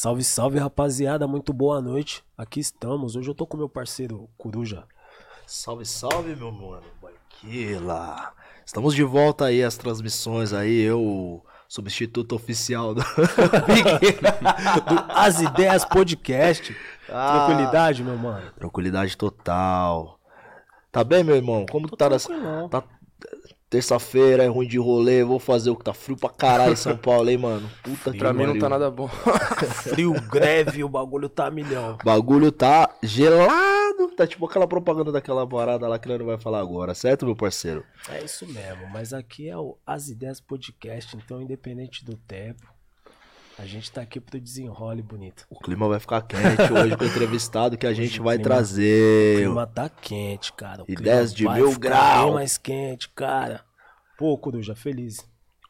Salve, salve, rapaziada. Muito boa noite. Aqui estamos. Hoje eu tô com meu parceiro Coruja. Salve, salve, meu mano. Banquila. Estamos de volta aí às transmissões aí. Eu, substituto oficial do, do As Ideias Podcast. Ah. Tranquilidade, meu mano. Tranquilidade total. Tá bem, meu irmão? Como tá nessa. Tá... Terça-feira é ruim de rolê, vou fazer o que tá frio pra caralho em São Paulo, hein, mano? Puta que Pra mim não pariu. tá nada bom. Frio, greve, o bagulho tá milhão. O bagulho tá gelado. Tá tipo aquela propaganda daquela parada lá que nós não vai falar agora, certo, meu parceiro? É isso mesmo, mas aqui é o As Ideias Podcast, então independente do tempo, a gente tá aqui pro desenrole bonito. O clima vai ficar quente hoje com o entrevistado que a gente o vai clima- O trazer. clima tá quente, cara. O clima Ideias de vai mil ficar grau. bem mais quente, cara. Pô, Coruja, feliz.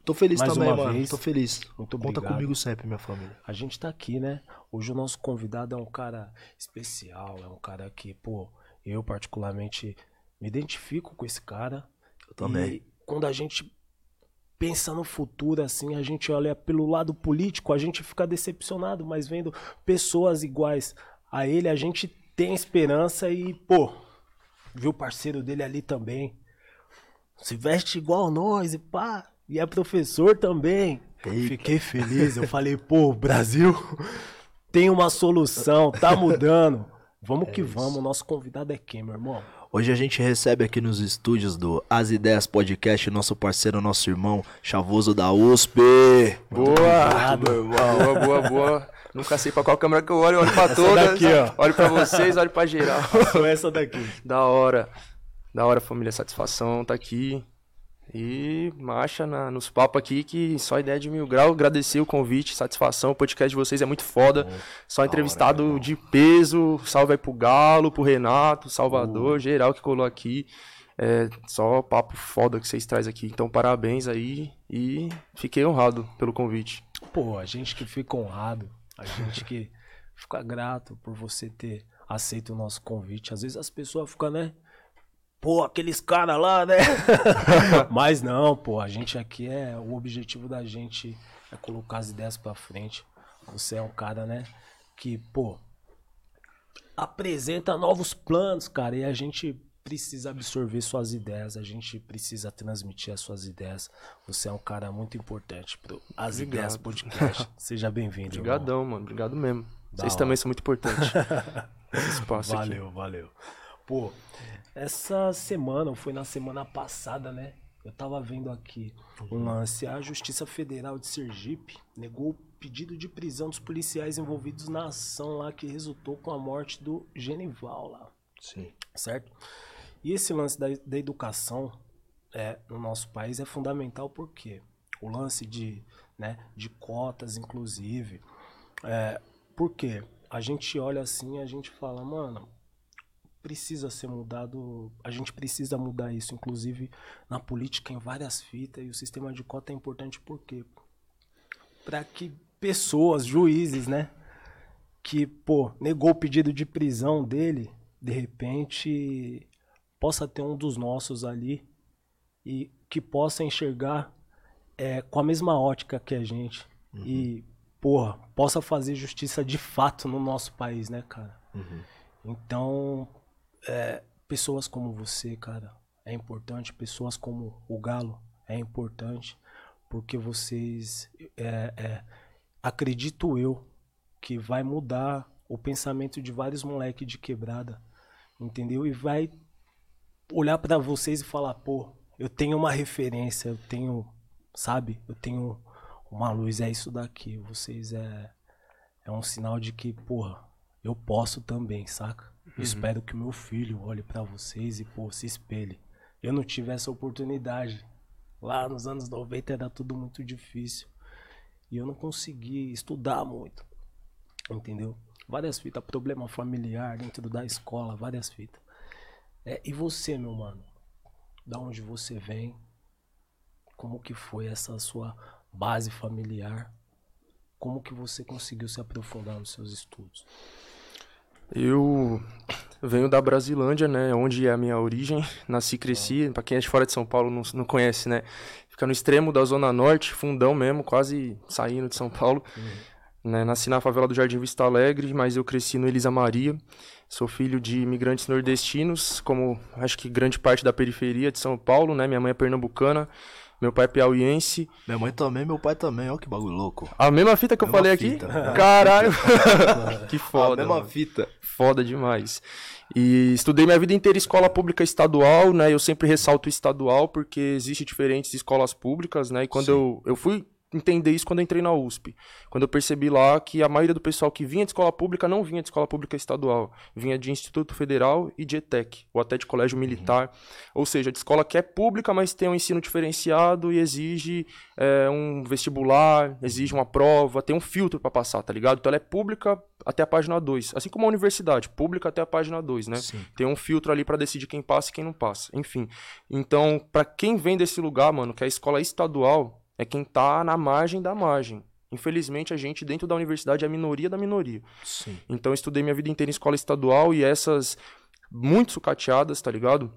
Tô feliz Mais também, mano. vez. Tô feliz. Muito Conta obrigado. comigo sempre, minha família. A gente tá aqui, né? Hoje o nosso convidado é um cara especial, é um cara que, pô, eu particularmente me identifico com esse cara. Eu também. E quando a gente pensa no futuro, assim, a gente olha pelo lado político, a gente fica decepcionado, mas vendo pessoas iguais a ele, a gente tem esperança e, pô, viu o parceiro dele ali também. Se veste igual nós e pá. E é professor também. Eita. Fiquei feliz. Eu falei, pô, Brasil tem uma solução, tá mudando. Vamos que vamos. Nosso convidado é quem, meu irmão? Hoje a gente recebe aqui nos estúdios do As Ideias Podcast nosso parceiro, nosso irmão Chavoso da USP. Boa! irmão. Boa, boa, boa. Nunca sei pra qual câmera que eu olho, eu olho pra todas. daqui, ó. Olho pra vocês, olho pra geral. Essa daqui. Da hora. Da hora, família. Satisfação tá aqui. E marcha na- nos papos aqui que só ideia de mil grau. Agradecer o convite, satisfação. O podcast de vocês é muito foda. Só entrevistado de peso. Salve aí pro Galo, pro Renato, Salvador, geral que colou aqui. É só papo foda que vocês trazem aqui. Então, parabéns aí. E fiquei honrado pelo convite. Pô, a gente que fica honrado, a gente que fica grato por você ter aceito o nosso convite. Às vezes as pessoas ficam, né? Pô, aqueles caras lá, né? Mas não, pô, a gente aqui é. O objetivo da gente é colocar as ideias pra frente. Você é um cara, né? Que, pô, apresenta novos planos, cara, e a gente precisa absorver suas ideias, a gente precisa transmitir as suas ideias. Você é um cara muito importante pro As Obrigado. Ideias Podcast. Seja bem-vindo. irmão. Obrigadão, mano. Obrigado mesmo. Da Vocês hora. também são muito importantes. Esse espaço aqui. Valeu, valeu. Pô, essa semana, ou foi na semana passada, né? Eu tava vendo aqui um lance. A Justiça Federal de Sergipe negou o pedido de prisão dos policiais envolvidos na ação lá que resultou com a morte do Genival lá, Sim. certo? E esse lance da, da educação é, no nosso país é fundamental porque o lance de, né, de cotas, inclusive, é, porque a gente olha assim e a gente fala, mano, precisa ser mudado, a gente precisa mudar isso, inclusive na política em várias fitas, e o sistema de cota é importante por quê? Para que pessoas, juízes, né, que, pô, negou o pedido de prisão dele, de repente possa ter um dos nossos ali e que possa enxergar é, com a mesma ótica que a gente e, porra, possa fazer justiça de fato no nosso país, né, cara? Então, é, pessoas como você, cara, é importante. Pessoas como o Galo é importante porque vocês, é, é, acredito eu, que vai mudar o pensamento de vários moleques de quebrada, entendeu? E vai olhar pra vocês e falar, pô, eu tenho uma referência, eu tenho, sabe? Eu tenho uma luz, é isso daqui. Vocês é é um sinal de que, porra, eu posso também, saca? Eu espero que meu filho olhe pra vocês e, pô, se espelhe. Eu não tive essa oportunidade. Lá nos anos 90 era tudo muito difícil. E eu não consegui estudar muito. Entendeu? Várias fitas, problema familiar dentro da escola, várias fitas. É, e você, meu mano? Da onde você vem? Como que foi essa sua base familiar? Como que você conseguiu se aprofundar nos seus estudos? Eu venho da Brasilândia, né? Onde é a minha origem. Nasci e cresci. Pra quem é de fora de São Paulo não, não conhece, né? Fica no extremo da Zona Norte, fundão mesmo, quase saindo de São Paulo. Né? Nasci na favela do Jardim Vista Alegre, mas eu cresci no Elisa Maria. Sou filho de imigrantes nordestinos, como acho que grande parte da periferia de São Paulo, né? Minha mãe é pernambucana, meu pai é piauiense. Minha mãe também, meu pai também, olha que bagulho louco. A mesma fita que eu Mesma falei fita. aqui? Caralho! que foda. a mesma mano. fita. Foda demais. E estudei minha vida inteira em escola pública estadual, né? Eu sempre ressalto estadual porque existe diferentes escolas públicas, né? E quando Sim. eu, eu fui entender isso quando eu entrei na USP. Quando eu percebi lá que a maioria do pessoal que vinha de escola pública não vinha de escola pública estadual, vinha de Instituto Federal e de ETEC, ou até de colégio militar. Ou seja, de escola que é pública, mas tem um ensino diferenciado e exige é, um vestibular, exige uma prova, tem um filtro pra passar, tá ligado? Então ela é pública até a página 2, assim como a universidade, pública até a página 2, né? Sim. Tem um filtro ali pra decidir quem passa e quem não passa. Enfim. Então, pra quem vem desse lugar, mano, que é a escola estadual, é quem tá na margem da margem. Infelizmente, a gente dentro da universidade é a minoria da minoria. Sim. Então, eu estudei minha vida inteira em escola estadual e essas muito sucateadas, tá ligado?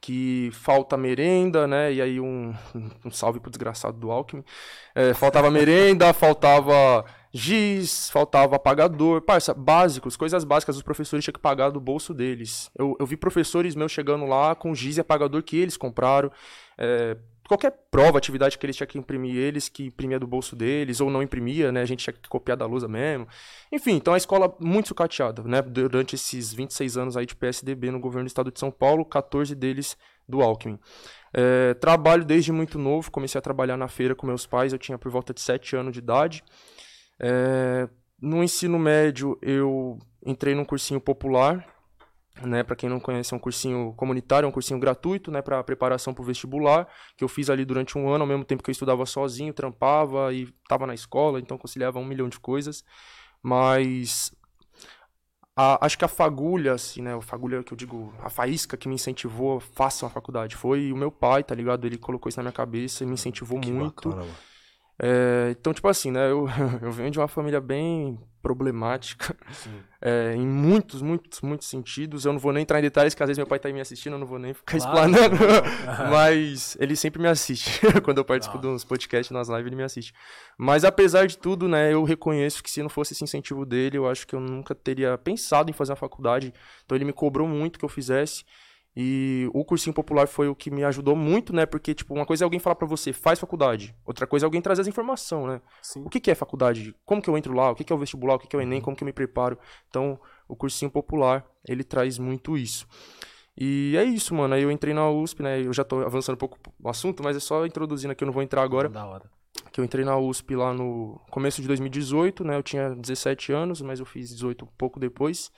Que falta merenda, né? E aí, um, um salve pro desgraçado do Alckmin. É, faltava merenda, faltava giz, faltava apagador. Parça, básicos, coisas básicas, os professores tinham que pagar do bolso deles. Eu, eu vi professores meus chegando lá com giz e apagador que eles compraram. É, qualquer prova, atividade que eles tinham que imprimir, eles que imprimia do bolso deles, ou não imprimia, né? A gente tinha que copiar da lousa mesmo. Enfim, então a escola muito sucateada, né? Durante esses 26 anos aí de PSDB no governo do estado de São Paulo, 14 deles do Alckmin. É, trabalho desde muito novo, comecei a trabalhar na feira com meus pais, eu tinha por volta de 7 anos de idade. É, no ensino médio, eu entrei num cursinho popular, né, para quem não conhece, é um cursinho comunitário, é um cursinho gratuito, né, para preparação para o vestibular, que eu fiz ali durante um ano, ao mesmo tempo que eu estudava sozinho, trampava e estava na escola, então conciliava um milhão de coisas. Mas a- acho que a fagulha, assim, né, a fagulha que eu digo, a faísca que me incentivou, faça uma faculdade, foi o meu pai, tá ligado? Ele colocou isso na minha cabeça e me incentivou Que muito. bacana, mano. É, então, tipo assim, né? Eu, eu venho de uma família bem problemática. é, em muitos, muitos, muitos sentidos. Eu não vou nem entrar em detalhes, que às vezes meu pai tá aí me assistindo, eu não vou nem ficar Claro. explanando. Mas ele sempre me assiste. Quando eu participo de uns podcasts, nas lives, ele me assiste. Mas apesar de tudo, né? Eu reconheço que se não fosse esse incentivo dele, eu acho que eu nunca teria pensado em fazer uma faculdade. Então ele me cobrou muito que eu fizesse. E o cursinho popular foi o que me ajudou muito, né? Porque, tipo, uma coisa é alguém falar pra você, faz faculdade. Outra coisa é alguém trazer as informações, né? Sim. O que, que é faculdade? Como que eu entro lá? O que, que é o vestibular? O que, que é o Enem? Como que eu me preparo? Então, o cursinho popular, ele traz muito isso. E é isso, mano. Aí eu entrei na USP, né? Eu já tô avançando um pouco o assunto, mas é só introduzindo aqui, eu não vou entrar agora. Da hora. Que eu entrei na USP lá no começo de 2018, né? Eu tinha 17 anos, mas eu fiz 18 pouco depois.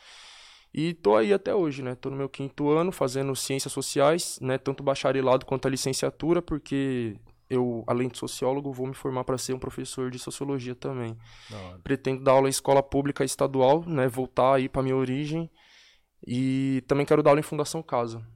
E tô aí até hoje, né? Tô no meu quinto ano fazendo ciências sociais, né? Tanto bacharelado quanto a licenciatura, porque eu, além de sociólogo, vou me formar para ser um professor de sociologia também. Pretendo dar aula em escola pública estadual, né? Voltar aí para minha origem. E também quero dar aula em Fundação Casa.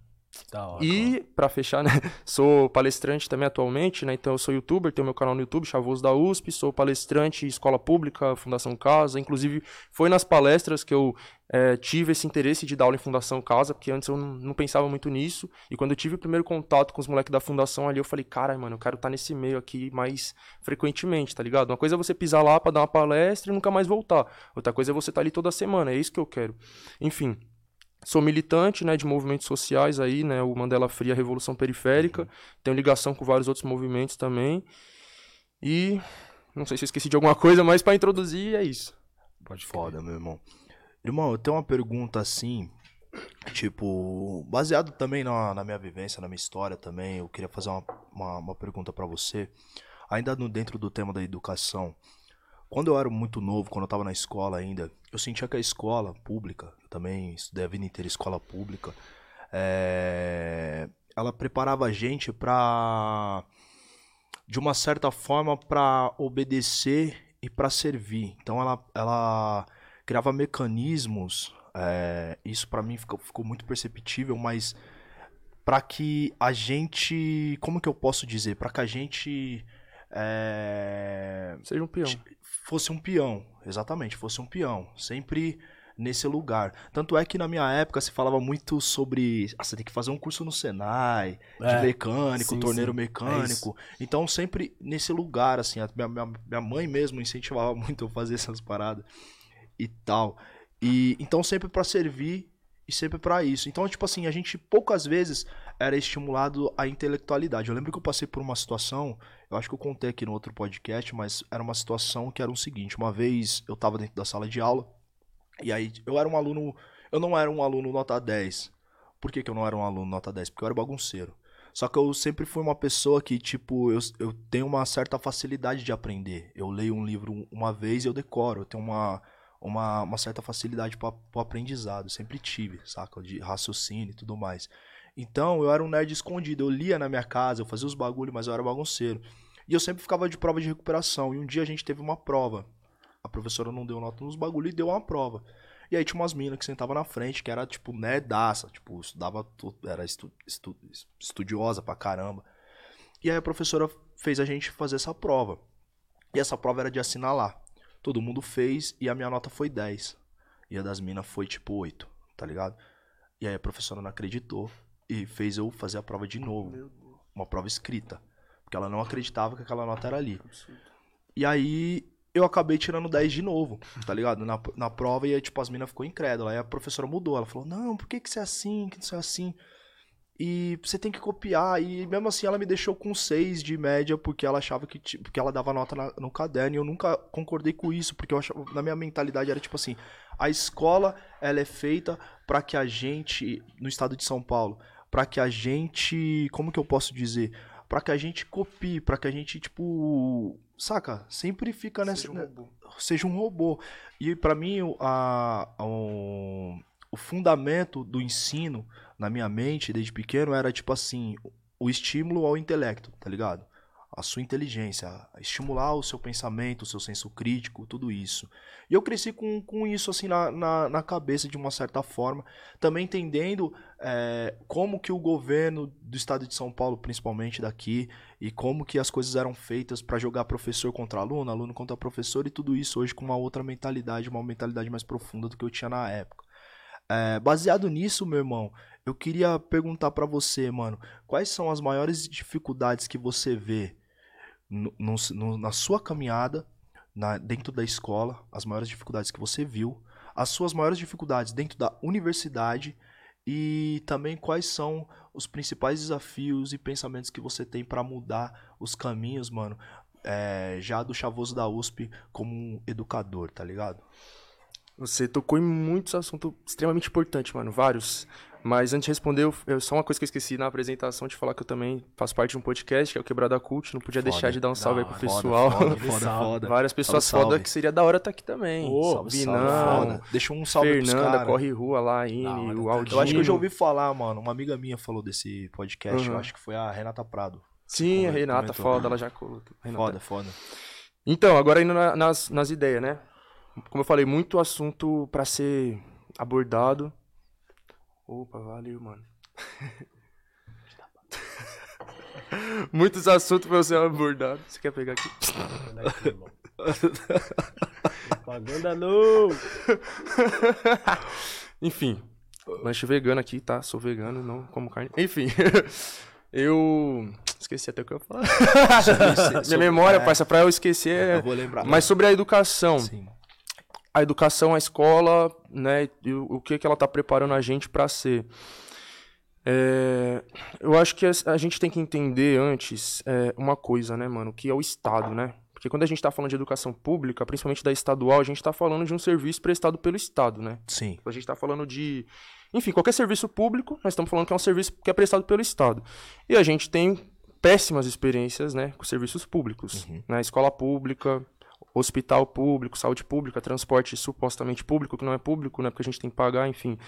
Hora. E, pra fechar, né? Sou palestrante também atualmente, né? Então eu sou youtuber, tenho meu canal no YouTube, Chavoso da USP, sou palestrante escola pública, Fundação Casa. Inclusive, foi nas palestras que eu eh, tive esse interesse de dar aula em Fundação Casa, porque antes eu não, não pensava muito nisso. E quando eu tive o primeiro contato com os moleques da Fundação ali, eu falei, cara, mano, eu quero estar nesse meio aqui mais frequentemente, tá ligado? Uma coisa é você pisar lá pra dar uma palestra e nunca mais voltar. Outra coisa é você estar ali toda semana, é isso que eu quero. Enfim. Sou militante, né, de movimentos sociais aí, né, o Mandela Free, a Revolução Periférica. Tenho ligação com vários outros movimentos também. E não sei se eu esqueci de alguma coisa, mas pra introduzir é isso. Pode foda, meu irmão. Irmão, eu tenho uma pergunta assim, tipo, baseado também na, na minha vivência, na minha história também, eu queria fazer uma, uma, uma pergunta pra você, ainda no, dentro do tema da educação. Quando eu era muito novo, quando eu tava na escola ainda, eu sentia que a escola pública, eu também estudei a vida inteira escola pública, é, ela preparava a gente pra, de uma certa forma, pra obedecer e pra servir. Então ela, ela criava mecanismos, é, isso pra mim ficou, ficou muito perceptível, mas pra que a gente, como que eu posso dizer, Pra que a gente é, Seja um peão. Fosse um peão, exatamente, fosse um peão. Sempre nesse lugar. Tanto é que na minha época se falava muito sobre. Ah, você tem que fazer um curso no Senai, de É, mecânico, sim, torneiro sim, é mecânico. então, sempre nesse lugar, assim, a minha, minha, minha mãe mesmo incentivava muito eu fazer essas paradas e tal. E então, sempre pra servir e sempre pra isso. Então, tipo assim, a gente poucas vezes era estimulado a intelectualidade. Eu lembro que eu passei por uma situação, eu acho que eu contei aqui no outro podcast, mas era uma situação que era o seguinte: uma vez eu tava dentro da sala de aula, e aí eu era um aluno. Eu não era um aluno nota 10. Por que, que eu não era um aluno nota 10? Porque eu era bagunceiro. Só que eu sempre fui uma pessoa que, tipo, eu, eu tenho uma certa facilidade de aprender. Eu leio um livro uma vez e eu decoro. Eu tenho uma, uma, uma certa facilidade para o aprendizado. Sempre tive, saca? De raciocínio e tudo mais. Então, eu era um nerd escondido. Eu lia na minha casa, eu fazia os bagulho, mas eu era bagunceiro. E eu sempre ficava de prova de recuperação. E um dia a gente teve uma prova. A professora não deu nota nos bagulho e deu uma prova. E aí tinha umas minas que sentavam na frente, que era, tipo, nerdaça. Tipo, estudava, tu- era estu, estu- estudiosa pra caramba. E aí a professora fez a gente fazer essa prova. E essa prova era de assinalar. Todo mundo fez e a minha nota foi 10. E a das minas foi, tipo, 8, tá ligado? E aí a professora não acreditou e fez eu fazer a prova de novo. Uma prova escrita. Porque ela não acreditava que aquela nota era ali. E aí eu acabei tirando 10 de novo, tá ligado? Na, na prova e aí, tipo, as minas ficou incrédula. Aí a professora mudou. Ela falou, não, por que, que você é assim? Que você é assim? E você tem que copiar. E mesmo assim ela me deixou com 6 de média porque ela achava que. Porque ela dava nota na- no caderno. E eu nunca concordei com isso. Porque eu achava, na minha mentalidade era tipo assim: a escola ela é feita para que a gente. No estado de São Paulo. para que a gente. Como que eu posso dizer? Para que a gente copie, para que a gente, tipo. Saca? Sempre fica nessa. Seja um robô. seja um robô. E pra mim, a, a- o, o fundamento do ensino na minha mente, desde pequeno, era tipo assim: o estímulo ao intelecto, tá ligado? A sua inteligência, estimular o seu pensamento, o seu senso crítico, tudo isso. E eu cresci com, com isso assim na, na, na cabeça de uma certa forma, também entendendo é, como que o governo do estado de São Paulo, principalmente daqui, e como que as coisas eram feitas para jogar professor contra aluno, aluno contra professor e tudo isso hoje com uma outra mentalidade, uma mentalidade mais profunda do que eu tinha na época. É, baseado nisso, meu irmão, eu queria perguntar pra você, mano, quais são as maiores dificuldades que você vê no- no- na sua caminhada na- dentro da escola, as maiores dificuldades que você viu, as suas maiores dificuldades dentro da universidade e também quais são os principais desafios e pensamentos que você tem pra mudar os caminhos, mano, é, já do chavoso da USP como educador, tá ligado? Você tocou em muitos assuntos extremamente importantes, mano, vários. Mas antes de responder, eu, eu- só uma coisa que eu esqueci na apresentação de falar que eu também faço parte de um podcast, que é o Quebrada Cult. Não podia Foda. deixar de dar um salve aí pro hora, pessoal. Foda, Salve, foda, salve. foda. Várias pessoas Salve, foda salve. que seria da hora estar aqui também. Ô, salve, salve, Binão, Foda. Deixa um salve pros Fernanda, cara. Corre Rua lá, Ine, hora, o tá. Aldinho. Eu acho que eu já ouvi falar, mano. Uma amiga minha falou desse podcast. Uhum. Eu acho que foi a Renata Prado. Sim, a Comentou. Renata, foda, ela já colocou. Renata. Foda, foda. Então, agora indo na- nas, nas ideias, né? Como eu falei, muito assunto pra ser abordado. Opa, valeu, mano. Muitos assuntos pra ser abordado. Você quer pegar aqui? Aqui, irmão. Propaganda não! Enfim, lanche vegano aqui, tá? Sou vegano, não como carne. Enfim, eu. Esqueci até o que eu ia falar. Minha memória, é, parça, pra eu esquecer. Eu vou lembrar. Mas sobre a educação. Sim. A educação, a escola, né, e o, o que que ela tá preparando a gente para ser. É, eu acho que a, a gente tem que entender antes é, uma coisa, né, mano, que é o Estado, né? Porque quando a gente tá falando de educação pública, principalmente da estadual, a gente tá falando de um serviço prestado pelo Estado, né? Sim. A gente tá falando de. Enfim, qualquer serviço público, nós estamos falando que é um serviço que é prestado pelo Estado. E a gente tem péssimas experiências, né, com serviços públicos. Né? Escola pública, hospital público, saúde pública, transporte supostamente público, que não é público, né, porque a gente tem que pagar, enfim.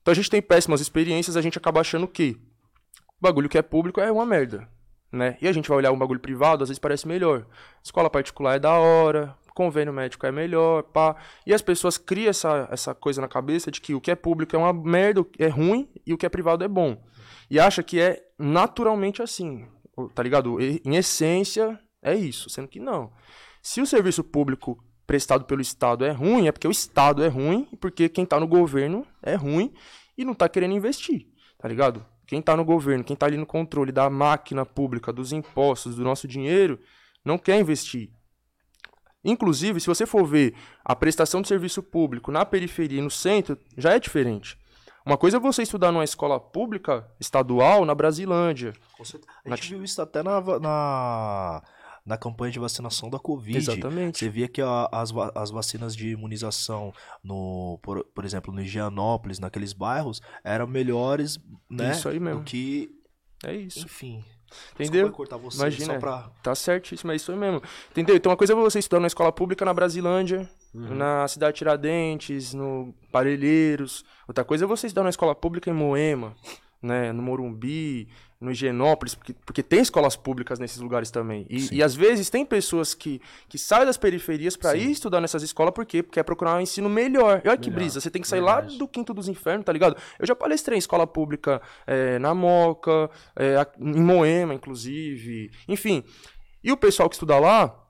Então a gente tem péssimas experiências, a gente acaba achando que o bagulho que é público é uma merda, né? E a gente vai olhar um bagulho privado, às vezes parece melhor. Escola particular é da hora, convênio médico é melhor, pá. E as pessoas criam essa, essa coisa na cabeça de que o que é público é uma merda, é ruim, e o que é privado é bom. E acha que é naturalmente assim, tá ligado? Em essência, é isso, sendo que não. Se o serviço público prestado pelo Estado é ruim, é porque o Estado é ruim, e porque quem tá no governo é ruim e não tá querendo investir, tá ligado? Quem tá no governo, quem tá ali no controle da máquina pública, dos impostos, do nosso dinheiro, não quer investir. Inclusive, se você for ver a prestação de serviço público na periferia e no centro, já é diferente. Uma coisa é você estudar numa escola pública estadual na Brasilândia. A gente viu isso até na, na, na campanha de vacinação da Covid. Exatamente. Você via que a- as, as vacinas de imunização, no, por, por exemplo, no Higienópolis, naqueles bairros, eram melhores, né? Isso aí mesmo. Do que, É isso. enfim. Entendeu? Cortar você, Imagina. pra... Tá certíssimo, é isso aí mesmo. Entendeu? Então, uma coisa é você estudar na escola pública na Brasilândia, na cidade Tiradentes, no Parelheiros. Outra coisa é você estudar na escola pública em Moema, né? No Morumbi, no Higienópolis, porque, porque tem escolas públicas nesses lugares também. E, e às vezes tem pessoas que, que saem das periferias pra ir estudar nessas escolas, por quê? Porque quer procurar um ensino melhor. E olha que Melhor. brisa, você tem que sair lá Verdade. do quinto dos infernos, tá ligado? Eu já palestrei em escola pública é, na Moca, é, em Moema, inclusive. Enfim. E o pessoal que estuda lá,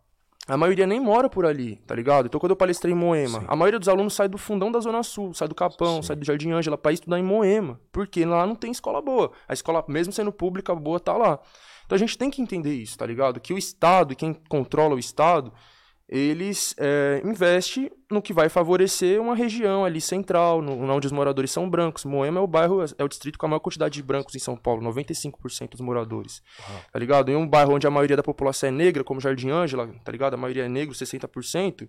a maioria nem mora por ali, tá ligado? Então, quando eu palestrei em Moema, a maioria dos alunos sai do fundão da Zona Sul, sai do Capão, sai do Jardim Ângela pra ir estudar em Moema. Porque lá não tem escola boa. A escola, mesmo sendo pública boa, tá lá. Então a gente tem que entender isso, tá ligado? Que o Estado e quem controla o Estado, eles é, investem no que vai favorecer uma região ali central, no, onde os moradores são brancos. Moema é o bairro, é o distrito com a maior quantidade de brancos em São Paulo, 95% dos moradores. Tá ligado? Em um bairro onde a maioria da população é negra, como Jardim Ângela, tá ligado? A maioria é negro, 60%,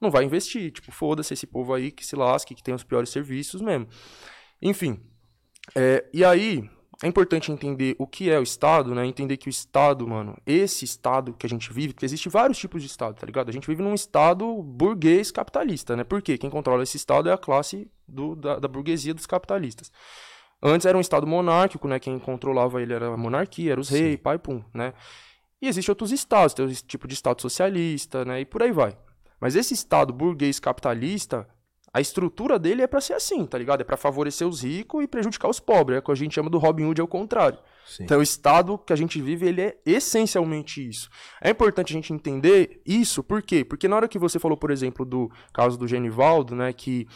não vai investir. Tipo, foda-se esse povo aí que se lasque, que tem os piores serviços mesmo. Enfim. é, e aí, é importante entender o que é o Estado, né? Entender que o Estado, mano, esse Estado que a gente vive, porque existe vários tipos de Estado, tá ligado? A gente vive num Estado burguês capitalista, né? Por quê? Quem controla esse Estado é a classe do, da, da burguesia dos capitalistas. Antes era um Estado monárquico, né? Quem controlava ele era a monarquia, eram os reis, pai, pum, né? E existem outros estados, tem esse tipo de Estado socialista, né? E por aí vai. Mas esse Estado burguês capitalista, a estrutura dele é pra ser assim, tá ligado? É pra favorecer os ricos e prejudicar os pobres. É o que a gente chama do Robin Hood ao contrário. Sim. Então, o estado que a gente vive, ele é essencialmente isso. É importante a gente entender isso, por quê? Porque na hora que você falou, por exemplo, do caso do Genivaldo, né, que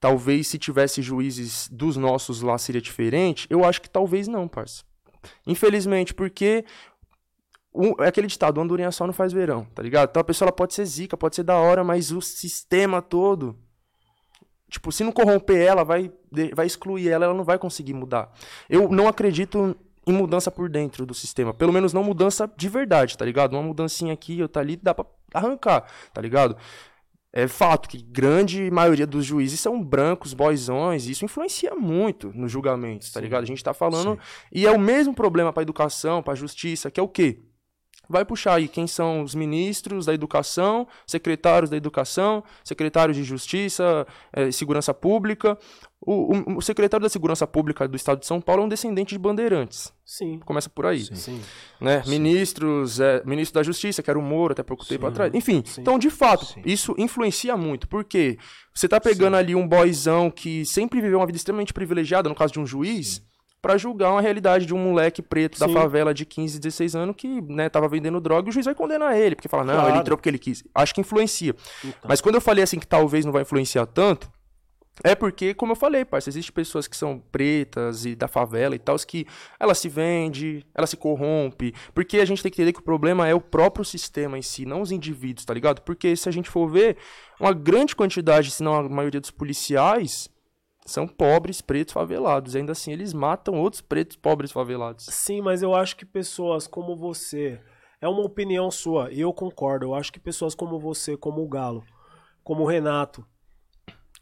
talvez se tivesse juízes dos nossos lá seria diferente, eu acho que talvez não, parça. Infelizmente, porque o- é aquele ditado, andorinha só não faz verão, tá ligado? Então a pessoa ela pode ser zica, pode ser da hora, mas o sistema todo Tipo, se não corromper ela, vai, vai excluir ela, ela não vai conseguir mudar. Eu não acredito em mudança por dentro do sistema. Pelo menos não mudança de verdade, tá ligado? Uma mudancinha aqui, outra ali, dá pra arrancar, tá ligado? É fato que grande maioria dos juízes são brancos, boyzões, e isso influencia muito nos julgamentos, tá ligado? A gente tá falando. E é o mesmo problema pra educação, pra justiça, que é o quê? Vai puxar aí quem são os ministros da educação, secretários da educação, secretários de justiça, eh, segurança pública. O, o- o secretário da segurança pública do estado de São Paulo é um descendente de bandeirantes. Sim. Começa por aí. Sim. Né? Ministros, eh, ministro da justiça, que era o Moro, até pouco tempo Sim. atrás. Enfim, Sim. então, de fato, Sim. isso influencia muito. Por quê? Você tá pegando ali um boyzão que sempre viveu uma vida extremamente privilegiada, no caso de um juiz, pra julgar uma realidade de um moleque preto da Sim. favela de 15, 16 anos que, né, tava vendendo droga e o juiz vai condenar ele, porque fala, não, Claro. ele entrou porque ele quis. Acho que influencia. Então. Mas quando eu falei assim que talvez não vai influenciar tanto, é porque, como eu falei, parça, existem pessoas que são pretas e da favela e tal, que ela se vende, ela se corrompe. Porque a gente tem que entender que o problema é o próprio sistema em si, não os indivíduos, tá ligado? Porque se a gente for ver, uma grande quantidade, se não a maioria dos policiais, são pobres, pretos, favelados. E ainda assim eles matam outros pretos, pobres, favelados. Sim, mas eu acho que pessoas como você. É uma opinião sua, e eu concordo. Eu acho que pessoas como você, como o Galo, como o Renato,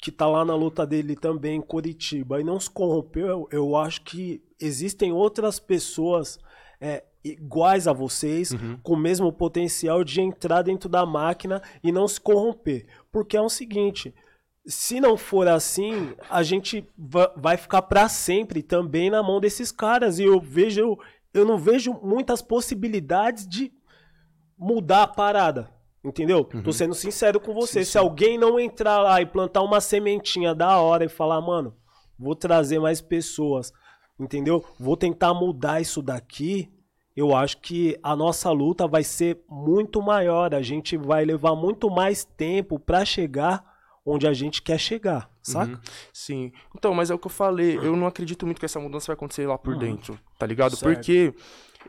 que tá lá na luta dele também em Curitiba e não se corrompeu, eu, eu acho que existem outras pessoas é, iguais a vocês, com o mesmo potencial de entrar dentro da máquina e não se corromper. Porque é o seguinte. Se não for assim, a gente va- vai ficar pra sempre também na mão desses caras. E eu vejo, eu não vejo muitas possibilidades de mudar a parada. Entendeu? Tô sendo sincero com você. Se alguém não entrar lá e plantar uma sementinha da hora e falar, mano, vou trazer mais pessoas, entendeu? Vou tentar mudar isso daqui. eu acho que a nossa luta vai ser muito maior. A gente vai levar muito mais tempo para chegar onde a gente quer chegar, saca? Uhum. Sim. Então, mas é o que eu falei. Eu não acredito muito que essa mudança vai acontecer lá por Uhum. dentro, tá ligado? Certo. Porque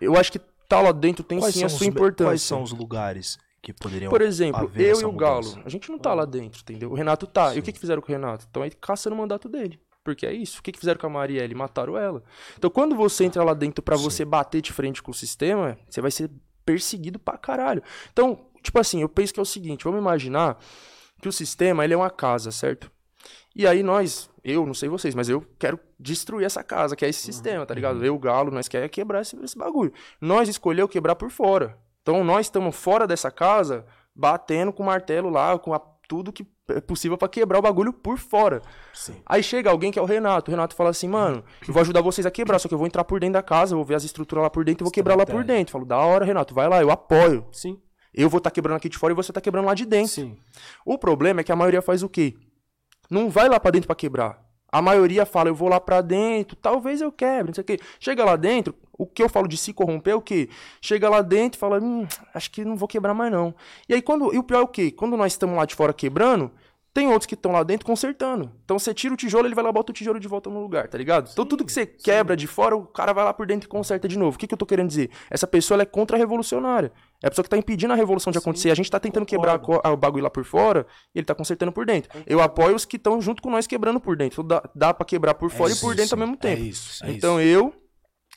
eu acho que tá lá dentro tem Quais sim a os, sua lu- importância. quais são os lugares que poderiam Por exemplo, eu e o mudança? Galo, a gente não tá lá dentro, entendeu? O Renato tá. E o que, que fizeram com o Renato? Estão aí caçando o mandato dele. Porque é isso. O que, que fizeram com a Marielle? Mataram ela. Então, quando você entra lá dentro pra você bater de frente com o sistema, você vai ser perseguido pra caralho. Então, tipo assim, eu penso que é o seguinte: vamos imaginar que o sistema ele é uma casa, certo? E aí nós, eu não sei vocês, mas eu quero destruir essa casa, que é esse sistema, tá ligado? Eu, o Galo, nós quer quebrar esse, esse bagulho. Nós escolheu quebrar por fora. Então nós estamos fora dessa casa, batendo com o martelo lá, com a- tudo que é possível pra quebrar o bagulho por fora. Sim. Aí chega alguém que é o Renato. O Renato fala assim, mano, eu vou ajudar vocês a quebrar, só que eu vou entrar por dentro da casa, eu vou ver as estruturas lá por dentro e vou quebrar lá por dentro. Eu falo, da hora, Renato, vai lá, eu apoio. Sim. Eu vou estar quebrando aqui de fora e você tá quebrando lá de dentro. Sim. O problema é que a maioria faz o quê? Não vai lá pra dentro pra quebrar. A maioria fala, eu vou lá pra dentro, talvez eu quebre, não sei o quê. Chega lá dentro, o que eu falo de se corromper é o quê? Chega lá dentro e fala, hum, acho que não vou quebrar mais não. E aí, quando, e o pior é o quê? Quando nós estamos lá de fora quebrando, tem outros que estão lá dentro consertando. Então você tira o tijolo, ele vai lá bota o tijolo de volta no lugar, tá ligado? então tudo que você quebra de fora, o cara vai lá por dentro e conserta de novo. O que, que eu tô querendo dizer? Essa pessoa é contra-revolucionária. É a pessoa que tá impedindo a revolução de acontecer. A gente tá tentando quebrar a co- a- o bagulho lá por fora e ele tá consertando por dentro. Eu apoio os que estão junto com nós quebrando por dentro. Então dá, dá pra quebrar por fora e por dentro ao mesmo É tempo. isso. É então isso. eu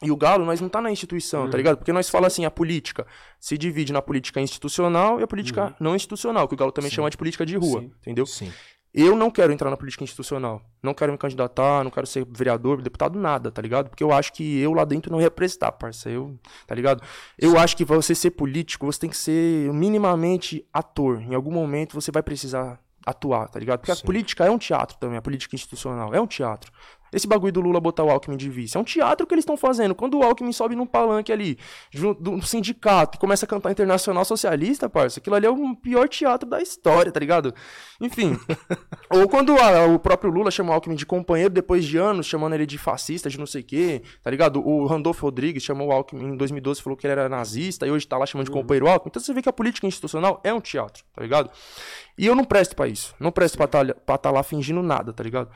e o Galo, nós não tá na instituição, Uhum. tá ligado? Porque nós fala assim, a política se divide na política institucional e a política não institucional, que o Galo também chama de política de rua, Uhum. Sim. entendeu? Sim. Eu não quero entrar na política institucional. Não quero me candidatar, não quero ser vereador, deputado, nada, tá ligado? Porque eu acho que eu lá dentro não ia prestar, parça. Eu, tá ligado? Eu acho que pra você ser político, você tem que ser minimamente ator. Em algum momento você vai precisar atuar, tá ligado? Porque a política é um teatro também, a política institucional é um teatro. Esse bagulho do Lula botar o Alckmin de vice. É um teatro que eles estão fazendo. Quando o Alckmin sobe num palanque ali, junto do sindicato, e começa a cantar Internacional Socialista, parça, aquilo ali é o pior teatro da história, tá ligado? Enfim. Ou quando a- o próprio Lula chama o Alckmin de companheiro depois de anos, chamando ele de fascista, de não sei o quê, tá ligado? O Randolfo Rodrigues chamou o Alckmin em 2012, falou que ele era nazista, e hoje tá lá chamando de companheiro Alckmin. Então você vê que a política institucional é um teatro, tá ligado? E eu não presto pra isso. Não presto pra estar tá lá fingindo nada, tá ligado?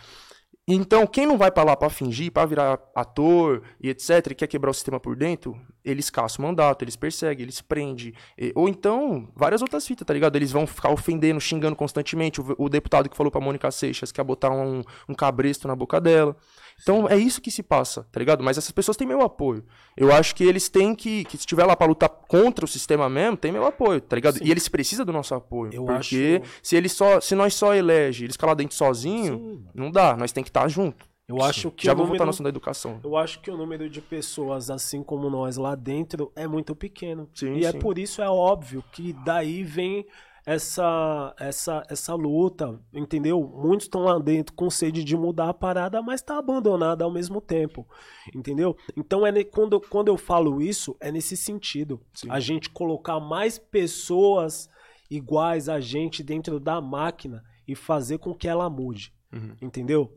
Então, quem não vai pra lá pra fingir, pra virar ator e etc, e quer quebrar o sistema por dentro, eles caçam o mandato, eles perseguem, eles prendem. Ou então, várias outras fitas, tá ligado? Eles vão ficar ofendendo, xingando constantemente. O, o deputado que falou pra Mônica Seixas que ia botar um, um cabresto na boca dela. Então, é isso que se passa, tá ligado? Mas essas pessoas têm meu apoio. Eu acho que eles têm que, que se estiver lá pra lutar contra o sistema mesmo, tem meu apoio, tá ligado? E eles precisam do nosso apoio. Eu porque acho- se eles só, se nós só elege, eles lá dentro sozinho, Sim. não dá. Nós tem que estar junto. Eu acho que Já vou número, voltar no assunto da educação. Eu acho que o número de pessoas, assim como nós lá dentro, é muito pequeno. Sim, e é sim. por isso é óbvio que daí vem essa essa essa luta, entendeu? Muitos estão lá dentro com sede de mudar a parada, mas tá abandonada ao mesmo tempo, entendeu? Então é quando, quando eu falo isso, é nesse sentido. A gente colocar mais pessoas iguais a gente dentro da máquina e fazer com que ela mude, Uhum. entendeu?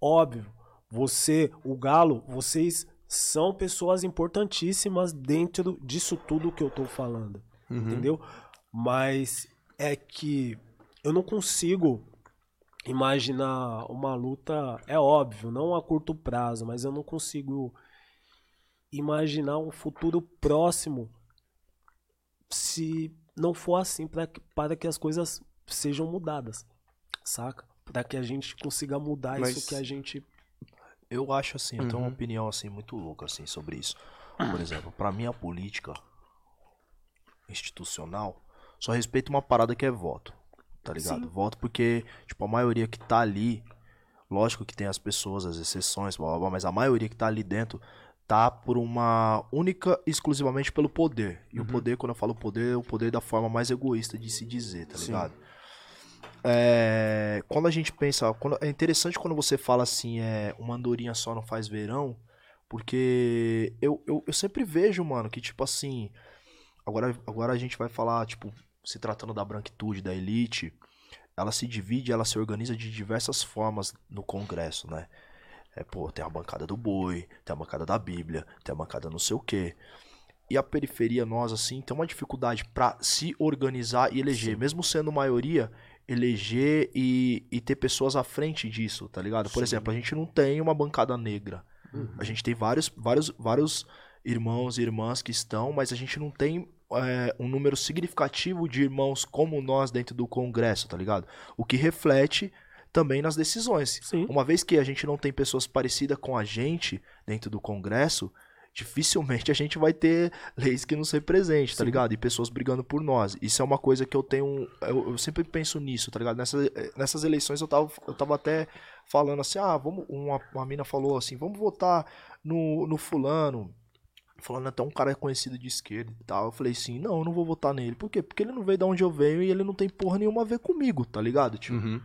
Óbvio, você, o Galo, vocês são pessoas importantíssimas dentro disso tudo que eu tô falando, entendeu? Mas é que eu não consigo imaginar uma luta, é óbvio, não a curto prazo, mas eu não consigo imaginar um futuro próximo se não for assim para que, para que as coisas sejam mudadas, saca? Para que a gente consiga mudar Mas- isso que a gente Eu acho assim, eu tenho uma Uhum. opinião assim muito louca assim sobre isso. Por exemplo, pra mim a política institucional só respeita uma parada que é voto. Tá ligado? Voto porque, tipo, a maioria que tá ali, lógico que tem as pessoas, as exceções, blá, blá, blá, mas a maioria que tá ali dentro tá por uma única exclusivamente pelo poder. E o poder, quando eu falo poder, é o poder da forma mais egoísta de se dizer, tá Sim. ligado? É, quando a gente pensa, quando- é interessante quando você fala assim, é uma andorinha só não faz verão, porque eu, eu, eu sempre vejo, mano, que tipo assim, agora, agora a gente vai falar, tipo, se tratando da branquitude, da elite, ela se divide, ela se organiza de diversas formas no Congresso, né? É, pô, tem a bancada do boi, tem a bancada da Bíblia, tem a bancada não sei o quê. e a periferia, nós, assim, tem uma dificuldade pra se organizar e eleger. Mesmo sendo maioria, eleger e, e ter pessoas à frente disso, tá ligado? Por Sim. exemplo, a gente não tem uma bancada negra. Uhum. A gente tem vários, vários, vários irmãos e irmãs que estão, mas a gente não tem é, um número significativo de irmãos como nós dentro do Congresso, tá ligado? O que reflete também nas decisões. Sim. Uma vez que a gente não tem pessoas parecidas com a gente dentro do Congresso, dificilmente a gente vai ter leis que nos representem, tá Sim. ligado? E pessoas brigando por nós. Isso é uma coisa que eu tenho. Eu, eu sempre penso nisso, tá ligado? Nessas, nessas eleições eu tava, eu tava até falando assim: ah, vamos. Uma, uma mina falou assim: vamos votar no, no fulano. Falando até um cara conhecido de esquerda e tal. Eu falei assim: não, eu não vou votar nele. Por quê? Porque ele não veio de onde eu venho e ele não tem porra nenhuma a ver comigo, tá ligado? Tipo, Uhum.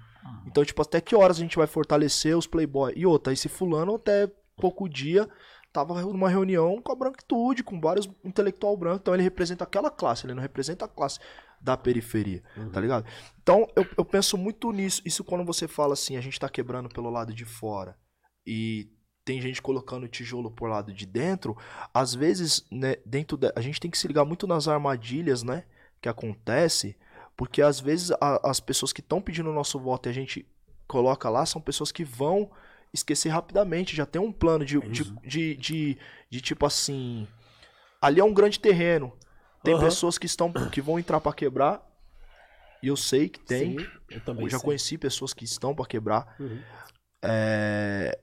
então, tipo, até que horas a gente vai fortalecer os Playboy? E outra, esse fulano até pouco dia tava numa reunião com a branquitude, com vários intelectual branco, então ele representa aquela classe, ele não representa a classe da periferia, tá ligado? Então, eu, eu penso muito nisso, isso quando você fala assim, a gente tá quebrando pelo lado de fora e tem gente colocando tijolo por lado de dentro, às vezes, né, dentro da, a gente tem que se ligar muito nas armadilhas, né, que acontece, porque às vezes a- as pessoas que estão pedindo o nosso voto e a gente coloca lá são pessoas que vão esquecer rapidamente, já tem um plano de, de, de, de, de tipo assim. Ali é um grande terreno. Tem Aham. pessoas que estão que vão entrar pra quebrar. E eu sei que tem. Sim, eu também Eu já sei. conheci pessoas que estão pra quebrar. Uhum. É,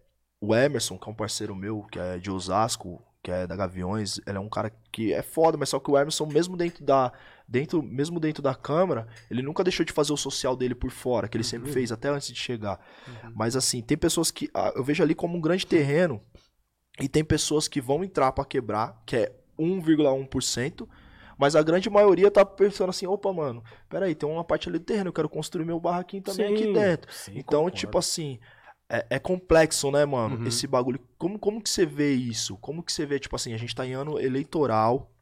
o Emerson, que é um parceiro meu, que é de Osasco, que é da Gaviões, ele é um cara que é foda, mas só que o Emerson, mesmo dentro da. Dentro, mesmo dentro da câmara, ele nunca deixou de fazer o social dele por fora, que ele sempre fez, até antes de chegar. Mas assim, tem pessoas que. ah, Eu vejo ali como um grande terreno. E tem pessoas que vão entrar pra quebrar, que é 1,1%. Mas a grande maioria tá pensando assim, opa, mano, peraí, tem uma parte ali do terreno, eu quero construir meu barraquinho também aqui Sim, dentro. sim, Então, concordo. tipo assim, é, é complexo, né, mano? Uhum. Esse bagulho. Como, como que você vê isso? Como que você vê, tipo assim, a gente tá em ano eleitoral.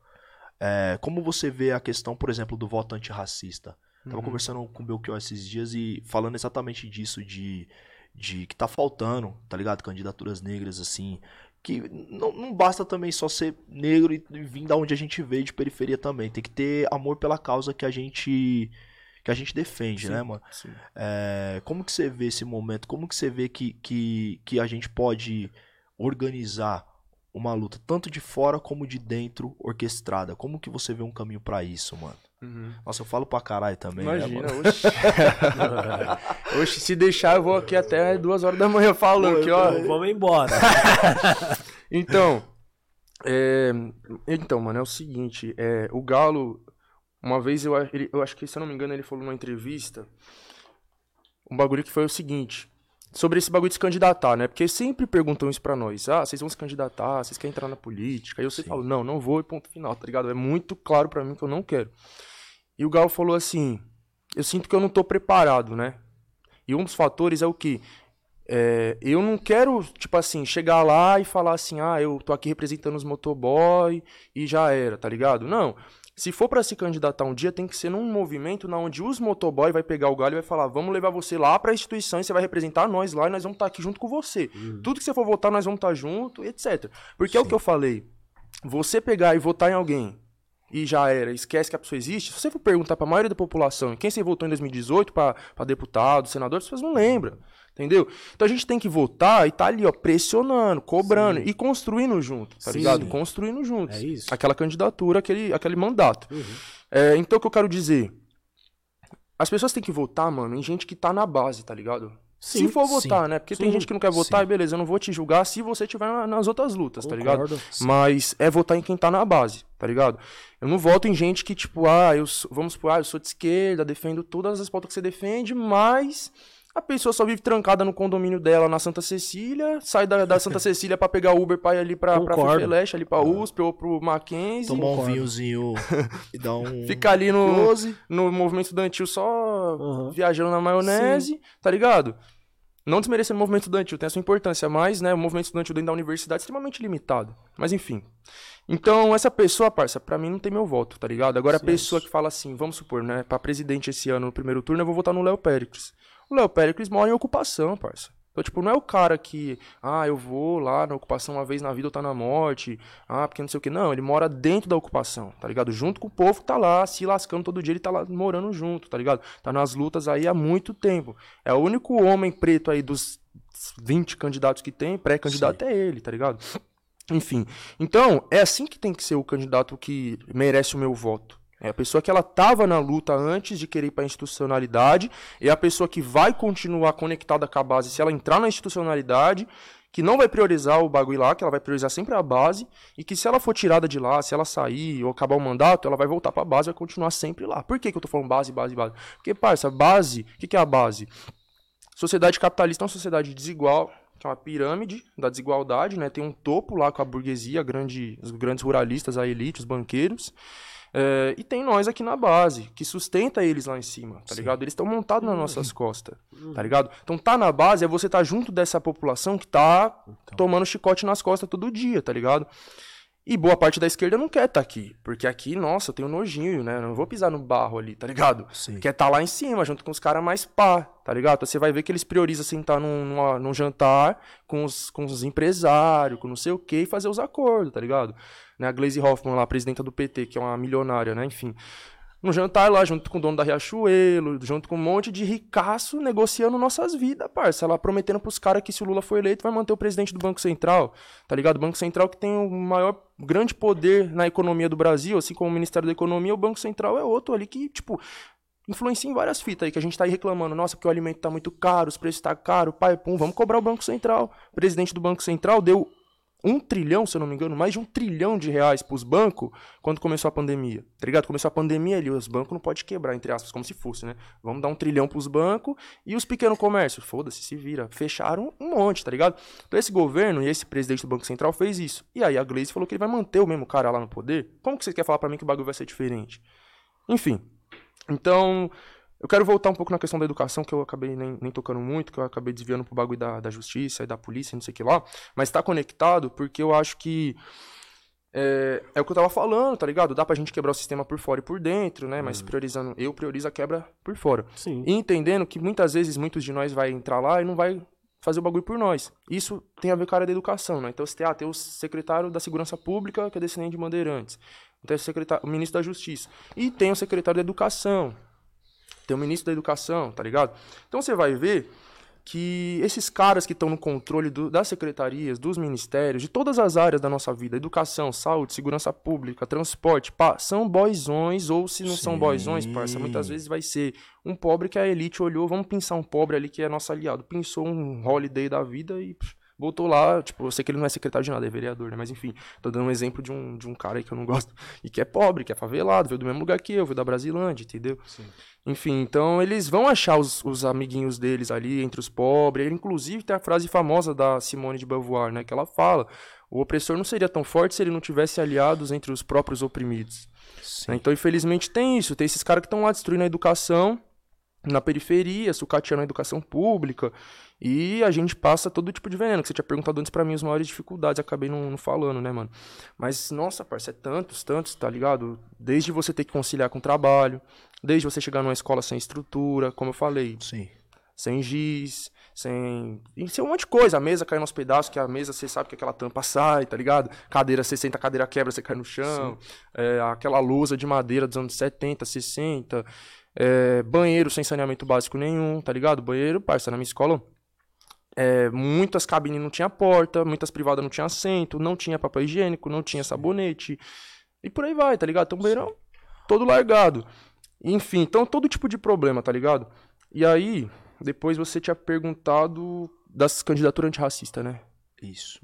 é, como você vê a questão, por exemplo, do voto antirracista? Tava Uhum. conversando com o Belchior esses dias e falando exatamente disso, de, de que tá faltando, tá ligado? Candidaturas negras, assim. Que não, não basta também só ser negro e, e vir da onde a gente veio, de periferia também. Tem que ter amor pela causa que a gente que a gente defende, Sim, né, mano? sim. É, como que você vê esse momento? Como que você vê que, que, que a gente pode organizar uma luta, tanto de fora como de dentro, orquestrada? Como que você vê um caminho pra isso, mano? Uhum. Nossa, eu falo pra caralho também, né, Imagina, mano? oxe. oxe, se deixar, eu vou aqui até duas horas da manhã falando aqui, ó. Vamos embora. Então, é, então, mano, é o seguinte, é, o Galo, uma vez eu, ele- eu acho que, se eu não me engano, ele falou numa entrevista um bagulho que foi o seguinte, sobre esse bagulho de se candidatar, né? Porque sempre perguntam isso pra nós, ah, vocês vão se candidatar, vocês querem entrar na política? Aí eu sempre falo, não, não vou e ponto final, tá ligado? É muito claro pra mim que eu não quero. E o Galo falou assim, eu sinto que eu não tô preparado, né? E um dos fatores é o que? É, eu não quero, tipo assim, chegar lá e falar assim, ah, eu tô aqui representando os motoboy e já era, tá ligado? Não. Se for pra se candidatar um dia, tem que ser num movimento na onde os motoboy vai pegar o galho e vai falar, vamos levar você lá pra instituição e você vai representar nós lá e nós vamos estar aqui junto com você. Tudo que você for votar, nós vamos estar junto, etc. Porque é o que eu falei. Você pegar e votar em alguém e já era, esquece que a pessoa existe. Se você for perguntar pra maioria da população quem você votou em 2018 pra pra deputado, senador, as pessoas não lembram. Entendeu? Então a gente tem que votar e tá ali, ó, pressionando, cobrando e construindo junto, tá Sim. ligado? Construindo juntos. É isso. Aquela candidatura, aquele, aquele mandato. Uhum. É, então o que eu quero dizer? As pessoas têm que votar, mano, em gente que tá na base, tá ligado? Sim, se for sim. votar, né? Porque tem Sim, gente que não quer votar, sim. e beleza, eu não vou te julgar se você tiver na- nas outras lutas, tá ligado? Concordo. Mas é votar em quem tá na base, tá ligado? Eu não voto em gente que, tipo, ah, eu sou, vamos supor, ah, eu sou de esquerda, defendo todas as pautas que você defende, mas a pessoa só vive trancada no condomínio dela na Santa Cecília, sai da, da Santa Cecília pra pegar Uber pra ir ali pra, pra Concordo. Fofeleste, ali pra USP ou pro Mackenzie. Tomar um vinhozinho e dar um Fica ali no, close. no movimento estudantil só Uhum. viajando na maionese, tá ligado? Não desmerecendo o movimento estudantil, tem a sua importância, mas, né, o movimento estudantil dentro da universidade é extremamente limitado. Mas enfim. Então, essa pessoa, parça, pra mim não tem meu voto, tá ligado? Agora, a Sim. pessoa que fala assim, vamos supor, né, pra presidente esse ano, no primeiro turno, eu vou votar no Léo Péricles. O Léo Péricles mora em ocupação, parça. Então, tipo, não é o cara que, ah, eu vou lá na ocupação uma vez na vida ou tá na morte, ah, porque não sei o que. Não, ele mora dentro da ocupação, tá ligado? Junto com o povo que tá lá se lascando todo dia, ele tá lá morando junto, tá ligado? Tá nas lutas aí há muito tempo. É o único homem preto aí dos 20 candidatos que tem, pré-candidato é ele, tá ligado? Enfim. Então, é assim que tem que ser o candidato que merece o meu voto. É a pessoa que ela estava na luta antes de querer ir para a institucionalidade, é a pessoa que vai continuar conectada com a base se ela entrar na institucionalidade, que não vai priorizar o bagulho lá, que ela vai priorizar sempre a base, e que se ela for tirada de lá, se ela sair ou acabar o mandato, ela vai voltar para a base e vai continuar sempre lá. Por que, que eu tô falando base, base, base? Porque, parça, base, o que, que é a base? Sociedade capitalista é uma sociedade desigual, que é uma pirâmide da desigualdade, né? Tem um topo lá com a burguesia, grande, os grandes ruralistas, a elite, os banqueiros. É, e tem nós aqui na base, que sustenta eles lá em cima, tá Sim. ligado? Eles estão montados nas nossas costas, tá ligado? Então tá na base é você tá junto dessa população que tá então. tomando chicote nas costas todo dia, tá ligado? E boa parte da esquerda não quer estar tá aqui. Porque aqui, nossa, eu tenho nojinho, né? Eu não vou pisar no barro ali, tá ligado? Sim. Quer estar tá lá em cima, junto com os caras mais pá, tá ligado? Então, você vai ver que eles priorizam sentar num, num, num jantar com os, com os empresários, com não sei o que, e fazer os acordos, tá ligado? Né? A Glaze Hoffman lá, presidenta do PT, que é uma milionária, né? Enfim no jantar lá, junto com o dono da Riachuelo, junto com um monte de ricaço negociando nossas vidas, parça. Ela prometendo pros caras que se o Lula for eleito vai manter o presidente do Banco Central, tá ligado? O Banco Central que tem o maior, grande poder na economia do Brasil, assim como o Ministério da Economia, o Banco Central é outro ali que, tipo, influencia em várias fitas aí, que a gente tá aí reclamando, nossa, porque o alimento tá muito caro, os preços tá caro, pai, pum, vamos cobrar o Banco Central. O presidente do Banco Central deu um trilhão, se eu não me engano, mais de um trilhão de reais para os bancos quando começou a pandemia. Tá ligado? Começou a pandemia ali, os bancos não podem quebrar, entre aspas, como se fosse, né? Vamos dar um trilhão para os bancos e os pequenos comércios, foda-se, se vira. Fecharam um monte, tá ligado? Então esse governo e esse presidente do Banco Central fez isso. E aí a Gleice falou que ele vai manter o mesmo cara lá no poder. Como que você quer falar para mim que o bagulho vai ser diferente? Enfim. Então, eu quero voltar um pouco na questão da educação, que eu acabei nem, nem tocando muito, que eu acabei desviando pro bagulho da, da justiça e da polícia, não sei o que lá. Mas tá conectado porque eu acho que. É, é, o que eu tava falando, tá ligado? Dá pra gente quebrar o sistema por fora e por dentro, né? Mas uhum. priorizando, eu priorizo a quebra por fora. Sim. E entendendo que muitas vezes muitos de nós vai entrar lá e não vai fazer o bagulho por nós. Isso tem a ver com a área da educação, né? Então você tem, ah, tem o secretário da Segurança Pública, que é descendente de Bandeirantes. Tem o, secretário, o ministro da Justiça. E tem o secretário da Educação, tem o ministro da educação, tá ligado? Então você vai ver que esses caras que estão no controle do, das secretarias, dos ministérios, de todas as áreas da nossa vida, educação, saúde, segurança pública, transporte, pá, são boizões, ou se não Sim. são boizões, parça, muitas vezes vai ser um pobre que a elite olhou, vamos pensar um pobre ali que é nosso aliado, pensou um holiday da vida e pff, Voltou lá, tipo, eu sei que ele não é secretário de nada, é vereador, né? Mas enfim, tô dando um exemplo de um, de um cara aí que eu não gosto. E que é pobre, que é favelado, veio do mesmo lugar que eu, veio da Brasilândia, entendeu? Sim. Enfim, então eles vão achar os, os amiguinhos deles ali entre os pobres. Inclusive, tem a frase famosa da Simone de Beauvoir, né? Que ela fala: o opressor não seria tão forte se ele não tivesse aliados entre os próprios oprimidos. Né? Então, infelizmente, tem isso. Tem esses caras que estão lá destruindo a educação na periferia, sucateando a educação pública. E a gente passa todo tipo de veneno, que você tinha perguntado antes para mim as maiores dificuldades, acabei não, não, falando, né, mano? Mas, nossa, parça, é tantos, tantos, tá ligado? Desde você ter que conciliar com o trabalho, desde você chegar numa escola sem estrutura, como eu falei. Sim. Sem giz, sem. Isso é um monte de coisa. A mesa cai nos pedaços, que a mesa você sabe que aquela tampa sai, tá ligado? Cadeira, você senta, a cadeira quebra, você cai no chão. É, aquela lousa de madeira dos anos 70, 60. É, banheiro sem saneamento básico nenhum, tá ligado? Banheiro, parça, na minha escola é, muitas cabines não tinha porta, muitas privadas não tinha assento, não tinha papel higiênico, não tinha sabonete. E por aí vai, tá ligado? Então, beirão todo largado. Enfim, então todo tipo de problema, tá ligado? E aí, depois você tinha perguntado das candidaturas antirracistas, né? Isso.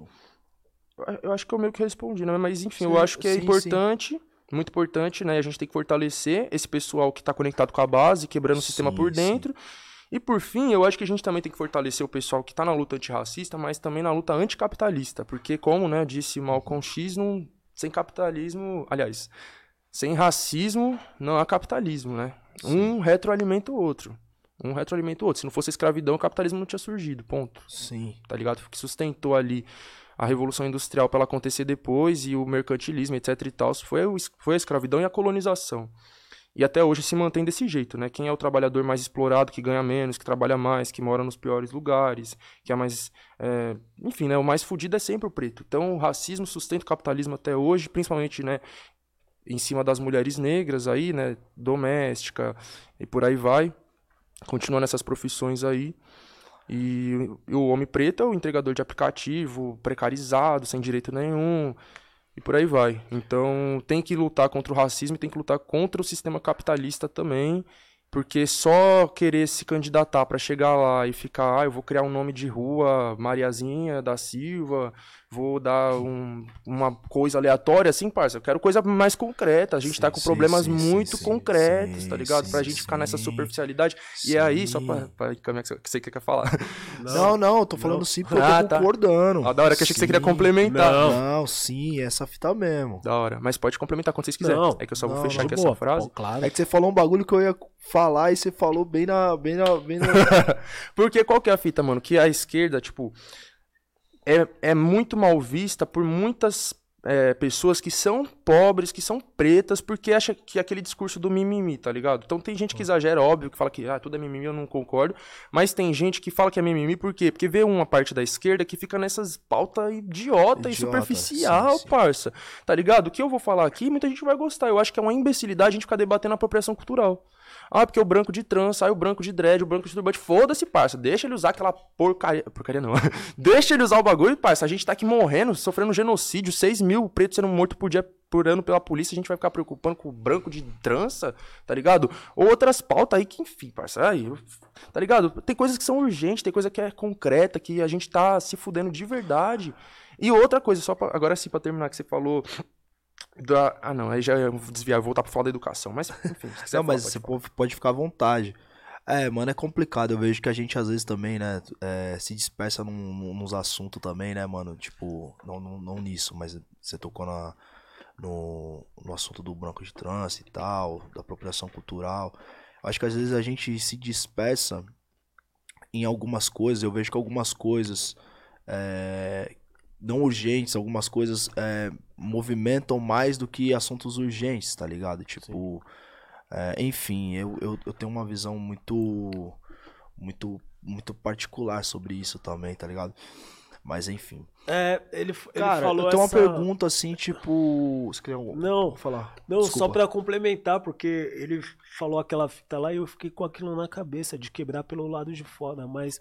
Eu acho que eu meio que respondi, né? Mas enfim, sim, eu acho que é sim, importante, sim. muito importante, né? A gente tem que fortalecer esse pessoal que tá conectado com a base, quebrando o sistema por dentro. E por fim, eu acho que a gente também tem que fortalecer o pessoal que está na luta antirracista, mas também na luta anticapitalista, porque como, né, disse Malcolm X, não, sem capitalismo, aliás, sem racismo não há capitalismo, né? Sim. Um retroalimenta o outro. Um retroalimenta o outro. Se não fosse escravidão, o capitalismo não tinha surgido, ponto. Sim. Tá ligado? Que sustentou ali a revolução industrial para ela acontecer depois e o mercantilismo, etc e tal, foi, foi a escravidão e a colonização. E até hoje se mantém desse jeito, né? Quem é o trabalhador mais explorado, que ganha menos, que trabalha mais, que mora nos piores lugares, que é mais. É... Enfim, né? O mais fudido é sempre o preto. Então o racismo sustenta o capitalismo até hoje, principalmente, né? Em cima das mulheres negras aí, né? Doméstica e por aí vai. Continua nessas profissões aí. E o homem preto é o entregador de aplicativo, precarizado, sem direito nenhum, e por aí vai. Então tem que lutar contra o racismo e tem que lutar contra o sistema capitalista também, porque só querer se candidatar para chegar lá e ficar, ah, eu vou criar um nome de rua, Mariazinha da Silva, vou dar um, uma coisa aleatória, assim, parça. Eu quero coisa mais concreta. A gente sim, tá com sim, problemas sim, muito concretos, tá ligado? pra gente ficar nessa superficialidade. E é aí, só pra, pra caminhar que você quer falar. Não, não, eu tô falando não. sim porque ah, eu tô tá. concordando. Ah, da hora que achei que você queria complementar. Não. não, sim, essa fita mesmo. Da hora. Mas pode complementar quando vocês quiserem. Não, é que eu só vou fechar aqui boa, essa frase. Pô, claro. É que você falou um bagulho que eu ia falar e você falou bem na. Bem na, bem na... porque qual que é a fita, mano? Que a esquerda, tipo é, é muito mal vista por muitas é, pessoas que são pobres, que são pretas, porque acha que é aquele discurso do mimimi, tá ligado? Então tem gente que exagera, óbvio, que fala que ah, tudo é mimimi, eu não concordo. Mas tem gente que fala que é mimimi por quê? Porque vê uma parte da esquerda que fica nessas pautas idiota, idiota e superficial, sim, sim. parça. Tá ligado? O que eu vou falar aqui, muita gente vai gostar. Eu acho que é uma imbecilidade a gente ficar debatendo a apropriação cultural. Ah, porque o branco de trança, aí o branco de dread, o branco de turbante. Foda-se, parça. Deixa ele usar aquela porcaria. Porcaria não. Deixa ele usar o bagulho, parça. A gente tá aqui morrendo, sofrendo genocídio. 6 mil pretos sendo mortos por dia por ano pela polícia. A gente vai ficar preocupando com o branco de trança, tá ligado? Ou outras pautas aí que, enfim, parça. Aí, tá ligado? Tem coisas que são urgentes, tem coisa que é concreta, que a gente tá se fudendo de verdade. E outra coisa, só pra, agora sim, pra terminar, que você falou da... Ah, não, aí já ia desviar, voltar pra falar da educação. Mas, enfim, se Não, falar, mas você pode, pode ficar à vontade. É, mano, é complicado. Eu vejo que a gente às vezes também, né, é, se dispersa num, nos assuntos também, né, mano? Tipo, não, não, não, nisso, mas você tocou na, no, no assunto do branco de trânsito e tal, da apropriação cultural. Acho que às vezes a gente se dispersa em algumas coisas. Eu vejo que algumas coisas é, não urgentes, algumas coisas é, movimentam mais do que assuntos urgentes, tá ligado? Tipo, é, enfim, eu, eu, eu, tenho uma visão muito, muito, muito particular sobre isso também, tá ligado? Mas enfim. É, ele, ele Cara, falou eu tenho essa... uma pergunta assim, tipo. Você um... Não, falar? Não, Desculpa. só pra complementar, porque ele falou aquela fita lá e eu fiquei com aquilo na cabeça de quebrar pelo lado de fora, mas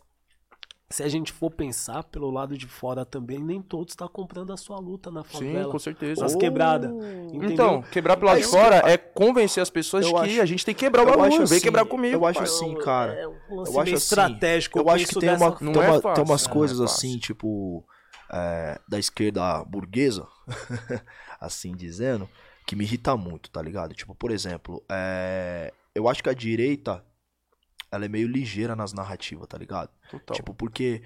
se a gente for pensar pelo lado de fora também, nem todos estão tá comprando a sua luta na favela. Sim, com certeza. As quebradas. Oh. Então, quebrar pelo lado de fora é convencer as pessoas de que acho, a gente tem que quebrar o bagulho. Vem assim, quebrar comigo. Eu acho assim, cara. É um eu acho estratégico. Eu, acho que tem, uma, tem, é fácil, tem umas é coisas assim, tipo, é, da esquerda burguesa, assim dizendo, que me irrita muito, tá ligado? Tipo, por exemplo, é, eu acho que a direita ela é meio ligeira nas narrativas, tá ligado? Total. Tipo, porque,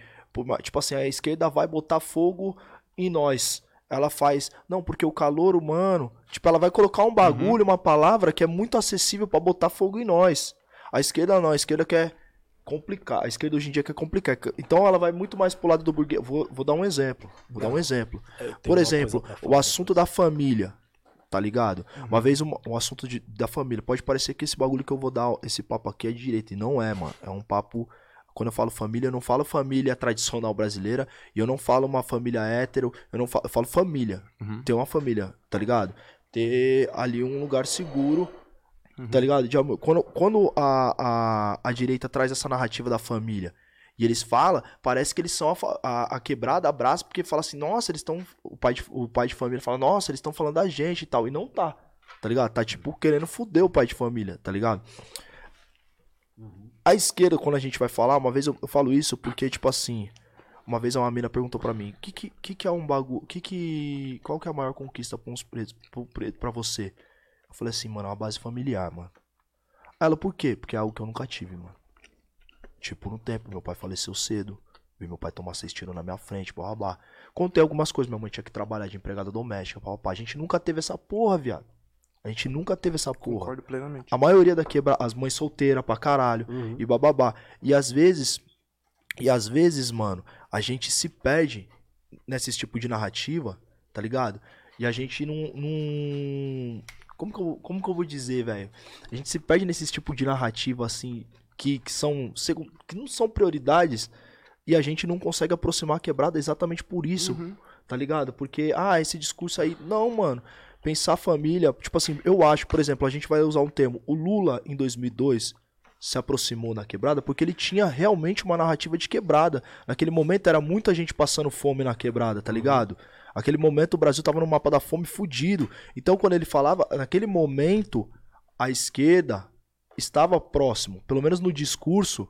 tipo assim, a esquerda vai botar fogo em nós. Ela faz, não, porque o calor humano, tipo, ela vai colocar um bagulho, uhum. uma palavra que é muito acessível para botar fogo em nós. A esquerda não, a esquerda quer complicar. A esquerda hoje em dia quer complicar. Então ela vai muito mais pro lado do burguês. Vou, vou dar um exemplo. Vou dar um exemplo. Por exemplo, o assunto da família tá ligado? Uhum. Uma vez um, um assunto de, da família, pode parecer que esse bagulho que eu vou dar, esse papo aqui é de direita, e não é, mano. É um papo. Quando eu falo família, eu não falo família tradicional brasileira, e eu não falo uma família hétero, eu não falo, eu falo família. Uhum. Ter uma família, tá ligado? Ter ali um lugar seguro, uhum. tá ligado? De, quando quando a, a, a direita traz essa narrativa da família, e eles falam, parece que eles são a, a, a quebrada, abraço, porque fala assim, nossa, eles estão. O pai, de, o pai de família fala, nossa, eles estão falando da gente e tal. E não tá. Tá ligado? Tá tipo querendo foder o pai de família, tá ligado? Uhum. A esquerda, quando a gente vai falar, uma vez eu, eu, falo isso porque, tipo assim, uma vez uma mina perguntou para mim, que, que que, que é um bagulho, que que, qual que é a maior conquista pra uns pretos, pro preto, pra você? Eu falei assim, mano, é uma base familiar, mano. Ela, por quê? Porque é algo que eu nunca tive, mano. Tipo, no tempo, meu pai faleceu cedo. Vi meu pai tomar seis tiros na minha frente, blá, blá, Contei algumas coisas, minha mãe tinha que trabalhar de empregada doméstica, blá, blá. A gente nunca teve essa porra, viado. A gente nunca teve essa porra. Concordo plenamente. A maioria da quebra, as mães solteiras pra caralho uhum. e bababá. E às vezes, e às vezes, mano, a gente se perde nesse tipo de narrativa, tá ligado? E a gente não, não como que eu, como que eu vou dizer, velho? A gente se perde nesse tipo de narrativa, assim, que, que são. que não são prioridades e a gente não consegue aproximar a quebrada exatamente por isso, tá ligado? Porque, ah, esse discurso aí. Não, mano. Pensar família, tipo assim, eu acho, por exemplo, a gente vai usar um termo. O Lula, em 2002, se aproximou na quebrada porque ele tinha realmente uma narrativa de quebrada. Naquele momento era muita gente passando fome na quebrada, tá ligado? Aquele momento o Brasil tava no mapa da fome fudido. Então quando ele falava, naquele momento a esquerda estava próximo, pelo menos no discurso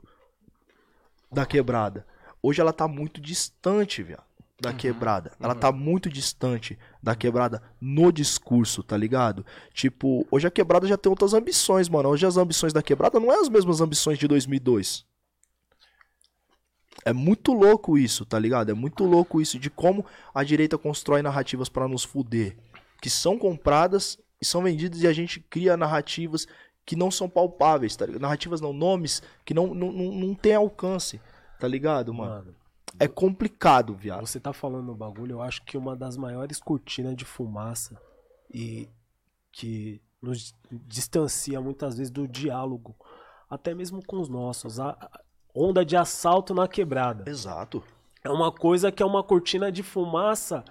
da quebrada. Hoje ela tá muito distante, viado, da quebrada. Ela tá muito distante da quebrada no discurso, tá ligado? Tipo, hoje a quebrada já tem outras ambições, mano. Hoje as ambições da quebrada não é as mesmas ambições de 2002. É muito louco isso, tá ligado? É muito louco isso de como a direita constrói narrativas pra nos fuder, que são compradas e são vendidas e a gente cria narrativas que não são palpáveis, tá ligado? Narrativas não, nomes que não, não, não, não tem alcance, tá ligado, mano? Mano, É complicado, viado. você tá falando no bagulho, eu acho que uma das maiores cortinas de fumaça e que nos distancia muitas vezes do diálogo, até mesmo com os nossos, a a onda de assalto na quebrada. Exato. É uma coisa que é uma cortina de fumaça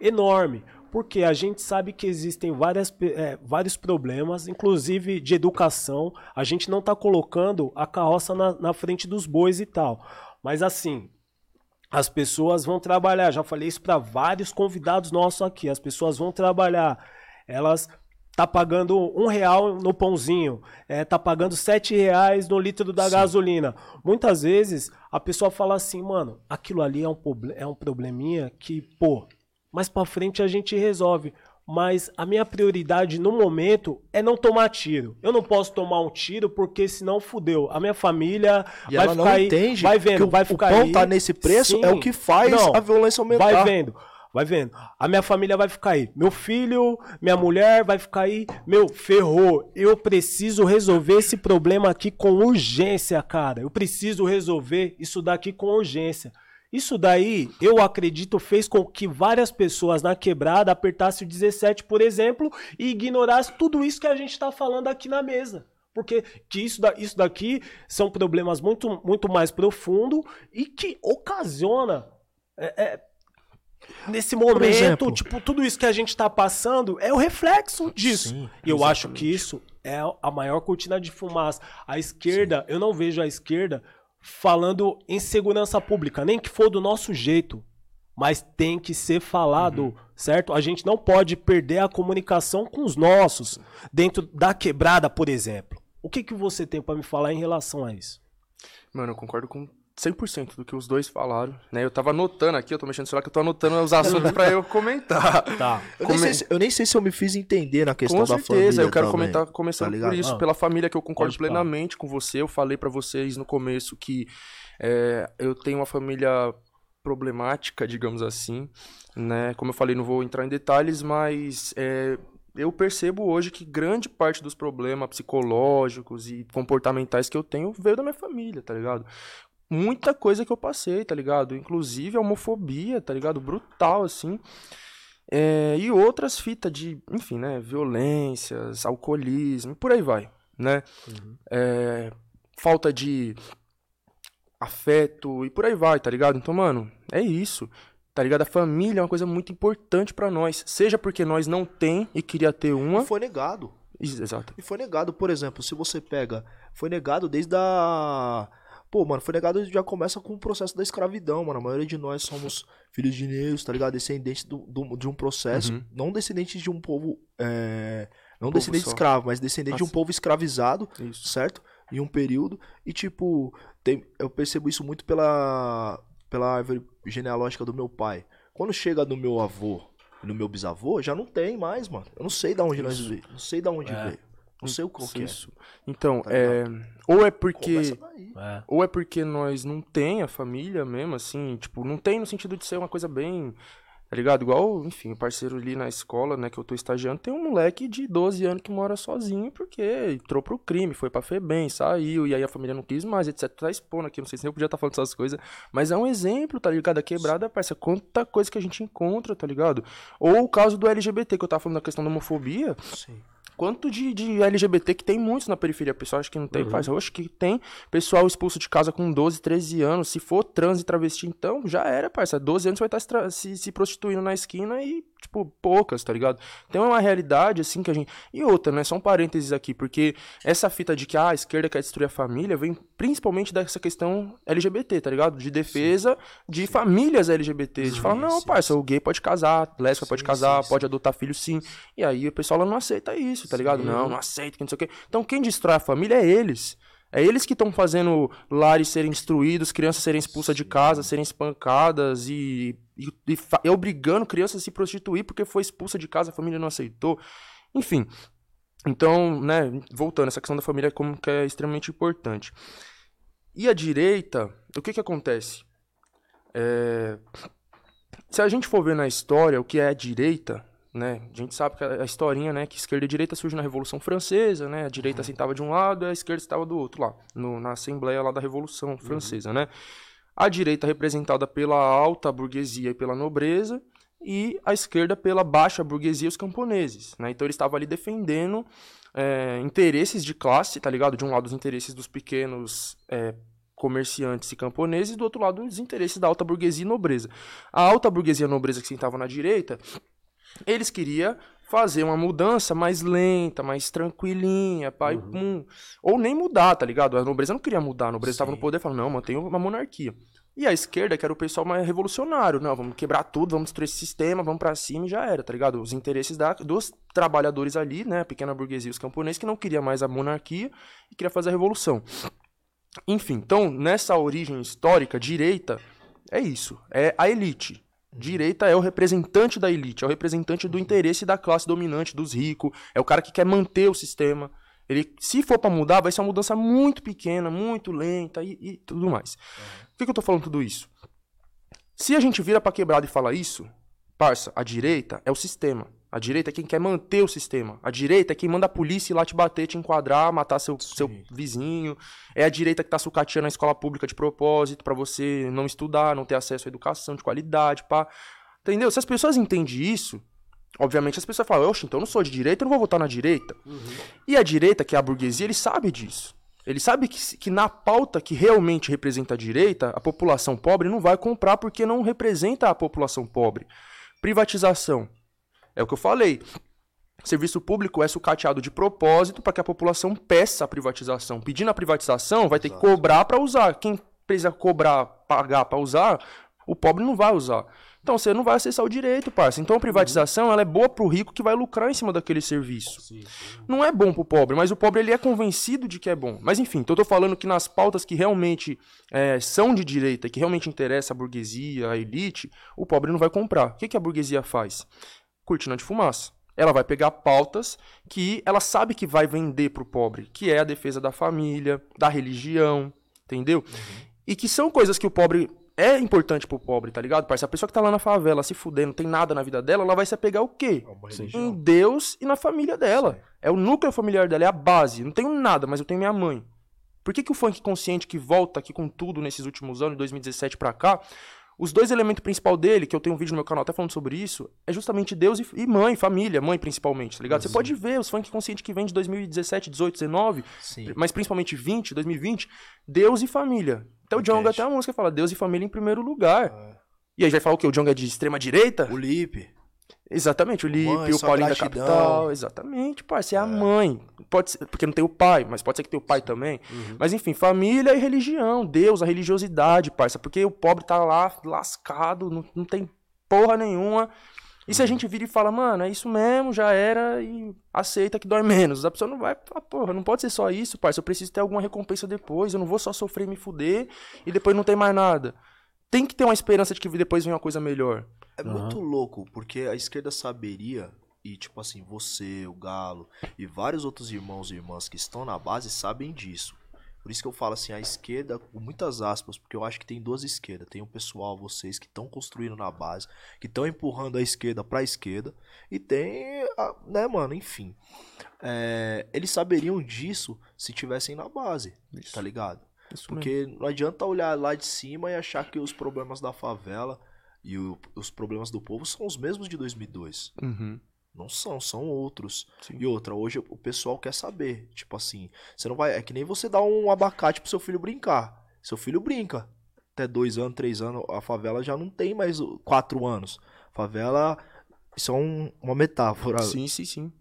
enorme. Porque a gente sabe que existem várias, é, vários problemas, inclusive de educação. A gente não está colocando a carroça na, na frente dos bois e tal. Mas assim, as pessoas vão trabalhar. Já falei isso para vários convidados nossos aqui. As pessoas vão trabalhar. Elas tá pagando um real no pãozinho, é, tá pagando sete reais no litro da gasolina. Muitas vezes a pessoa fala assim, mano, aquilo ali é um, é um probleminha que, pô, mais pra frente a gente resolve. Mas a minha prioridade no momento é não tomar tiro. Eu não posso tomar um tiro porque senão fudeu. A minha família E vai ficar aí, entende vai vendo, que o, vai o ficar pão aí. tá nesse preço, é Sim. o que faz Não, a violência aumentar. Vai vendo, vai vendo. A minha família vai ficar aí. Meu filho, minha mulher vai ficar aí. Meu, ferrou. Eu preciso resolver esse problema aqui com urgência, cara. Eu preciso resolver isso daqui com urgência. Isso daí, eu acredito, fez com que várias pessoas na quebrada apertassem o 17, por exemplo, e ignorassem tudo isso que a gente está falando aqui na mesa. Porque que isso, da- isso daqui são problemas muito, muito mais profundos e que ocasiona é, é, nesse momento, exemplo- tipo, tudo isso que a gente tá passando é o reflexo disso. Sim, e eu acho que isso é a maior cortina de fumaça. A esquerda, eu não vejo a esquerda falando em segurança pública, nem que for do nosso jeito. Mas tem que ser falado, Uhum. certo? A gente não pode perder a comunicação com os nossos, dentro da quebrada, por exemplo. O que, que você tem pra me falar em relação a isso? Mano, eu concordo com 100% do que os dois falaram, né? Eu tava anotando aqui, eu tô mexendo no celular que eu tô anotando os assuntos pra eu comentar. Tá. Eu, nem Come- sei se, eu nem sei se eu me fiz entender na questão Com da certeza, família eu quero também, comentar começando tá por isso, Ah. pela família que eu concordo plenamente com você. Eu falei pra vocês no começo que é, eu tenho uma família problemática, digamos assim, né? Como eu falei, não vou entrar em detalhes, mas é, eu percebo hoje que grande parte dos problemas psicológicos e comportamentais que eu tenho veio da minha família, tá ligado? Muita coisa que eu passei, tá ligado? Inclusive a homofobia, tá ligado? Brutal, assim. É, e outras fitas de, enfim, né? Violências, alcoolismo, por aí vai, né? É, falta de afeto e por aí vai, tá ligado? Então, mano, é isso. Tá ligado? A família é uma coisa muito importante pra nós. Seja porque nós não tem e queria ter uma. E foi negado. Exato. E foi negado, por exemplo, se você pega. Foi negado desde a. Pô, mano, foi negado já começa com o processo da escravidão, mano. A maioria de nós somos filhos de negros, tá ligado? Descendentes do, do- de um processo. Uhum. Não descendentes de um povo. é, Não Povo descendente só. escravo, mas descendente de um Ah, povo escravizado, Isso. certo? Em um período. E, tipo, tem- eu percebo isso muito pela, pela árvore genealógica do meu pai. Quando chega no meu avô no meu bisavô, já não tem mais, mano. Eu não sei da onde nós veio. Não sei da onde É. veio. Não sei o qual que é. Isso. Então, Tá é, ou é porque. É. ou é porque nós não tem a família mesmo, assim, tipo, não tem no sentido de ser uma coisa bem, tá ligado? Igual, enfim, o parceiro ali na escola, né, que eu tô estagiando, tem um moleque de 12 anos que mora sozinho porque entrou pro crime, foi pra FEBEM, saiu, e aí a família não quis mais, etc. Tá expondo aqui, não sei se eu podia estar falando essas coisas, mas é um exemplo, tá ligado? A quebrada, parça, quanta coisa que a gente encontra, tá ligado? Ou o caso do LGBT, que eu tava falando da questão da homofobia, Sim. Quanto de, de LGBT que tem muitos na periferia. Pessoal, acho que não tem, uhum. parça. Eu acho que tem pessoal expulso de casa com 12, 13 anos. Se for trans e travesti, então já era, parça. 12 anos vai estar se, se prostituindo na esquina e tipo, poucas, tá ligado? Então é uma realidade, assim, que a gente. E outra, né? Só um parênteses aqui, porque essa fita de que ah, a esquerda quer destruir a família vem principalmente dessa questão LGBT, tá ligado? De defesa sim, de sim. famílias LGBT. De falar, não, sim, parça, o gay pode casar, lésbica pode casar, pode adotar filho sim. E aí o pessoal não aceita isso, tá ligado? Não, não aceita, que não sei o quê. Então quem destrói a família é eles. É eles que estão fazendo lares serem destruídos, crianças serem expulsas de casa, serem espancadas e, e, e, e, obrigando crianças a se prostituir porque foi expulsa de casa, a família não aceitou. Enfim. Então, né, voltando, essa questão da família como que é extremamente importante. E a direita, o que que acontece? É, se a gente for ver na história o que é a direita, né? A gente sabe que a, historinha, né, que esquerda e direita surge na Revolução Francesa, né? A direita uhum. sentava de um lado, a esquerda estava do outro lá, no, na Assembleia lá da Revolução uhum. Francesa, uhum. né? A direita representada pela alta burguesia e pela nobreza, e a esquerda pela baixa burguesia e os camponeses, né? Então ele estava ali defendendo é, interesses de classe, tá ligado? De um lado os interesses dos pequenos é, comerciantes e camponeses, e do outro lado os interesses da alta burguesia e nobreza. A alta burguesia e nobreza que sentava na direita eles queriam fazer uma mudança mais lenta, mais tranquilinha, pai, uhum. ou nem mudar, tá ligado? A nobreza não queria mudar, a nobreza estava no poder, falando, não, mantém uma monarquia. E a esquerda, que era o pessoal mais revolucionário, não, vamos quebrar tudo, vamos destruir esse sistema, vamos para cima e já era, tá ligado? Os interesses da, dos trabalhadores ali, né, a pequena burguesia, os camponeses, que não queria mais a monarquia e queria fazer a revolução. Enfim, então, nessa origem histórica, direita, é isso, é a elite, Direita é o representante da elite, é o representante do interesse da classe dominante, dos ricos, é o cara que quer manter o sistema. Ele, se for para mudar, vai ser uma mudança muito pequena, muito lenta e, e tudo mais. Uhum. Por que, que eu tô falando tudo isso? Se a gente vira pra quebrada e fala isso, parça, a direita é o sistema. A direita é quem quer manter o sistema. A direita é quem manda a polícia ir lá te bater, te enquadrar, matar seu, seu vizinho. É a direita que tá sucateando a escola pública de propósito para você não estudar, não ter acesso à educação de qualidade, pá. Entendeu? Se as pessoas entendem isso, obviamente as pessoas falam, oxe, então eu não sou de direita, eu não vou votar na direita. Uhum. E a direita, que é a burguesia, ele sabe disso. Ele sabe que, que na pauta que realmente representa a direita, a população pobre não vai comprar porque não representa a população pobre. Privatização é o que eu falei. Serviço público é sucateado de propósito para que a população peça a privatização. Pedindo a privatização, vai ter que cobrar para usar. Quem precisa cobrar, pagar para usar, o pobre não vai usar. Então você não vai acessar o direito, parça. Então a privatização ela é boa pro rico que vai lucrar em cima daquele serviço. Sim, sim. Não é bom pro pobre, mas o pobre ele é convencido de que é bom. Mas enfim, então eu tô falando que nas pautas que realmente é, são de direita, que realmente interessa a burguesia, a elite, o pobre não vai comprar. O que, que a burguesia faz? Cortina de fumaça. Ela vai pegar pautas que ela sabe que vai vender para o pobre, que é a defesa da família, da religião, entendeu? Uhum. E que são coisas que o pobre é importante pro pobre, tá ligado? Parece a pessoa que tá lá na favela se fudendo, não tem nada na vida dela, ela vai se apegar o quê? É em Deus e na família dela. Sim. É o núcleo familiar dela, é a base. Não tenho nada, mas eu tenho minha mãe. Por que, que o funk consciente que volta aqui com tudo nesses últimos anos, de 2017 para cá, os dois elementos principais dele, que eu tenho um vídeo no meu canal até falando sobre isso, é justamente Deus e, e mãe, família, mãe principalmente, tá ligado? Você pode ver os funk conscientes que vem de 2017, 18, 19, Sim. mas principalmente 20, 2020, Deus e família. Então o Jonga até a música fala Deus e família em primeiro lugar. Ah. E aí vai falar o quê? O Jonga é de extrema direita? O Lipe. Exatamente, o Lipe, o Paulinho da Capital. Exatamente, você é, é, a mãe. Pode ser, porque não tem o pai, mas pode ser que tenha o pai também. Uhum. Mas enfim, família e religião, Deus, a religiosidade, parça. Porque o pobre tá lá lascado, não, não tem porra nenhuma. E se a uhum. gente vira e fala, mano, é isso mesmo, já era, e aceita que dói menos. A pessoa não vai falar, porra, não pode ser só isso, parça. Eu preciso ter alguma recompensa depois. Eu não vou só sofrer e me fuder e depois não tem mais nada. Tem que ter uma esperança de que depois vem uma coisa melhor. É uhum. muito louco, porque a esquerda saberia, e tipo assim, você, o Galo e vários outros irmãos e irmãs que estão na base sabem disso. Por isso que eu falo assim, a esquerda, com muitas aspas, porque eu acho que tem duas esquerdas. Tem o pessoal, vocês, que estão construindo na base, que estão empurrando a esquerda pra esquerda. E tem, a, né, mano, enfim. É, eles saberiam disso se tivessem na base, isso. tá ligado? Isso porque mesmo. não adianta olhar lá de cima e achar que os problemas da favela e o, os problemas do povo são os mesmos de 2002. Uhum. Não são, são outros. Sim. E outra, hoje o pessoal quer saber. Tipo assim, você não vai. É que nem você dar um abacate pro seu filho brincar. Seu filho brinca. Até dois anos, três anos, a favela já não tem mais quatro anos. Favela, isso é um- uma metáfora. Sim, sim, sim.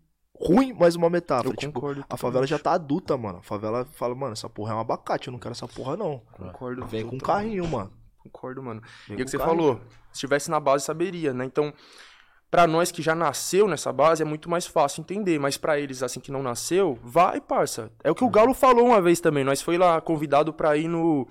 Ruim, mas uma metáfora. Eu tipo, concordo. a favela já tá adulta, mano. A favela fala, mano, essa porra é um abacate, eu não quero essa porra, não. Concordo. Vem com um carrinho, mano. Concordo, mano. Vem E é o que você carrinho. falou, se estivesse na base saberia, né? Então, pra nós que já nasceu nessa base é muito mais fácil entender, mas pra eles assim que não nasceu, vai, parça. É o que o Galo falou uma vez também. Nós foi lá convidado pra ir no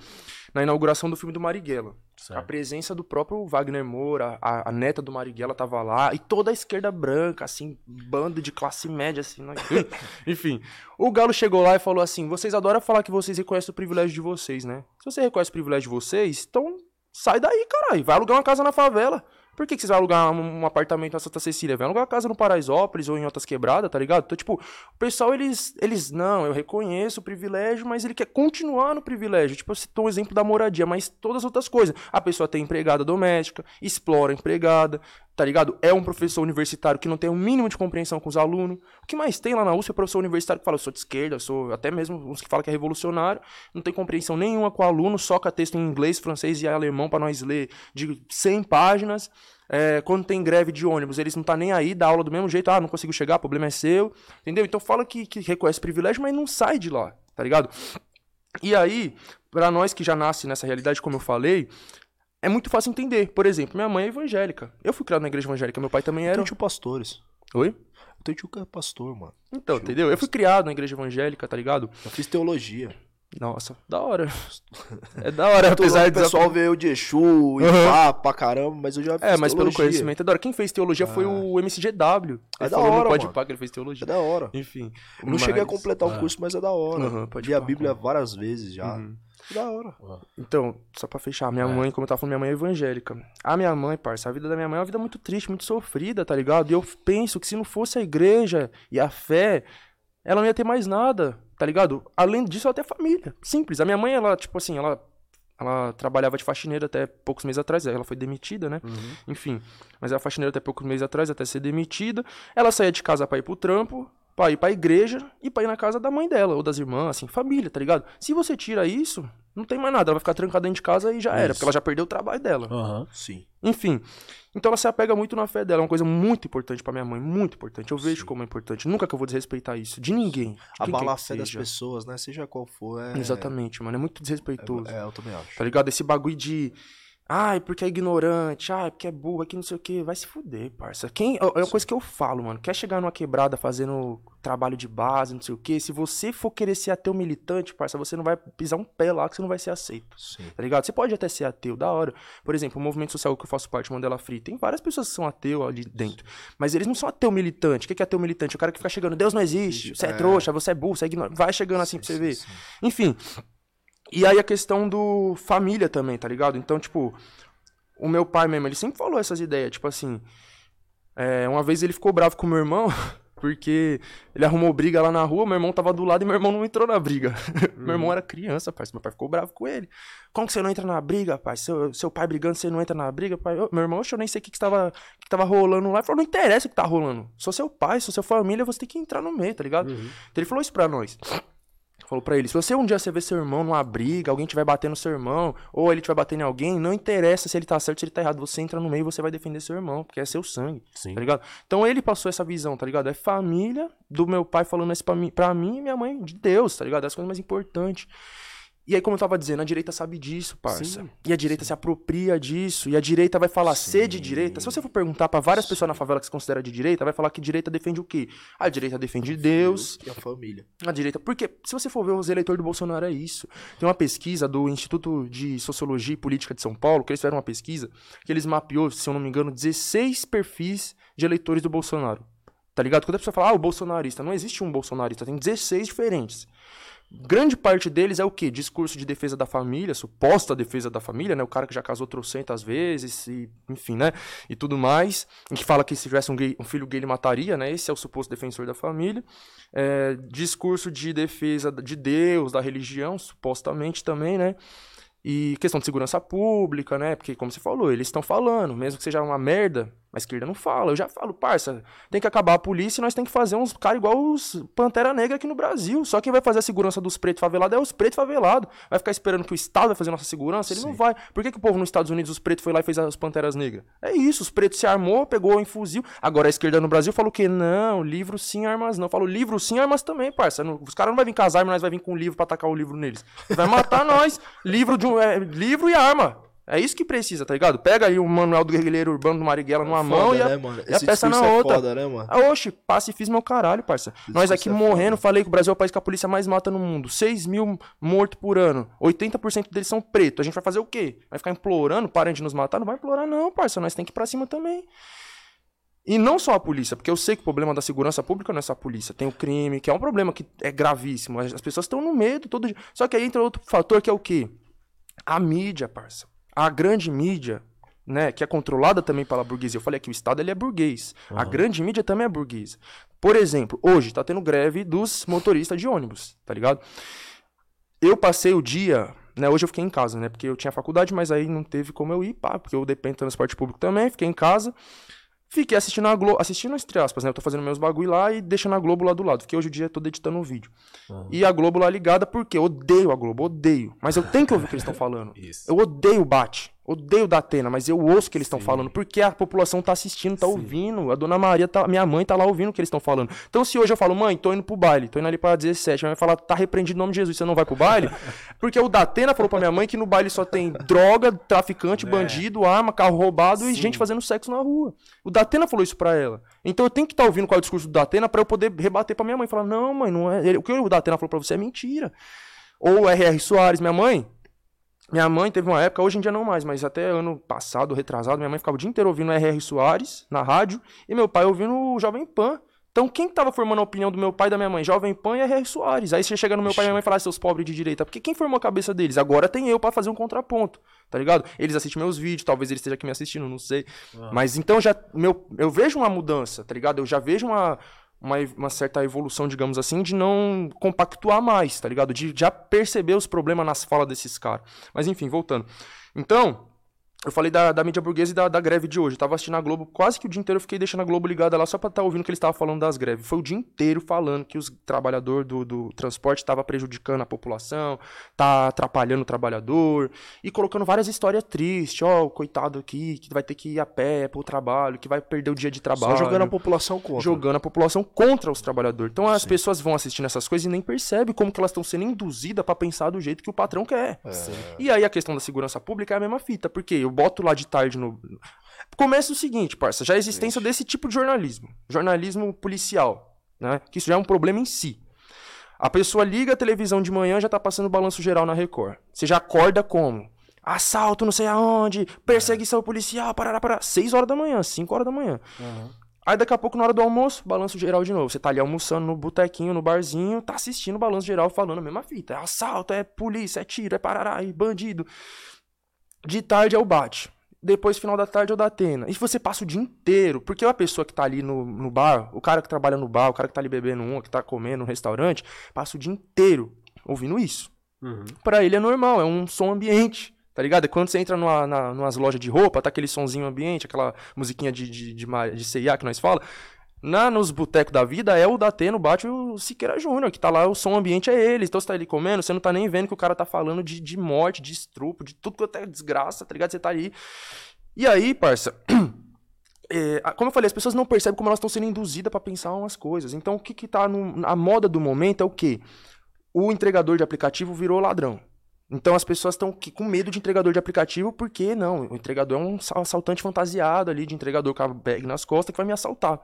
na inauguração do filme do Marighella. A Certo. presença do próprio Wagner Moura, a, a neta do Marighella tava lá, e toda a esquerda branca, assim, bando de classe média, assim. né? Enfim, o Galo chegou lá e falou assim: vocês adoram falar que vocês reconhecem o privilégio de vocês, né? Se você reconhece o privilégio de vocês, então sai daí, caralho. Vai alugar uma casa na favela. Por que, que vocês vão alugar um, um apartamento na Santa Cecília? Vai alugar uma casa no Paraisópolis ou em outras quebradas, tá ligado? Então, tipo, o pessoal, eles, eles, não, eu reconheço o privilégio, mas ele quer continuar no privilégio. Tipo, eu citou um exemplo da moradia, mas todas as outras coisas. A pessoa tem empregada doméstica, explora a empregada, tá ligado? É um professor universitário que não tem o mínimo de compreensão com os alunos. O que mais tem lá na USP é professor universitário que fala, eu sou de esquerda, eu sou até mesmo uns que falam que é revolucionário, não tem compreensão nenhuma com o aluno, soca texto em inglês, francês e alemão pra nós ler de 100 páginas. É, quando tem greve de ônibus, eles não tá nem aí, dá aula do mesmo jeito, ah, não consigo chegar, problema é seu, entendeu? Então fala que, que reconhece privilégio, mas não sai de lá, tá ligado? E aí, pra nós que já nasce nessa realidade, como eu falei, é muito fácil entender. Por exemplo, minha mãe é evangélica. Eu fui criado na igreja evangélica, meu pai também Eu era. tenho tio pastores. Oi? Eu tenho tio que é pastor, mano. Então, entendeu? Eu fui criado na igreja evangélica, tá ligado? Eu fiz teologia. Nossa, da hora. É da hora, apesar o de pessoal vê eu de Exu e Aham. pá, pra caramba, mas eu já fiz É, mas pelo teologia. conhecimento é da hora. Quem fez teologia foi o MCGW. É Ele da hora, Pode. Pá que ele fez É teologia. da hora. Enfim. Eu não cheguei a mas- completar o curso, mas é da hora. Aham, pode Li a. Bíblia várias vezes já. Uhum. É da hora. Então, só pra fechar, minha mãe, como eu tava falando, minha mãe é evangélica. A minha mãe, parça, a vida da minha mãe é uma vida muito triste, muito sofrida, tá ligado? E eu penso que se não fosse a igreja e a fé, ela não ia ter mais nada, tá ligado? Além disso, ela tem a família. Simples. A minha mãe, ela, tipo assim, ela, ela trabalhava de faxineira até poucos meses atrás, ela foi demitida, né? Enfim. Mas ela faxineira até poucos meses atrás, até ser demitida. Ela saía de casa pra ir pro trampo, pra ir pra igreja e pra ir na casa da mãe dela, ou das irmãs, assim, família, tá ligado? Se você tira isso, não tem mais nada. Ela vai ficar trancada dentro de casa e já era, Isso. porque ela já perdeu o trabalho dela. Aham. Sim. Enfim. Então ela se apega muito na fé dela. É uma coisa muito importante pra minha mãe, muito importante. Eu vejo Sim. como é importante. Nunca que eu vou desrespeitar isso. De ninguém. De Abalar a fé das seja. pessoas, né? Seja qual for. É... Exatamente, mano. É muito desrespeitoso. É, eu também acho. Tá ligado? Esse bagulho de. Ai, porque é ignorante, ai, porque é burro, aqui não sei o que. Vai se fuder, parça. Quem, é uma coisa que eu falo, mano. Quer chegar numa quebrada fazendo trabalho de base, não sei o que. Se você for querer ser ateu militante, parça, você não vai pisar um pé lá que você não vai ser aceito. Sim. Tá ligado? Você pode até ser ateu, da hora. Por exemplo, o movimento social que eu faço parte, Mandela Free, tem várias pessoas que são ateu ali dentro. Mas eles não são ateu militante. O que é ateu militante? O cara que fica chegando, Deus não existe, você é, É. trouxa, você é burro, você é ignorante. Vai chegando assim pra você Sim, ver. sim. Enfim. E aí a questão do família também, tá ligado? Então, tipo, o meu pai mesmo, ele sempre falou essas ideias, tipo assim. é, uma vez ele ficou bravo com o meu irmão, porque ele arrumou briga lá na rua, meu irmão tava do lado e meu irmão não entrou na briga. meu irmão era criança, parceiro. Meu pai ficou bravo com ele. Como que você não entra na briga, pai? Seu, seu pai brigando, você não entra na briga, pai? Ô, meu irmão, eu nem sei o que, que, tava, que, tava rolando lá. Ele falou, não interessa o que tá rolando. Sou seu pai, sou sua família, você tem que entrar no meio, tá ligado? Então ele falou isso pra nós. Falou pra ele, se você um dia você ver seu irmão numa briga, alguém tiver batendo seu irmão, ou ele tiver batendo em alguém, não interessa se ele tá certo, se ele tá errado. Você entra no meio e você vai defender seu irmão, porque é seu sangue, Sim. tá ligado? Então ele passou essa visão, tá ligado? É família do meu pai falando isso pra mim, pra mim e minha mãe de Deus, tá ligado? É as coisas mais importantes. E aí, como eu tava dizendo, a direita sabe disso, parça. Sim, e a direita se apropria disso. E a direita vai falar ser de direita. Se você for perguntar pra várias pessoas na favela que se considera de direita, vai falar que direita defende o quê? A direita defende Deus, E a família. a direita. Porque, se você for ver os eleitores do Bolsonaro, é isso. Tem uma pesquisa do Instituto de Sociologia e Política de São Paulo, que eles fizeram uma pesquisa, que eles mapeou, se eu não me engano, 16 perfis de eleitores do Bolsonaro. Tá ligado? Quando a pessoa fala, ah, o bolsonarista, não existe um bolsonarista, tem 16 diferentes. Grande parte deles é o quê? Discurso de defesa da família, suposta defesa da família, né? O cara que já casou trocentas vezes, e, enfim, né? E tudo mais. E que fala que se tivesse um, gay- um filho gay ele mataria, né? Esse é o suposto defensor da família. É, discurso de defesa de Deus, da religião, supostamente também, né? E questão de segurança pública, né? Porque, como você falou, eles estão falando, mesmo que seja uma merda, A esquerda não fala. Eu já falo, parça, tem que acabar a polícia e nós tem que fazer uns caras igual os Pantera Negra aqui no Brasil. Só quem vai fazer a segurança dos pretos favelados é os pretos favelados. Vai ficar esperando que o Estado vai fazer nossa segurança? Ele Sim. não vai. Por que, que o povo nos Estados Unidos, os pretos, foi lá e fez as Panteras Negras? É isso, os pretos se armou, pegou em fuzil. Agora a esquerda no Brasil falou que não, livro sim, armas não. Falou livro sim, armas também, parça. Os caras não vão vir com as armas, nós vai vir com um livro pra atacar o livro neles. Vai matar nós. Livro, de um, é, livro e arma. É isso que precisa, tá ligado? Pega aí o manual do guerrilheiro urbano do Marighella numa é foda, mão e a, né, mano? e a peça na é outra. Foda, né, mano? Ah, oxe, pacifismo é o caralho, parça. Esse Nós aqui é morrendo, foda. falei que o Brasil é o país que a polícia mais mata no mundo. 6 mil mortos por ano. 80% deles são pretos. A gente vai fazer o quê? Vai ficar implorando, parem de nos matar? Não vai implorar não, parça. Nós tem que ir pra cima também. E não só a polícia, porque eu sei que o problema da segurança pública não é só a polícia. Tem o crime, que é um problema que é gravíssimo. As pessoas estão no medo todo dia. Só que aí entra outro fator que é o quê? A mídia, parça a grande mídia, né, que é controlada também pela burguesia. Eu falei que o Estado ele é burguês. Uhum. A grande mídia também é burguesa. Por exemplo, hoje tá tendo greve dos motoristas de ônibus, tá ligado? Eu passei o dia, né, hoje eu fiquei em casa, né, porque eu tinha faculdade, mas aí não teve como eu ir, pá, porque eu dependo do transporte público também, fiquei em casa. Fiquei assistindo a Globo, assistindo entre aspas, né? Eu tô fazendo meus bagulho lá e deixando a Globo lá do lado. Fiquei hoje o dia todo editando um vídeo. Uhum. E a Globo lá ligada, porque eu odeio a Globo, odeio. Mas eu tenho que ouvir o que eles estão falando. Isso. Eu odeio o Bate. Odeio da Atena, mas eu ouço o que eles estão falando, porque a população tá assistindo, tá Sim. ouvindo. A dona Maria, tá, minha mãe tá lá ouvindo o que eles estão falando. Então, se hoje eu falo, mãe, tô indo pro baile, tô indo ali pra 17, minha mãe fala, tá repreendido em nome de Jesus, você não vai pro baile? Porque o da Atena falou pra minha mãe que no baile só tem droga, traficante, é. bandido, arma, carro roubado Sim. e gente fazendo sexo na rua. O da Atena falou isso pra ela. Então eu tenho que estar tá ouvindo qual é o discurso do Datena para eu poder rebater pra minha mãe. Falar, não, mãe, não é. O que o Datena falou pra você é mentira. Ou o R.R. Soares, minha mãe, minha mãe teve uma época, hoje em dia não mais, mas até ano passado, retrasado, minha mãe ficava o dia inteiro ouvindo R.R. Soares na rádio e meu pai ouvindo o Jovem Pan. Então, quem estava formando a opinião do meu pai e da minha mãe? Jovem Pan e R.R. Soares. Aí você chega no meu pai e minha mãe e fala, ah, seus pobres de direita. Porque quem formou a cabeça deles? Agora tem eu para fazer um contraponto, tá ligado? Eles assistem meus vídeos, talvez eles estejam aqui me assistindo, não sei. Ah. Mas então já meu, eu vejo uma mudança, tá ligado? Eu já vejo uma, uma, uma, certa evolução, digamos assim, de não compactuar mais, tá ligado? De já perceber os problemas nas falas desses caras. Mas enfim, voltando. Então, eu falei da, da mídia burguesa e da, da greve de hoje. Eu tava assistindo a Globo, quase que o dia inteiro eu fiquei deixando a Globo ligada lá só pra estar tá ouvindo o que eles estavam falando das greves. Foi o dia inteiro falando que os trabalhadores do, do transporte estavam prejudicando a população, tá atrapalhando o trabalhador, e colocando várias histórias tristes. Ó, oh, coitado aqui, que vai ter que ir a pé pro trabalho, que vai perder o dia de trabalho. Só jogando a população contra. Jogando a população contra os trabalhadores. Então as Sim. pessoas vão assistindo essas coisas e nem percebem como que elas estão sendo induzidas para pensar do jeito que o patrão quer. É. E aí a questão da segurança pública é a mesma fita, porque eu boto lá de tarde no. Começa o seguinte, parça, já a existência desse tipo de jornalismo. Jornalismo policial, né? Que isso já é um problema em si. A pessoa liga a televisão de manhã já tá passando balanço geral na Record. Você já acorda como? Assalto não sei aonde, perseguição policial, parará, parará. 6 horas da manhã, 5 horas da manhã. Uhum. Aí daqui a pouco, na hora do almoço, balanço geral de novo. Você tá ali almoçando no botequinho, no barzinho, tá assistindo o balanço geral falando a mesma fita. É assalto, é polícia, é tiro, é parará, é bandido. De tarde é o bate. Depois, final da tarde, é o da Atena. E você passa o dia inteiro. Porque a pessoa que tá ali no, no bar, o cara que trabalha no bar, o cara que tá ali bebendo um, que tá comendo no restaurante, passa o dia inteiro ouvindo isso. Uhum. Para ele é normal, é um som ambiente. Tá ligado? Quando você entra numa, na, numas lojas de roupa, tá aquele sonzinho ambiente, aquela musiquinha de, de, de, de CIA que nós fala. Na, nos botecos da vida é o Dateno bate o Siqueira Júnior, que tá lá, o som ambiente é ele. Então você tá ali comendo, você não tá nem vendo que o cara tá falando de, de morte, de estrupo, de tudo que é desgraça, tá ligado? Você tá ali. E aí, parça. É, como eu falei, as pessoas não percebem como elas estão sendo induzidas para pensar umas coisas. Então, o que que tá no, na moda do momento é o quê? O entregador de aplicativo virou ladrão. Então as pessoas estão com medo de entregador de aplicativo, porque não, o entregador é um assaltante fantasiado ali, de entregador com a bag nas costas que vai me assaltar.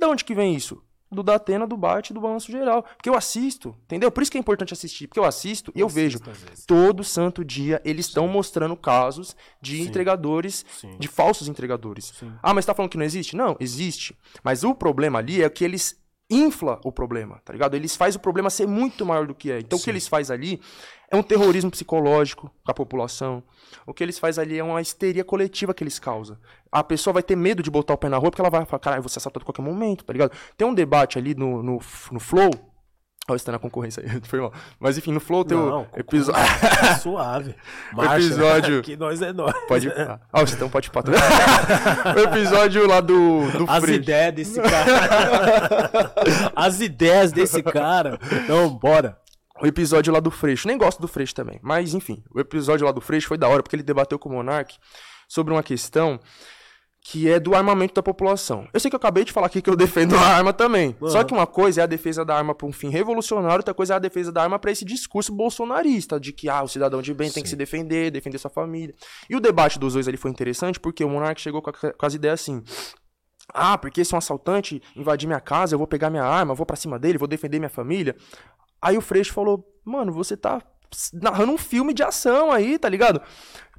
Da onde que vem isso? Do Datena, do Bate, do Balanço Geral. Porque eu assisto, entendeu? Por isso que é importante assistir. Porque eu assisto e eu, eu vejo. Todo santo dia eles estão mostrando casos de Sim. entregadores, Sim. de falsos entregadores. Sim. Ah, mas tá falando que não existe? Não, existe. Mas o problema ali é que eles infla o problema, tá ligado? Eles fazem o problema ser muito maior do que é. Então Sim. o que eles fazem ali é um terrorismo psicológico com a população. O que eles fazem ali é uma histeria coletiva que eles causam. A pessoa vai ter medo de botar o pé na rua porque ela vai falar, caralho, você assaltado a qualquer momento, tá ligado? Tem um debate ali no, no, no Flow, Olha, você tá na concorrência aí, foi mal. Mas enfim, no Flow Não, o episódio. Suave. Marcha. episódio- Que nós é nós. Pode. Ah, você então pode patrocinar. o episódio lá do, do As Freixo. ideias desse cara. As ideias desse cara. Então, bora. O episódio lá do Freixo. Nem gosto do Freixo também. Mas, enfim, o episódio lá do Freixo foi da hora, porque ele debateu com o Monark sobre uma questão que é do armamento da população. Eu sei que eu acabei de falar aqui que eu defendo a arma também. Só que uma coisa é a defesa da arma para um fim revolucionário, outra coisa é a defesa da arma para esse discurso bolsonarista de que ah, o cidadão de bem tem que se defender, defender sua família. E o debate dos dois ali foi interessante porque o Monark chegou com, a- com as ideias assim: ah, porque se um assaltante invadir minha casa, eu vou pegar minha arma, vou pra cima dele, vou defender minha família. Aí o Freixo falou, mano, você tá narrando um filme de ação aí, tá ligado?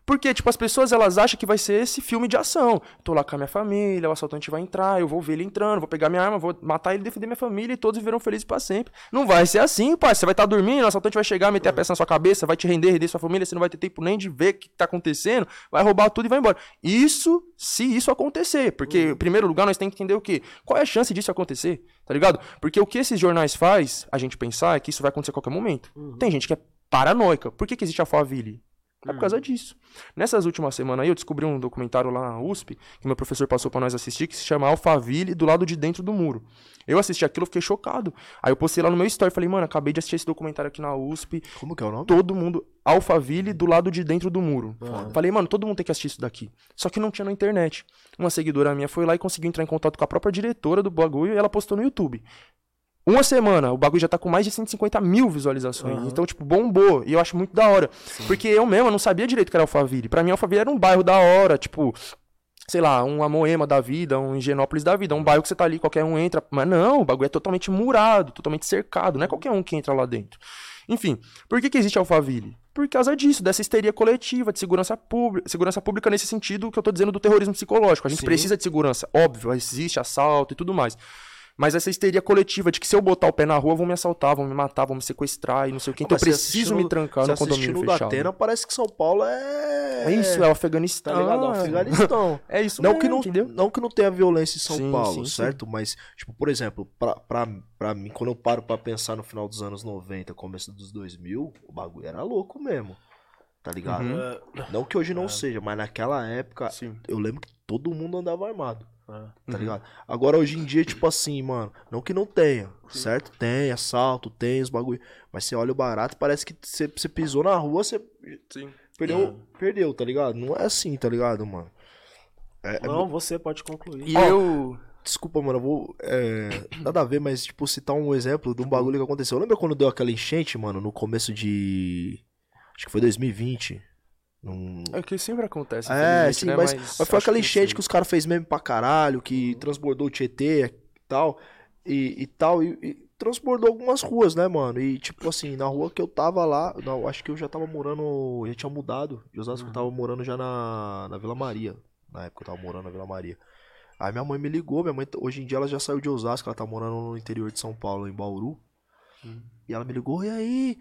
Porque, tipo, as pessoas, elas acham que vai ser esse filme de ação. Tô lá com a minha família, o assaltante vai entrar, eu vou ver ele entrando, vou pegar minha arma, vou matar ele, defender minha família e todos viverão felizes pra sempre. Não vai ser assim, pai. Você vai estar dormindo, o assaltante vai chegar, meter a peça na sua cabeça, vai te render, render sua família, você não vai ter tempo nem de ver o que tá acontecendo, vai roubar tudo e vai embora. Isso, se isso acontecer. Porque, em primeiro lugar, nós temos que entender o quê? Qual é a chance disso acontecer? Tá ligado? Porque o que esses jornais faz, a gente pensar, é que isso vai acontecer a qualquer momento. Tem gente que é paranoica. Por que, que existe a Alphaville? É por causa disso. Nessas últimas semanas aí, eu descobri um documentário lá na USP, que meu professor passou pra nós assistir, que se chama Alphaville do lado de dentro do muro. Eu assisti aquilo, fiquei chocado. Aí eu postei lá no meu story, falei, mano, acabei de assistir esse documentário aqui na USP, Como que é o nome? todo mundo, Alphaville do lado de dentro do muro. Falei, mano, todo mundo tem que assistir isso daqui. Só que não tinha na internet. Uma seguidora minha foi lá e conseguiu entrar em contato com a própria diretora do bagulho e ela postou no YouTube. Uma semana, o bagulho já tá com mais de 150 mil visualizações. Então, tipo, bombou. E eu acho muito da hora. Porque eu mesmo não sabia direito que era Alphaville. Pra mim, Alphaville era um bairro da hora, tipo, sei lá, uma Moema da vida, um Higienópolis da vida. Um bairro que você tá ali, qualquer um entra. Mas não, o bagulho é totalmente murado, totalmente cercado. Não é qualquer um que entra lá dentro. Enfim, por que, que existe Alphaville? Por causa disso, dessa histeria coletiva, de segurança pública, segurança pública nesse sentido que eu tô dizendo do terrorismo psicológico. A gente Sim. precisa de segurança, óbvio, existe assalto e tudo mais. Mas essa histeria coletiva de que se eu botar o pé na rua, vão me assaltar, vão me matar, vão me sequestrar e não sei o que. Então eu Mas preciso me trancar no condomínio fechado. Datena, parece que São Paulo é... É isso, é o Afeganistão. Tá ligado? O Afeganistão. É isso não mesmo, que não, entendeu? não que não tenha violência em São Sim, Paulo, sim, sim. certo? Mas, tipo, por exemplo, pra, pra, pra mim, quando eu paro pra pensar no final dos anos 90, começo dos 2000, o bagulho era louco mesmo. Tá ligado? Uhum. É, Não que hoje não seja, mas naquela época, Sim. eu lembro que todo mundo andava armado. É. Tá Uhum. ligado? Agora, hoje em dia, tipo assim, mano, não que não tenha, certo? Tem assalto, tem os bagulho. Mas você olha o barato, parece que você, pisou na rua, você Sim. perdeu, perdeu, tá ligado? Não é assim, tá ligado, mano? É, é Não, você pode concluir. E Ó, eu. Desculpa, mano, eu vou. é, nada a ver, mas, tipo, citar um exemplo de um bagulho que aconteceu. Lembra quando deu aquela enchente, mano, no começo de. Acho que foi 2020. Num... É que sempre acontece. É, sim, né? mas, mas foi aquela que enchente sim. que os caras fez meme pra caralho, que transbordou o Tietê e tal. E, e tal, e, e transbordou algumas ruas, né, mano? E tipo assim, na rua que eu tava lá, não, acho que eu já tava morando, já tinha mudado. De Osasco eu tava morando já na, na Vila Maria. Na época eu tava morando na Vila Maria. Aí minha mãe me ligou, minha mãe, hoje em dia ela já saiu de Osasco, ela tá morando no interior de São Paulo, em Bauru. E ela me ligou, e aí?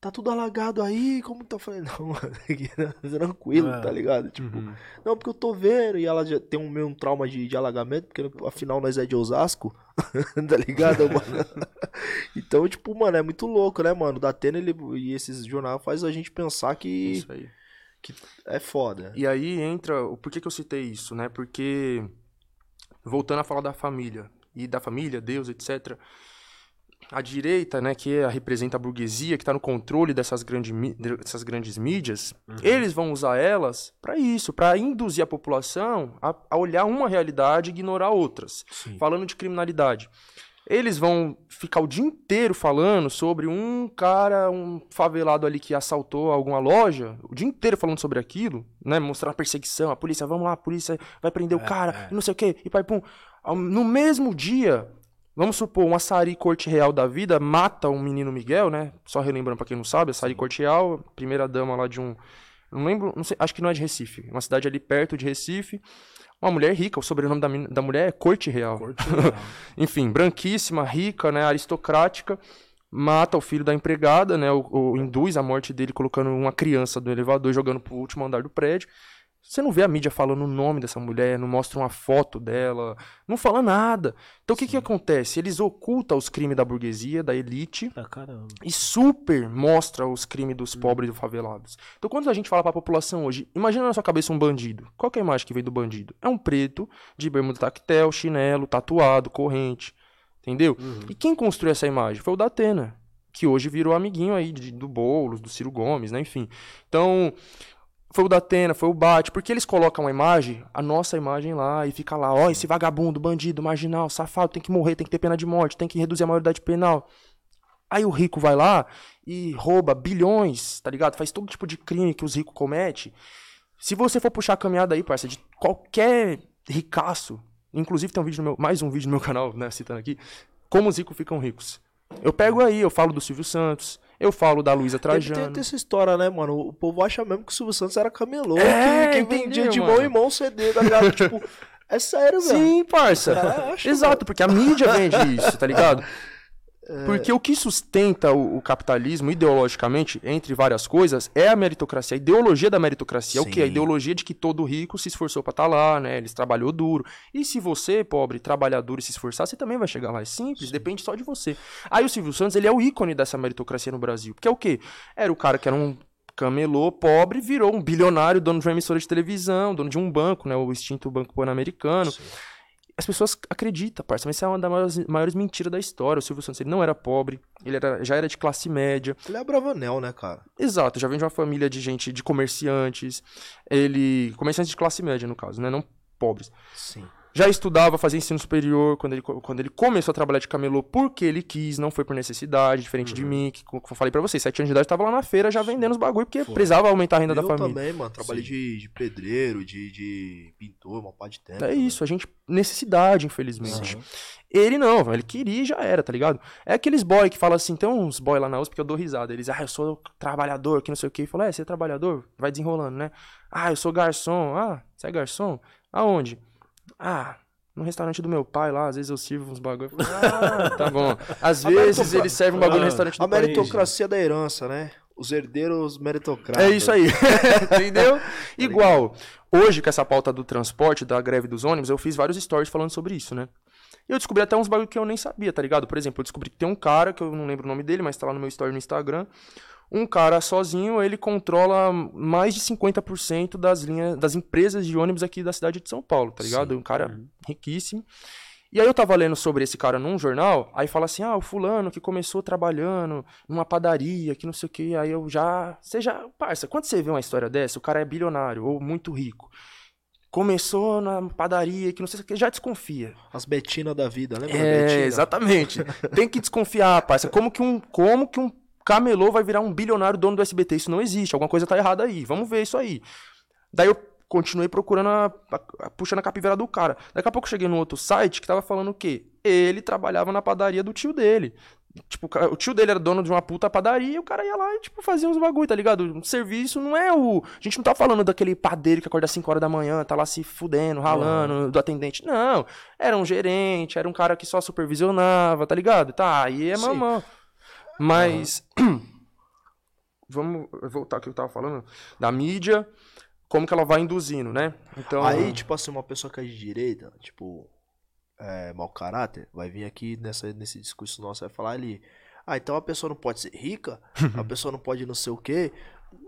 Tá tudo alagado aí? Como tá? Eu falei, não, mano, aqui é tranquilo, É. tá ligado? Tipo, Uhum. não, porque eu tô vendo, e ela já tem um meio um trauma de, de alagamento, porque afinal nós é de Osasco, tá ligado, mano? então, tipo, mano, é muito louco, né, mano? O Datena ele, e esses jornais faz a gente pensar que Isso aí. é foda. E aí entra. Por que, que eu citei isso, né? Porque. Voltando a falar da família. E da família, Deus, etc. A direita, né, que é- representa a burguesia, que está no controle dessas, grande, dessas grandes mídias, eles vão usar elas para isso, para induzir a população a, a olhar uma realidade e ignorar outras. Sim. Falando de criminalidade. Eles vão ficar o dia inteiro falando sobre um cara, um favelado ali que assaltou alguma loja, o dia inteiro falando sobre aquilo, né? Mostrar a perseguição, a polícia, vamos lá, a polícia vai prender o cara, e não sei o quê, e pai pum. No mesmo dia, vamos supor, um açaí corte real da vida mata um menino Miguel, né? Só relembrando pra quem não sabe, açaí corte real, primeira dama lá de um. Não lembro, não sei, acho que não é de Recife, uma cidade ali perto de Recife. Uma mulher rica, o sobrenome da, da mulher é Corte Real. Corte real. Enfim, branquíssima, rica, né, aristocrática, mata o filho da empregada, né, o, o- induz a morte dele colocando uma criança do elevador jogando pro último andar do prédio. Você não vê a mídia falando o nome dessa mulher, não mostra uma foto dela, não fala nada. Então o que que acontece? Eles ocultam os crimes da burguesia, da elite, Ah, caramba. e super mostra os crimes dos pobres e dos favelados. Então, quando a gente fala pra população hoje, imagina na sua cabeça um bandido. Qual que é a imagem que vem do bandido? É um preto de bermuda tactel, chinelo, tatuado, corrente. Entendeu? E quem construiu essa imagem? Foi o Datena, que hoje virou amiguinho aí de- do Boulos, do Ciro Gomes, né? Enfim. Então, foi o Datena, foi o Bate, porque eles colocam a imagem, a nossa imagem lá, e fica lá, ó, esse vagabundo, bandido, marginal, safado, tem que morrer, tem que ter pena de morte, tem que reduzir a maioridade penal. Aí o rico vai lá e rouba bilhões, tá ligado? Faz todo tipo de crime que os ricos cometem. Se você for puxar a caminhada aí, parça, de qualquer ricaço, inclusive tem um vídeo meu, mais um vídeo no meu canal, né, citando aqui, como os ricos ficam ricos. Eu pego aí, eu falo do Silvio Santos, eu falo da Luísa Tem, tem, Trajano. tem essa história, né, mano? O povo acha mesmo que o Silvio Santos era camelô, É, que, que vendia de mão em mão CD, tá ligado? tipo, é sério, velho. Sim, parça. cara acha, Exato, porque a mídia vende isso, tá ligado? Porque o que sustenta o, o capitalismo ideologicamente, entre várias coisas, é a meritocracia, a ideologia da meritocracia. É o que? A Sim. ideologia de que todo rico se esforçou pra estar lá, né? Eles trabalhou duro. E se você, pobre, trabalhar duro e se esforçar, você também vai chegar lá. É simples, depende só de você. Aí o Silvio Santos, ele é o ícone dessa meritocracia no Brasil. Porque é o quê? Era o cara que era um camelô pobre, virou um bilionário, dono de uma emissora de televisão, dono de um banco, né? O extinto Banco Pan-Americano. As pessoas acreditam, parça, mas isso é uma das maiores, maiores mentiras da história. O Silvio Santos ele não era pobre, ele era, já era de classe média. Ele é Bravanel, né, cara? Exato, já vem de uma família de gente, de comerciantes. Ele. Comerciantes de classe média, no caso, né? Não pobres. Sim. Já estudava, fazia ensino superior quando ele, quando ele começou a trabalhar de camelô porque ele quis, não foi por necessidade, diferente Uhum. de mim, que, como eu falei pra vocês, sete anos de idade, tava lá na feira já vendendo os bagulho porque precisava aumentar a renda da eu família. também, mano. Trabalhei de, de pedreiro, de, de pintor, uma pá de tempo. É isso, a gente. Necessidade, infelizmente. Aham. Ele não, ele queria e já era, tá ligado? É aqueles boy que fala assim, tem uns boy lá na USP que eu dou risada. Eles, ah, eu sou trabalhador, que não sei o que. Fala, é, você é trabalhador? Vai desenrolando, né? Ah, eu sou garçom. Ah, você é garçom? Aonde? Ah, no restaurante do meu pai lá, às vezes eu sirvo uns bagulho. Falo, Ah, tá bom. Às vezes ele serve um bagulho no restaurante do A pai. meritocracia da herança, né? Os herdeiros meritocratas. É isso aí, entendeu? Igual, hoje com essa pauta do transporte, da greve dos ônibus, eu fiz vários stories falando sobre isso, né? E eu descobri até uns bagulho que eu nem sabia, tá ligado? Por exemplo, eu descobri que tem um cara, que eu não lembro o nome dele, mas tá lá no meu story no Instagram. Um cara sozinho, ele controla mais de 50% das linhas, das empresas de ônibus aqui da cidade de São Paulo, tá ligado? Um cara riquíssimo. E aí eu tava lendo sobre esse cara num jornal, aí fala assim, ah, o fulano que começou trabalhando numa padaria, que não sei o que, aí eu já... Você já... Parça, quando você vê uma história dessa, o cara é bilionário ou muito rico, começou na padaria, que não sei o que, já desconfia. As Betina da vida, lembra É, exatamente. Tem que desconfiar, parça. Como que um, como que um camelô vai virar um bilionário dono do SBT? Isso não existe. Alguma coisa tá errada aí. Vamos ver isso aí. Daí eu continuei procurando, a, a- a- puxando a capivara do cara. Daqui a pouco eu cheguei num outro site que tava falando o quê? Ele trabalhava na padaria do tio dele. Tipo, o tio dele era dono de uma puta padaria e o cara ia lá e, tipo, fazia uns bagulho, tá ligado? Um serviço não é o. A gente não tá falando daquele padeiro que acorda às 5 horas da manhã, tá lá se fudendo, ralando, do atendente. Não. Era um gerente, era um cara que só supervisionava, tá ligado? Tá, aí é Sim. Mas. Vamos voltar ao que eu tava falando. Da mídia, como que ela vai induzindo, né? Então. Aí, tipo assim, uma pessoa que é de direita, tipo, é, mau caráter, vai vir aqui nessa, nesse discurso nosso, vai falar ali, ah, então a pessoa não pode ser rica, a pessoa não pode não sei o quê.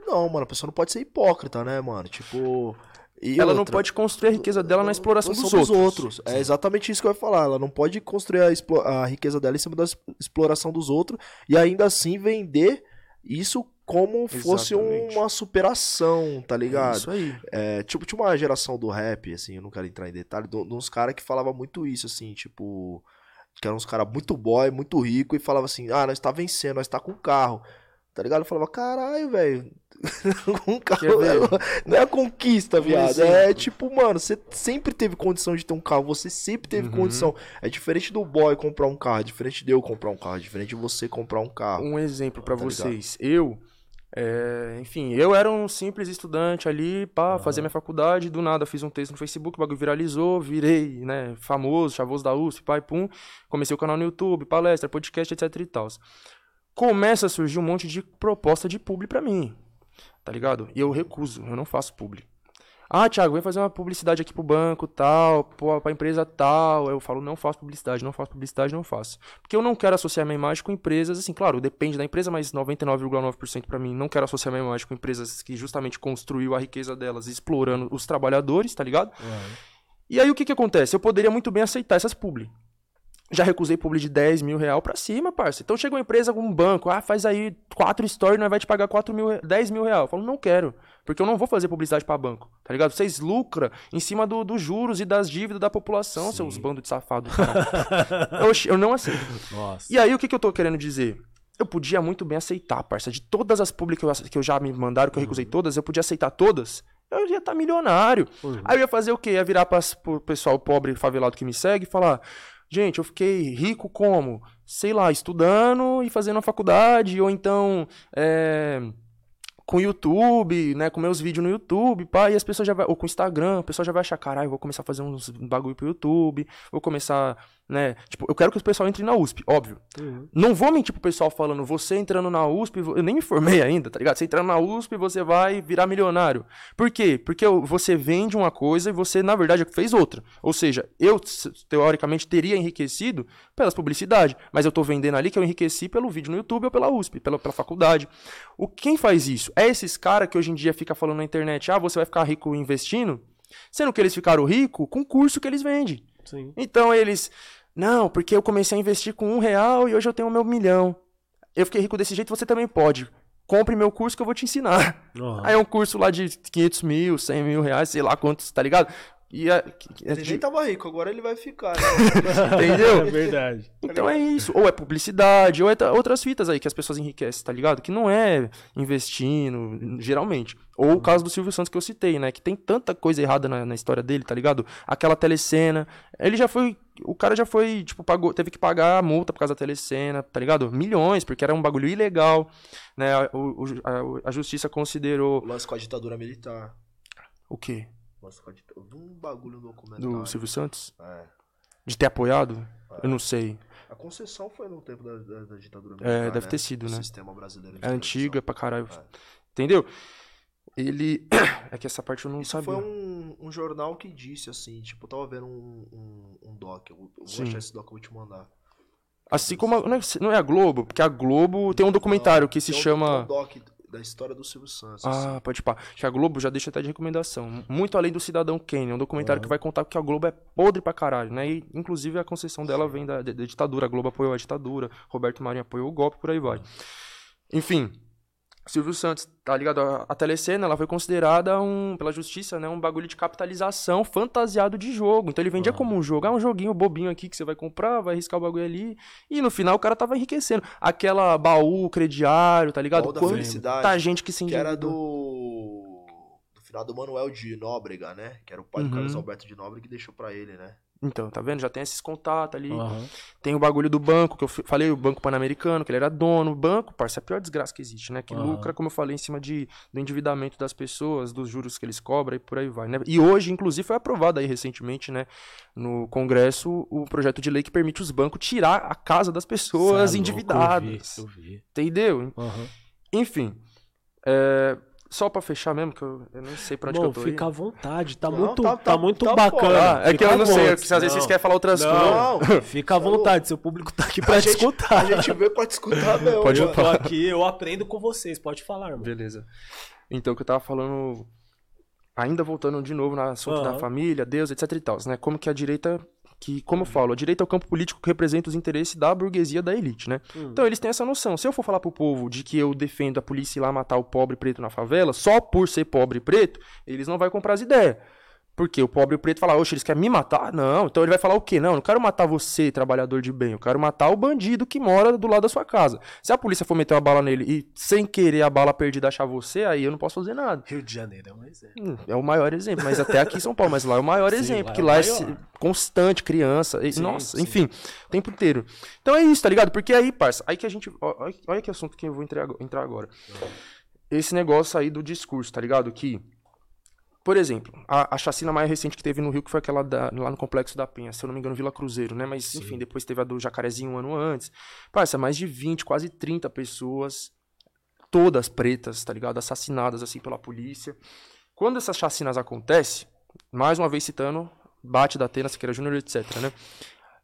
Não, mano, a pessoa não pode ser hipócrita, né, mano? Tipo. E ela não outra, pode construir a riqueza dela na exploração dos dos outros. É exatamente isso que eu ia falar. Ela não pode construir a, a riqueza dela em cima da exploração dos outros e ainda assim vender isso como fosse Exatamente. uma superação, tá É ligado? Isso aí. É, tipo, tinha uma geração do rap, assim, eu não quero entrar em detalhe, de uns caras que falava muito isso, assim, tipo, que eram uns caras muito boy, muito rico, e falava assim, ah, nós tá vencendo, nós tá com carro. Tá ligado? Eu falava, caralho, velho. com carro. Não é a conquista, Um viado. É tipo, mano, você sempre teve condição de ter um carro. Você sempre teve Uhum. condição. É diferente do boy comprar um carro, é diferente de eu comprar um carro, é diferente de você comprar um carro. Um exemplo pra Tá ligado? vocês. Eu, é, enfim, eu era um simples estudante ali, pá, fazia minha faculdade, do nada fiz um texto no Facebook, o bagulho viralizou, virei, né, famoso, chavoso da USP, pai, pum, comecei o canal no YouTube, palestra, podcast, etc e tal. Começa a surgir um monte de proposta de publi pra mim, tá ligado? E eu recuso, eu não faço publi. Ah, Thiago, vem fazer uma publicidade aqui pro banco, tal, pra empresa tal. Eu falo, não faço publicidade, não faço publicidade, não faço. Porque eu não quero associar minha imagem com empresas, assim, claro, depende da empresa, mas 99,9% para mim, não quero associar minha imagem com empresas que justamente construiu a riqueza delas explorando os trabalhadores, tá ligado? Uhum. E aí o que que acontece? Eu poderia muito bem aceitar essas publi. Já recusei publi de 10 mil real pra cima, parça. Então chega uma empresa um banco, ah, faz aí quatro stories, nós vai te pagar 4 mil, 10 mil real. Eu falo, não quero. Porque eu não vou fazer publicidade pra banco, tá ligado? Vocês lucram em cima do- dos juros e das dívidas da população, Sim. seus bandos de safado. Oxi, eu não aceito. Nossa. E aí, o que, que eu tô querendo dizer? Eu podia muito bem aceitar, parça. De todas as publi que eu, que eu já me mandaram, que eu recusei todas, eu podia aceitar todas. Eu ia estar milionário. Uhum. Aí eu ia fazer o quê? Ia virar para o pessoal pobre, favelado que me segue e falar: gente, eu fiquei rico como? Sei lá, estudando e fazendo a faculdade, ou então. é, com YouTube, né, com meus vídeos no YouTube, pá, e as pessoas já vai, ou com Instagram, o pessoal já vai achar, caralho, vou começar a fazer uns bagulho pro YouTube, vou começar, né, tipo, eu quero que o pessoal entre na USP, óbvio. Uhum. Não vou mentir pro pessoal falando, você entrando na USP, eu nem me formei ainda, tá ligado? Você entrando na USP, você vai virar milionário. Por quê? Porque você vende uma coisa e você, na verdade, fez outra. Ou seja, eu, teoricamente, teria enriquecido pelas publicidades, mas eu tô vendendo ali que eu enriqueci pelo vídeo no YouTube ou pela USP, pela, pela faculdade. O quem faz isso? É esses caras que hoje em dia fica falando na internet, ah, você vai ficar rico investindo? Sendo que eles ficaram ricos com o curso que eles vendem. Sim. Então eles, não, porque eu comecei a investir com um real e hoje eu tenho meu milhão. Eu fiquei rico desse jeito, você também pode. Compre meu curso que eu vou te ensinar. Uhum. Aí é um curso lá de 500 mil, 100 mil reais, sei lá quantos, tá ligado? E é, é Ele de- nem tava rico, agora ele vai ficar, né? entendeu? É verdade. Então é isso. Ou é publicidade, ou é outras fitas aí que as pessoas enriquecem, tá ligado? Que não é investindo, geralmente. Ou o caso do Silvio Santos que eu citei, né? Que tem tanta coisa errada na, na história dele, tá ligado? Aquela telecena. Ele já foi. O cara já foi, tipo, pagou, teve que pagar a multa por causa da telecena, tá ligado? Milhões, porque era um bagulho ilegal, né? A, o- o- a- a justiça considerou. O lance com a ditadura militar. O quê? A ditadura. Um bagulho no Do documentário. Silvio Santos? É. De ter apoiado? Eu não sei. A concessão foi no tempo da, da- da ditadura É, militar. deve né? ter sido, O né? sistema brasileiro de É antiga televisão. pra caralho. É. Entendeu? Ele. É que essa parte eu não Isso sabia. foi um, um jornal que disse assim, tipo, eu tava vendo um, um, um doc, eu vou eu Sim. achar esse doc, eu vou te mandar. Assim como. A, não, é, não é a Globo, porque a Globo tem um documentário que se chama. um doc da história do Silvio Santos. assim. Ah, pode pá. Que a Globo já deixa até de recomendação. Muito além do Cidadão Kane. É um documentário que vai contar que a Globo é podre pra caralho, né? E, inclusive, a concessão dela vem da, da- da ditadura. A Globo apoiou a ditadura. Roberto Marinho apoiou o golpe, por aí vai. Enfim. Silvio Santos, tá ligado? A, telecena, ela foi considerada um, pela justiça, né, um bagulho de capitalização fantasiado de jogo. Então ele vendia como um jogo, ah, um joguinho bobinho aqui que você vai comprar, vai riscar o bagulho ali. E no final o cara tava enriquecendo. Aquela baú crediário, tá ligado? Baú da Quanta felicidade, gente que se Que era do. Do final do Manuel de Nóbrega, né? Que era o pai Uhum. do Carlos Alberto de Nóbrega que deixou pra ele, né? Então, tá vendo? Já tem esses contatos ali. Aham. Tem o bagulho do banco, que eu falei, o Banco Pan-Americano, que ele era dono. O banco, parça, é a pior desgraça que existe, né? Que Aham. lucra, como eu falei, em cima de, do endividamento das pessoas, dos juros que eles cobram e por aí vai, né? E hoje, inclusive, foi aprovado aí recentemente, né? No Congresso, o projeto de lei que permite os bancos tirar a casa das pessoas Cê é louco, endividadas. Eu vi, eu vi. Entendeu? Aham. Enfim. é, Só pra fechar mesmo, que eu, eu não sei pra onde Bom, que eu tô fica aí. à vontade. Tá Não, muito, tá- tá, tá- muito tá bacana. Ah, é que eu não sei, porque às vezes vocês querem falar outras coisas. Não, Fica à vontade, seu público tá aqui pra a gente, escutar. a gente veio pra te escutar, não. Pode. Eu tô aqui, eu aprendo com vocês. Pode falar, irmão. Beleza. Então, que eu tava falando, ainda voltando de novo no assunto Aham. da família, Deus, etc e tal, né? Como que a direita, que, como eu falo, a direita é o campo político que representa os interesses da burguesia da elite, né? Hum. Então, eles têm essa noção. Se eu for falar pro povo de que eu defendo a polícia ir lá matar o pobre preto na favela, só por ser pobre preto, eles não vão comprar as ideias. Porque o pobre preto fala, oxe, eles querem me matar? Não. Então ele vai falar o quê? Não, eu não quero matar você, trabalhador de bem. Eu quero matar o bandido que mora do lado da sua casa. Se a polícia for meter uma bala nele e, sem querer, a bala perdida achar você, aí eu não posso fazer nada. Rio de Janeiro é um exemplo. Hum, É o maior exemplo, mas até aqui em São Paulo, mas lá é o maior Sim, exemplo, lá que é lá é maior. constante, criança, e- Sim, nossa, sim. enfim, o tempo inteiro. Então é isso, tá ligado? Porque aí, parça, aí que a gente, olha, que assunto que eu vou entrar, ago- entrar agora. Esse negócio aí do discurso, tá ligado? Que, por exemplo, a, a chacina mais recente que teve no Rio, que foi aquela da- lá no Complexo da Penha, se eu não me engano, Vila Cruzeiro, né? Mas, enfim, depois teve a do Jacarezinho um ano antes. Parça, mais de 20, quase 30 pessoas, todas pretas, tá ligado? Assassinadas, assim, pela polícia. Quando essas chacinas acontecem, mais uma vez citando, bate da Atena, Siqueira Júnior, etc, né?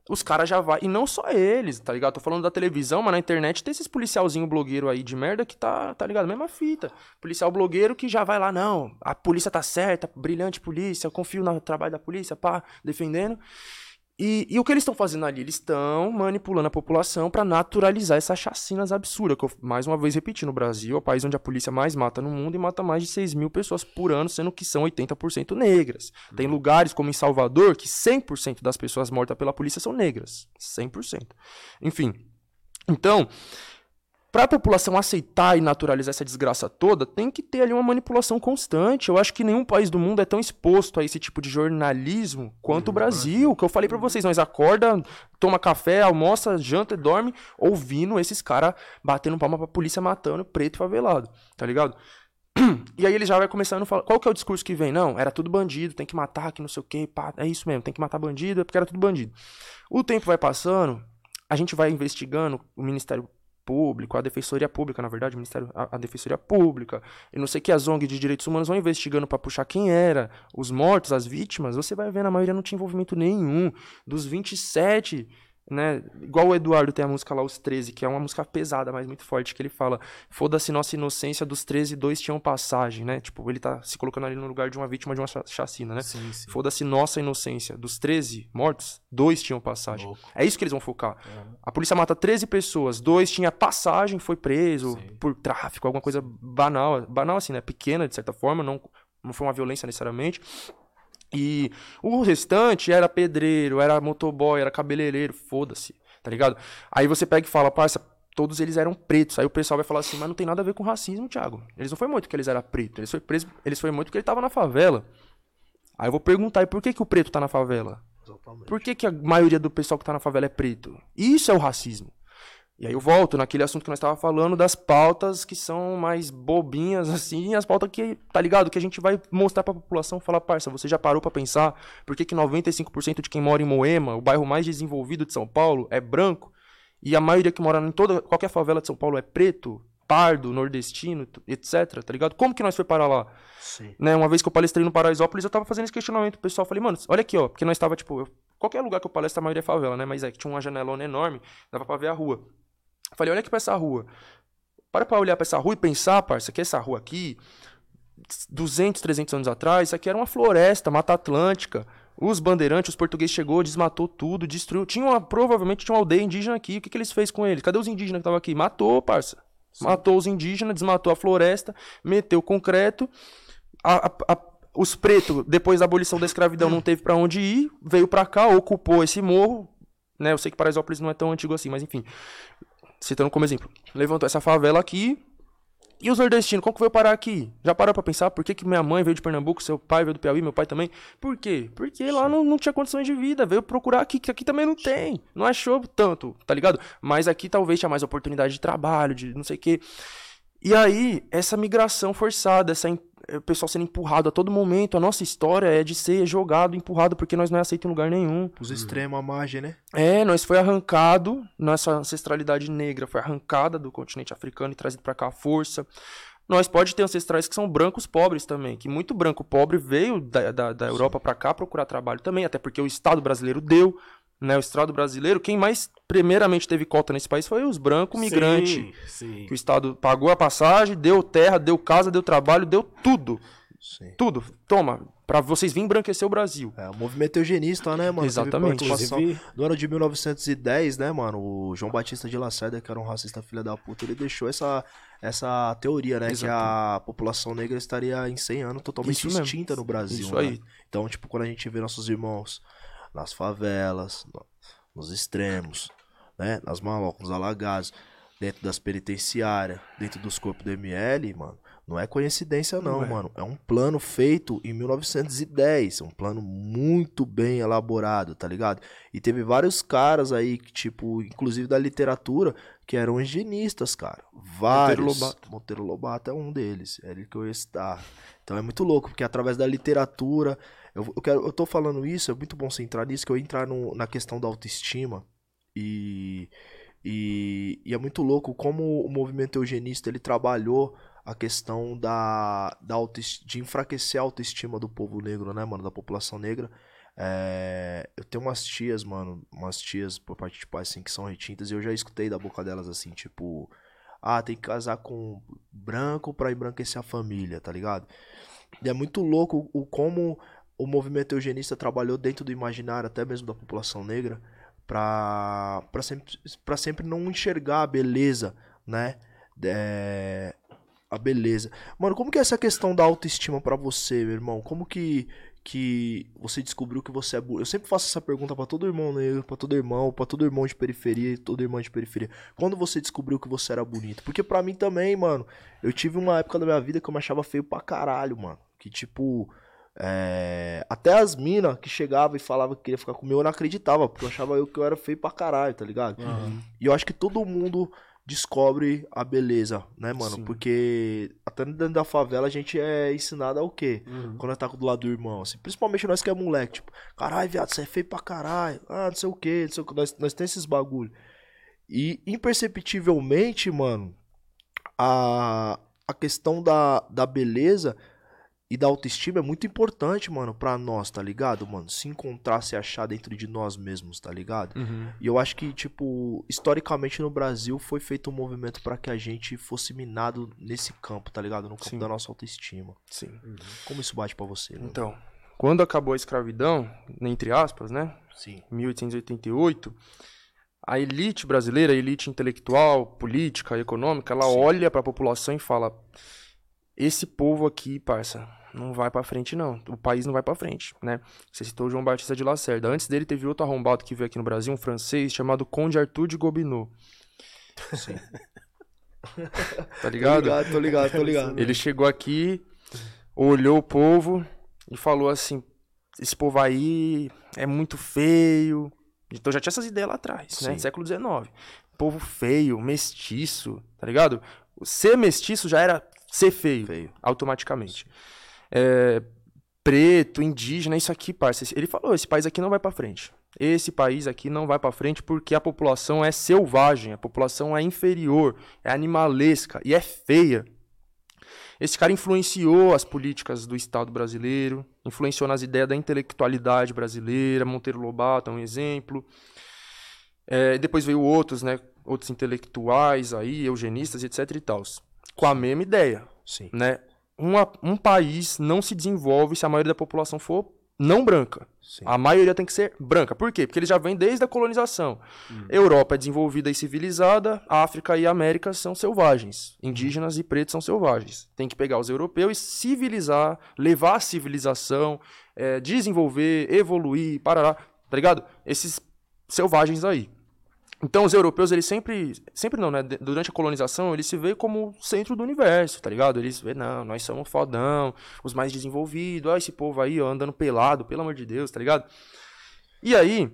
Os caras já vai. E não só eles, tá ligado? Tô falando da televisão, mas na internet tem esses policialzinho blogueiro aí de merda que tá, tá ligado? Mesma fita. Policial blogueiro que já vai lá, não, a polícia tá certa, brilhante polícia, eu confio no trabalho da polícia, pá, defendendo. E, e, o que eles estão fazendo ali? Eles estão manipulando a população para naturalizar essas chacinas absurdas. Que eu, mais uma vez repetindo, o Brasil é o país onde a polícia mais mata no mundo e mata mais de 6 mil pessoas por ano, sendo que são 80% negras. Uhum. Tem lugares como em Salvador que 100% das pessoas mortas pela polícia são negras. 100%. Enfim. Então, para a população aceitar e naturalizar essa desgraça toda, tem que ter ali uma manipulação constante. Eu acho que nenhum país do mundo é tão exposto a esse tipo de jornalismo quanto o Brasil. Que eu falei para vocês, nós acorda, toma café, almoça, janta e dorme ouvindo esses caras batendo palma pra polícia matando preto e favelado, tá ligado? E aí ele já vai começando a falar, qual que é o discurso que vem? Não, era tudo bandido, tem que matar, que não sei o quê, pá, é isso mesmo, tem que matar bandido, é porque era tudo bandido. O tempo vai passando, a gente vai investigando, o Ministério Público, a Defensoria Pública, na verdade, o Ministério, a, a Defensoria Pública, e não sei que as ONG de direitos humanos vão investigando para puxar quem era, os mortos, as vítimas, você vai ver, a maioria não tinha envolvimento nenhum. Dos 27 né? Igual o Eduardo tem a música lá, Os 13, que é uma música pesada, mas muito forte, que ele fala: Foda-se nossa inocência, dos 13, dois tinham passagem, né? Tipo, ele tá se colocando ali no lugar de uma vítima de uma chacina, né? Foda-se nossa inocência, dos 13 mortos, dois tinham passagem. Louco. É isso que eles vão focar. Uhum. A polícia mata 13 pessoas, dois tinha passagem, foi preso Sim. por tráfico, alguma coisa banal, banal assim, né? Pequena, de certa forma, não, não foi uma violência necessariamente. E o restante era pedreiro, era motoboy, era cabeleireiro, foda-se, tá ligado? Aí você pega e fala, parça, todos eles eram pretos. Aí o pessoal vai falar assim, mas não tem nada a ver com racismo, Thiago. Eles não foi muito que eles eram pretos, eles foi preso, eles foi muito porque ele tava na favela. Aí eu vou perguntar, e por que que o preto tá na favela? Por que que a maioria do pessoal que tá na favela é preto? Isso é o racismo. E aí eu volto naquele assunto que nós estávamos falando das pautas que são mais bobinhas, assim, as pautas que, tá ligado? Que a gente vai mostrar pra população, falar, parça, você já parou para pensar por que, que 95% de quem mora em Moema, o bairro mais desenvolvido de São Paulo, é branco, e a maioria que mora em toda, qualquer favela de São Paulo é preto, pardo, nordestino, etc, tá ligado? Como que nós foi parar lá? Sim. Né, uma vez que eu palestrei no Paraisópolis, eu tava fazendo esse questionamento pro pessoal, falei, mano, olha aqui, ó, porque nós tava, tipo, eu, qualquer lugar que eu palestro, a maioria é favela, né, mas é que tinha uma janelona enorme, dava pra ver a rua. Falei, olha aqui pra essa rua. Para pra olhar pra essa rua e pensar, parça, que essa rua aqui, 200, 300 anos atrás, isso aqui era uma floresta, Mata Atlântica. Os bandeirantes, os portugueses chegou, desmatou tudo, destruiu. Tinha uma, provavelmente tinha uma aldeia indígena aqui. O que, que eles fez com eles? Cadê os indígenas que estavam aqui? Matou, parça. Sim. Matou os indígenas, desmatou a floresta, meteu concreto. A, a, a, os pretos, depois da abolição da escravidão, não teve para onde ir, veio para cá, ocupou esse morro. Né? Eu sei que Paraisópolis não é tão antigo assim, mas enfim citando como exemplo, levantou essa favela aqui. E os nordestinos, como que veio parar aqui? Já parou pra pensar por que, que minha mãe veio de Pernambuco, seu pai veio do Piauí, meu pai também? Por quê? Porque Sim. lá não, não tinha condições de vida, veio procurar aqui, que aqui também não tem. Não achou tanto, tá ligado? Mas aqui talvez tinha mais oportunidade de trabalho, de não sei o quê. E aí, essa migração forçada, essa o pessoal sendo empurrado a todo momento. A nossa história é de ser jogado, empurrado, porque nós não é aceito em lugar nenhum. Os extremos, a margem, né? É, nós foi arrancado, nossa ancestralidade negra foi arrancada do continente africano e trazida para cá à força. Nós pode ter ancestrais que são brancos pobres também, que muito branco pobre veio da, da, da Europa para cá procurar trabalho também, até porque o Estado brasileiro deu né, o Estado brasileiro, quem mais primeiramente teve cota nesse país foi os brancos migrantes. Que o Estado pagou a passagem, deu terra, deu casa, deu trabalho, deu tudo. Sim. Tudo. Toma, para vocês virem embranquecer o Brasil. É, o movimento eugenista, né, mano? Exatamente. Inclusive... No ano de 1910, né, mano, o João Batista de Lacerda, que era um racista filha da puta, ele deixou essa, essa teoria, né, Exato. que a população negra estaria em 100 anos totalmente Isso extinta mesmo. no Brasil. Isso né? aí. Então, tipo, quando a gente vê nossos irmãos nas favelas, nos extremos, né? Nas malocas, nos alagados, dentro das penitenciárias, dentro dos corpos do ML, mano. Não é coincidência não, não é. mano. É um plano feito em 1910, um plano muito bem elaborado, tá ligado? E teve vários caras aí que tipo, inclusive da literatura, que eram higienistas, cara. Vários. Monteiro Lobato. Monteiro Lobato é um deles, é ele que eu ia estar. Então é muito louco, porque através da literatura, eu, eu, quero, eu tô falando isso, é muito bom você entrar nisso, que eu entrar no, na questão da autoestima. E, e, e, é muito louco como o movimento eugenista ele trabalhou a questão da, da de enfraquecer a autoestima do povo negro, né, mano? Da população negra. É, eu tenho umas tias, mano, umas tias por parte de pai, assim, que são retintas, e eu já escutei da boca delas, assim, tipo, ah, tem que casar com branco pra embranquecer a família, tá ligado? E é muito louco o como o movimento eugenista trabalhou dentro do imaginário, até mesmo da população negra, pra, sempre, pra sempre não enxergar a beleza, né? É, a beleza. Mano, como que é essa questão da autoestima pra você, meu irmão? Como que, que você descobriu que você é bonito? Eu sempre faço essa pergunta pra todo irmão negro, pra todo irmão, pra todo irmão de periferia e todo irmão de periferia. Quando você descobriu que você era bonito? Porque pra mim também, mano, eu tive uma época da minha vida que eu me achava feio pra caralho, mano. Que tipo. É, Até as minas que chegavam e falavam que queria ficar comigo, eu não acreditava, porque eu achava eu que eu era feio pra caralho, tá ligado? E eu acho que todo mundo descobre a beleza, né, mano? Sim. Porque até dentro da favela a gente é ensinado ao quê? Quando nós tá do lado do irmão, assim. Principalmente nós que é moleque, tipo, caralho, viado, você é feio pra caralho. Ah, não sei o quê, não sei o que. Nós, nós temos esses bagulho. E imperceptivelmente, mano, a, a questão da, da beleza e da autoestima é muito importante, mano, pra nós, tá ligado, mano? Se encontrar, se achar dentro de nós mesmos, tá ligado? Uhum. E eu acho que, tipo, historicamente no Brasil foi feito um movimento pra que a gente fosse minado nesse campo, tá ligado? No campo Sim. da nossa autoestima. Sim. Como isso bate pra você? Então, quando acabou a escravidão, entre aspas, né? Sim. 1888, a elite brasileira, a elite intelectual, política, econômica, ela olha para a população e fala: esse povo aqui, parça, não vai para frente não. O país não vai para frente, né? Você citou o João Batista de Lacerda. Antes dele teve outro arrombado que veio aqui no Brasil, um francês chamado Conde Arthur de Gobineau. Sim. Tá Tô ligado? ligado, tô ligado, tô ligado. Ele chegou aqui, olhou o povo e falou assim: esse povo aí é muito feio. Então já tinha essas ideias lá atrás, né? Sim. Século XIX. Povo feio, mestiço, tá ligado? Ser mestiço já era ser feio, Feio. automaticamente. É, preto, indígena, isso aqui, parça. Ele falou: esse país aqui não vai pra frente. Esse país aqui não vai pra frente porque a população é selvagem, a população é inferior, é animalesca e é feia. Esse cara influenciou as políticas do Estado brasileiro, influenciou nas ideias da intelectualidade brasileira. Monteiro Lobato é um exemplo. É, depois veio outros, né? Outros intelectuais aí, eugenistas, etc e tal. Com a mesma ideia, Sim. né? Uma- um país não se desenvolve se a maioria da população for não branca. Sim. A maioria tem que ser branca. Por quê? Porque eles já vêm desde a colonização. Europa é desenvolvida e civilizada, África e América são selvagens. Indígenas e pretos são selvagens. Tem que pegar os europeus e civilizar, levar a civilização, eh, desenvolver, evoluir, parará, tá ligado? Esses selvagens aí. Então os europeus, eles sempre, sempre não, né? Durante a colonização, eles se veem como o centro do universo, tá ligado? Eles veem, não, nós somos fodão, os mais desenvolvidos, ó, esse povo aí, ó, andando pelado, pelo amor de Deus, tá ligado? E aí,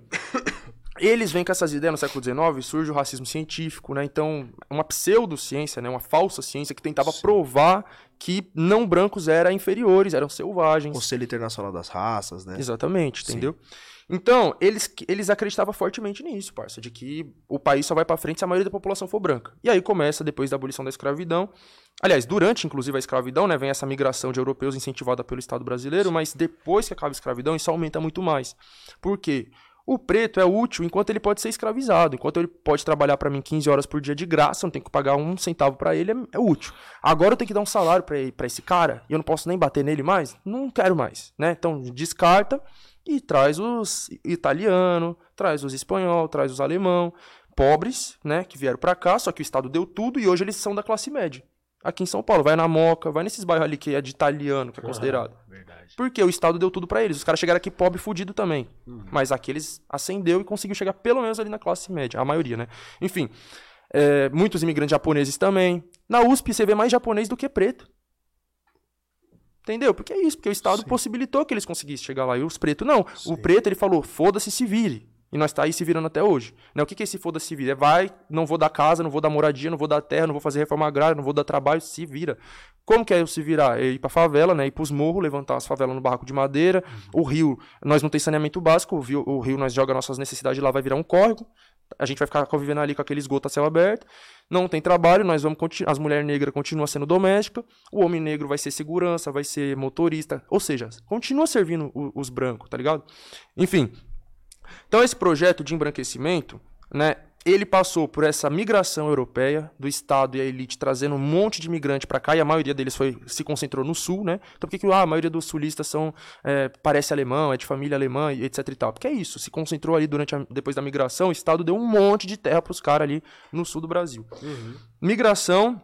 eles vêm com essas ideias no século XIX, surge o racismo científico, né? Então, uma pseudociência, né? Uma falsa ciência que tentava provar que não brancos eram inferiores, eram selvagens. Conselho Internacional das Raças, né? Exatamente, Sim. Então, eles, eles acreditavam fortemente nisso, parça, de que o país só vai pra frente se a maioria da população for branca. E aí começa, depois da abolição da escravidão, aliás, durante, inclusive, a escravidão, né, vem essa migração de europeus incentivada pelo Estado brasileiro, mas depois que acaba a escravidão, isso aumenta muito mais. Por quê? O preto é útil enquanto ele pode ser escravizado, enquanto ele pode trabalhar pra mim 15 horas por dia de graça, não tenho que pagar um centavo pra ele, é, é útil. Agora eu tenho que dar um salário pra esse cara e eu não posso nem bater nele mais? Não quero mais, né? Então descarta e traz os italiano, traz os espanhol, traz os alemão, pobres, né, que vieram pra cá, só que o Estado deu tudo e hoje eles são da classe média. Aqui em São Paulo, vai na Moca, vai nesses bairros ali que é de italiano, que é considerado. Verdade. Porque o Estado deu tudo pra eles. Os caras chegaram aqui pobre e fudido também. Mas aqui eles acendeu e conseguiu chegar pelo menos ali na classe média, a maioria, né? Enfim, é, muitos imigrantes japoneses também. Na USP você vê mais japonês do que preto. Entendeu? Porque é isso, porque o Estado possibilitou que eles conseguissem chegar lá. E os pretos, não. O preto, ele falou, foda-se, se vire. E nós tá aí se virando até hoje. Né? O que, que é esse foda se vira? É vai, não vou dar casa, não vou dar moradia, não vou dar terra, não vou fazer reforma agrária, não vou dar trabalho, se vira. Como que é eu se virar? É ir pra favela, né? Ir pros morros, levantar as favelas no barraco de madeira. Uhum. O rio, nós não tem saneamento básico, o rio, o rio nós joga nossas necessidades lá, vai virar um córrego. A gente vai ficar convivendo ali com aquele esgoto a céu aberto. Não tem trabalho, nós vamos as mulheres negras continuam sendo doméstica, o homem negro vai ser segurança, vai ser motorista, ou seja, continua servindo os brancos, tá ligado? Enfim. Então esse projeto de embranquecimento, né, ele passou por essa migração europeia do Estado e a elite trazendo um monte de imigrante para cá e a maioria deles foi se concentrou no Sul, né? Então por que, que ah, a maioria dos sulistas são é, parece alemão, é de família alemã e etc e tal? Porque é isso, se concentrou ali durante a, depois da migração, o Estado deu um monte de terra para os caras ali no Sul do Brasil. Uhum. Migração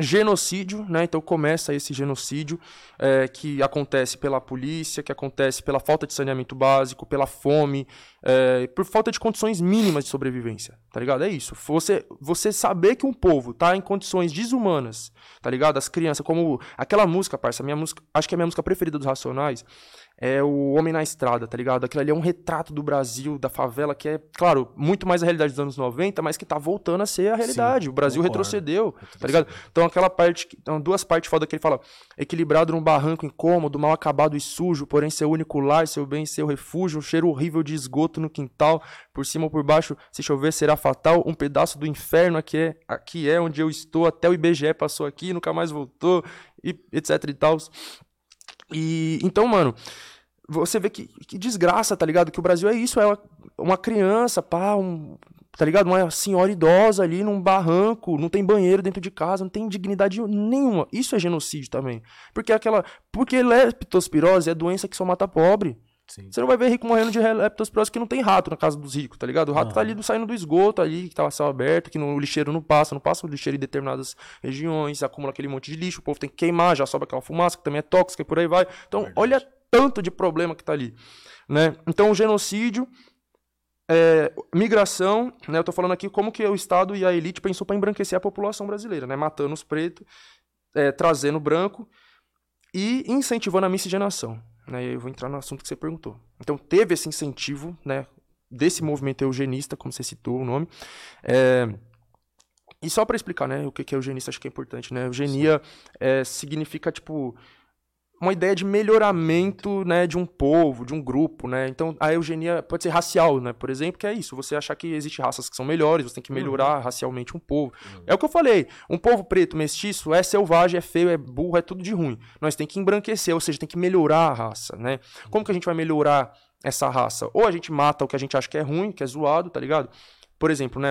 genocídio, né? Então começa esse genocídio é, que acontece pela polícia, que acontece pela falta de saneamento básico, pela fome, é, por falta de condições mínimas de sobrevivência, tá ligado? É isso. Você, você saber que um povo tá em condições desumanas, tá ligado? As crianças, como aquela música, parça, minha música, acho que é a minha música preferida dos Racionais, é o Homem na Estrada, tá ligado? Aquilo ali é um retrato do Brasil, da favela, que é, claro, muito mais a realidade dos anos 90, mas que tá voltando a ser a realidade. Sim, o Brasil retrocedeu, retrocedeu, tá ligado? Então aquela parte, então, duas partes foda que ele fala, equilibrado num barranco incômodo, mal acabado e sujo, porém seu único lar, seu bem, seu refúgio, um cheiro horrível de esgoto no quintal, por cima ou por baixo, se chover será fatal, um pedaço do inferno aqui é, aqui é onde eu estou, até o IBGE passou aqui, nunca mais voltou, e etc e tal. E então, mano, você vê que, que desgraça, tá ligado? Que o Brasil é isso, é uma, uma criança, pá, um, tá ligado? Uma senhora idosa ali num barranco, não tem banheiro dentro de casa, não tem dignidade nenhuma. Isso é genocídio também. Porque aquela, porque leptospirose é doença que só mata pobre. Sim. Você não vai ver rico morrendo de leptospirose que não tem rato na casa dos ricos, tá ligado? O rato tá ali saindo do esgoto ali, que tá céu aberto, que no, o lixeiro não passa, não passa o lixeiro em determinadas regiões, acumula aquele monte de lixo, o povo tem que queimar, já sobe aquela fumaça que também é tóxica e por aí vai. Então, Verdade. olha tanto de problema que tá ali, né? Então, o genocídio, é, migração, né? Eu tô falando aqui como que o Estado e a elite pensou para embranquecer a população brasileira, né? Matando os pretos, é, trazendo branco e incentivando a miscigenação. Né? Eu vou entrar no assunto que você perguntou. Então, teve esse incentivo né, desse movimento eugenista, como você citou o nome. É... E só para explicar né, o que é eugenista, acho que é importante. Né? Eugenia é, significa, tipo, uma ideia de melhoramento né, de um povo, de um grupo, né? Então a eugenia pode ser racial, né? Por exemplo, que é isso. Você achar que existem raças que são melhores, você tem que uhum. melhorar uhum. racialmente um povo. Uhum. É o que eu falei. Um povo preto, mestiço, é selvagem, é feio, é burro, é tudo de ruim. Nós tem que embranquecer, ou seja, tem que melhorar a raça, né? Como que a gente vai melhorar essa raça? Ou a gente mata o que a gente acha que é ruim, que é zoado, tá ligado? Por exemplo, né,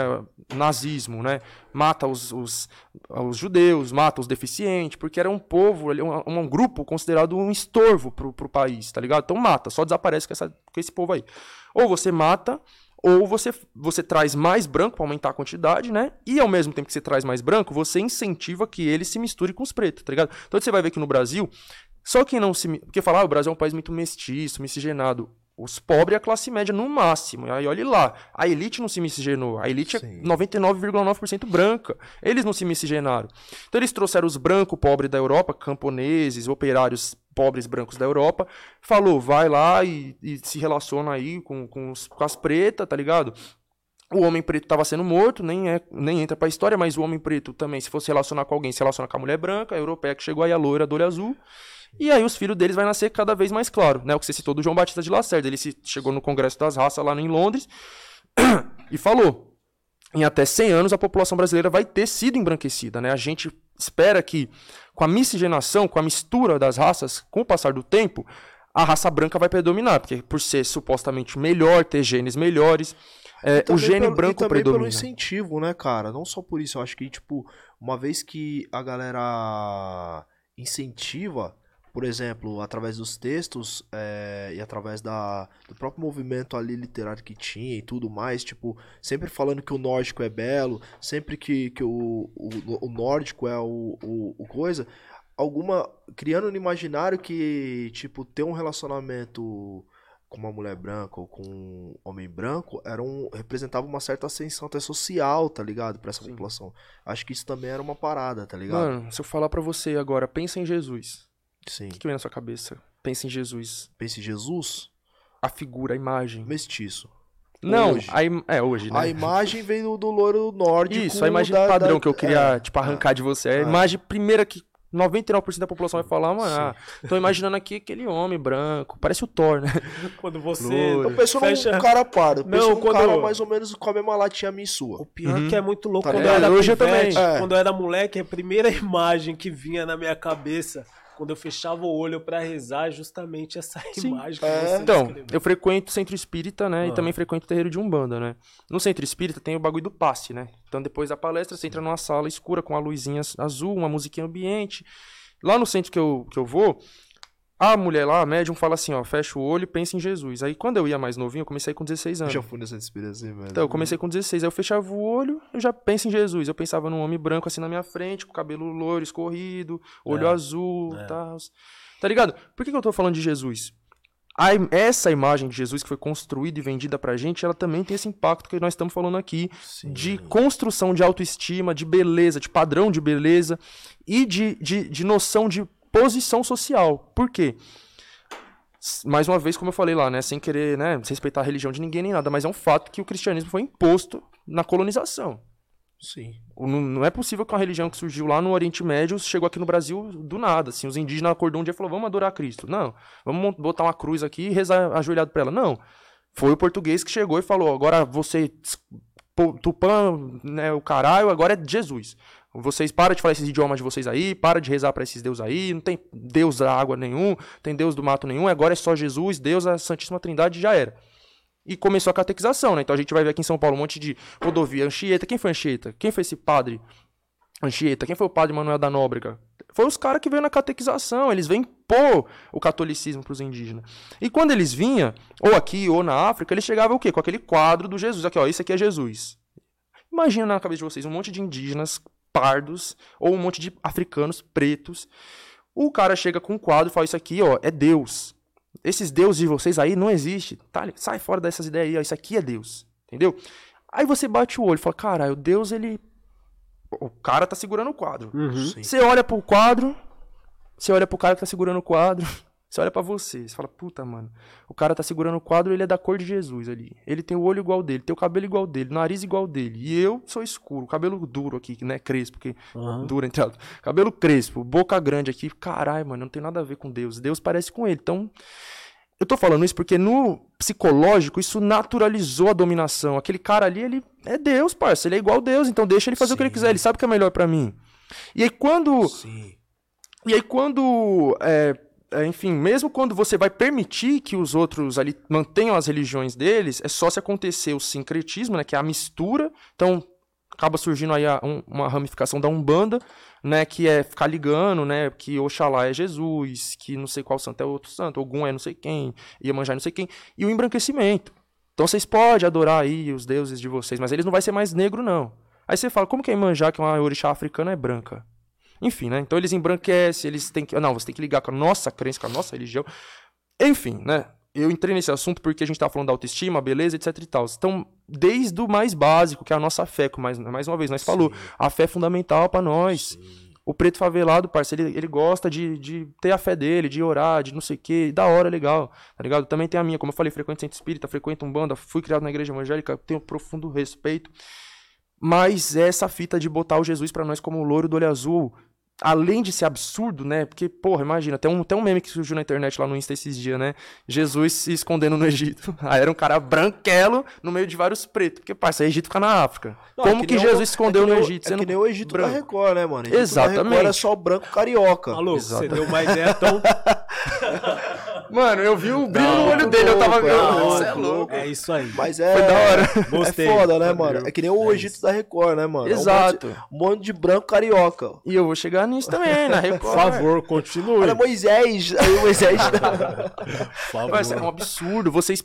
nazismo, né, mata os, os, os, judeus, mata os deficientes, porque era um povo, um, um grupo considerado um estorvo pro, pro país, tá ligado? Então mata, só desaparece com, essa, com esse povo aí. Ou você mata, ou você, você traz mais branco para aumentar a quantidade, né? E ao mesmo tempo que você traz mais branco, você incentiva que ele se misture com os pretos, tá ligado? Então você vai ver que no Brasil, só quem não se. Porque falar, ah, o Brasil é um país muito mestiço, miscigenado. Os pobres e a classe média no máximo. Aí olhe lá. A elite não se miscigenou. A elite é Sim. é 99,9% branca. Eles não se miscigenaram. Então eles trouxeram os brancos pobres da Europa, camponeses, operários pobres brancos da Europa. Falou, vai lá e, e se relaciona aí com, com, os, com as pretas, tá ligado? O homem preto estava sendo morto, nem, é, nem entra pra história, mas o homem preto também, se fosse relacionar com alguém, se relaciona com a mulher branca, a europeia que chegou aí, a loira do olho azul. E aí os filhos deles vai nascer cada vez mais claro, né? O que você citou do João Batista de Lacerda. Ele se, chegou no Congresso das Raças lá em Londres e falou: em até 100 anos a população brasileira vai ter sido embranquecida, né? A gente espera que com a miscigenação, com a mistura das raças, com o passar do tempo, a raça branca vai predominar, porque por ser supostamente melhor, ter genes melhores, é, o gene pelo, branco e também predomina. pelo incentivo, né, cara? Não só por isso, eu acho que tipo, uma vez que a galera incentiva por exemplo, através dos textos é, e através da, do próprio movimento ali literário que tinha e tudo mais, tipo, sempre falando que o nórdico é belo, sempre que, que o, o, o nórdico é o, o, o coisa, alguma. criando no imaginário que, tipo, ter um relacionamento com uma mulher branca ou com um homem branco era um, representava uma certa ascensão até social, tá ligado? Pra essa Sim. população. Acho que isso também era uma parada, tá ligado? Mano, se eu falar para você agora, pensa em Jesus. Sim. O que, que vem na sua cabeça? Pensa em Jesus. Pensa em Jesus? A figura, a imagem. Mestiço. Não, Hoje. a im- é hoje, né? A imagem veio do louro nórdico. Isso, a imagem da- padrão da- que eu queria, é. tipo, arrancar de você. É a É. imagem primeira que 99% da população vai falar, mano, ah, tô imaginando aqui aquele homem branco, parece o Thor, né? Quando você Louro. Eu penso fecha... num cara pardo. Eu penso Não, num quando- cara mais ou menos com a mesma latinha minha e sua. O pior Uhum. que é muito louco. Tá quando eu era Hoje eu pivete, também. É. Quando eu era moleque, a primeira imagem que vinha na minha cabeça, quando eu fechava o olho pra rezar, é justamente essa imagem que É. você Então, descreveu. eu frequento o centro espírita, né? Ah. E também frequento o terreiro de Umbanda, né? No centro espírita tem o bagulho do passe, né? Então depois da palestra você entra numa sala escura com a luzinha azul, uma musiquinha ambiente. Lá no centro que eu, que eu vou, a mulher lá, a médium, fala assim, ó, fecha o olho e pensa em Jesus. Aí quando eu ia mais novinho, eu comecei com 16 Eu anos. já fui nessa experiência, velho. Então, eu comecei com 16, aí eu fechava o olho, eu já penso em Jesus. Eu pensava num homem branco assim na minha frente, com cabelo loiro, escorrido, olho É, azul é. tal. Tá ligado? Por que, que eu tô falando de Jesus? A essa imagem de Jesus que foi construída e vendida pra gente, ela também tem esse impacto que nós estamos falando aqui. De construção de autoestima, de beleza, de padrão de beleza e de, de, de noção de posição social. Por quê? Mais uma vez, como eu falei lá, né? Sem querer, né? Respeitar a religião de ninguém nem nada, mas é um fato que o cristianismo foi imposto na colonização. Sim. Não, é possível que uma religião que surgiu lá no Oriente Médio chegou aqui no Brasil do nada. Assim, os indígenas acordou um dia e falou: vamos adorar Cristo. Não, vamos botar uma cruz aqui e rezar ajoelhado pra ela. Não. Foi o português que chegou e falou: agora você, Tupã, né, o caralho, agora é Jesus. Vocês param de falar esses idiomas de vocês aí, para de rezar pra esses deuses aí, não tem Deus da água nenhum, tem Deus do mato nenhum, agora é só Jesus, Deus, a Santíssima Trindade já era. E começou a catequização, né? Então a gente vai ver aqui em São Paulo um monte de rodovia. Anchieta, quem foi Anchieta? Quem foi esse padre Anchieta? Quem foi o padre Manuel da Nóbrega? Foi os caras que veio na catequização, eles vêm pôr o catolicismo pros indígenas. E quando eles vinham, ou aqui ou na África, eles chegavam o quê? Com aquele quadro do Jesus. Aqui, ó, isso aqui é Jesus. Imagina na cabeça de vocês um monte de indígenas pardos ou um monte de africanos pretos. O cara chega com um quadro e fala: Isso aqui, ó, é Deus. Esses deuses de vocês aí não existe. Tá? Sai fora dessas ideias aí, ó. Isso aqui é Deus. Entendeu? Aí você bate o olho e fala: Caralho, Deus, ele. O cara tá segurando o quadro. Uhum. Você olha pro quadro, você olha pro cara que tá segurando o quadro, você olha pra você, você fala, puta, mano, o cara tá segurando o quadro, ele é da cor de Jesus ali. Ele tem o olho igual dele, tem o cabelo igual dele, nariz igual dele. E eu sou escuro, cabelo duro aqui, né, crespo, porque Aham. duro entre aspas. Cabelo crespo, boca grande aqui, caralho, mano, não tem nada a ver com Deus. Deus parece com ele. Então, eu tô falando isso porque no psicológico isso naturalizou a dominação. Aquele cara ali, ele é Deus, parça. Ele é igual a Deus, então deixa ele fazer o que ele Sim. quiser. Ele sabe o que é melhor pra mim. E aí quando, Sim. e aí quando, é, enfim, mesmo quando você vai permitir que os outros ali mantenham as religiões deles, é só se acontecer o sincretismo, né, que é a mistura. Então acaba surgindo aí um- uma ramificação da Umbanda, né, que é ficar ligando, né, que Oxalá é Jesus, que não sei qual santo é outro santo, Ogum é não sei quem, Iemanjá é não sei quem, e o embranquecimento. Então vocês podem adorar aí os deuses de vocês, mas eles não vai ser mais negro não. Aí você fala, como que a Iemanjá, que é uma orixá africana, é branca? Enfim, né? Então eles embranquecem, eles têm que. Não, você tem que ligar com a nossa crença, com a nossa religião. Enfim, né? Eu entrei nesse assunto porque a gente tá falando da autoestima, beleza, etc e tal. Então, desde o mais básico, que é a nossa fé, como mais, mais uma vez nós falou, a fé é fundamental pra nós. O preto favelado, parceiro, ele, ele gosta de, de ter a fé dele, de orar, de não sei o que, da hora, legal, tá ligado? Também tem a minha, como eu falei, frequento centro espírita, frequento um banda, fui criado na igreja evangélica, tenho profundo respeito. Mas essa fita de botar o Jesus pra nós como o louro do olho azul, além de ser absurdo, né? Porque, porra, imagina, tem um, tem um meme que surgiu na internet lá no Insta esses dias, né? Jesus se escondendo no Egito. Aí era um cara branquelo no meio de vários pretos. Porque, parça, o Egito fica na África. Não, Como é que, nem Jesus o- se escondeu é que no Egito? É que nem o Egito da branco? Record, né, mano? Egito Da Exatamente. Record é só branco carioca. Maluco, Exato. você deu uma ideia tão. Mano, eu vi o brilho no Não, olho dele, eu tava louco, vendo. é Você é louco, louco. É isso aí. Mas é. Foi da hora. Gostei. É foda, né, Valeu. mano? É que nem o É Egito da Record, né, mano? É Exato. Um monte de branco carioca. E eu vou chegar nisso também, na Por Record. favor, continue. Olha, Moisés. Aí o Moisés. Por favor. Mas é um absurdo. Vocês.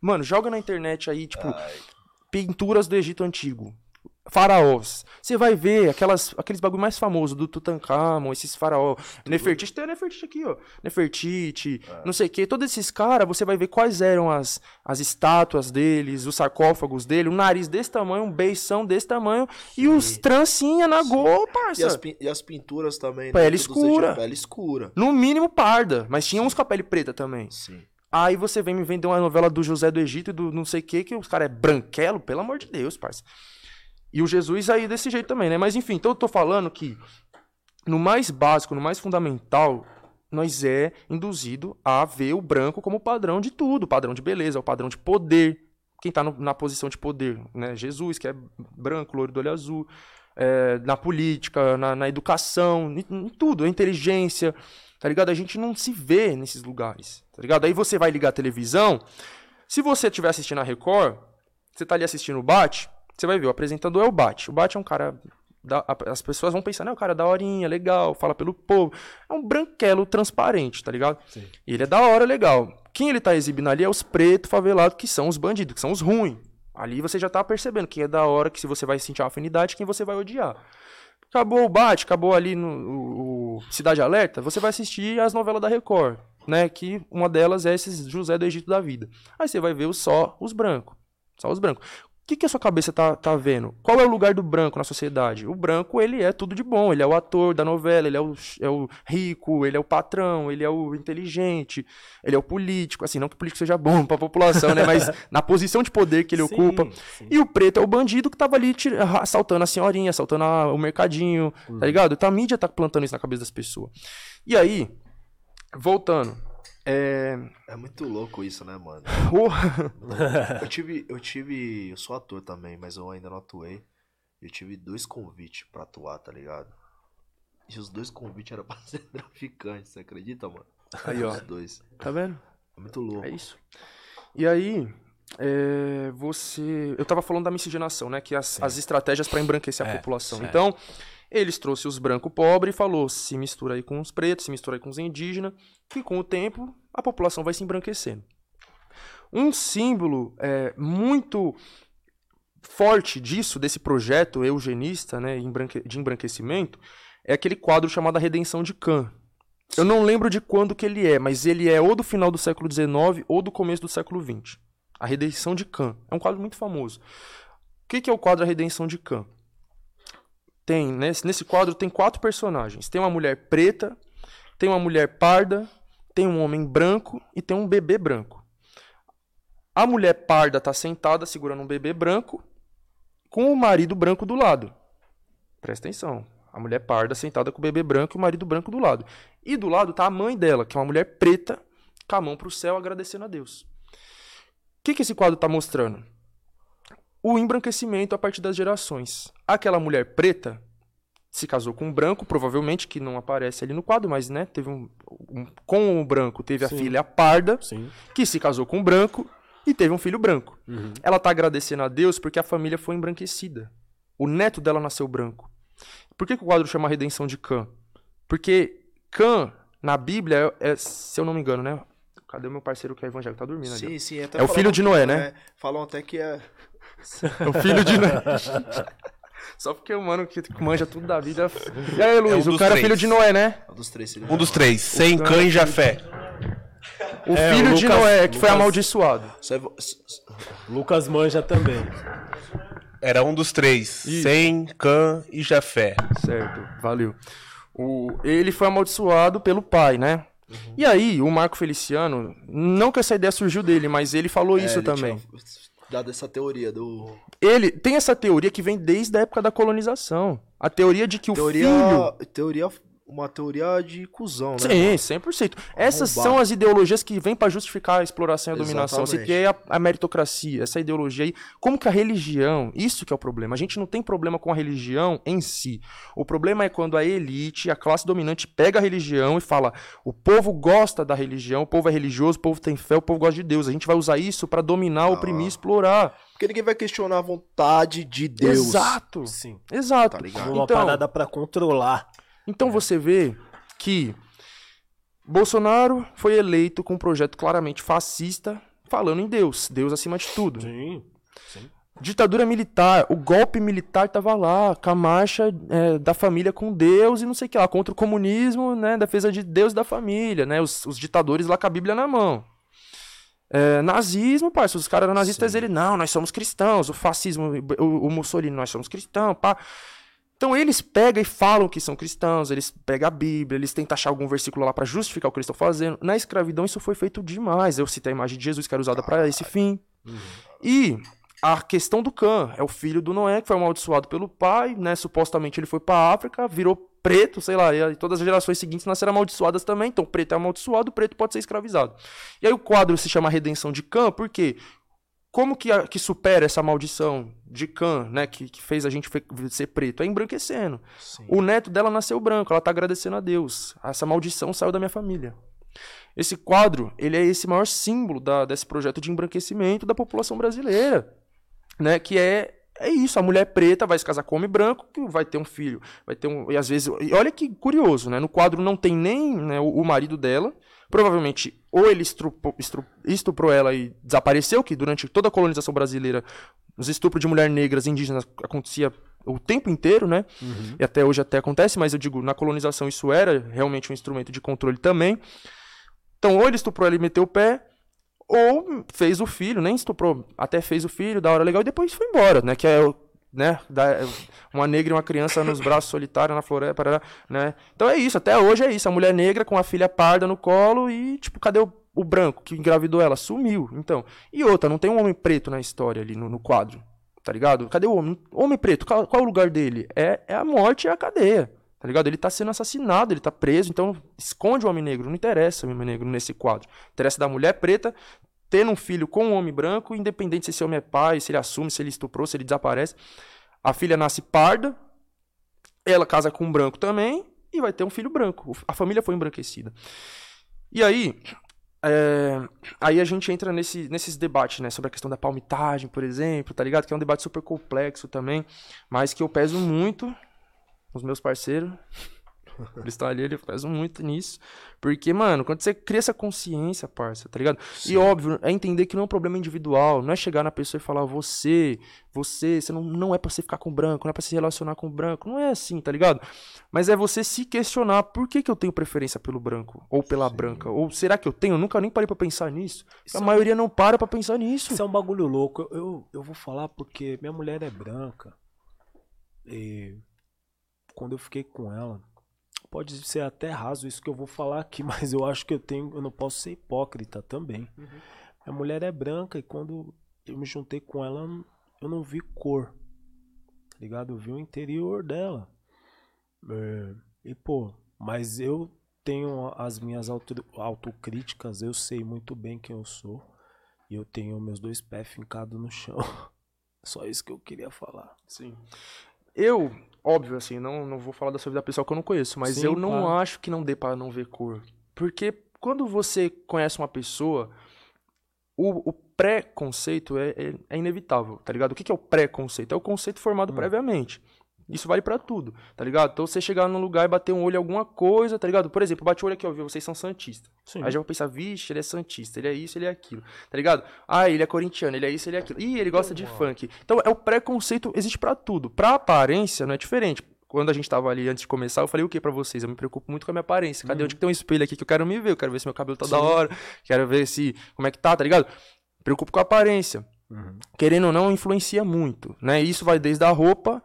Mano, joga na internet aí, tipo, pinturas do Egito Antigo. Faraós. Você vai ver aquelas, aqueles bagulho mais famosos do Tutankhamon, esses faraó. Nefertiti, tem a Nefertiti aqui, ó. Nefertiti, não sei o quê. Todos esses caras, você vai ver quais eram as, as estátuas deles, os sarcófagos dele, um nariz desse tamanho, um beição desse tamanho e os trancinha na goa, E parça. as, pin- e as pinturas também. Pele dentro dos escura. Pele escura. No mínimo parda, mas tinha uns com a pele preta também. Sim. Aí você vem me vender uma novela do José do Egito e do não sei o que, que os caras é branquelo, pelo amor de Deus, parça. E o Jesus aí desse jeito também, né? Mas enfim, então eu tô falando que no mais básico, no mais fundamental, nós é induzido a ver o branco como padrão de tudo, padrão de beleza, o padrão de poder. Quem tá no, na posição de poder, né? Jesus, que é branco, loiro do olho azul, é, na política, na, na educação, em, em tudo, a inteligência, tá ligado? A gente não se vê nesses lugares, tá ligado? Aí você vai ligar a televisão, se você estiver assistindo a Record, você tá ali assistindo o Bate, você vai ver, o apresentador é o Bate. O Bate é um cara da- as pessoas vão pensar, não, o cara é da horinha, legal, fala pelo povo. É um branquelo transparente, tá ligado? Sim. E ele é da hora, legal. Quem ele tá exibindo ali é os pretos favelados, que são os bandidos, que são os ruins. Ali você já tá percebendo quem é da hora, que se você vai sentir uma afinidade, quem você vai odiar. Acabou o bate, acabou ali no o- Cidade Alerta, você vai assistir as novelas da Record, né? Que uma delas é esses José do Egito da vida. Aí você vai ver só os brancos. Só os brancos. O que, que a sua cabeça tá, tá vendo? Qual é o lugar do branco na sociedade? O branco, ele é tudo de bom. Ele é o ator da novela, ele é o, é o rico, ele é o patrão, ele é o inteligente, ele é o político. Assim, não que o político seja bom pra população, né? Mas na posição de poder que ele Sim, ocupa. sim. E o preto é o bandido que tava ali assaltando a senhorinha, assaltando a- o mercadinho, Uhum. tá ligado? Então a mídia tá plantando isso na cabeça das pessoas. E aí, voltando. É. É muito louco isso, né, mano? Porra. Eu tive, eu tive, eu sou ator também, mas eu ainda não atuei. Eu tive dois convites pra atuar, tá ligado? E os dois convites eram pra ser traficante, você acredita, mano? Aí, ó. Os dois. Tá vendo? É muito louco. É isso. E aí, é, você. Eu tava falando da miscigenação, né? Que as, as estratégias para embranquecer a É, população. certo. Então, eles trouxeram os brancos pobres e falou: se mistura aí com os pretos, se mistura aí com os indígenas, que com o tempo a população vai se embranquecendo. Um símbolo é, muito forte disso, desse projeto eugenista né, de embranquecimento, é aquele quadro chamado A Redenção de Can. Eu não lembro de quando que ele é, mas ele é ou do final do século XIX ou do começo do século XX. A Redenção de Can. É um quadro muito famoso. O que, que é o quadro A Redenção de Can? Tem, nesse, nesse quadro tem quatro personagens. Tem uma mulher preta, tem uma mulher parda, tem um homem branco e tem um bebê branco. A mulher parda está sentada segurando um bebê branco com o marido branco do lado. Presta atenção. A mulher parda sentada com o bebê branco e o marido branco do lado. E do lado tá a mãe dela, que é uma mulher preta, com a mão pro céu agradecendo a Deus. O que, que esse quadro está mostrando? O embranquecimento a partir das gerações. Aquela mulher preta se casou com um branco, provavelmente, que não aparece ali no quadro, mas né, teve um, um- com o branco teve a Sim. filha parda, Sim. que se casou com um branco e teve um filho branco. Uhum. Ela tá agradecendo a Deus porque a família foi embranquecida. O neto dela nasceu branco. Por que, que o quadro chama Redenção de Cã? Porque Cã, na Bíblia, é, é- se eu não me engano, né? Cadê o meu parceiro que é evangélico? Tá dormindo ali. Sim, sim. Até É o filho de que- Noé, né? é, falam até que é. É o filho de Noé. Só porque o mano que manja tudo da vida. E aí, Luiz, um o dos cara é três. filho de Noé, né? Um dos três Um de dos três. Sem e Jafé. O É, filho o de Lucas- Noé, que foi Lucas- amaldiçoado. Só evo- s- s- Lucas manja também. Era um dos três. Sem Cã e Jafé. Certo, valeu. O, ele foi amaldiçoado pelo pai, né? E aí, o Marco Feliciano, não que essa ideia surgiu dele, mas ele falou é, isso ele também. tinha Dado essa teoria do. Ele tem essa teoria que vem desde a época da colonização. A teoria de que o Teoria. filho. Teoria. Uma teoria de cuzão, né? Sim, mano? 100%. Essas são as ideologias que vêm para justificar a exploração e a dominação. Você Exatamente. tem a, a meritocracia, essa ideologia aí. Como que a religião, isso que é o problema. A gente não tem problema com a religião em si. O problema é quando a elite, a classe dominante, pega a religião e fala: o povo gosta da religião, o povo é religioso, o povo tem fé, o povo gosta de Deus. A gente vai usar isso para dominar, oprimir, explorar. Porque ninguém vai questionar a vontade de Deus. Exato. Sim. Exato. Tá ligado? Uma Então, parada pra controlar. Então você vê que Bolsonaro foi eleito com um projeto claramente fascista, falando em Deus, Deus acima de tudo. Sim. Ditadura militar, o golpe militar tava lá, com a marcha é, da família com Deus e não sei o que lá, contra o comunismo, né, defesa de Deus e da família, né, os, os ditadores lá com a Bíblia na mão. É, nazismo, parça, os caras eram nazistas, ele, não, nós somos cristãos, o fascismo, o, o Mussolini, nós somos cristãos, pá. Então eles pegam e falam que são cristãos, eles pegam a Bíblia, eles tentam achar algum versículo lá para justificar o que eles estão fazendo. Na escravidão isso foi feito demais. Eu citei a imagem de Jesus que era usada para esse fim. E a questão do Cã é o filho do Noé que foi amaldiçoado pelo pai, né? Supostamente ele foi para África, virou preto, sei lá, e todas as gerações seguintes nasceram amaldiçoadas também. Então preto é amaldiçoado, preto pode ser escravizado. E aí o quadro se chama Redenção de Cã, porque como que, a, que supera essa maldição de Cã, né, que, que fez a gente fe- ser preto? É embranquecendo. Sim. O neto dela nasceu branco, ela tá agradecendo a Deus. Essa maldição saiu da minha família. Esse quadro, ele é esse maior símbolo da, desse projeto de embranquecimento da população brasileira, né, que é é isso, a mulher preta vai se casar com homem branco, que vai ter um filho, vai ter um, e às vezes, e olha que curioso, né, no quadro não tem nem né, o, o marido dela, provavelmente ou ele estrupou, estru- estuprou ela e desapareceu, que durante toda a colonização brasileira os estupros de mulheres negras indígenas acontecia o tempo inteiro, né? E até hoje até acontece, mas eu digo, na colonização isso era realmente um instrumento de controle também. Então, ou ele estuprou ela e meteu o pé, ou fez o filho, nem estuprou, até fez o filho, da hora legal, e depois foi embora, né? Que é né, da- uma negra e uma criança nos braços solitários na floresta, parará, né? Então é isso, até hoje é isso, a mulher negra com a filha parda no colo e, tipo, cadê o, o branco que engravidou ela? Sumiu, então. E outra, não tem um homem preto na história ali, no, no quadro, tá ligado? Cadê o homem? Homem preto, qual, qual é o lugar dele? É, é a morte e a cadeia. Tá ligado? Ele tá sendo assassinado, ele tá preso, então esconde o homem negro. Não interessa o homem negro nesse quadro. Interessa da mulher preta tendo um filho com um homem branco, independente se esse homem é pai, se ele assume, se ele estuprou, se ele desaparece. A filha nasce parda, ela casa com um branco também e vai ter um filho branco. A família foi embranquecida. E aí, é, aí a gente entra nesse, nesses debates, né? Sobre a questão da palmitagem, por exemplo, tá ligado? Que é um debate super complexo também, mas que eu peso muito os meus parceiros. Estão ali, eu peso muito nisso. Porque, mano, quando você cria essa consciência, parça, tá ligado? E óbvio, é entender que não é um problema individual. Não é chegar na pessoa e falar, você, você, você não, não é pra você ficar com branco, não é pra se relacionar com branco. Não é assim, tá ligado? Mas é você se questionar por que, que eu tenho preferência pelo branco ou pela branca. Ou será que eu tenho? Eu nunca nem parei pra pensar nisso. Isso a é maioria não para pra pensar nisso. Isso é um bagulho louco. Eu, eu, eu vou falar porque minha mulher é branca. E quando eu fiquei com ela, pode ser até raso isso que eu vou falar aqui, mas eu acho que eu tenho, eu não posso ser hipócrita também. Minha mulher é branca e quando eu me juntei com ela, eu não vi cor. Tá ligado? Eu vi o interior dela. É, e pô, mas eu tenho as minhas auto, autocríticas, eu sei muito bem quem eu sou. E eu tenho meus dois pés fincados no chão. Só isso que eu queria falar. Sim. Eu, óbvio, assim, não, não vou falar da sua vida pessoal que eu não conheço, mas Sim, eu não claro. acho que não dê pra não ver cor. Porque quando você conhece uma pessoa, o, o pré-conceito é, é, é inevitável, tá ligado? O que, que é o pré-conceito? É o conceito formado previamente. Isso vale pra tudo, tá ligado? Então você chegar num lugar e bater um olho em alguma coisa, tá ligado? Por exemplo, bate o olho aqui, ó, viu? Vocês são santistas. Sim. Aí já vou pensar, vixe, ele é santista, ele é isso, ele é aquilo, tá ligado? Ah, ele é corintiano, ele é isso, ele é aquilo. Ih, ele gosta de funk. Então, é o preconceito, existe pra tudo. Pra aparência, não é diferente. Quando a gente tava ali antes de começar, eu falei o que pra vocês? Eu me preocupo muito com a minha aparência. Cadê onde que tem um espelho aqui que eu quero me ver? Eu quero ver se meu cabelo tá da hora, quero ver se como é que tá, tá ligado? Preocupo com a aparência. Querendo ou não, influencia muito, né? Isso vai desde a roupa,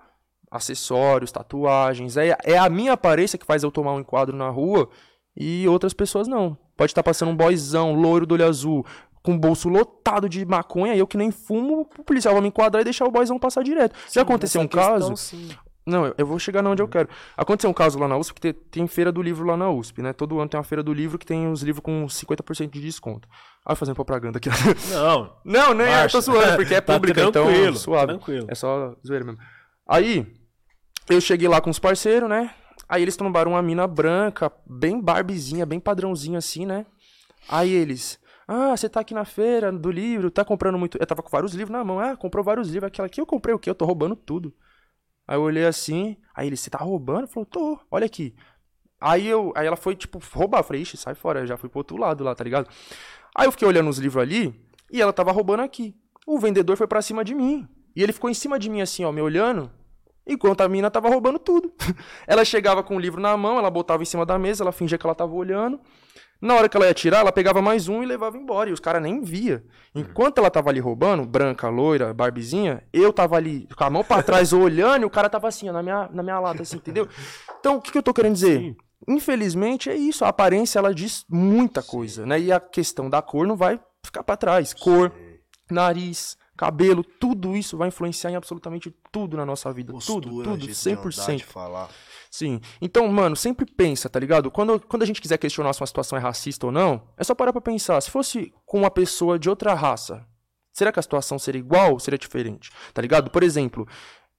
acessórios, tatuagens. É, é a minha aparência que faz eu tomar um enquadro na rua e outras pessoas não. Pode estar passando um boyzão, loiro do olho azul, com o bolso lotado de maconha, e eu que nem fumo, o policial vai me enquadrar e deixar o boyzão passar direto. Já aconteceu um questão, caso. sim. Não, eu- vou chegar onde eu quero. Aconteceu um caso lá na USP, que tem, tem feira do livro lá na USP, né? Todo ano tem uma feira do livro que tem os livros com 50% de desconto. Ah, fazendo propaganda aqui. Não, Não, nem é, eu tô zoando, porque é Tá pública, então suave. tranquilo. É só zoeira mesmo. Aí, eu cheguei lá com os parceiros, né? Aí eles trombaram uma mina branca, bem barbizinha, bem padrãozinho assim, né? Aí eles, ah, você tá aqui na feira do livro, tá comprando muito. Eu tava com vários livros na mão, ah, comprou vários livros. Aquela aqui eu comprei o quê? Eu tô roubando tudo. Aí eu olhei assim, aí ele, você tá roubando? Falou, tô, olha aqui. Aí, eu, aí ela foi, tipo, roubar. Eu falei, ixi, sai fora. Eu já fui pro outro lado lá, tá ligado? Aí eu fiquei olhando os livros ali e ela tava roubando aqui. O vendedor foi pra cima de mim. E ele ficou em cima de mim, assim, ó, me olhando, enquanto a mina tava roubando tudo. ela chegava com o livro na mão, ela botava em cima da mesa, ela fingia que ela tava olhando. Na hora que ela ia tirar, ela pegava mais um e levava embora. E os caras nem via. Enquanto ela tava ali roubando, branca, loira, barbizinha, eu tava ali com a mão pra trás olhando e o cara tava assim, ó, na minha, na minha lata, assim, entendeu? Então, o que, que eu tô querendo dizer? Sim. Infelizmente, é isso. A aparência, ela diz muita coisa, né? E a questão da cor não vai ficar pra trás. Cor, nariz, cabelo, tudo isso vai influenciar em absolutamente tudo na nossa vida. tudo, Postura, tudo, andar, 100%. de falar. Sim. Então, mano, sempre pensa, tá ligado? Quando, quando a gente quiser questionar se uma situação é racista ou não, é só parar pra pensar. Se fosse com uma pessoa de outra raça, será que a situação seria igual ou seria diferente? Tá ligado? Por exemplo,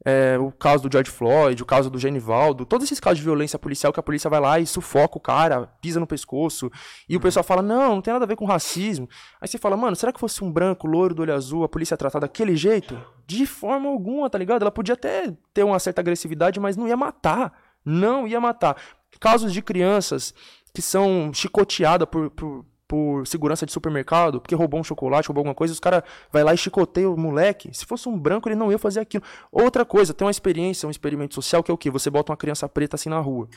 é, o caso do George Floyd, o caso do Genivaldo, todos esses casos de violência policial que a polícia vai lá e sufoca o cara, pisa no pescoço, e o pessoal fala, não, não tem nada a ver com racismo. Aí você fala, mano, será que fosse um branco, loiro, do olho azul, a polícia ia tratar daquele jeito? De forma alguma, tá ligado? Ela podia até ter uma certa agressividade, mas não ia matar. Não ia matar. Casos de crianças que são chicoteadas por, por, por segurança de supermercado, porque roubou um chocolate, roubou alguma coisa, os caras vai lá e chicoteia o moleque. Se fosse um branco, ele não ia fazer aquilo. Outra coisa, tem uma experiência, um experimento social, que é o quê? Você bota uma criança preta assim na rua.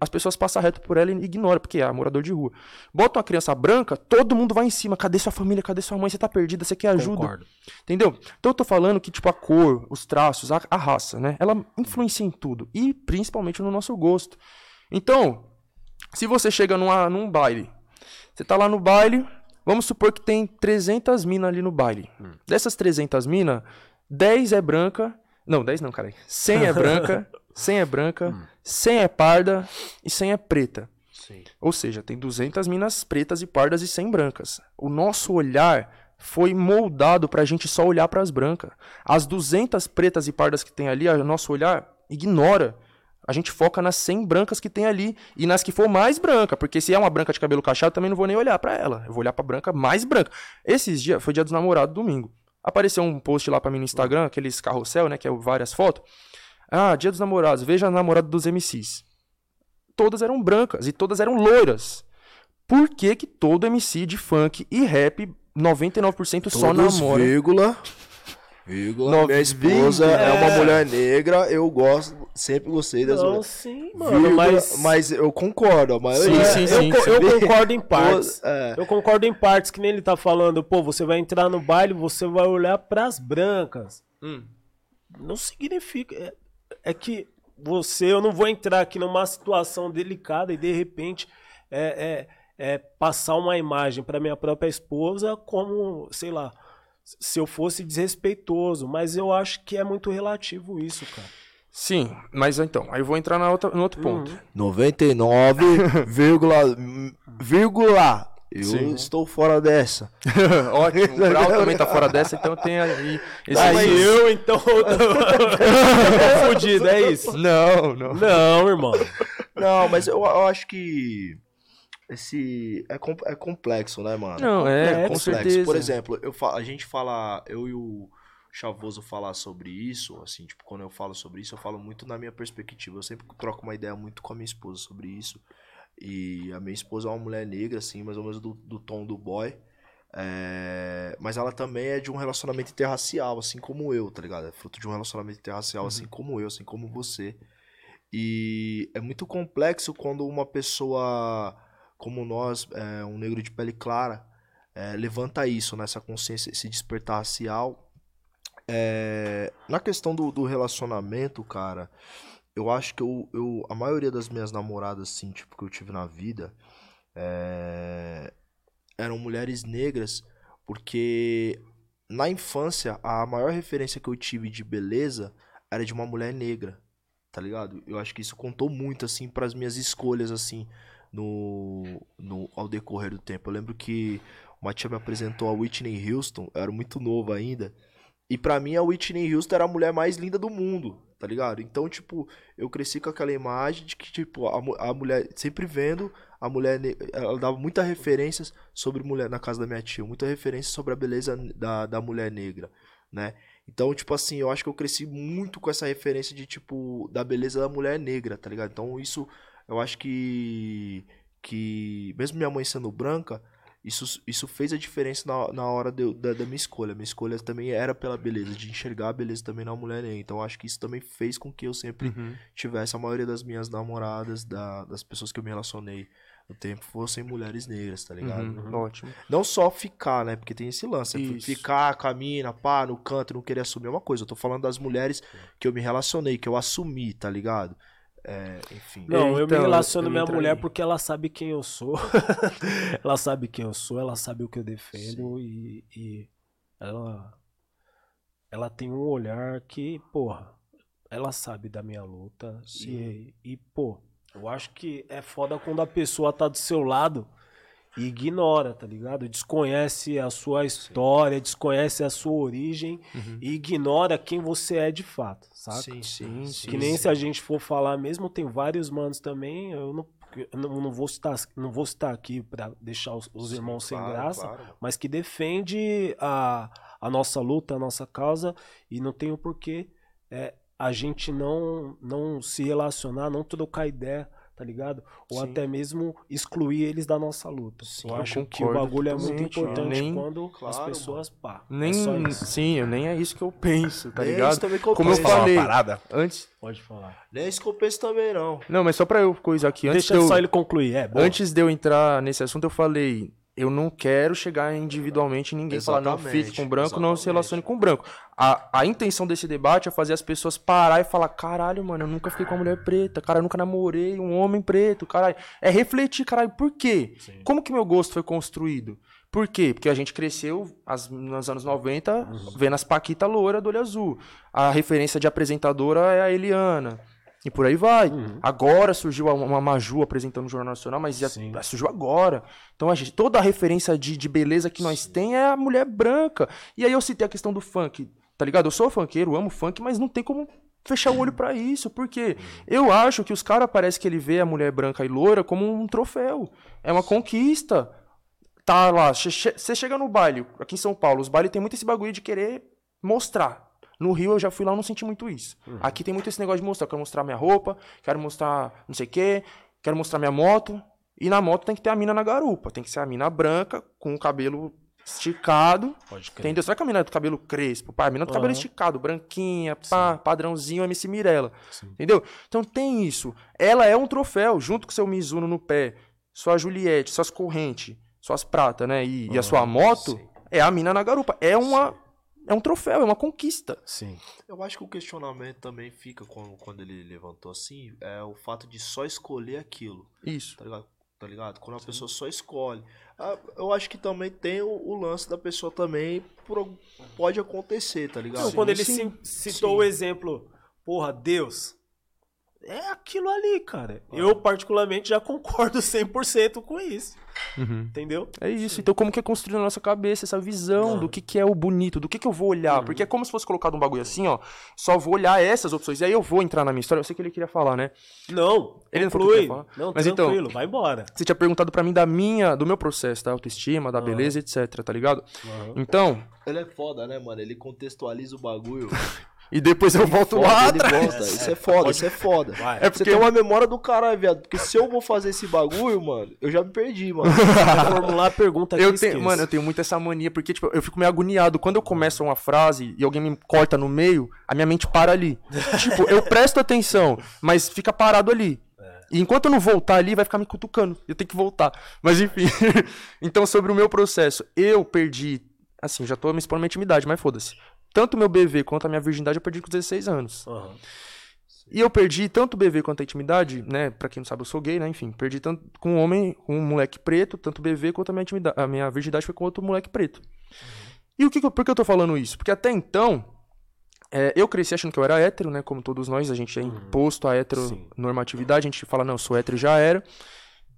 As pessoas passam reto por ela e ignoram, porque é morador de rua. Bota uma criança branca, todo mundo vai em cima. Cadê sua família? Cadê sua mãe? Você tá perdida? Você quer ajuda? Concordo. Entendeu? Então eu tô falando que, tipo, a cor, os traços, a, a raça, né? Ela influencia em tudo. E principalmente no nosso gosto. Então, se você chega numa, num baile, você tá lá no baile, vamos supor que tem 300 minas ali no baile. Dessas 300 minas, 10 é branca. Não, 10 não, cara. 100 é branca, 100 é branca, 100 é parda e 100 é preta. Sim. Ou seja, tem 200 minas pretas e pardas e 100 brancas. O nosso olhar foi moldado pra gente só olhar pras brancas. As 200 pretas e pardas que tem ali, o nosso olhar ignora. A gente foca nas 100 brancas que tem ali e nas que for mais branca, porque se é uma branca de cabelo cacheado, também não vou nem olhar pra ela. Eu vou olhar pra branca mais branca. Esses dias, foi dia dos namorados, domingo. Apareceu um post lá pra mim no Instagram, aqueles carrossel, né, que é várias fotos. Ah, dia dos namorados, veja a namorada dos MCs todas eram brancas e todas eram loiras. Por que, que todo MC de funk e rap, 99% só namora? vírgula, Nove- Minha esposa é... uma É. mulher negra, eu gosto, sempre gostei das Não, mulheres. sim, mano, Vírgula, mas... mas... eu concordo, a maioria. Sim, sim, eu, sim, co- sim. eu concordo em partes. É. Eu concordo em partes, que nem ele tá falando, pô, você vai entrar no baile, você vai olhar pras brancas. Hum. Não significa. É, é que você, eu não vou entrar aqui numa situação delicada e de repente é, é, é passar uma imagem pra minha própria esposa como, sei lá, se eu fosse desrespeitoso. Mas eu acho que é muito relativo isso, cara. Sim, mas então, aí eu vou entrar na outra, no outro ponto. 99, vírgula, vírgula. Eu Sim. estou fora dessa. Ótimo, o Brau também tá fora dessa, então tem aí. Esse Aí aí. eu, então, tô fudido, é isso? Não, não. Não, irmão. Não, mas eu, eu acho que esse é, com- é complexo, né, mano? Não, é, com complexo. certeza. Por exemplo, eu a gente fala, eu e o Chavoso falar sobre isso, assim, tipo, quando eu falo sobre isso, eu falo muito na minha perspectiva. Eu sempre troco uma ideia muito com a minha esposa sobre isso. E a minha esposa é uma mulher negra, assim, mais ou menos do, do tom do boy. É, Mas ela também é de um relacionamento interracial, assim como eu, tá ligado? É fruto de um relacionamento interracial, assim como eu, assim como você. E é muito complexo quando uma pessoa como nós, é, um negro de pele clara, é, levanta isso, nessa consciência, esse despertar racial. É, na questão do, do relacionamento, cara, eu acho que eu, eu, a maioria das minhas namoradas, assim, tipo, que eu tive na vida, é, eram mulheres negras, porque na infância, a maior referência que eu tive de beleza era de uma mulher negra, tá ligado? Eu acho que isso contou muito, assim, para as minhas escolhas, assim, no, no, ao decorrer do tempo. Eu lembro que uma tia me apresentou a Whitney Houston, eu era muito novo ainda, e pra mim a Whitney Houston era a mulher mais linda do mundo, tá ligado? Então, tipo, eu cresci com aquela imagem de que, tipo, a, a mulher, sempre vendo a mulher, ela dava muitas referências sobre mulher, na casa da minha tia, muita referência sobre a beleza da, da mulher negra, né? Então, tipo assim, eu acho que eu cresci muito com essa referência de, tipo, da beleza da mulher negra, tá ligado? Então, isso, eu acho que, que mesmo minha mãe sendo branca, isso, isso fez a diferença na, na hora de da, da minha escolha. Minha escolha também era pela beleza, de enxergar a beleza também na mulher negra. Então, eu acho que isso também fez com que eu sempre Uhum. tivesse a maioria das minhas namoradas, da- das pessoas que eu me relacionei no tempo fossem mulheres negras, tá ligado? Uhum, Ótimo. Não só ficar, né? Porque tem esse lance. é Isso. Ficar com a mina, pá, no canto, não querer assumir é uma coisa. Eu tô falando das mulheres que eu me relacionei, que eu assumi, tá ligado? É, enfim. Não, eu Então, me relaciono eu com minha mulher aí. porque ela sabe quem eu sou. ela sabe quem eu sou, ela sabe o que eu defendo e, e ela, ela tem um olhar que, porra, ela sabe da minha luta. E, e, pô, eu acho que é foda quando a pessoa tá do seu lado e ignora, tá ligado? Desconhece a sua história, desconhece a sua origem e ignora quem você é de fato, saca? Sim, Sim, sim. sim. Que nem se a gente for falar mesmo, tem vários manos também. Eu não, não, não vou, citar, não vou citar aqui pra deixar os, os Sim, irmãos sem claro, graça, claro, mas que defende a, a nossa luta, a nossa causa, e não tem o porquê é, a gente não, não se relacionar, não trocar ideia, tá ligado? Ou Sim. até mesmo excluir eles da nossa luta. Sim, eu eu acho que o bagulho é muito importante nem- quando Claro, as pessoas pá. Nem, é só isso. sim, eu- nem é isso que eu penso, tá Nem é ligado? isso também que eu Como eu penso. Falar falei uma parada? antes. Pode falar. Nem é isso que eu penso também, não. Não, mas só pra eu coisar aqui, antes Deixa de eu, só ele concluir. É, boa. antes de eu entrar nesse assunto, eu falei, eu não quero chegar individualmente em ninguém e falar, não Exatamente, fique com branco, não se exatamente. relacione com branco. A, a intenção desse debate é fazer as pessoas parar e falar, caralho, mano, eu nunca fiquei com uma mulher preta, cara, eu nunca namorei um homem preto, caralho. É refletir, caralho, por quê? Como que meu gosto foi construído? Por quê? Porque a gente cresceu as- nos anos 90 vendo as Paquita loura do olho azul. A referência de apresentadora é a Eliana. E por aí vai. Agora surgiu uma- Maju apresentando o Jornal Nacional, mas já Sim. surgiu agora. Então a gente, toda a referência de, de beleza que nós tem é a mulher branca. E aí eu citei a questão do funk, tá ligado? Eu sou funkeiro, amo funk, mas não tem como fechar o olho pra isso. Por quê? Eu acho que os caras parece que ele vê a mulher branca e loura como um troféu. É uma conquista. Tá lá, você chega no baile, aqui em São Paulo, os bailes tem muito esse bagulho de querer mostrar. No Rio eu já fui lá, eu não senti muito isso. Aqui tem muito esse negócio de mostrar. Eu quero mostrar minha roupa, quero mostrar não sei o quê, quero mostrar minha moto. E na moto tem que ter a mina na garupa. Tem que ser a mina branca, com o cabelo esticado. Pode crer. Entendeu? Será que a mina é do cabelo crespo? Pá, a mina do cabelo Aham. esticado, branquinha, pá, padrãozinho MC Mirella. Entendeu? Então tem isso. Ela é um troféu, junto com seu Mizuno no pé, sua Juliette, suas correntes, suas pratas, né? E, e a sua moto, é a mina na garupa. É uma. É um troféu, é uma conquista. Sim. Eu acho que o questionamento também fica quando, quando ele levantou assim, é o fato de só escolher aquilo, Isso. tá ligado? Tá ligado? Quando a pessoa só escolhe. Ah, Eu acho que também tem o, o lance da pessoa também, por- pode acontecer, tá ligado? Não, quando ele sim, ci- citou sim. o exemplo, porra, Deus, é aquilo ali, cara. Eu, particularmente, já concordo 100% com isso. Entendeu? É isso. Então, como que é construído na nossa cabeça essa visão do que, que é o bonito, do que, que eu vou olhar? Porque é como se fosse colocado um bagulho assim, ó. Só vou olhar essas opções. E aí eu vou entrar na minha história. Eu sei que ele queria falar, né? Não, Ele não falou que falar? Não, Mas então- tranquilo, vai embora. Você tinha perguntado pra mim da minha, do meu processo, da autoestima, da beleza, etc, tá ligado? Então, Ele é foda, né, mano? Ele contextualiza o bagulho. e depois eu volto Foda, lá atrás. gosta. Isso é foda, isso é foda. Vai. É Você porque tem uma memória do caralho, viado. Porque se eu vou fazer esse bagulho, mano, eu já me perdi, mano. formular a pergunta aqui, eu esqueça. tenho, mano, eu tenho muito essa mania, porque, tipo, eu fico meio agoniado. Quando eu começo uma frase e alguém me corta no meio, a minha mente para ali. tipo, eu presto atenção, mas fica parado ali. E enquanto eu não voltar ali, vai ficar me cutucando. Eu tenho que voltar. Mas enfim. então, sobre o meu processo, eu perdi. Assim, já tô me expondo minha intimidade, mas foda-se. Tanto meu BV quanto a minha virgindade eu perdi com 16 anos. Aham. E eu perdi tanto o BV quanto a intimidade, né? Pra quem não sabe, eu sou gay, né? Enfim, perdi tanto com um homem, com um moleque preto, tanto o BV quanto a minha intimidade. A minha virgindade foi com outro moleque preto. E o que, por que eu tô falando isso? Porque até então, é, eu cresci achando que eu era hétero, né? Como todos nós, a gente é imposto a heteronormatividade, a gente fala, não, eu sou hétero e já era.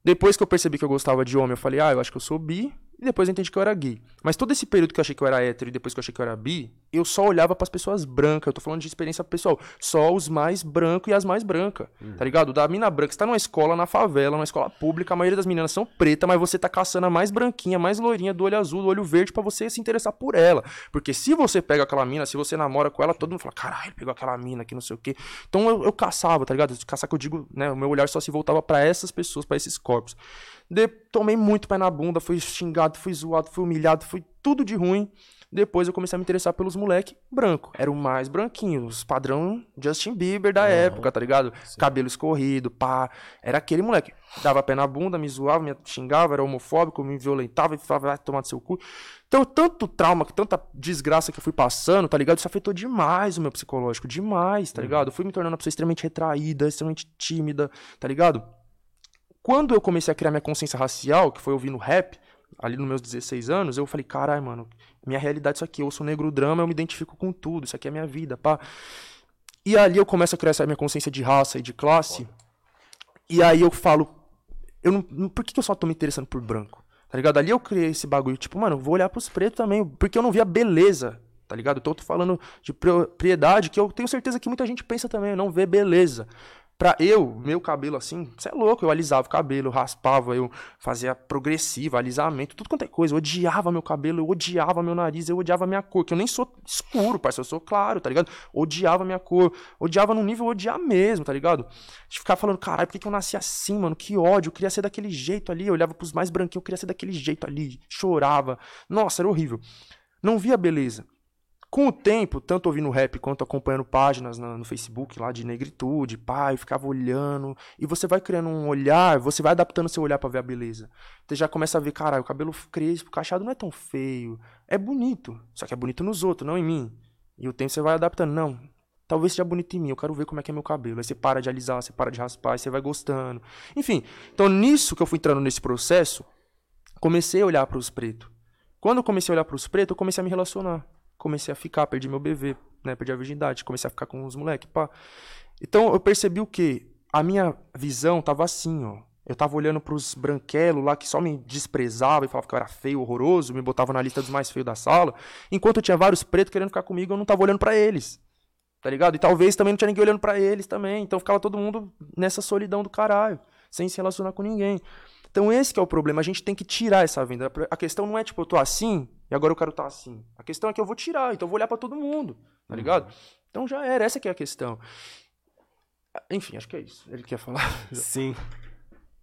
Depois que eu percebi que eu gostava de homem, eu falei, ah, eu acho que eu sou bi. E depois eu entendi que eu era gay. Mas todo esse período que eu achei que eu era hétero e depois que eu achei que eu era bi, eu só olhava pras pessoas brancas. Eu tô falando de experiência pessoal. Só os mais brancos e as mais brancas. Tá ligado? Da mina branca, você tá numa escola, na favela, numa escola pública, a maioria das meninas são pretas, mas você tá caçando a mais branquinha, mais loirinha, do olho azul, do olho verde, pra você se interessar por ela. Porque se você pega aquela mina, se você namora com ela, todo mundo fala, caralho, pegou aquela mina que não sei o quê. Então eu, eu caçava, tá ligado? Caçar que eu digo, né? O meu olhar só se voltava pra essas pessoas, pra esses corpos. De, tomei muito pé na bunda, fui xingado, fui zoado, fui humilhado, fui tudo de ruim. Depois eu comecei a me interessar pelos moleque branco. Era o mais branquinho, os padrão Justin Bieber da época, tá ligado? Cabelo escorrido, pá. Era aquele moleque. Dava pé na bunda, me zoava, me xingava, era homofóbico, me violentava e falava, vai tomar do seu cu. Então, tanto trauma, tanta desgraça que eu fui passando, tá ligado? Isso afetou demais o meu psicológico, demais, tá ligado? Eu fui me tornando uma pessoa extremamente retraída, extremamente tímida, tá ligado? Quando eu comecei a criar minha consciência racial, que foi ouvindo rap, ali nos meus 16 anos, eu falei, caralho, mano, minha realidade é isso aqui, eu sou negro drama, eu me identifico com tudo, isso aqui é minha vida, pá. E ali eu começo a criar essa minha consciência de raça e de classe, e aí eu falo, eu não, por que, que eu só tô me interessando por branco? Tá ligado? Ali eu criei esse bagulho, tipo, mano, vou olhar pros pretos também, porque eu não vi a beleza, tá ligado? Então eu tô falando de propriedade que eu tenho certeza que muita gente pensa também, não vê beleza. Pra eu, meu cabelo assim, você é louco, eu alisava o cabelo, raspava, eu fazia progressiva, alisamento, tudo quanto é coisa. Eu odiava meu cabelo, eu odiava meu nariz, eu odiava minha cor, que eu nem sou escuro, parceiro, eu sou claro, tá ligado? Odiava minha cor, odiava num nível odiar mesmo, tá ligado? De ficar falando, caralho, por que, que eu nasci assim, mano? Que ódio, eu queria ser daquele jeito ali. Eu olhava pros mais branquinhos, eu queria ser daquele jeito ali, chorava. Nossa, era horrível. Não via beleza. Com o tempo, tanto ouvindo rap quanto acompanhando páginas no, Facebook lá de negritude, pai, ficava olhando. E você vai criando um olhar, você vai adaptando seu olhar para ver a beleza. Você já começa a ver, caralho, o cabelo crespo, o cachado não é tão feio. É bonito. Só que é bonito nos outros, não em mim. E o tempo você vai adaptando. Não, talvez seja bonito em mim, eu quero ver como é que é meu cabelo. Aí você para de alisar, você para de raspar, você vai gostando. Enfim, então nisso que eu fui entrando nesse processo, comecei a olhar para os pretos. Quando eu comecei a olhar para os pretos, eu comecei a me relacionar comecei a ficar, perdi meu bebê, né? Perdi a virgindade, comecei a ficar com os moleques, pá. Então eu percebi o que? A minha visão tava assim, ó. Eu tava olhando pros branquelos lá que só me desprezava e falava que eu era feio, horroroso, me botava na lista dos mais feios da sala. Enquanto eu tinha vários pretos querendo ficar comigo, eu não tava olhando para eles. Tá ligado? E talvez também não tinha ninguém olhando para eles também. Então ficava todo mundo nessa solidão do caralho, sem se relacionar com ninguém. Então esse é o problema, a gente tem que tirar essa venda. A questão não é tipo, eu tô assim e agora eu quero estar tá assim. A questão é que eu vou tirar, então eu vou olhar para todo mundo, tá ligado? Uhum. Então já era, essa que é a questão. Enfim, acho que é isso. Ele quer falar? Sim.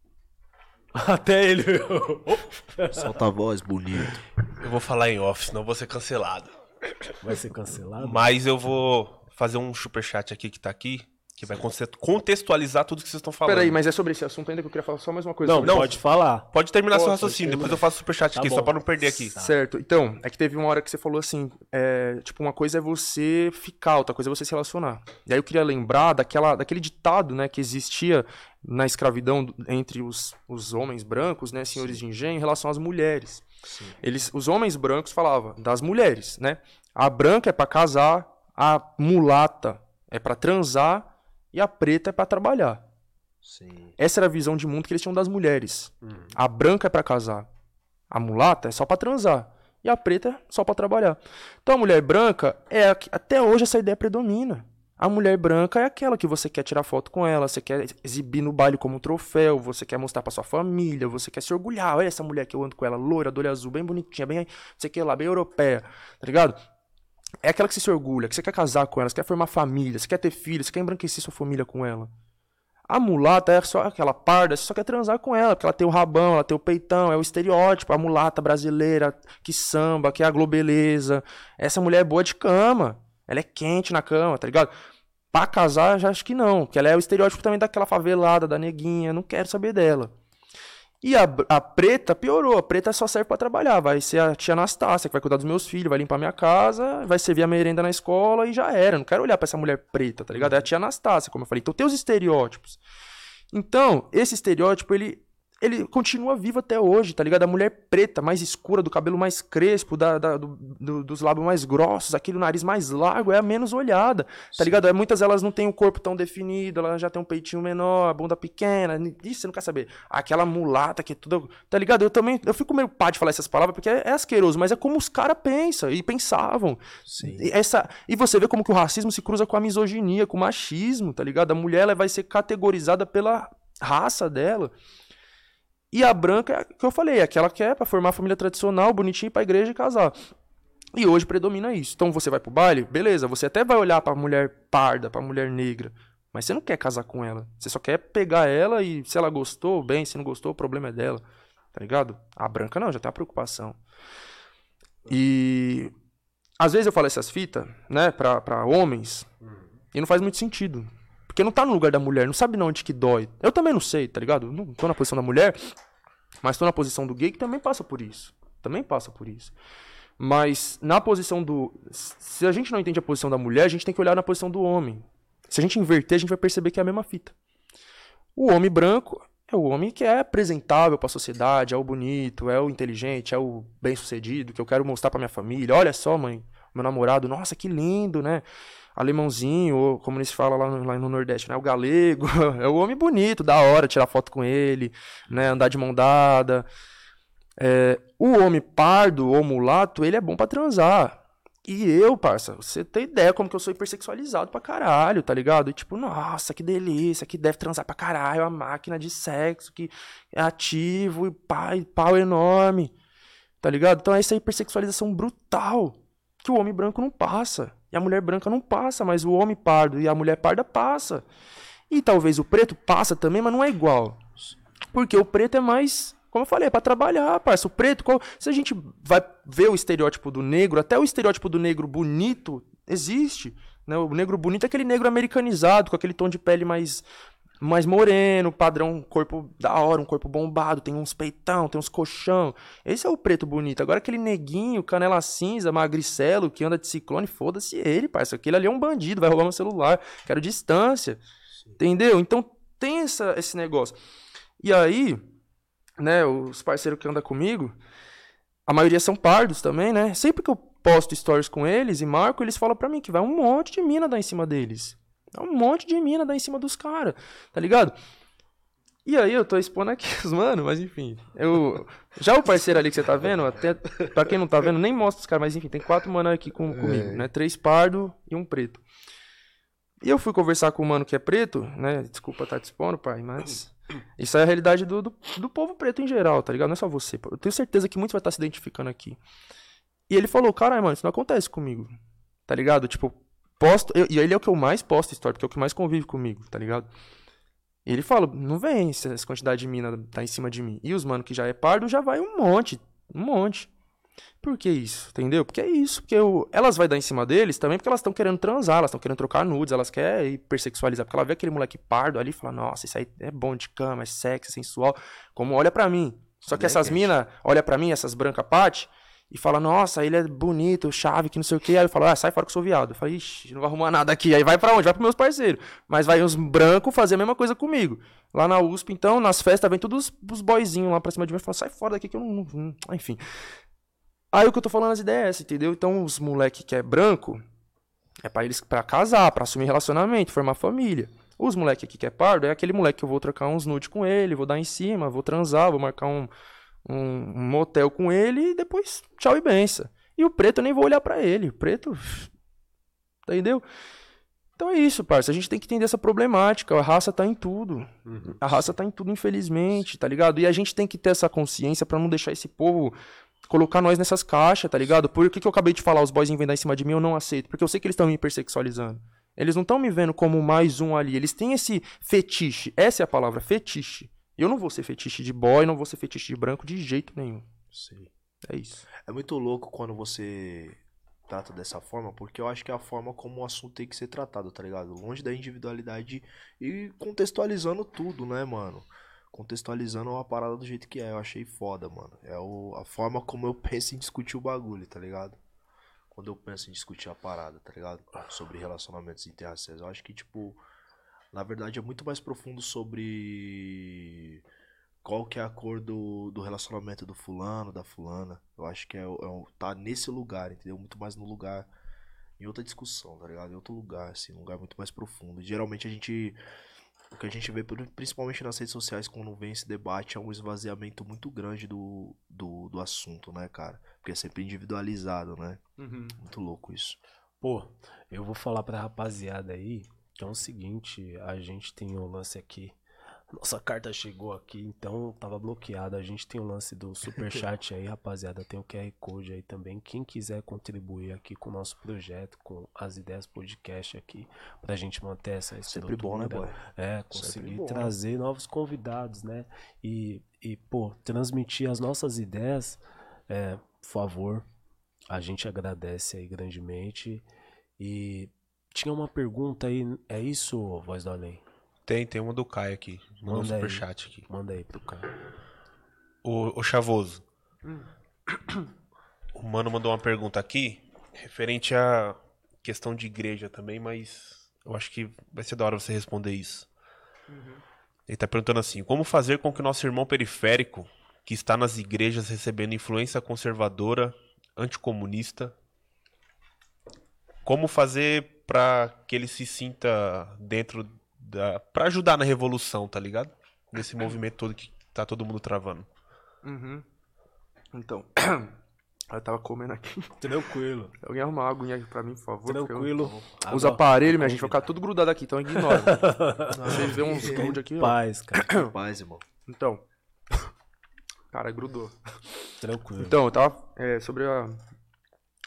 Até ele. Solta a voz, bonito. Eu vou falar em off, senão vou ser cancelado. Vai ser cancelado? Mas eu vou fazer um superchat aqui que tá aqui que vai contextualizar tudo que vocês estão falando. Peraí, mas é sobre esse assunto ainda que eu queria falar só mais uma coisa. Não, não pode falar. Pode terminar Posso, seu raciocínio, depois eu faço superchat tá aqui, bom. só pra não perder aqui. Tá. Certo, então, é que teve uma hora que você falou assim, é, tipo, uma coisa é você ficar, outra coisa é você se relacionar. E aí eu queria lembrar daquela, daquele ditado, né, que existia na escravidão entre os, os homens brancos, né, senhores Sim. de engenho, em relação às mulheres. Sim. Eles, os homens brancos falavam das mulheres, né? A branca é para casar, a mulata é para transar e a preta é para trabalhar. Sim. Essa era a visão de mundo que eles tinham das mulheres. Uhum. A branca é para casar, a mulata é só para transar e a preta é só para trabalhar. Então a mulher branca é até hoje essa ideia predomina. A mulher branca é aquela que você quer tirar foto com ela, você quer exibir no baile como um troféu, você quer mostrar para sua família, você quer se orgulhar. Olha essa mulher que eu ando com ela, loira, do olho azul, bem bonitinha, bem, você quer lá, bem europeia, tá ligado? É aquela que você se orgulha, que você quer casar com ela, você quer formar família, você quer ter filhos, você quer embranquecer sua família com ela. A mulata é só aquela parda, você só quer transar com ela, porque ela tem o rabão, ela tem o peitão, é o estereótipo, a mulata brasileira que samba, que é a globeleza. Essa mulher é boa de cama, ela é quente na cama, tá ligado? Pra casar, já acho que não, porque ela é o estereótipo também daquela favelada, da neguinha, não quero saber dela. E a, a preta piorou. A preta só serve para trabalhar. Vai ser a tia Anastácia que vai cuidar dos meus filhos, vai limpar minha casa, vai servir a merenda na escola e já era. Não quero olhar para essa mulher preta, tá ligado? É a tia Anastácia, como eu falei. Então tem os estereótipos. Então, esse estereótipo, ele ele continua vivo até hoje, tá ligado? A mulher preta, mais escura, do cabelo mais crespo, da, da do, do, dos lábios mais grossos, aquele nariz mais largo, é a menos olhada, tá Sim. ligado? É, muitas elas não têm o corpo tão definido, ela já tem um peitinho menor, a bunda pequena, isso você não quer saber. Aquela mulata que é tudo, tá ligado? Eu também, eu fico meio pá de falar essas palavras, porque é, é asqueroso, mas é como os caras pensam e pensavam. Sim. E, essa, e você vê como que o racismo se cruza com a misoginia, com o machismo, tá ligado? A mulher ela vai ser categorizada pela raça dela. E a branca é que eu falei, é aquela que é pra formar a família tradicional, bonitinha, pra igreja e casar. E hoje predomina isso. Então você vai pro baile, beleza, você até vai olhar pra mulher parda, pra mulher negra, mas você não quer casar com ela. Você só quer pegar ela e se ela gostou, bem, se não gostou, o problema é dela. Tá ligado? A branca não, já tem a preocupação. E às vezes eu falo essas fitas, né, pra, pra homens, e não faz muito sentido. Porque não tá no lugar da mulher, não sabe não onde que dói. Eu também não sei, tá ligado? Não tô na posição da mulher, mas tô na posição do gay que também passa por isso. Também passa por isso. Mas na posição do. Se a gente não entende a posição da mulher, a gente tem que olhar na posição do homem. Se a gente inverter, a gente vai perceber que é a mesma fita. O homem branco é o homem que é apresentável para a sociedade, é o bonito, é o inteligente, é o bem-sucedido, que eu quero mostrar para minha família. Olha só, mãe, meu namorado, nossa, que lindo, né? Alemãozinho, ou como eles falam lá no, lá no Nordeste, né? O galego, é o homem bonito, da hora, tirar foto com ele, né? Andar de mão dada. É, o homem pardo ou mulato, ele é bom para transar. E eu, parça, você tem ideia como que eu sou hipersexualizado pra caralho, tá ligado? E tipo, nossa, que delícia, que deve transar pra caralho, a máquina de sexo, que é ativo, e pau enorme, tá ligado? Então é essa hipersexualização brutal que o homem branco não passa. E a mulher branca não passa, mas o homem pardo e a mulher parda passa. E talvez o preto passa também, mas não é igual. Porque o preto é mais como eu falei, é pra trabalhar, parça. O preto, qual... se a gente vai ver o estereótipo do negro, até o estereótipo do negro bonito existe. Né? O negro bonito é aquele negro americanizado, com aquele tom de pele mais, mais moreno, padrão, corpo da hora, um corpo bombado, tem uns peitão, tem uns colchão. Esse é o preto bonito. Agora aquele neguinho, canela cinza, magricelo, que anda de ciclone, foda-se ele, parça. Aquele ali é um bandido, vai roubar meu celular. Quero distância. Entendeu? Então tem essa, esse negócio. E aí, né, os parceiros que andam comigo, a maioria são pardos também, né? Sempre que eu posto stories com eles e marco, eles falam pra mim que vai um monte de mina dar em cima deles. Um monte de mina dar em cima dos caras, tá ligado? E aí eu tô expondo aqui os mano, mas enfim. Eu, já o parceiro ali que você tá vendo, até pra quem não tá vendo, nem mostra os caras, mas enfim, tem quatro mano aqui com, comigo, né? Três pardo e um preto. E eu fui conversar com o mano que é preto, né? Desculpa estar tá te expondo, pai, mas isso é a realidade do, do, do, povo preto em geral, tá ligado? Não é só você. Eu tenho certeza que muitos vai estar se identificando aqui. E ele falou, caralho, mano, isso não acontece comigo. Tá ligado? Tipo, posto. Eu, e ele é o que eu mais posto história, porque é o que mais convive comigo, tá ligado? E ele fala, não vem essa quantidade de mina tá em cima de mim. E os mano que já é pardo já vai um monte. Um monte. Por que isso? Entendeu? Porque é isso. Porque eu, elas vai dar em cima deles também porque elas estão querendo transar, elas estão querendo trocar nudes, elas querem hipersexualizar. Porque ela vê aquele moleque pardo ali e fala, nossa, isso aí é bom de cama, é sexy, é sensual. Como olha para mim. Só que essas minas olha para mim, essas branca parte, e fala, nossa, ele é bonito, chave, que não sei o que. Aí eu falo, ah, sai fora que eu sou viado. Eu falo, ixi, não vai arrumar nada aqui. Aí vai para onde? Vai pros meus parceiros. Mas vai os brancos fazer a mesma coisa comigo. Lá na USP, então, nas festas, vem todos os boyzinhos lá pra cima de mim e fala, sai fora daqui que eu não. Enfim. Aí o que eu tô falando as ideias, entendeu? Então os moleque que é branco é para eles para casar, para assumir relacionamento, formar família. Os moleque aqui que é pardo é aquele moleque que eu vou trocar uns nudes com ele, vou dar em cima, vou transar, vou marcar um, um, um motel com ele e depois tchau e benção. E o preto eu nem vou olhar para ele. O preto. Entendeu? Então é isso, parça. A gente tem que entender essa problemática. A raça tá em tudo. Uhum. A raça tá em tudo, infelizmente, tá ligado? E a gente tem que ter essa consciência para não deixar esse povo colocar nós nessas caixas, tá ligado? Por que, que eu acabei de falar, os boys dar em cima de mim, eu não aceito. Porque eu sei que eles estão me hipersexualizando. Eles não estão me vendo como mais um ali. Eles têm esse fetiche. Essa é a palavra, fetiche. Eu não vou ser fetiche de boy, não vou ser fetiche de branco de jeito nenhum. Sim. É isso. É muito louco quando você trata dessa forma, porque eu acho que é a forma como o assunto tem que ser tratado, tá ligado? Longe da individualidade e contextualizando tudo, né, mano? contextualizando uma parada do jeito que é. Eu achei foda, mano. É o, a forma como eu penso em discutir o bagulho, tá ligado? Quando eu penso em discutir a parada, tá ligado? Sobre relacionamentos interraciais. Eu acho que, tipo, na verdade é muito mais profundo sobre qual que é a cor do, do relacionamento do fulano, da fulana. Eu acho que é, é tá nesse lugar, entendeu? Muito mais no lugar, em outra discussão, tá ligado? Em outro lugar, assim, um lugar muito mais profundo. Geralmente a gente o que a gente vê, principalmente nas redes sociais, quando vem esse debate, é um esvaziamento muito grande do, do, do assunto, né, cara? Porque é sempre individualizado, né? Uhum. Muito louco isso. Pô, eu vou falar pra rapaziada aí que é o seguinte: a gente tem um lance aqui nossa carta chegou aqui, então tava bloqueada. A gente tem o lance do super chat aí, rapaziada. Tem o QR Code aí também. Quem quiser contribuir aqui com o nosso projeto, com as ideias podcast aqui, pra gente manter essa estrutura. Sempre bom, né, boy? É, conseguir trazer novos convidados, né? E, e, pô, transmitir as nossas ideias, é, por favor, A gente agradece aí grandemente. E tinha uma pergunta aí, é isso, Voz do Além? Tem, tem uma do Caio aqui. Um Manda aí. superchat aqui. Manda aí pro cara. O, o Chavoso. Hum. O mano mandou uma pergunta aqui, referente à questão de igreja também, mas eu acho que vai ser da hora você responder isso. Uhum. Ele tá perguntando assim: como fazer com que nosso irmão periférico, que está nas igrejas recebendo influência conservadora, anticomunista, como fazer pra que ele se sinta dentro da. pra ajudar na revolução, tá ligado? Nesse movimento todo que tá todo mundo travando. Uhum. Então, eu tava comendo aqui. Tranquilo. Alguém arruma uma aguinha aqui pra mim, por favor? porque eu- Tranquilo. Os aparelhos, minha gente, vai ficar tudo grudado aqui, então ignora. Você vê uns grude aqui, ó. Paz, cara. Paz, irmão. Então. Cara, grudou. Tranquilo. Então, eu tava é, sobre a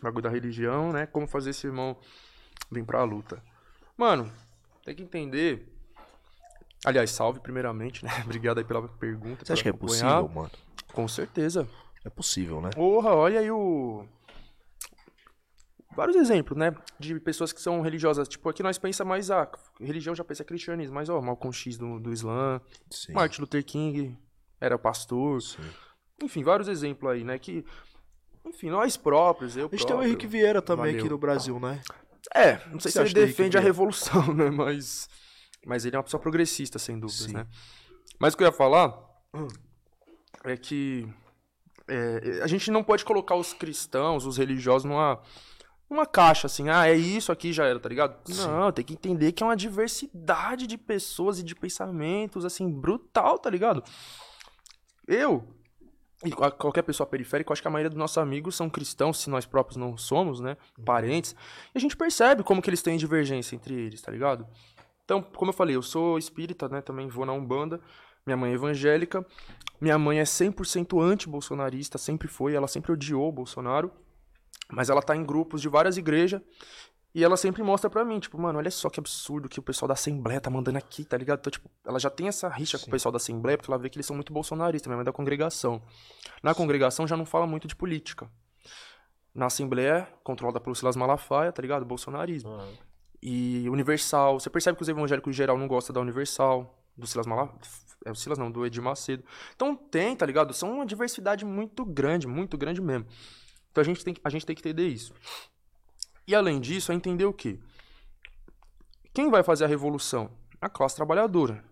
bagulho da religião, né? Como fazer esse irmão vir pra luta. Mano, tem que entender. Aliás, salve primeiramente, né? Obrigado aí pela pergunta. Você acha que é possível, mano? Com certeza. É possível, né? Porra, olha aí o. Vários exemplos, né? De pessoas que são religiosas. Tipo, aqui nós pensa mais a religião já pensa cristianismo, mas ó, Malcolm X do, do Islã, Sim. Martin Luther King era pastor. Sim. Enfim, vários exemplos aí, né? Que. Enfim, nós próprios, eu A gente tem o próprio. Henrique Vieira também Valeu. aqui no Brasil, né? É, não sei se ele defende a revolução, né? Mas. Mas ele é uma pessoa progressista, sem dúvidas, Sim. né? Mas o que eu ia falar Hum. é que é, a gente não pode colocar os cristãos, os religiosos, numa, numa caixa assim, ah, é isso aqui já era, tá ligado? Não, tem que entender que é uma diversidade de pessoas e de pensamentos, assim, brutal, tá ligado? Eu, e qual- qualquer pessoa periférica, eu acho que a maioria dos nossos amigos são cristãos, se nós próprios não somos, né? Parentes. E a gente percebe como que eles têm divergência entre eles, tá ligado? Então, como eu falei, eu sou espírita, né? Também vou na Umbanda. Minha mãe é evangélica. Minha mãe é 100% anti-bolsonarista, sempre foi. Ela sempre odiou o Bolsonaro. Mas ela tá em grupos de várias igrejas. E ela sempre mostra pra mim, tipo, mano, olha só que absurdo que o pessoal da Assembleia tá mandando aqui, tá ligado? Então, tipo, ela já tem essa rixa com o pessoal da Assembleia, porque ela vê que eles são muito bolsonaristas, mãe é da congregação. Na congregação já não fala muito de política. Na Assembleia, controlada pelo Silas Malafaia, tá ligado? Bolsonarismo. E Universal. Você percebe que os evangélicos em geral não gostam da Universal, do Silas Malafaia. É o Silas não, do Edir Macedo. Então tem, tá ligado? São uma diversidade muito grande, muito grande mesmo. Então a gente tem, que- a gente tem que entender isso. E além disso, é entender o quê? Quem vai fazer a revolução? A classe trabalhadora.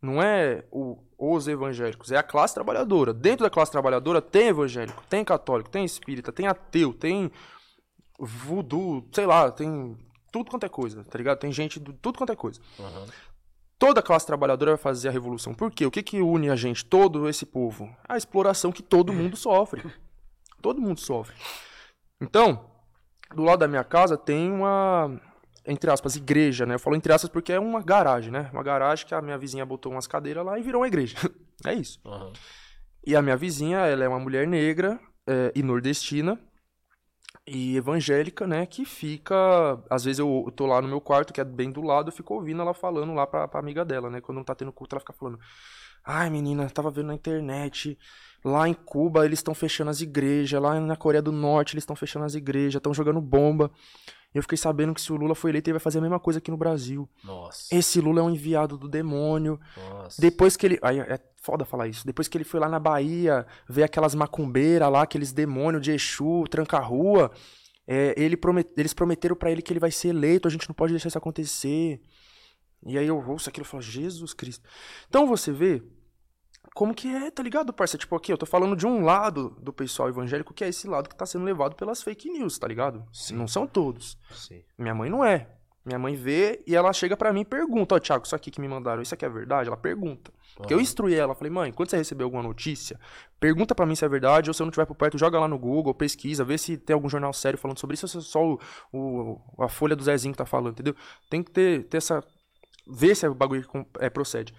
Não é o- os evangélicos, é a classe trabalhadora. Dentro da classe trabalhadora tem evangélico, tem católico, tem espírita, tem ateu, tem voodoo, sei lá, tem tudo quanto é coisa, tá ligado? Tem gente do tudo quanto é coisa. Aham. Toda a classe trabalhadora vai fazer a revolução. Por quê? O que, que une a gente, todo esse povo? A exploração que todo mundo sofre. Todo mundo sofre. Então, do lado da minha casa tem uma, entre aspas, igreja, né? Eu falo entre aspas porque é uma garagem, né? Uma garagem que a minha vizinha botou umas cadeiras lá e virou uma igreja. É isso. Aham. E a minha vizinha, ela é uma mulher negra é, e nordestina e evangélica, né? Que fica. Às vezes eu, eu tô lá no meu quarto, que é bem do lado, eu fico ouvindo ela falando lá pra, pra amiga dela, né? Quando não tá tendo culto, ela fica falando. Ai, menina, tava vendo na internet. Lá em Cuba eles estão fechando as igrejas. Lá na Coreia do Norte eles estão fechando as igrejas, estão jogando bomba. E eu fiquei sabendo que se o Lula for eleito, ele vai fazer a mesma coisa aqui no Brasil. Nossa. Esse Lula é um enviado do demônio. Nossa. Depois que ele. Aí é foda falar isso. Depois que ele foi lá na Bahia ver aquelas macumbeiras lá, aqueles demônios de Exu, tranca-rua. é, ele promet... Eles prometeram pra ele que ele vai ser eleito, a gente não pode deixar isso acontecer. E aí eu ouço aquilo e falo, Jesus Cristo. Então você vê como que é, tá ligado, parça? Tipo, aqui, eu tô falando de um lado do pessoal evangélico, que é esse lado que tá sendo levado pelas fake news, tá ligado? Sim. Não são todos. Sim. Minha mãe não é. Minha mãe vê e ela chega pra mim e pergunta: Ó, Thiago, isso aqui que me mandaram, isso aqui é verdade? Ela pergunta. Porque eu instruí ela, falei: mãe, quando você receber alguma notícia, pergunta pra mim se é verdade, ou se eu não estiver por perto, joga lá no Google, pesquisa, vê se tem algum jornal sério falando sobre isso, ou se é só o, o- a folha do Zezinho que tá falando, entendeu? Tem que ter, ter essa. ver se o bagulho com- é, procede.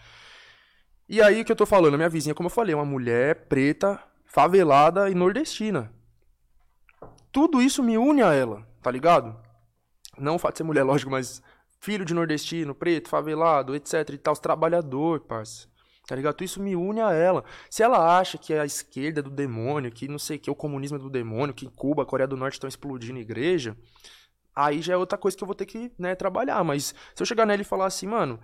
E aí que eu tô falando, a minha vizinha, como eu falei, é uma mulher preta, favelada e nordestina. Tudo isso me une a ela, tá ligado? Não o fato de ser mulher, lógico, mas filho de nordestino, preto, favelado, etc e tal, trabalhador, parça. Tá ligado? Tudo isso me une a ela. Se ela acha que a esquerda é do demônio, que não sei o que, o comunismo é do demônio, que Cuba, a Coreia do Norte estão explodindo igreja, aí já é outra coisa que eu vou ter que né, trabalhar. Mas se eu chegar nela e falar assim, mano,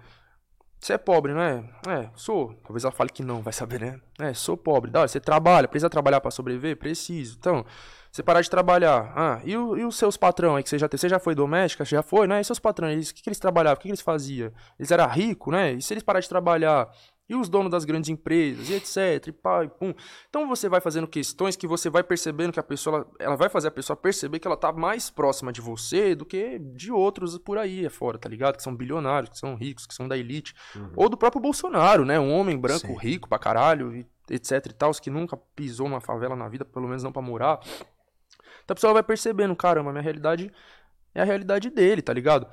você é pobre, não é? É, sou. Talvez ela fale que não, vai saber, né? É, sou pobre. Da hora, você trabalha, precisa trabalhar para sobreviver? Preciso. Então, você parar de trabalhar. Ah, e, o, e os seus patrão aí que você já teve? Você já foi doméstica? Já foi, né? E seus patrões, o que, que eles trabalhavam? O que, que eles faziam? Eles eram ricos, né? E se eles pararem de trabalhar? E os donos das grandes empresas, e etc, e pá, e pum. Então você vai fazendo questões que você vai percebendo que a pessoa, ela, ela vai fazer a pessoa perceber que ela tá mais próxima de você do que de outros por aí fora, tá ligado? Que são bilionários, que são ricos, que são da elite. Uhum. Ou do próprio Bolsonaro, né? Um homem branco Sim. rico pra caralho, e etc e tal, que nunca pisou numa favela na vida, pelo menos não pra morar. Então a pessoa vai percebendo, caramba, minha realidade é a realidade dele, tá ligado?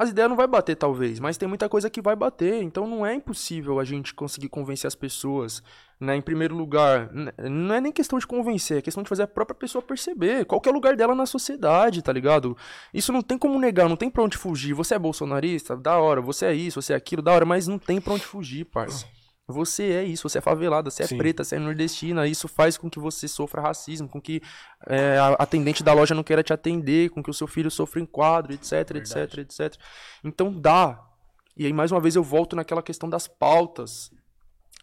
As ideias não vai bater, talvez, mas tem muita coisa que vai bater. Então não é impossível a gente conseguir convencer as pessoas, né? Em primeiro lugar, não é nem questão de convencer, é questão de fazer a própria pessoa perceber qual é o lugar dela na sociedade, tá ligado? Isso não tem como negar, não tem pra onde fugir. Você é bolsonarista? Da hora. Você é isso, você é aquilo? Da hora, mas não tem pra onde fugir, parça. Você é isso, você é favelada, você é Sim. preta, você é nordestina. Isso faz com que você sofra racismo, com que é, a atendente da loja não queira te atender, com que o seu filho sofra enquadro, etc, Verdade. etc, etc. Então dá. E aí, mais uma vez, eu volto naquela questão das pautas.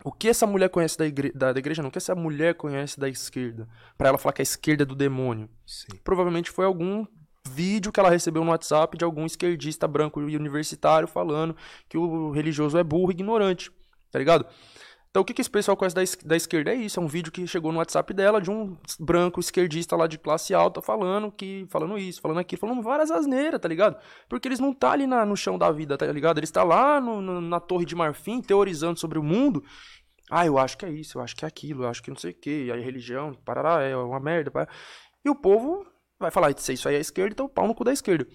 O que essa mulher conhece da, igre da, da igreja, não? O que essa mulher conhece da esquerda? para ela falar que a esquerda é do demônio. Sim. Provavelmente foi algum vídeo que ela recebeu no WhatsApp de algum esquerdista branco e universitário falando que o religioso é burro e ignorante tá ligado? Então o que, que esse pessoal conhece da, da esquerda é isso, é um vídeo que chegou no WhatsApp dela de um branco esquerdista lá de classe alta falando que falando isso, falando aquilo, falando várias asneiras, tá ligado? Porque eles não tá ali na, no chão da vida, tá ligado? Eles tá lá no, no, na torre de marfim teorizando sobre o mundo. Ah, eu acho que é isso, eu acho que é aquilo, eu acho que não sei o que, a religião, parará, é uma merda. Parará. E o povo vai falar, isso aí é a esquerda, então pau no cu da esquerda.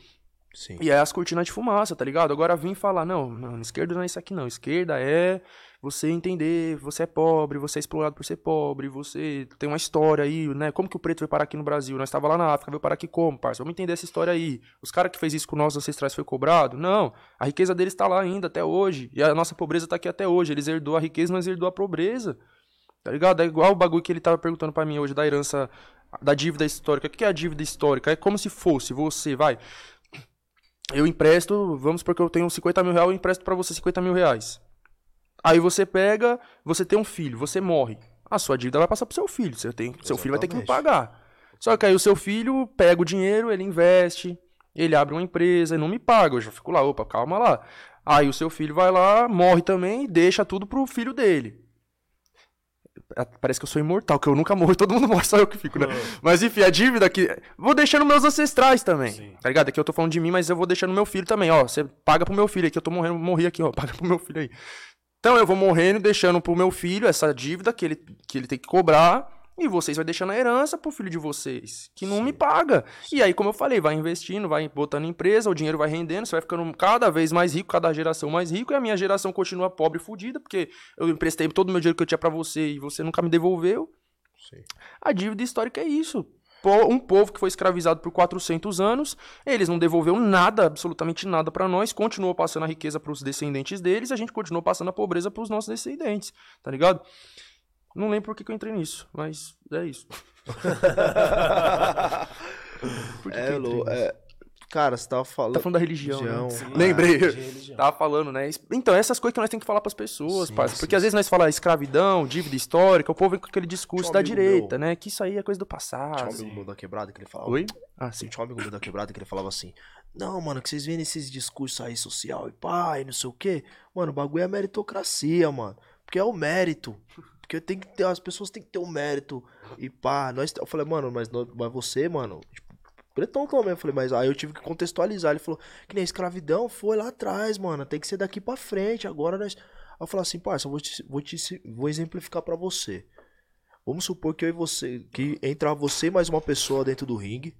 Sim. E aí as cortinas de fumaça, tá ligado? Agora vim falar, não, não, esquerda não é isso aqui não, esquerda é você entender, você é pobre, você é explorado por ser pobre, você tem uma história aí, né? Como que o preto veio parar aqui no Brasil? Nós estava lá na África, veio parar aqui como, parça? Vamos entender essa história aí. Os caras que fez isso com nossos ancestrais foi cobrado? Não. A riqueza deles está lá ainda até hoje. E a nossa pobreza está aqui até hoje. Eles herdou a riqueza, nós herdou a pobreza. Tá ligado? É igual o bagulho que ele tava perguntando para mim hoje da herança da dívida histórica. O que é a dívida histórica? É como se fosse você, vai. Eu empresto, vamos porque eu tenho 50 mil reais, eu empresto para você 50 mil reais. Aí você pega, você tem um filho, você morre. A sua dívida vai passar pro seu filho. Você tem, seu filho vai ter que me pagar. Só que aí o seu filho pega o dinheiro, ele investe, ele abre uma empresa e não me paga. Eu já fico lá, opa, calma lá. Aí o seu filho vai lá, morre também e deixa tudo pro filho dele. Parece que eu sou imortal, que eu nunca morro todo mundo morre, só eu que fico, né? Mas enfim, a dívida que. Vou deixando meus ancestrais também. Sim. Tá ligado? Aqui eu tô falando de mim, mas eu vou deixando meu filho também, ó. Você paga pro meu filho aqui, eu tô morrendo, morri aqui, ó. Paga pro meu filho aí. Então eu vou morrendo, deixando pro meu filho essa dívida que ele, que ele tem que cobrar. E vocês vai deixando a herança pro filho de vocês, que não Sim. me paga. E aí, como eu falei, vai investindo, vai botando empresa, o dinheiro vai rendendo, você vai ficando cada vez mais rico, cada geração mais rico, e a minha geração continua pobre e fodida, porque eu emprestei todo o meu dinheiro que eu tinha para você e você nunca me devolveu. Sim. A dívida histórica é isso um povo que foi escravizado por 400 anos, eles não devolveu nada, absolutamente nada para nós, continuou passando a riqueza para os descendentes deles, a gente continuou passando a pobreza para os nossos descendentes, tá ligado? Não lembro por que, que eu entrei nisso, mas é isso. por que é, que é, Cara, você tava falando. Tá falando da religião. Né? religião. Né? Lembrei. Religião. Tava falando, né? Então, essas coisas que nós temos que falar pras pessoas, sim, parça. Porque sim, às vezes nós falamos escravidão, dívida histórica, o povo vem com aquele discurso da direita, meu. né? Que isso aí é coisa do passado. Tinha um amigo meu da quebrada que ele falava. Oi? Ah, sim. Tinha um amigo meu da quebrada que ele falava assim: Não, mano, que vocês veem esses discursos aí social e pai, não sei o quê. Mano, o bagulho é meritocracia, mano. Porque é o mérito. Porque tem que ter, as pessoas têm que ter um mérito. E pá, nós. Eu falei, mano, mas, mas você, mano, tipo, Pretão também. Eu falei, mas aí eu tive que contextualizar. Ele falou, que nem escravidão foi lá atrás, mano. Tem que ser daqui pra frente. Agora nós. Aí eu falei assim, parça, eu vou, te, vou, te, vou exemplificar para você. Vamos supor que eu e você. Que entra você mais uma pessoa dentro do ringue.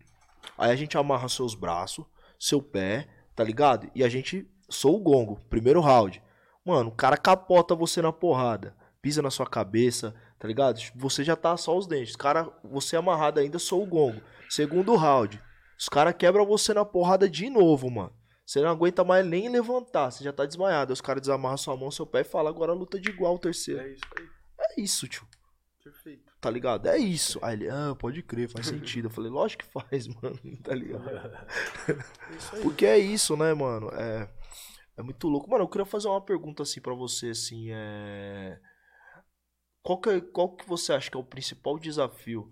Aí a gente amarra seus braços, seu pé, tá ligado? E a gente. Sou o gongo, primeiro round. Mano, o cara capota você na porrada. Pisa na sua cabeça, tá ligado? Você já tá só os dentes. Cara, você amarrado ainda, sou o gongo. Segundo round. Os caras quebram você na porrada de novo, mano. Você não aguenta mais nem levantar, você já tá desmaiado. Aí os caras desamarram sua mão, seu pé e falam, agora luta de igual o terceiro. É isso aí. É isso, tio. Perfeito. Tá ligado? É isso. Aí ele, ah, pode crer, faz sentido. Eu falei, lógico que faz, mano. Tá ligado? Porque é isso, né, mano? É, é muito louco. Mano, eu queria fazer uma pergunta assim pra você, assim, é... Qual que, é- qual que você acha que é o principal desafio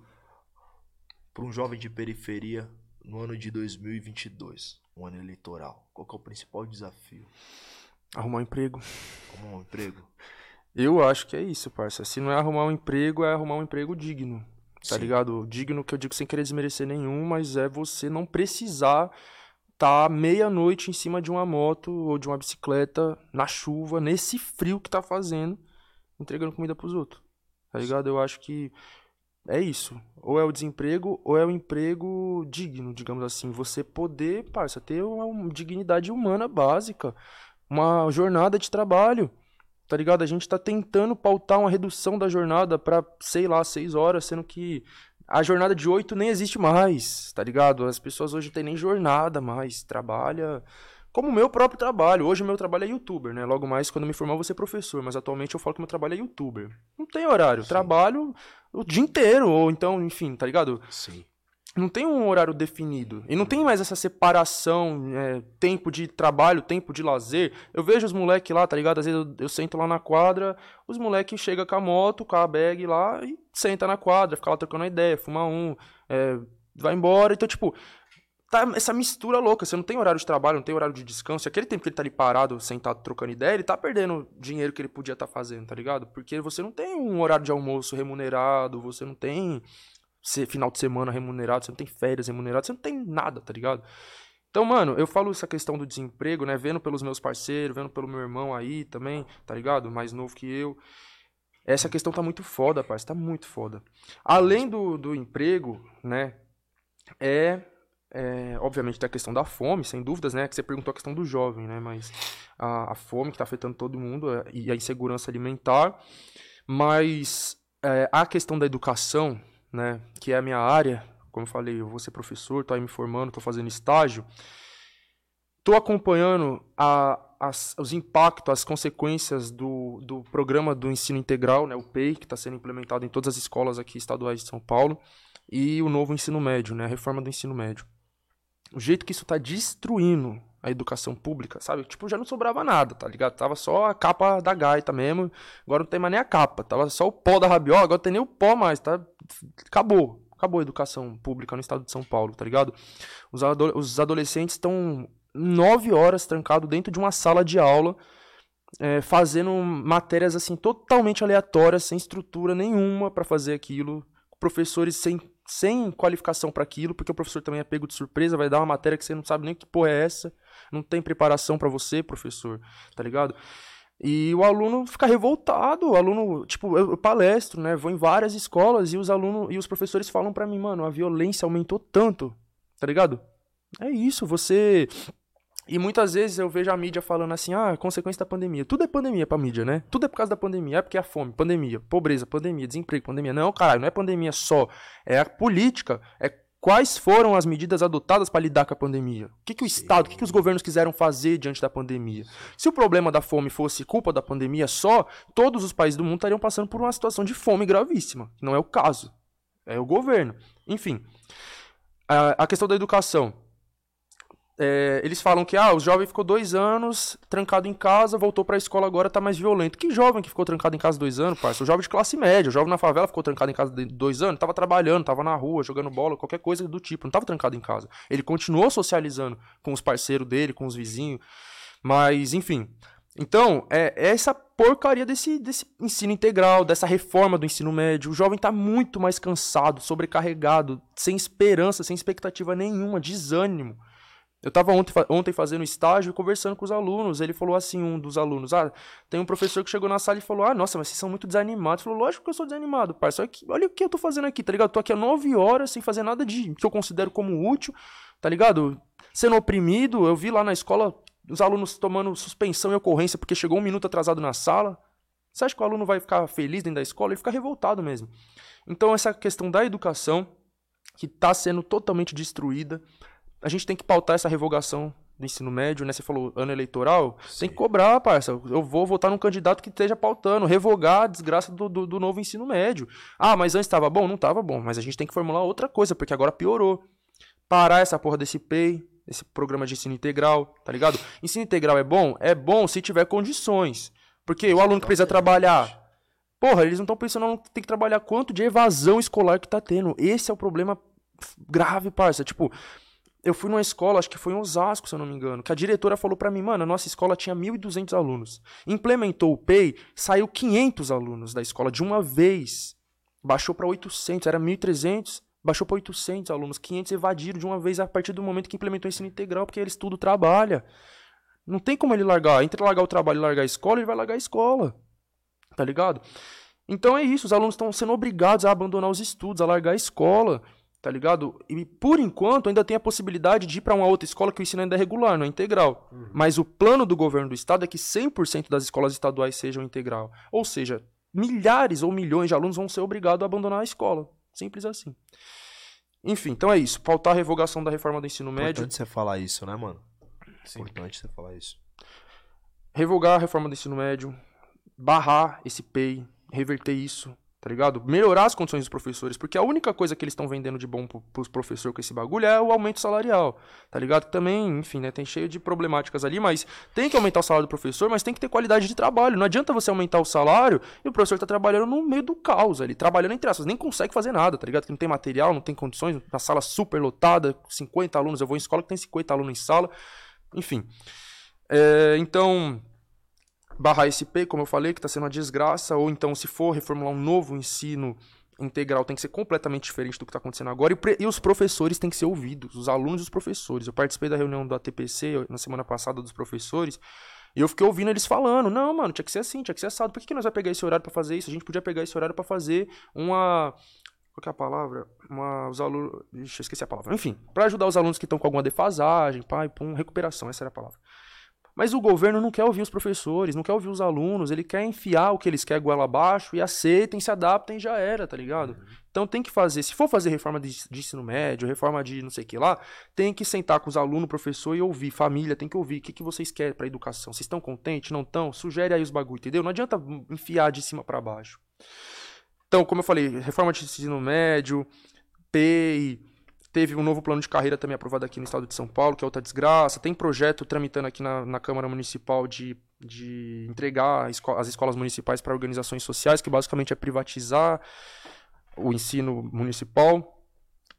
pra um jovem de periferia no ano de 2022? Um ano eleitoral. Qual que é o principal desafio? Arrumar um emprego. Arrumar um emprego? Eu acho que é isso, parça. Se não é arrumar um emprego, é arrumar um emprego digno. Tá Sim. ligado? Digno que eu digo sem querer desmerecer nenhum, mas é você não precisar tá meia-noite em cima de uma moto ou de uma bicicleta na chuva, nesse frio que tá fazendo, entregando comida pros outros. Tá ligado? Eu acho que é isso. Ou é o desemprego, ou é o emprego digno, digamos assim. Você poder, parça, ter uma dignidade humana básica. Uma jornada de trabalho. Tá ligado? A gente tá tentando pautar uma redução da jornada pra, sei lá, seis horas, sendo que a jornada de oito nem existe mais, tá ligado? As pessoas hoje não têm nem jornada mais, trabalha como o meu próprio trabalho. Hoje o meu trabalho é youtuber, né? Logo mais, quando eu me formar, eu vou ser professor, mas atualmente eu falo que meu trabalho é youtuber. Não tem horário, trabalho o dia inteiro, ou então, enfim, tá ligado? Sim. não tem um horário definido. E não tem mais essa separação, é, tempo de trabalho, tempo de lazer. Eu vejo os moleques lá, tá ligado? Às vezes eu, eu sento lá na quadra, os moleques chegam com a moto, com a bag lá e senta na quadra, fica lá trocando ideia, fuma um, é, vai embora. Então, tipo, tá essa mistura louca. Você não tem horário de trabalho, não tem horário de descanso. Aquele tempo que ele tá ali parado, sentado, trocando ideia, ele tá perdendo dinheiro que ele podia estar fazendo, tá ligado? Porque você não tem um horário de almoço remunerado, você não tem final de semana remunerado, você não tem férias remuneradas, você não tem nada, tá ligado? Então, mano, eu falo essa questão do desemprego, né? Vendo pelos meus parceiros, vendo pelo meu irmão aí também, tá ligado? Mais novo que eu. Essa questão tá muito foda, parça, tá muito foda. Além do, do emprego, né? É, é, obviamente, tem a questão da fome, sem dúvidas, né? Que você perguntou a questão do jovem, né? Mas a, a fome que tá afetando todo mundo é, e a insegurança alimentar. Mas é, a questão da educação, né? Que é a minha área, como eu falei, eu vou ser professor, tô aí me formando, tô fazendo estágio. Tô acompanhando a, as- os impactos, as consequências do, do programa do ensino integral, né, o PEI, que está sendo implementado em todas as escolas aqui estaduais de São Paulo, e o novo ensino médio, né, a reforma do ensino médio. O jeito que isso está destruindo a educação pública, sabe? Tipo, já não sobrava nada, tá ligado? Tava só a capa da gaita mesmo, agora não tem mais nem a capa, tava só o pó da rabiola, agora não tem nem o pó mais, tá? Acabou, acabou a educação pública no estado de São Paulo, tá ligado? Os, ado- os adolescentes estão nove horas trancados dentro de uma sala de aula, é, fazendo matérias assim totalmente aleatórias, sem estrutura nenhuma para fazer aquilo, professores sem, sem qualificação para aquilo, porque o professor também é pego de surpresa, vai dar uma matéria que você não sabe nem que porra é essa, não tem preparação para você, professor, tá ligado? E o aluno fica revoltado, o aluno, tipo, eu, eu palestro, né, vou em várias escolas e os alunos e os professores falam para mim, mano, a violência aumentou tanto, tá ligado? É isso, você e muitas vezes eu vejo a mídia falando assim, ah, consequência da pandemia. Tudo é pandemia pra mídia, né? Tudo é por causa da pandemia. É porque é a fome, pandemia, pobreza, pandemia, desemprego, pandemia. Não, caralho, não é pandemia só. É a política. É quais foram as medidas adotadas para lidar com a pandemia. O que, que o Estado, o que, que os governos quiseram fazer diante da pandemia. Se o problema da fome fosse culpa da pandemia só, todos os países do mundo estariam passando por uma situação de fome gravíssima. Não é o caso. É o governo. Enfim. A, a questão da educação. É, eles falam que ah, o jovem ficou dois anos trancado em casa, voltou pra escola agora, tá mais violento. Que jovem que ficou trancado em casa dois anos, parça? O jovem de classe média, o jovem na favela ficou trancado em casa dois anos, tava trabalhando, tava na rua, jogando bola, qualquer coisa do tipo, não tava trancado em casa. Ele continuou socializando com os parceiros dele, com os vizinhos, mas enfim. Então, é é essa porcaria desse, desse ensino integral, dessa reforma do ensino médio. O jovem tá muito mais cansado, sobrecarregado, sem esperança, sem expectativa nenhuma, desânimo. Eu tava ontem, ontem fazendo estágio conversando com os alunos. Ele falou assim, um dos alunos, ah, tem um professor que chegou na sala e falou, ah, nossa, mas vocês são muito desanimados. Falou, lógico que eu sou desanimado, parça. Olha o que eu tô fazendo aqui, tá ligado? Tô aqui há nove horas sem fazer nada de que eu considero como útil, tá ligado? Sendo oprimido, eu vi lá na escola os alunos tomando suspensão e ocorrência porque chegou um minuto atrasado na sala. Você acha que o aluno vai ficar feliz dentro da escola? Ele fica revoltado mesmo. Então, essa questão da educação, que está sendo totalmente destruída, a gente tem que pautar essa revogação do ensino médio, né? Você falou ano eleitoral, tem que cobrar, parça. Eu vou votar num candidato que esteja pautando, revogar a desgraça do, do, do novo ensino médio. Ah, mas antes estava bom? Não estava bom, mas a gente tem que formular outra coisa, porque agora piorou. Parar essa porra desse PEI, esse programa de ensino integral, tá ligado? Ensino integral é bom? É bom se tiver condições. Porque o aluno que precisa trabalhar. Porra, eles não estão pensando no tem que trabalhar quanto de evasão escolar que tá tendo. Esse é o problema grave, parça. Tipo, eu fui numa escola, acho que foi em Osasco, se eu não me engano, que a diretora falou para mim, mano, a nossa escola tinha 1.200 alunos. Implementou o PEI, saiu 500 alunos da escola de uma vez. Baixou para 800, era 1.300, baixou para 800 alunos. 500 evadiram de uma vez a partir do momento que implementou o ensino integral, porque eles tudo trabalha. Não tem como ele largar. Entre largar o trabalho e largar a escola, ele vai largar a escola. Tá ligado? Então é isso, os alunos estão sendo obrigados a abandonar os estudos, a largar a escola tá ligado? E por enquanto ainda tem a possibilidade de ir para uma outra escola que o ensino ainda é regular, não é integral. Uhum. Mas o plano do governo do estado é que 100% das escolas estaduais sejam integral. Ou seja, milhares ou milhões de alunos vão ser obrigados a abandonar a escola. Simples assim. Enfim, então é isso. Pautar a revogação da reforma do ensino médio. Importante você falar isso, né, mano? Sim. Importante você falar isso. Revogar a reforma do ensino médio, barrar esse PEI, reverter isso, tá ligado? Melhorar as condições dos professores, porque a única coisa que eles estão vendendo de bom pro, pros professores com esse bagulho é o aumento salarial, tá ligado? Também, enfim, né, tem cheio de problemáticas ali, mas tem que aumentar o salário do professor, mas tem que ter qualidade de trabalho. Não adianta você aumentar o salário e o professor tá trabalhando no meio do caos ali, trabalhando entre aspas, nem consegue fazer nada, tá ligado? Que não tem material, não tem condições, a sala super lotada, 50 alunos, eu vou em escola que tem 50 alunos em sala, enfim. É, então, barrar esse P, como eu falei, que está sendo uma desgraça, ou então, se for reformular um novo ensino integral, tem que ser completamente diferente do que está acontecendo agora, e, e, os professores têm que ser ouvidos, os alunos e os professores. Eu participei da reunião do ATPC na semana passada dos professores, e eu fiquei ouvindo eles falando, não, mano, tinha que ser assim, tinha que ser assado. Por que, que nós vamos pegar esse horário para fazer isso? A gente podia pegar esse horário para fazer uma qual que é a palavra? Uma, os alunos. Ixi, esqueci a palavra. Enfim, para ajudar os alunos que estão com alguma defasagem, pai, pum, recuperação, essa era a palavra. Mas o governo não quer ouvir os professores, não quer ouvir os alunos, ele quer enfiar o que eles querem goela abaixo e aceitem, se adaptem e já era, tá ligado? Uhum. Então tem que fazer, se for fazer reforma de, de, ensino médio, reforma de não sei o que lá, tem que sentar com os alunos, professor e ouvir, família, tem que ouvir o que, que vocês querem pra educação. Vocês estão contentes? Não estão? Sugere aí os bagulho, entendeu? Não adianta enfiar de cima para baixo. Então, como eu falei, reforma de ensino médio, PEI, Teve um novo plano de carreira também aprovado aqui no estado de São Paulo, que é outra desgraça. Tem projeto tramitando aqui na, na Câmara Municipal de, de entregar esco as escolas municipais para organizações sociais, que basicamente é privatizar o ensino municipal.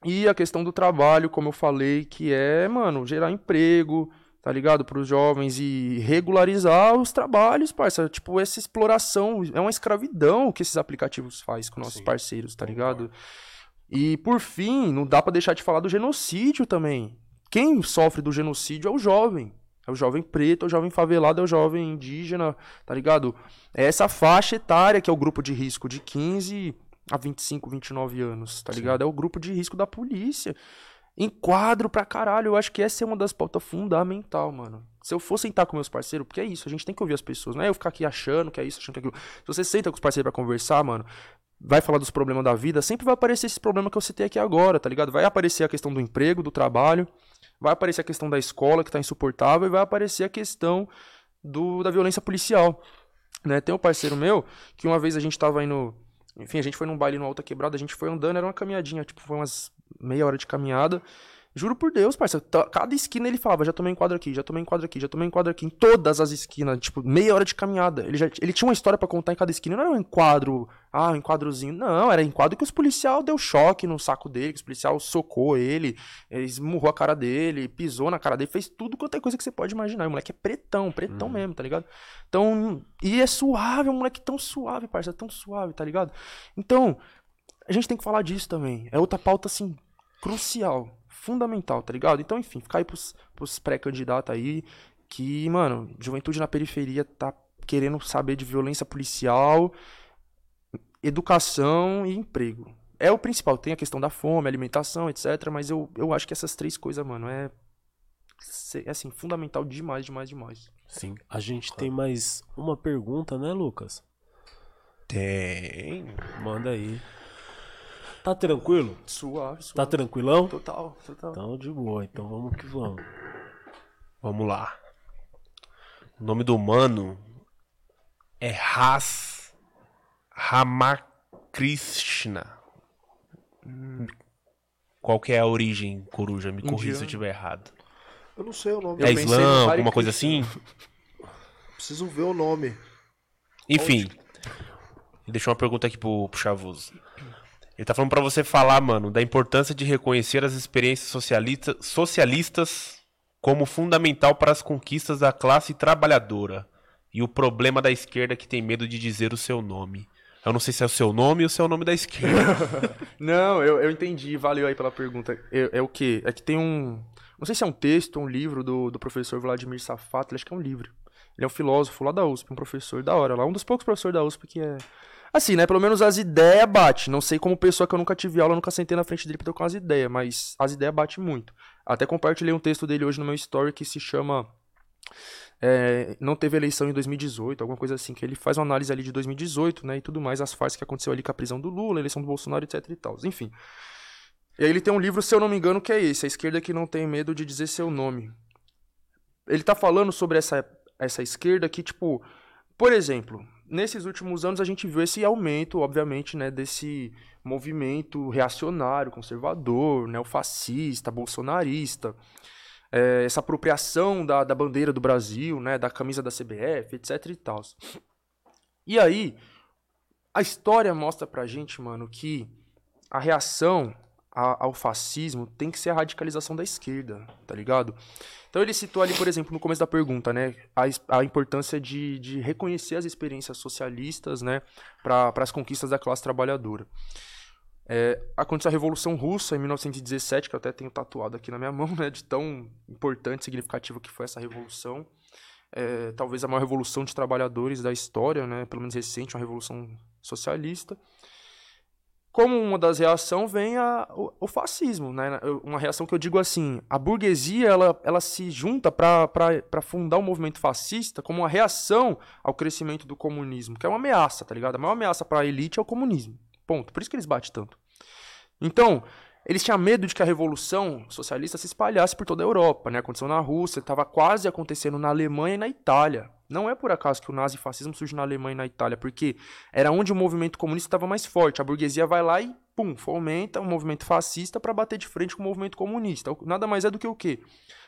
E a questão do trabalho, como eu falei, que é, mano, gerar emprego, tá ligado? Para os jovens e regularizar os trabalhos, parça. Tipo, essa exploração, é uma escravidão que esses aplicativos faz com nossos Sim. parceiros, tá ligado? E por fim, não dá para deixar de falar do genocídio também. Quem sofre do genocídio é o jovem. É o jovem preto, é o jovem favelado, é o jovem indígena, tá ligado? É essa faixa etária que é o grupo de risco de 15 a 25, 29 anos, tá ligado? Sim. É o grupo de risco da polícia. Enquadro pra caralho. Eu acho que essa é uma das pautas fundamental, mano. Se eu for sentar com meus parceiros, porque é isso, a gente tem que ouvir as pessoas. Não é eu ficar aqui achando que é isso, achando que é aquilo. Se você senta com os parceiros pra conversar, mano, vai falar dos problemas da vida, sempre vai aparecer esse problema que eu citei aqui agora, tá ligado? Vai aparecer a questão do emprego, do trabalho, vai aparecer a questão da escola que tá insuportável e vai aparecer a questão do, da violência policial. Né? Tem um parceiro meu que uma vez a gente tava indo. Enfim, a gente foi num baile no Alta Quebrada, a gente foi andando, era uma caminhadinha, tipo, foi umas meia hora de caminhada. Juro por Deus, parceiro. Cada esquina ele falava, já tomei enquadro aqui, já tomei enquadro aqui, já tomei enquadro aqui. Em todas as esquinas, tipo, meia hora de caminhada. Ele, já, ele tinha uma história para contar em cada esquina. Não era um enquadro, ah, um enquadrozinho. Não, era enquadro que os policial deu choque no saco dele, que os policial socou ele, esmurrou a cara dele, pisou na cara dele, fez tudo quanto é coisa que você pode imaginar. O moleque é pretão, pretão hum. mesmo, tá ligado? Então, e é suave, é um moleque tão suave, parceiro, tão suave, tá ligado? Então, a gente tem que falar disso também. É outra pauta, assim, crucial fundamental, tá ligado? Então, enfim, ficar aí pros, pros pré-candidatos aí, que, mano, juventude na periferia tá querendo saber de violência policial, educação e emprego. É o principal, tem a questão da fome, alimentação, etc, mas eu, eu acho que essas três coisas, mano, é, é assim, fundamental demais, demais, demais. Sim. A gente tem mais uma pergunta, né, Lucas? Tem. Manda aí. Tá tranquilo? Suave, suave. Tá tranquilão? Total, total. Então, de boa. Então, vamos que vamos. Vamos lá. O nome do mano é Ras Ramakrishna. Qual que é a origem, Coruja? Me corrija se eu estiver errado. Eu não sei o nome. É Islã, alguma coisa assim? Preciso ver o nome. Enfim. Ele deixou uma pergunta aqui pro, pro Chavoso. Ele tá falando pra você falar, mano, da importância de reconhecer as experiências socialista, socialistas como fundamental para as conquistas da classe trabalhadora e o problema da esquerda que tem medo de dizer o seu nome. Eu não sei se é o seu nome ou se é o nome da esquerda. Não, eu, eu entendi, valeu aí pela pergunta. É, é o quê? É que tem um. Não sei se é um texto, um livro do, do professor Vladimir Safato, acho que é um livro. Ele é um filósofo lá da USP, um professor da hora lá, um dos poucos professores da USP que é. Assim, né? Pelo menos as ideias bate. Não sei como pessoa que eu nunca tive aula, nunca sentei na frente dele pra trocar umas ideias, mas as ideias bate muito. Até compartilhei um texto dele hoje no meu story que se chama é, não teve eleição em 2018, alguma coisa assim, que ele faz uma análise ali de 2018, né, e tudo mais, as fases que aconteceu ali com a prisão do Lula, a eleição do Bolsonaro, etc e tal. Enfim. E aí ele tem um livro, se eu não me engano, que é esse, A Esquerda que não tem medo de dizer seu nome. Ele tá falando sobre essa, essa esquerda que, tipo, por exemplo, nesses últimos anos a gente viu esse aumento, obviamente, né, desse movimento reacionário, conservador, neofascista, bolsonarista, é, essa apropriação da, da bandeira do Brasil, né, da camisa da CBF, etc e tal. E aí, a história mostra pra gente, mano, que a reação ao fascismo tem que ser a radicalização da esquerda, tá ligado? Então ele citou ali, por exemplo, no começo da pergunta, né, a, a importância de, de reconhecer as experiências socialistas, né, para as conquistas da classe trabalhadora. É, aconteceu a Revolução Russa em 1917, que eu até tenho tatuado aqui na minha mão, né, de tão importante e significativa que foi essa revolução. É, talvez a maior revolução de trabalhadores da história, né, pelo menos recente, uma revolução socialista. Como uma das reações vem a, o, o fascismo, né? Uma reação que eu digo assim, a burguesia ela, ela se junta para fundar o movimento fascista como uma reação ao crescimento do comunismo, que é uma ameaça, tá ligado? A maior ameaça para a elite é o comunismo. Ponto. Por isso que eles batem tanto. Então, eles tinham medo de que a revolução socialista se espalhasse por toda a Europa, né? Aconteceu na Rússia, estava quase acontecendo na Alemanha e na Itália. Não é por acaso que o nazifascismo surge na Alemanha e na Itália, porque era onde o movimento comunista estava mais forte. A burguesia vai lá e, pum, fomenta o movimento fascista para bater de frente com o movimento comunista. Nada mais é do que o quê?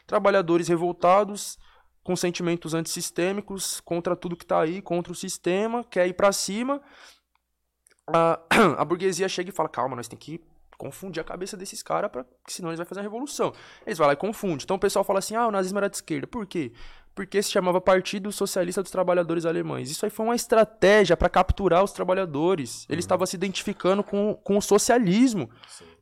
Trabalhadores revoltados, com sentimentos antissistêmicos, contra tudo que está aí, contra o sistema, quer ir para cima. A, a burguesia chega e fala: calma, nós temos que confundir a cabeça desses caras, porque senão eles vão fazer a revolução. Eles vão lá e confundem. Então o pessoal fala assim: ah, o nazismo era de esquerda. Por quê? Porque se chamava Partido Socialista dos Trabalhadores Alemães. Isso aí foi uma estratégia para capturar os trabalhadores. Eles estavam se identificando com, com o socialismo.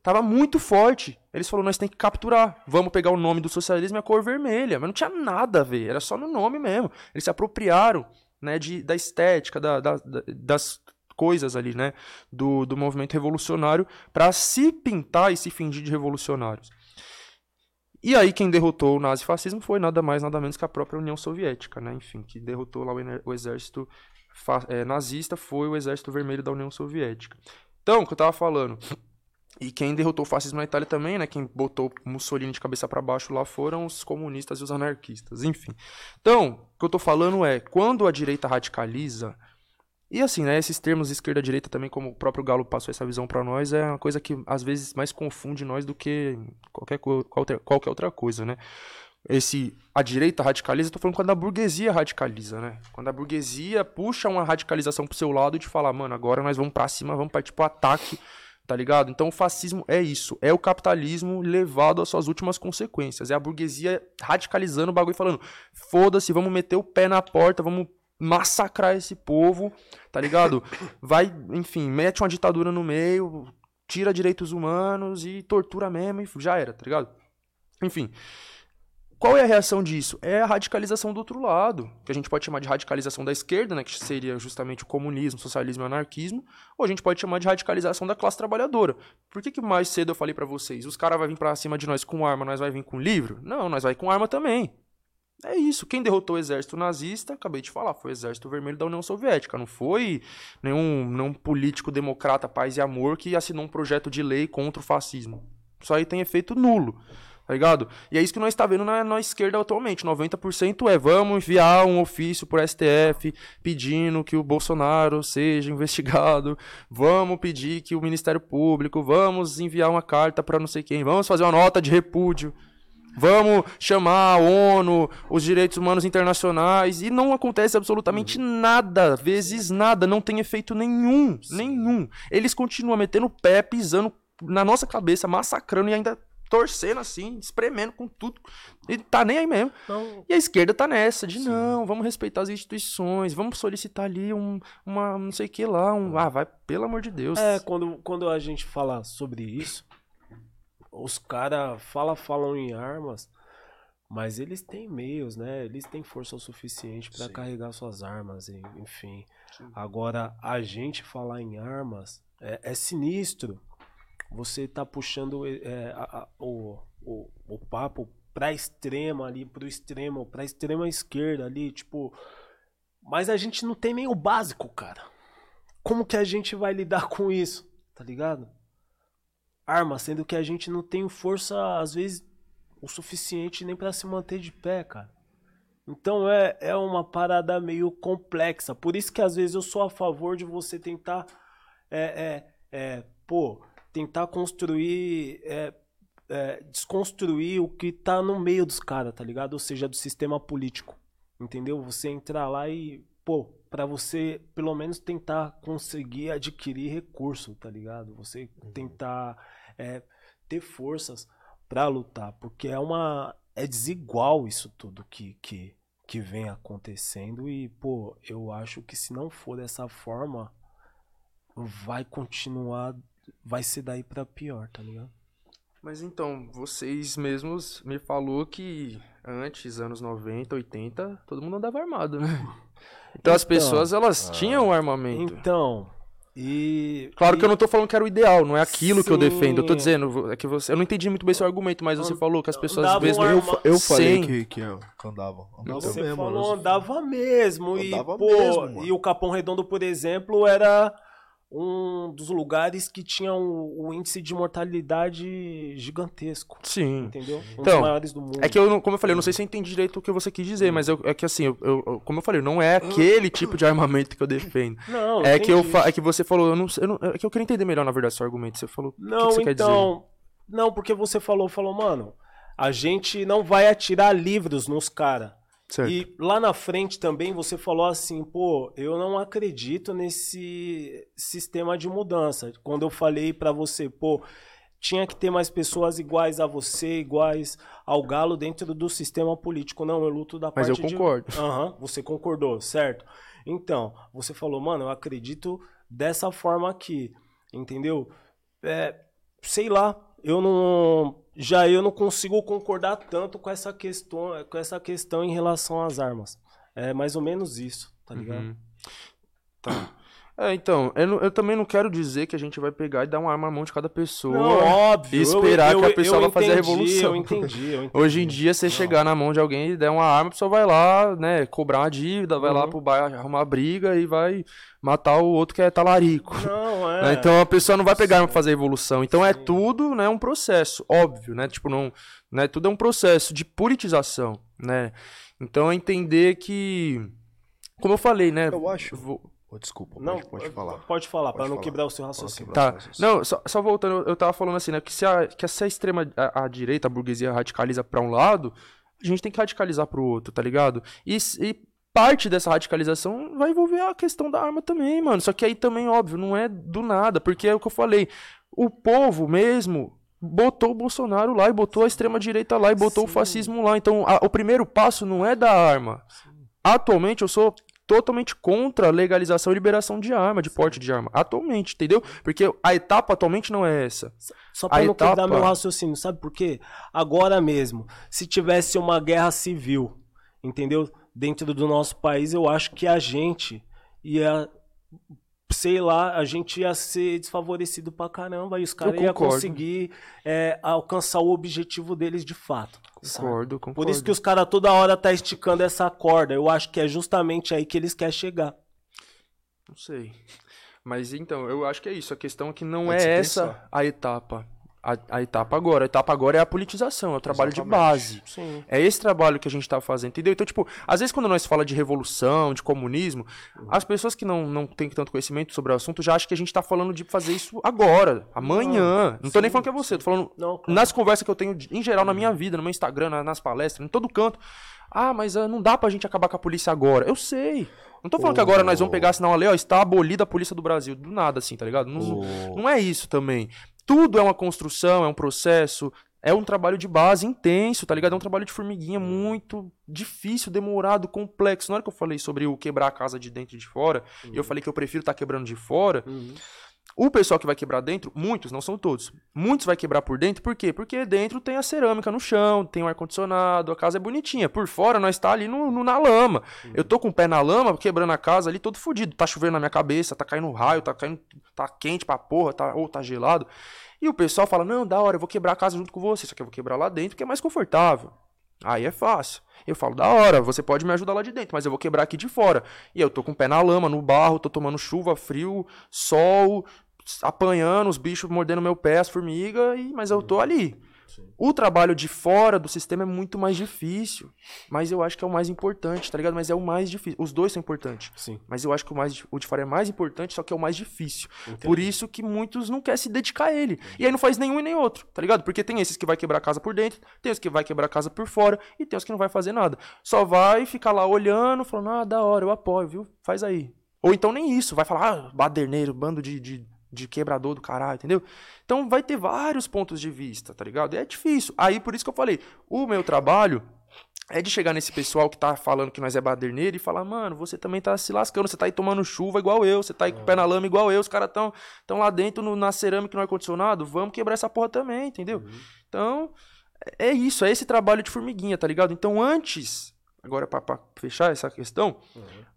Tava muito forte. Eles falaram: nós temos que capturar. Vamos pegar o nome do socialismo e a cor vermelha. Mas não tinha nada a ver, era só no nome mesmo. Eles se apropriaram né, de, da estética, da, da, da, das coisas ali, né, do, do movimento revolucionário para se pintar e se fingir de revolucionários. E aí quem derrotou o nazifascismo foi nada mais, nada menos que a própria União Soviética, né, enfim, que derrotou lá o, exército eh, nazista foi o exército vermelho da União Soviética. Então, o que eu tava falando, e quem derrotou o fascismo na Itália também, né, quem botou Mussolini de cabeça para baixo lá foram os comunistas e os anarquistas, enfim. Então, o que eu tô falando é, quando a direita radicaliza, e assim, né, esses termos esquerda-direita também, como o próprio Galo passou essa visão pra nós, é uma coisa que às vezes mais confunde nós do que qualquer, qualquer, outra coisa, né? Esse, a direita radicaliza, eu tô falando quando a burguesia radicaliza, né? Quando a burguesia puxa uma radicalização pro seu lado de falar, mano, agora nós vamos pra cima, vamos partir pro ataque, tá ligado? Então o fascismo é isso, é o capitalismo levado às suas últimas consequências, é a burguesia radicalizando o bagulho e falando, foda-se, vamos meter o pé na porta, vamos massacrar esse povo, tá ligado? Vai, enfim, mete uma ditadura no meio, tira direitos humanos e tortura mesmo e já era, tá ligado? Enfim. Qual é a reação disso? É a radicalização do outro lado, que a gente pode chamar de radicalização da esquerda, né, que seria justamente o comunismo, socialismo e anarquismo, ou a gente pode chamar de radicalização da classe trabalhadora. Por que, que mais cedo eu falei pra vocês, os caras vão vir pra cima de nós com arma, nós vai vir com livro? Não, nós vai com arma também. É isso. Quem derrotou o exército nazista, acabei de falar, foi o exército vermelho da União Soviética. Não foi nenhum, nenhum político democrata, paz e amor que assinou um projeto de lei contra o fascismo. Isso aí tem efeito nulo. Tá ligado? E é isso que nós está vendo na, na esquerda atualmente. 90% é vamos enviar um ofício pro STF pedindo que o Bolsonaro seja investigado. Vamos pedir que o Ministério Público, vamos enviar uma carta para não sei quem, vamos fazer uma nota de repúdio. Vamos chamar a ONU, os direitos humanos internacionais, e não acontece absolutamente nada, vezes nada, não tem efeito nenhum, nenhum. Eles continuam metendo o pé, pisando na nossa cabeça, massacrando e ainda torcendo assim, espremendo com tudo. E tá nem aí mesmo. Não, E a esquerda tá nessa, de não, vamos respeitar as instituições, vamos solicitar ali um, uma, não sei o que lá, um, ah, vai, pelo amor de Deus. É, quando, quando a gente fala sobre isso, os caras fala, falam em armas, mas eles têm meios, né? Eles têm força o suficiente para Sim. carregar suas armas, enfim. Agora, a gente falar em armas é, é sinistro. Você tá puxando é, a- a- o, o, o papo pra extrema ali, pro extremo, pra extrema esquerda ali, tipo. Mas a gente não tem nem o básico, cara. Como que a gente vai lidar com isso? Tá ligado? Arma, sendo que a gente não tem força, às vezes, o suficiente nem pra se manter de pé, cara. Então é, é uma parada meio complexa. Por isso que às vezes eu sou a favor de você tentar, é, é, é, pô, tentar construir, é, é, desconstruir o que tá no meio dos caras, tá ligado? Ou seja, do sistema político. Entendeu? Você entrar lá e, pô, pra você pelo menos tentar conseguir adquirir recurso, tá ligado? Você tentar é, ter forças pra lutar, porque é uma é desigual isso tudo que que que vem acontecendo e, pô, eu acho que se não for dessa forma, vai continuar, vai ser daí pra pior, tá ligado? Mas então, vocês mesmos me falou que antes, anos 90, 80, todo mundo andava armado, né? Então, as Então, pessoas, elas tinham armamento. Então, e Claro e- que eu não tô falando que era o ideal, não é aquilo que eu Sim. defendo. Eu tô dizendo, é que você. Eu não entendi muito bem seu argumento, mas você falou que as pessoas Andavam mesmo. arma- Eu, eu falei Sim. que, que eu andava. Andava Você mesmo. falou andava mesmo. Andava e, pô, mesmo, e o Capão Redondo, por exemplo, era um dos lugares que tinha o, índice de mortalidade gigantesco. Sim. Entendeu? Um Então, dos maiores do mundo. É que eu, não- como eu falei, eu não sei se eu entendi direito o que você quis dizer, mas eu- é que assim, eu, eu- como eu falei, não é aquele tipo de armamento que eu defendo. Não, É que, eu é que você falou, eu não, eu não- é que eu queria entender melhor, na verdade, seu argumento. Você falou, o que Não, que, você quer dizer? então. Não, porque você falou, falou, mano, a gente não vai atirar livros nos caras. Certo. E lá na frente também você falou assim, pô, eu não acredito nesse sistema de mudança. Quando eu falei pra você, pô, tinha que ter mais pessoas iguais a você, iguais ao Galo dentro do sistema político. Não, eu luto da Mas eu parte de- concordo. Aham, você concordou, certo? Então, você falou, mano, eu acredito dessa forma aqui, entendeu? É, sei lá, eu não. Já eu não consigo concordar tanto com essa questão, com essa questão em relação às armas. É mais ou menos isso, tá ligado? Uhum. Tá. É, então, eu, não- eu também não quero dizer que a gente vai pegar e dar uma arma na mão de cada pessoa. Não, óbvio. e esperar eu, que a eu- pessoa eu vai fazer a entendi, revolução. Eu entendi, eu entendi. Hoje em dia, você chegar na mão de alguém e der uma arma, a pessoa vai lá, né, cobrar uma dívida, vai lá Uhum. pro bairro arrumar briga e vai matar o outro que é talarico. Não, é. Então a pessoa não vai pegar arma pra fazer a evolução. Então é tudo, né, um processo, óbvio, né? Tipo, não, né, tudo é um processo de politização, né? Então é entender que como eu falei, né? Eu acho. vou- Oh, desculpa, Não, pode, pode falar. Pode falar, pra Pode não falar. quebrar o seu raciocínio. Tá. Não, só, só voltando, eu- tava falando assim, né? Que se a, que se a extrema, a, a direita, a burguesia radicaliza pra um lado, a gente tem que radicalizar pro outro, tá ligado? E, e parte dessa radicalização vai envolver a questão da arma também, mano. Só que aí também, óbvio, não é do nada, porque é o que eu falei. O povo mesmo botou o Bolsonaro lá e botou a extrema direita lá e botou o fascismo lá. Então, a- o primeiro passo não é da arma. Atualmente eu sou totalmente contra a legalização e liberação de arma, de porte de arma. Atualmente, entendeu? Porque a etapa atualmente não é essa. Só pra A não quebrar etapa- meu raciocínio, sabe por quê? Agora mesmo, se tivesse uma guerra civil, entendeu? Dentro do nosso país, eu acho que a gente ia. Sei lá, a gente ia ser desfavorecido pra caramba e os caras iam conseguir é, alcançar o objetivo deles de fato. Concordo, concordo. Por isso que os caras toda hora tá esticando essa corda. Eu acho que é justamente aí que eles querem chegar. Não sei. Mas então, eu acho que é isso. A questão é que não Pode é essa pensar. a etapa. A, a etapa agora. A etapa agora é a politização, é o trabalho de base. Sim. É esse trabalho que a gente tá fazendo, entendeu? Então, tipo, às vezes quando nós fala de revolução, de comunismo, as pessoas que não, não têm tanto conhecimento sobre o assunto já acham que a gente tá falando de fazer isso agora, amanhã. Não, tô nem falando que é você, tô falando Não, claro. nas conversas que eu tenho em geral na minha vida, no meu Instagram, na- nas palestras, em todo canto. Ah, mas ah, não dá pra gente acabar com a polícia agora. Eu sei. Não tô falando que agora nós vamos pegar, senão a lei, ó, está abolida a polícia do Brasil. Do nada, assim, tá ligado? Não, não é isso também. Tudo é uma construção, é um processo, é um trabalho de base intenso, tá ligado? É um trabalho de formiguinha muito difícil, demorado, complexo. Na hora que eu falei sobre o quebrar a casa de dentro e de fora, e eu falei que eu prefiro estar quebrando de fora, o pessoal que vai quebrar dentro, muitos, não são todos, muitos vai quebrar por dentro, por quê? Porque dentro tem a cerâmica no chão, tem o ar-condicionado, a casa é bonitinha. Por fora nós tá ali no, no- na lama. Eu tô com o pé na lama, quebrando a casa ali todo fudido. Tá chovendo na minha cabeça, tá caindo raio, tá caindo. tá quente pra porra, tá, ou tá gelado. E o pessoal fala: não, da hora, eu vou quebrar a casa junto com você, só que eu vou quebrar lá dentro, que é mais confortável. Aí é fácil. Eu falo, da hora, você pode me ajudar lá de dentro, mas eu vou quebrar aqui de fora. E eu tô com o pé na lama, no barro, tô tomando chuva, frio, sol, apanhando os bichos mordendo meu pé, as formigas, e, mas eu tô ali. O trabalho de fora do sistema é muito mais difícil. Mas eu acho que é o mais importante, tá ligado? Mas é o mais difícil. Os dois são importantes. Sim. Mas eu acho que o, mais, o de fora é mais importante, só que é o mais difícil. Por isso que muitos não querem se dedicar a ele. E aí não faz nenhum e nem outro, tá ligado? Porque tem esses que vai quebrar a casa por dentro, tem os que vai quebrar a casa por fora, e tem os que não vai fazer nada. Só vai ficar lá olhando, falando, ah, da hora, eu apoio, viu? Faz aí. Ou então nem isso, vai falar, ah, baderneiro, bando de, de, de quebrador do caralho, entendeu? Então vai ter vários pontos de vista, tá ligado? E é difícil. Aí por isso que eu falei, o meu trabalho é de chegar nesse pessoal que tá falando que nós é baderneiro e falar, mano, você também tá se lascando, você tá aí tomando chuva igual eu, você tá aí com o pé na lama igual eu, os caras tão, tão lá dentro no- na cerâmica no ar-condicionado, vamos quebrar essa porra também, entendeu? Então, é é isso, é esse trabalho de formiguinha, tá ligado? Então antes, agora pra, pra fechar essa questão,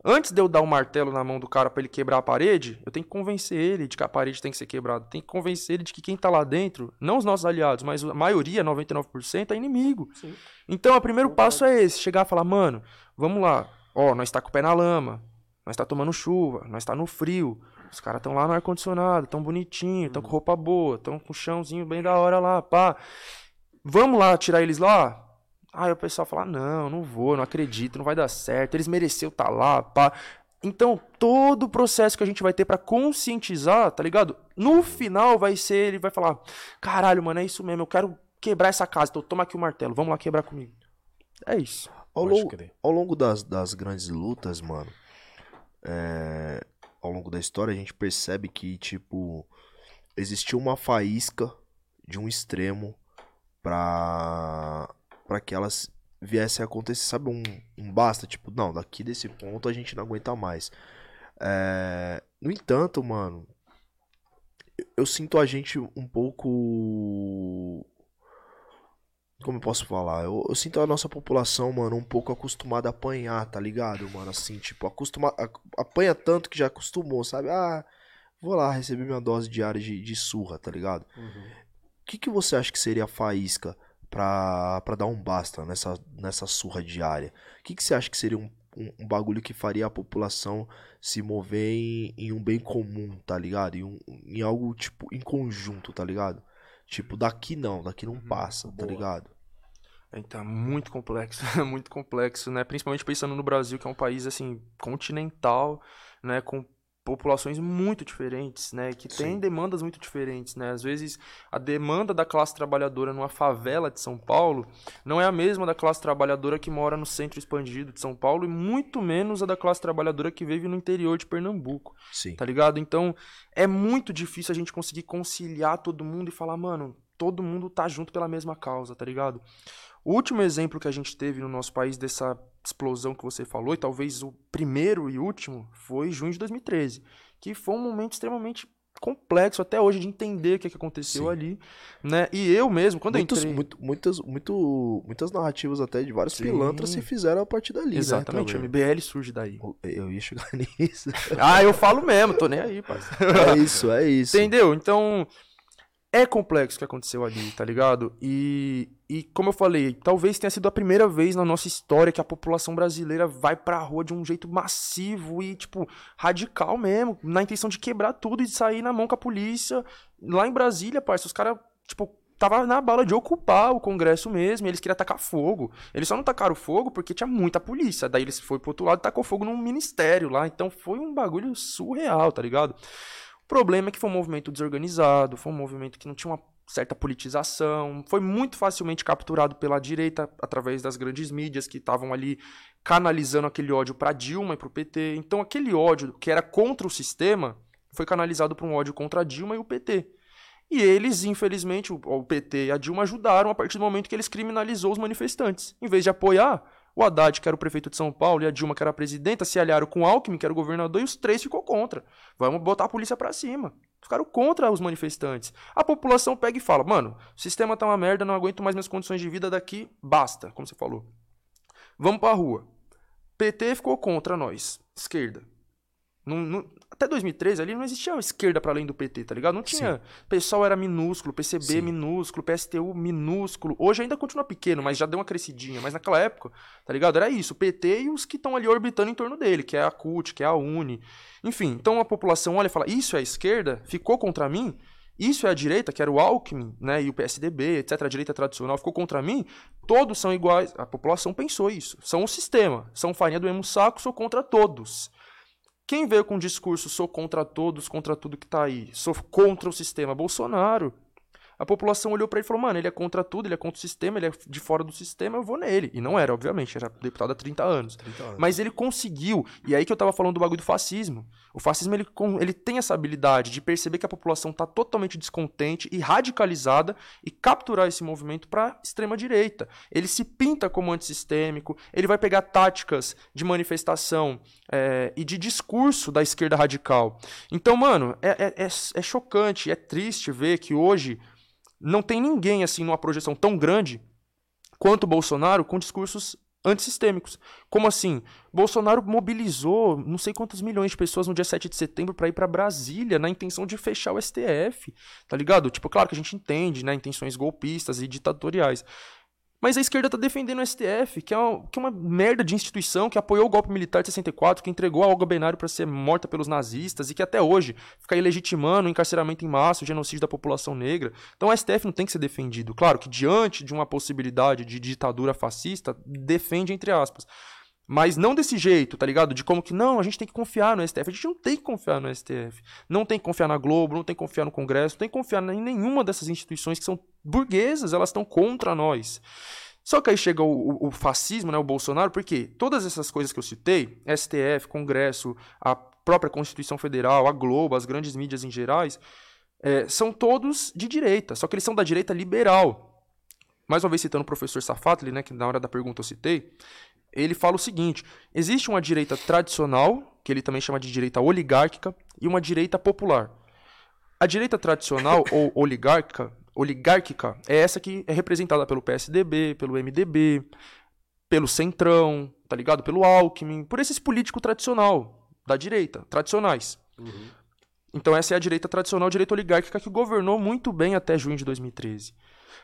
antes de eu dar o martelo na mão do cara pra ele quebrar a parede, eu tenho que convencer ele de que a parede tem que ser quebrada, tem que convencer ele de que quem tá lá dentro, não os nossos aliados, mas a maioria, 99%, é inimigo. Sim. Então, o primeiro passo é esse, chegar e falar, mano, vamos lá, ó, nós tá com o pé na lama, nós tá tomando chuva, nós tá no frio, os caras tão lá no ar-condicionado, tão bonitinho, tão com roupa boa, tão com o chãozinho bem da hora lá, pá. Vamos lá tirar eles lá? Aí o pessoal fala, não, não vou, não acredito, não vai dar certo, eles mereceram tá lá, pá. Então, todo o processo que a gente vai ter pra conscientizar, tá ligado? No final vai ser, ele vai falar, caralho, mano, é isso mesmo, eu quero quebrar essa casa, então toma aqui o martelo, vamos lá quebrar comigo. É isso. Ao longo, ao longo das, das grandes lutas, mano, é, ao longo da história, a gente percebe que, tipo, existiu uma faísca de um extremo pra, pra que elas viessem a acontecer, sabe, um, um basta, tipo, não, daqui desse ponto a gente não aguenta mais. É, no entanto, mano, eu- sinto a gente um pouco como eu posso falar? Eu, eu sinto a nossa população, mano, um pouco acostumada a apanhar, tá ligado, mano? Assim, tipo, acostuma, apanha tanto que já acostumou, sabe? Ah, vou lá receber minha dose diária de, de surra, tá ligado? O que, que você acha que seria a faísca pra, pra dar um basta nessa, nessa surra diária? O que, que você acha que seria um, um, um bagulho que faria a população se mover em, em um bem comum, tá ligado? Em, um, em algo, tipo, em conjunto, tá ligado? Tipo, daqui não, daqui não passa, tá boa. ligado? Então, muito complexo, muito complexo, né? Principalmente pensando no Brasil, que é um país, assim, continental, né? Com populações muito diferentes, né? Que tem Sim. demandas muito diferentes, né? Às vezes, a demanda da classe trabalhadora numa favela de São Paulo não é a mesma da classe trabalhadora que mora no centro expandido de São Paulo e muito menos a da classe trabalhadora que vive no interior de Pernambuco Sim. tá ligado? Então, é muito difícil a gente conseguir conciliar todo mundo e falar, mano, todo mundo tá junto pela mesma causa, tá ligado? O último exemplo que a gente teve no nosso país dessa explosão que você falou, e talvez o primeiro e último, foi junho de 2013, que foi um momento extremamente complexo até hoje de entender o que, que aconteceu Sim. ali, né? E eu mesmo, quando Muitos, entrei... muito, muitas, muito, muitas narrativas até de vários Sim. pilantras se fizeram a partir dali, Exatamente, né? o. MBL surge daí. Eu ia chegar nisso. ah, eu falo mesmo, tô nem aí, parceiro. é isso, é isso. Entendeu? Então, é complexo o que aconteceu ali, tá ligado? E, e como eu falei, talvez tenha sido a primeira vez na nossa história que a população brasileira vai pra rua de um jeito massivo e, tipo, radical mesmo, na intenção de quebrar tudo e sair na mão com a polícia. Lá em Brasília, parça, os caras tipo, tava na bala de ocupar o Congresso mesmo, eles queriam atacar fogo. Eles só não tacaram fogo porque tinha muita polícia. Daí eles foi pro outro lado e tacou fogo num ministério lá. Então foi um bagulho surreal, tá ligado? Problema é que foi um movimento desorganizado, foi um movimento que não tinha uma certa politização, foi muito facilmente capturado pela direita através das grandes mídias que estavam ali canalizando aquele ódio para Dilma e para o PT. Então aquele ódio que era contra o sistema foi canalizado para um ódio contra a Dilma e o PT. E eles, infelizmente, o PT e a Dilma ajudaram a partir do momento que eles criminalizou os manifestantes. Em vez de apoiar, o Haddad, que era o prefeito de São Paulo, e a Dilma, que era a presidenta, se aliaram com o Alckmin, que era o governador, e os três ficou contra. Vamos botar a polícia para cima. Ficaram contra os manifestantes. A população pega e fala: mano, o sistema tá uma merda, não aguento mais minhas condições de vida daqui, basta, como você falou. Vamos pra rua. PT ficou contra nós, esquerda. Não, não, até 2013 ali não existia esquerda para além do PT, tá ligado? Não tinha. O pessoal era minúsculo, PCB Sim. minúsculo, PSTU minúsculo. Hoje ainda continua pequeno, mas já deu uma crescidinha. Mas naquela época, tá ligado? Era isso, o PT e os que estão ali orbitando em torno dele, que é a CUT, que é a UNE. Enfim, então a população olha e fala: Isso é a esquerda? Ficou contra mim? Isso é a direita, que era o Alckmin, né, e o PSDB, etc., a direita tradicional, ficou contra mim? Todos são iguais. A população pensou isso. São o sistema. São farinha do mesmo saco, sou contra todos. Quem veio com o discurso sou contra todos, contra tudo que está aí, sou contra o sistema? Bolsonaro. A população olhou para ele e falou: mano, ele é contra tudo, ele é contra o sistema, ele é de fora do sistema, eu vou nele. E não era, obviamente, era deputado há 30 anos. 30 anos. Mas ele conseguiu. E aí que eu tava falando do bagulho do fascismo. O fascismo ele, ele tem essa habilidade de perceber que a população tá totalmente descontente e radicalizada e capturar esse movimento para extrema direita. Ele se pinta como antissistêmico, ele vai pegar táticas de manifestação é, e de discurso da esquerda radical. Então, mano, é, é, é, é chocante, é triste ver que hoje não tem ninguém assim numa projeção tão grande quanto Bolsonaro com discursos antissistêmicos. Como assim? Bolsonaro mobilizou não sei quantos milhões de pessoas no dia 7 de setembro para ir para Brasília na intenção de fechar o STF, tá ligado? Tipo, claro que a gente entende, né, intenções golpistas e ditatoriais. Mas a esquerda está defendendo o STF, que é, uma, que é uma merda de instituição que apoiou o golpe militar de 64, que entregou a Olga Benário para ser morta pelos nazistas e que até hoje fica ilegitimando o encarceramento em massa, o genocídio da população negra. Então o STF não tem que ser defendido. Claro que diante de uma possibilidade de ditadura fascista, defende entre aspas. Mas não desse jeito, tá ligado? De como que não, a gente tem que confiar no STF. A gente não tem que confiar no STF. Não tem que confiar na Globo, não tem que confiar no Congresso, não tem que confiar em nenhuma dessas instituições que são burguesas, elas estão contra nós. Só que aí chega o, o, o, fascismo, né, o Bolsonaro, porque todas essas coisas que eu citei, STF, Congresso, a própria Constituição Federal, a Globo, as grandes mídias em gerais, é, são todos de direita, só que eles são da direita liberal. Mais uma vez citando o professor Safatli, né, que na hora da pergunta eu citei, ele fala o seguinte: existe uma direita tradicional, que ele também chama de direita oligárquica, e uma direita popular. A direita tradicional ou oligárquica, oligárquica é essa que é representada pelo PSDB, pelo MDB, pelo Centrão, tá ligado? Pelo Alckmin, por esses políticos tradicional da direita, tradicionais. Uhum. Então essa é a direita tradicional, a direita oligárquica que governou muito bem até junho de 2013.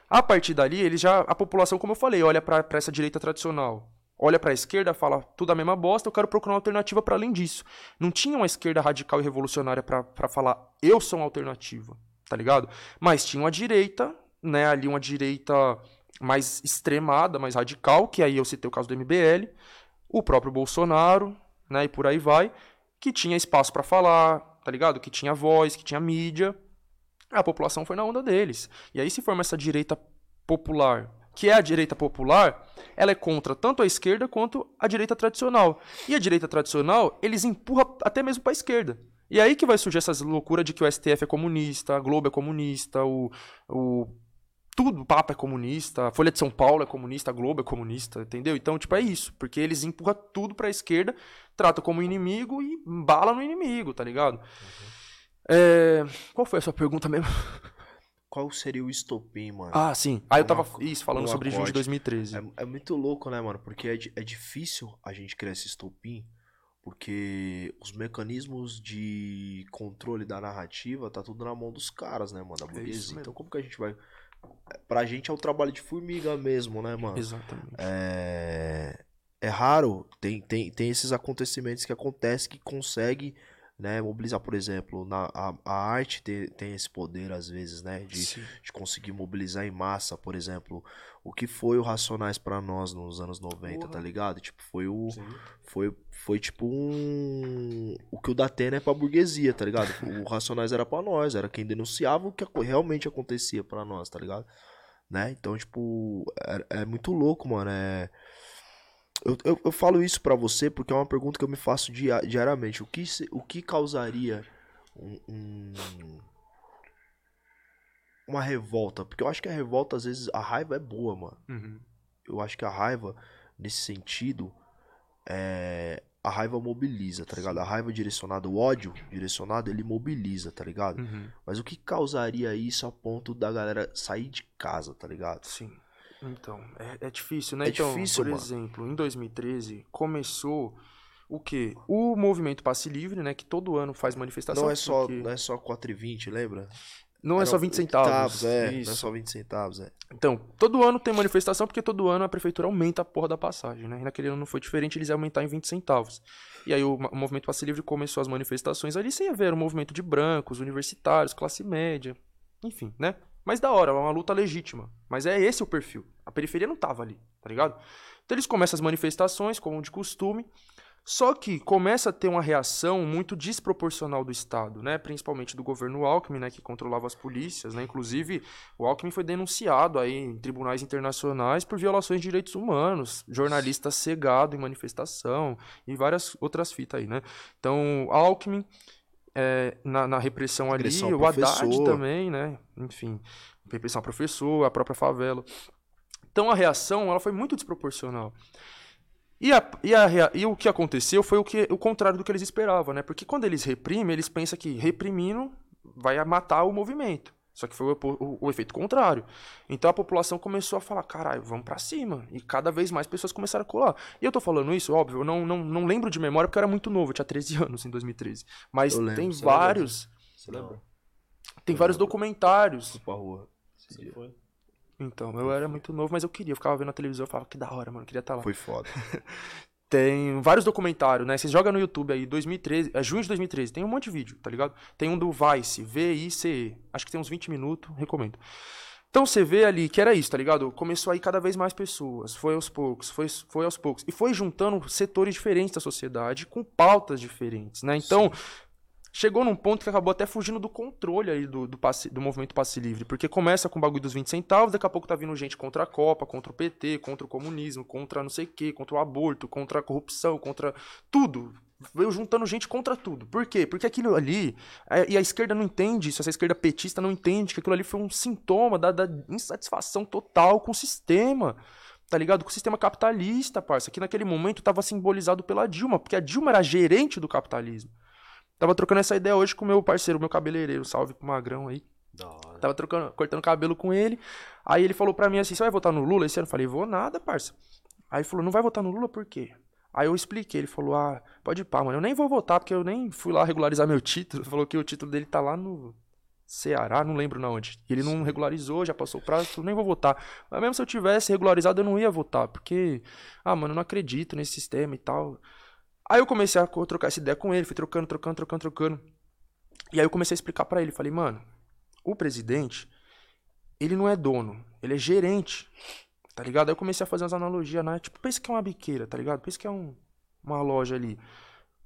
A partir dali, ele já a população, como eu falei, olha para essa direita tradicional olha para a esquerda, fala tudo a mesma bosta, eu quero procurar uma alternativa para além disso. Não tinha uma esquerda radical e revolucionária para falar eu sou uma alternativa, tá ligado? Mas tinha uma direita, né, ali uma direita mais extremada, mais radical, que aí eu citei o caso do MBL, o próprio Bolsonaro, né, e por aí vai, que tinha espaço para falar, tá ligado? Que tinha voz, que tinha mídia. A população foi na onda deles. E aí se forma essa direita popular, que é a direita popular, ela é contra tanto a esquerda quanto a direita tradicional. E a direita tradicional, eles empurram até mesmo para a esquerda. E aí que vai surgir essas loucuras de que o STF é comunista, a Globo é comunista, o, o tudo, o Papa é comunista, a Folha de São Paulo é comunista, a Globo é comunista, entendeu? Então, tipo, é isso, porque eles empurram tudo para a esquerda, tratam como inimigo e bala no inimigo, tá ligado? Uhum. É... Qual foi a sua pergunta mesmo? qual seria o estopim, mano? Ah, sim. Aí eu tava isso, falando sobre junho de 2013. É, é, muito louco, né, mano? Porque é, é difícil a gente criar esse estopim, porque os mecanismos de controle da narrativa tá tudo na mão dos caras, né, mano? Da burguesia. É então como que a gente vai. Pra gente é o trabalho de formiga mesmo, né, mano? Exatamente. É, é raro, tem, tem, tem esses acontecimentos que acontecem que consegue né? Mobilizar, por exemplo, na, a, a arte tem, tem esse poder, às vezes, né? De, Sim. de conseguir mobilizar em massa, por exemplo, o que foi o Racionais pra nós nos anos 90, tá Porra. ligado? Tipo, foi o. Sim. Foi, foi tipo um. O que o Datena é pra burguesia, tá ligado? O Racionais era pra nós, era quem denunciava o que realmente acontecia pra nós, tá ligado? Né? Então, tipo, é, é muito louco, mano. É. Eu, eu, eu falo isso pra você porque é uma pergunta que eu me faço dia- diariamente. O que, o que causaria um, um- uma revolta? Porque eu acho que a revolta, às vezes, a raiva é boa, mano Uhum. eu acho que a raiva, nesse sentido, é. A raiva mobiliza, tá ligado? A raiva direcionada, o ódio direcionado, ele mobiliza, tá ligado? Uhum. Mas o que causaria isso a ponto da galera sair de casa, tá ligado? Sim. Então, é, é difícil, né? É então, difícil, por mano. exemplo, em 2013 começou o quê? O movimento Passe Livre, né? Que todo ano faz manifestação. Não é só, porque- não é só 4,20, lembra? não é só 20 centavos. é. Não é isso. só 20 centavos, é. Então, todo ano tem manifestação porque todo ano a prefeitura aumenta a porra da passagem, né? E naquele ano não foi diferente, eles iam aumentar em 20 centavos. E aí o, o movimento Passe Livre começou as manifestações ali sem haver um movimento de brancos, universitários, classe média, enfim, né? Mas da hora, é uma luta legítima. Mas é esse o perfil. A periferia não tava ali, tá ligado? Então eles começam as manifestações, como de costume, só que começa a ter uma reação muito desproporcional do Estado, né? Principalmente do governo Alckmin, né? Que controlava as polícias, né? Inclusive, o Alckmin foi denunciado aí em tribunais internacionais por violações de direitos humanos, jornalista cegado em manifestação e várias outras fitas aí, né? Então, Alckmin, é, na, na repressão ali, o Haddad também, né? Enfim, repressão ao professor, a própria favela. Então, a reação, ela foi muito desproporcional. E, a- e a e o que aconteceu foi o, que, o contrário do que eles esperavam, né? Porque quando eles reprimem, eles pensam que reprimindo vai matar o movimento. Só que foi o, o- o efeito contrário. Então a população começou a falar, caralho, vamos pra cima. E cada vez mais pessoas começaram a colar. E eu tô falando isso, óbvio, eu não, não, não lembro de memória porque eu era muito novo, eu tinha 13 anos em 2013. Mas Eu lembro, tem você lembra vários. Você lembra? Tem vários documentários. Fui pra rua. Você foi? Então, eu era muito novo, mas eu queria. Eu ficava vendo a televisão e falava, que da hora, mano, eu queria estar lá. Foi foda. Tem vários documentários, né? Você joga no YouTube aí, 2013, é junho de 2013, tem um monte de vídeo, tá ligado? Tem um do Vice, V-I-C-E. Acho que tem uns 20 minutos, recomendo. Então você vê ali que era isso, tá ligado? Começou aí cada vez mais pessoas, foi aos poucos, foi, foi aos poucos. E foi juntando setores diferentes da sociedade com pautas diferentes, né? Então, chegou num ponto que acabou até fugindo do controle aí do, do, passe- do movimento passe livre. Porque começa com o bagulho dos 20 centavos, daqui a pouco tá vindo gente contra a Copa, contra o PT, contra o comunismo, contra não sei o quê, contra o aborto, contra a corrupção, contra tudo. Veio juntando gente contra tudo. Por quê? Porque aquilo ali. é, E a esquerda não entende isso, essa esquerda petista não entende que aquilo ali foi um sintoma da, da insatisfação total com o sistema. Tá ligado? Com o sistema capitalista, parça. Que naquele momento estava simbolizado pela Dilma, porque a Dilma era gerente do capitalismo. Tava trocando essa ideia hoje com o meu parceiro, meu cabeleireiro. Salve pro Magrão aí. Da hora. Tava trocando, cortando cabelo com ele. Aí ele falou pra mim assim: Você vai votar no Lula esse ano? Eu falei: Vou nada, parça. Aí ele falou: Não vai votar no Lula por quê? Aí eu expliquei. Ele falou: Ah, pode ir pá, mano. Eu nem vou votar porque eu nem fui lá regularizar meu título. Falou que o título dele tá lá no Ceará, não lembro na onde. Ele não regularizou, já passou o prazo. Eu nem vou votar. Mas mesmo se eu tivesse regularizado, eu não ia votar. Porque, ah, mano, eu não acredito nesse sistema e tal. Aí eu comecei a trocar essa ideia com ele, fui trocando, trocando, trocando, trocando. E aí eu comecei a explicar pra ele, falei, mano, o presidente, ele não é dono, ele é gerente, tá ligado? Aí eu comecei a fazer umas analogias, né? Tipo, pensa que é uma biqueira, tá ligado? Pensa que é um, uma loja ali.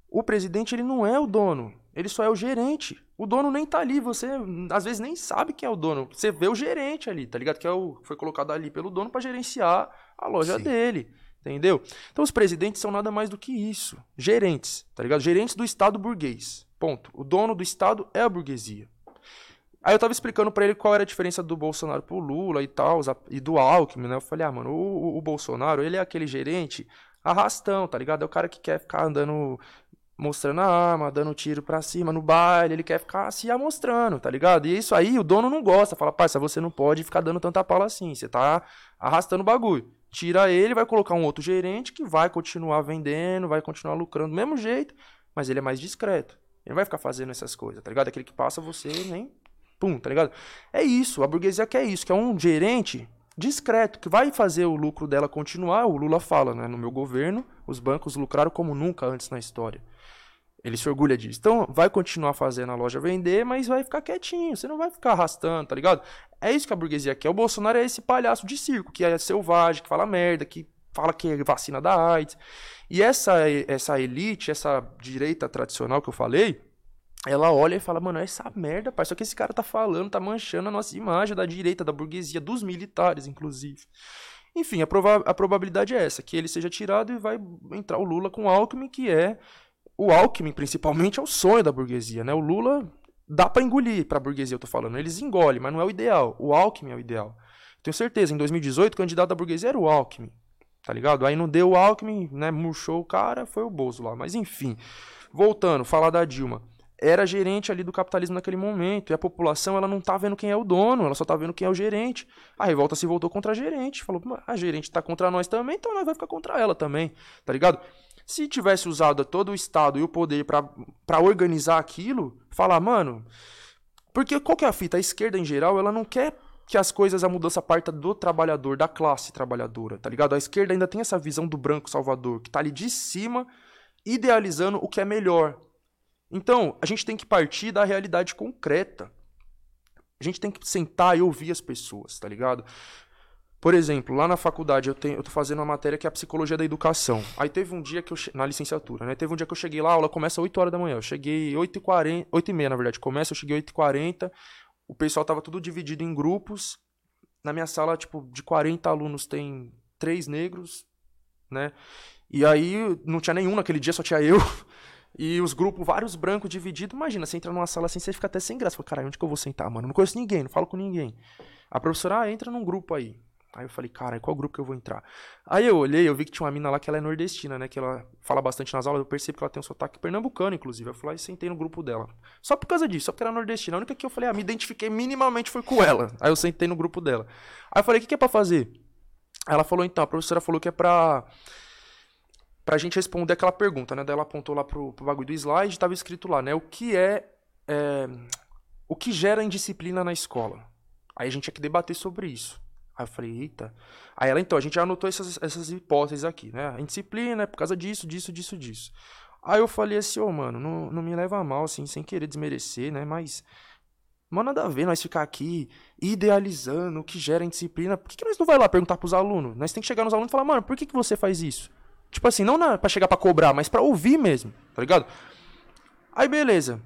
O presidente, ele não é o dono, ele só é o gerente. O dono nem tá ali, você às vezes nem sabe quem é o dono. Você vê o gerente ali, tá ligado? Que é o, foi colocado ali pelo dono pra gerenciar a loja Sim. dele. Entendeu? Então os presidentes são nada mais do que isso. Gerentes, tá ligado? Gerentes do Estado burguês. Ponto. O dono do Estado é a burguesia. Aí eu tava explicando pra ele qual era a diferença do Bolsonaro pro Lula e tal, e do Alckmin, né? Eu falei, ah, mano, o, o- Bolsonaro, ele é aquele gerente arrastão, tá ligado? É o cara que quer ficar andando, mostrando a arma, dando tiro pra cima no baile, ele quer ficar se amostrando, tá ligado? E isso aí o dono não gosta, fala, parça, você não pode ficar dando tanta pala assim, você tá arrastando o bagulho. Tira ele, vai colocar um outro gerente que vai continuar vendendo, vai continuar lucrando do mesmo jeito, mas ele é mais discreto. Ele vai ficar fazendo essas coisas, tá ligado? Aquele que passa você nem. Pum, tá ligado? É isso, a burguesia quer isso, que é um gerente discreto, que vai fazer o lucro dela continuar. O Lula fala, né? No meu governo, os bancos lucraram como nunca antes na história. Ele se orgulha disso. Então, vai continuar fazendo a loja vender, mas vai ficar quietinho. Você não vai ficar arrastando, tá ligado? É isso que a burguesia quer. O Bolsonaro é esse palhaço de circo, que é selvagem, que fala merda, que fala que é vacina da AIDS. E essa, essa elite, essa direita tradicional que eu falei, ela olha e fala, mano, é essa merda, pai. Só que esse cara tá falando, tá manchando a nossa imagem da direita, da burguesia, dos militares, inclusive. Enfim, a, prova a probabilidade é essa, que ele seja tirado e vai entrar o Lula com o Alckmin, que é. O Alckmin, principalmente, é o sonho da burguesia, né? O Lula dá para engolir pra burguesia, eu tô falando. Eles engolem, mas não é o ideal. O Alckmin é o ideal. Tenho certeza, em 2018, o candidato da burguesia era o Alckmin. Tá ligado? Aí não deu o Alckmin, né? Murchou o cara, foi o Bozo lá. Mas enfim, voltando, falar da Dilma era gerente ali do capitalismo naquele momento. E a população, ela não tá vendo quem é o dono, ela só tá vendo quem é o gerente. A revolta se voltou contra a gerente. Falou, a gerente tá contra nós também, então nós vai ficar contra ela também. Tá ligado? Se tivesse usado todo o Estado e o poder para organizar aquilo, falar, mano. Porque qual que é a fita? A esquerda, em geral, ela não quer que as coisas, a mudança parta do trabalhador, da classe trabalhadora, tá ligado? A esquerda ainda tem essa visão do branco salvador, que tá ali de cima, idealizando o que é melhor, então, a gente tem que partir da realidade concreta. A gente tem que sentar e ouvir as pessoas, tá ligado? Por exemplo, lá na faculdade eu, tenho, eu tô fazendo uma matéria que é a psicologia da educação. Aí teve um dia que eu. Na licenciatura, né? Teve um dia que eu cheguei lá, a aula começa às 8 horas da manhã. Eu cheguei 8h40, 8h30, na verdade, começa, eu cheguei 8h40. O pessoal tava tudo dividido em grupos. Na minha sala, tipo, de 40 alunos tem três negros, né? E aí não tinha nenhum naquele dia, só tinha eu. E os grupos, vários brancos divididos. Imagina, você entra numa sala assim, você fica até sem graça. Fala, caralho, onde que eu vou sentar, mano? Não conheço ninguém, não falo com ninguém. A professora, ah, entra num grupo aí. Aí eu falei, cara, qual grupo que eu vou entrar? Aí eu olhei, eu vi que tinha uma mina lá que ela é nordestina, né? Que ela fala bastante nas aulas, eu percebo que ela tem um sotaque pernambucano, inclusive. Eu fui lá e sentei no grupo dela. Só por causa disso, só porque era nordestina. A única que eu falei, ah, me identifiquei minimamente foi com ela. Aí eu sentei no grupo dela. Aí eu falei, o que, que é pra fazer? Ela falou, então, a professora falou que é pra pra gente responder aquela pergunta, né? Daí ela apontou lá pro, pro bagulho do slide, tava escrito lá, né? O que é, é, o que gera indisciplina na escola? Aí a gente tinha que debater sobre isso. Aí eu falei, eita. Aí ela, então, a gente já anotou essas, essas hipóteses aqui, né? A indisciplina é por causa disso, disso, disso, disso. Aí eu falei assim, ô, oh, mano, não, não me leva a mal, assim, sem querer desmerecer, né? Mas, mano, nada a ver nós ficar aqui idealizando o que gera indisciplina. Por que, que nós não vai lá perguntar pros alunos? Nós tem que chegar nos alunos e falar, mano, por que, que você faz isso? Tipo assim, não na, pra chegar pra cobrar, mas pra ouvir mesmo, tá ligado? Aí beleza.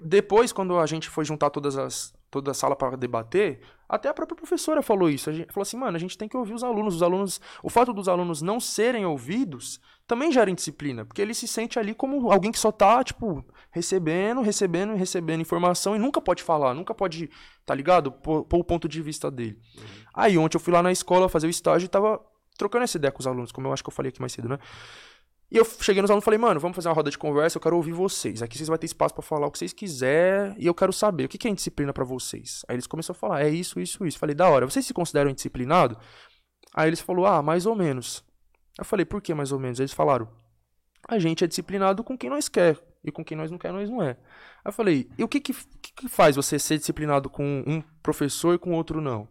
Depois, quando a gente foi juntar todas as, toda a sala para debater, até a própria professora falou isso. A gente falou assim, mano, a gente tem que ouvir os alunos. Os alunos, o fato dos alunos não serem ouvidos também gera indisciplina, porque ele se sente ali como alguém que só tá, tipo, recebendo, recebendo e recebendo informação e nunca pode falar, nunca pode, tá ligado? Pôr, pôr o ponto de vista dele. Uhum. Aí ontem eu fui lá na escola fazer o estágio e tava trocando essa ideia com os alunos, como eu acho que eu falei aqui mais cedo, né? E eu cheguei nos alunos e falei, mano, vamos fazer uma roda de conversa, eu quero ouvir vocês. Aqui vocês vão ter espaço para falar o que vocês quiserem e eu quero saber o que é indisciplina para vocês. Aí eles começaram a falar, é isso, isso, isso. Falei, da hora, vocês se consideram indisciplinados? Aí eles falaram, ah, mais ou menos. Eu falei, por que mais ou menos? Eles falaram, a gente é disciplinado com quem nós quer e com quem nós não quer, nós não é. Aí eu falei, e o que que, que, que faz você ser disciplinado com um professor e com outro não?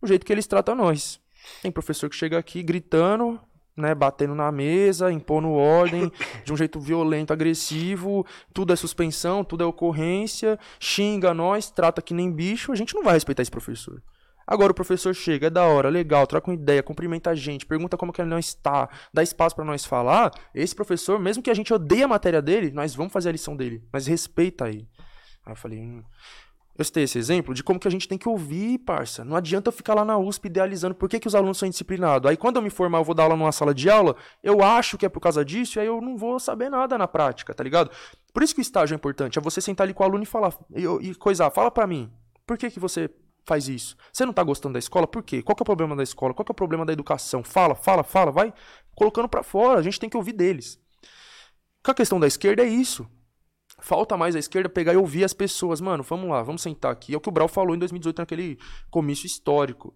O jeito que eles tratam nós. Tem professor que chega aqui gritando, né, batendo na mesa, impondo ordem de um jeito violento, agressivo, tudo é suspensão, tudo é ocorrência, xinga nós, trata que nem bicho, a gente não vai respeitar esse professor. Agora o professor chega, é da hora, legal, troca uma ideia, cumprimenta a gente, pergunta como que ele não está, dá espaço para nós falar. Esse professor, mesmo que a gente odeie a matéria dele, nós vamos fazer a lição dele, mas respeita aí. Aí eu falei, hum, eu citei esse exemplo de como que a gente tem que ouvir, parça. Não adianta eu ficar lá na USP idealizando por que, que os alunos são indisciplinados. Aí quando eu me formar, eu vou dar aula numa sala de aula, eu acho que é por causa disso, e aí eu não vou saber nada na prática, tá ligado? Por isso que o estágio é importante, é você sentar ali com o aluno e falar, e, e coisar, fala para mim, por que, que você faz isso? Você não tá gostando da escola? Por quê? Qual que é o problema da escola? Qual que é o problema da educação? Fala, fala, fala, vai colocando para fora, a gente tem que ouvir deles. Com a questão da esquerda é isso. Falta mais a esquerda pegar e ouvir as pessoas. Mano, vamos lá, vamos sentar aqui. É o que o Brau falou em 2018 naquele comício histórico.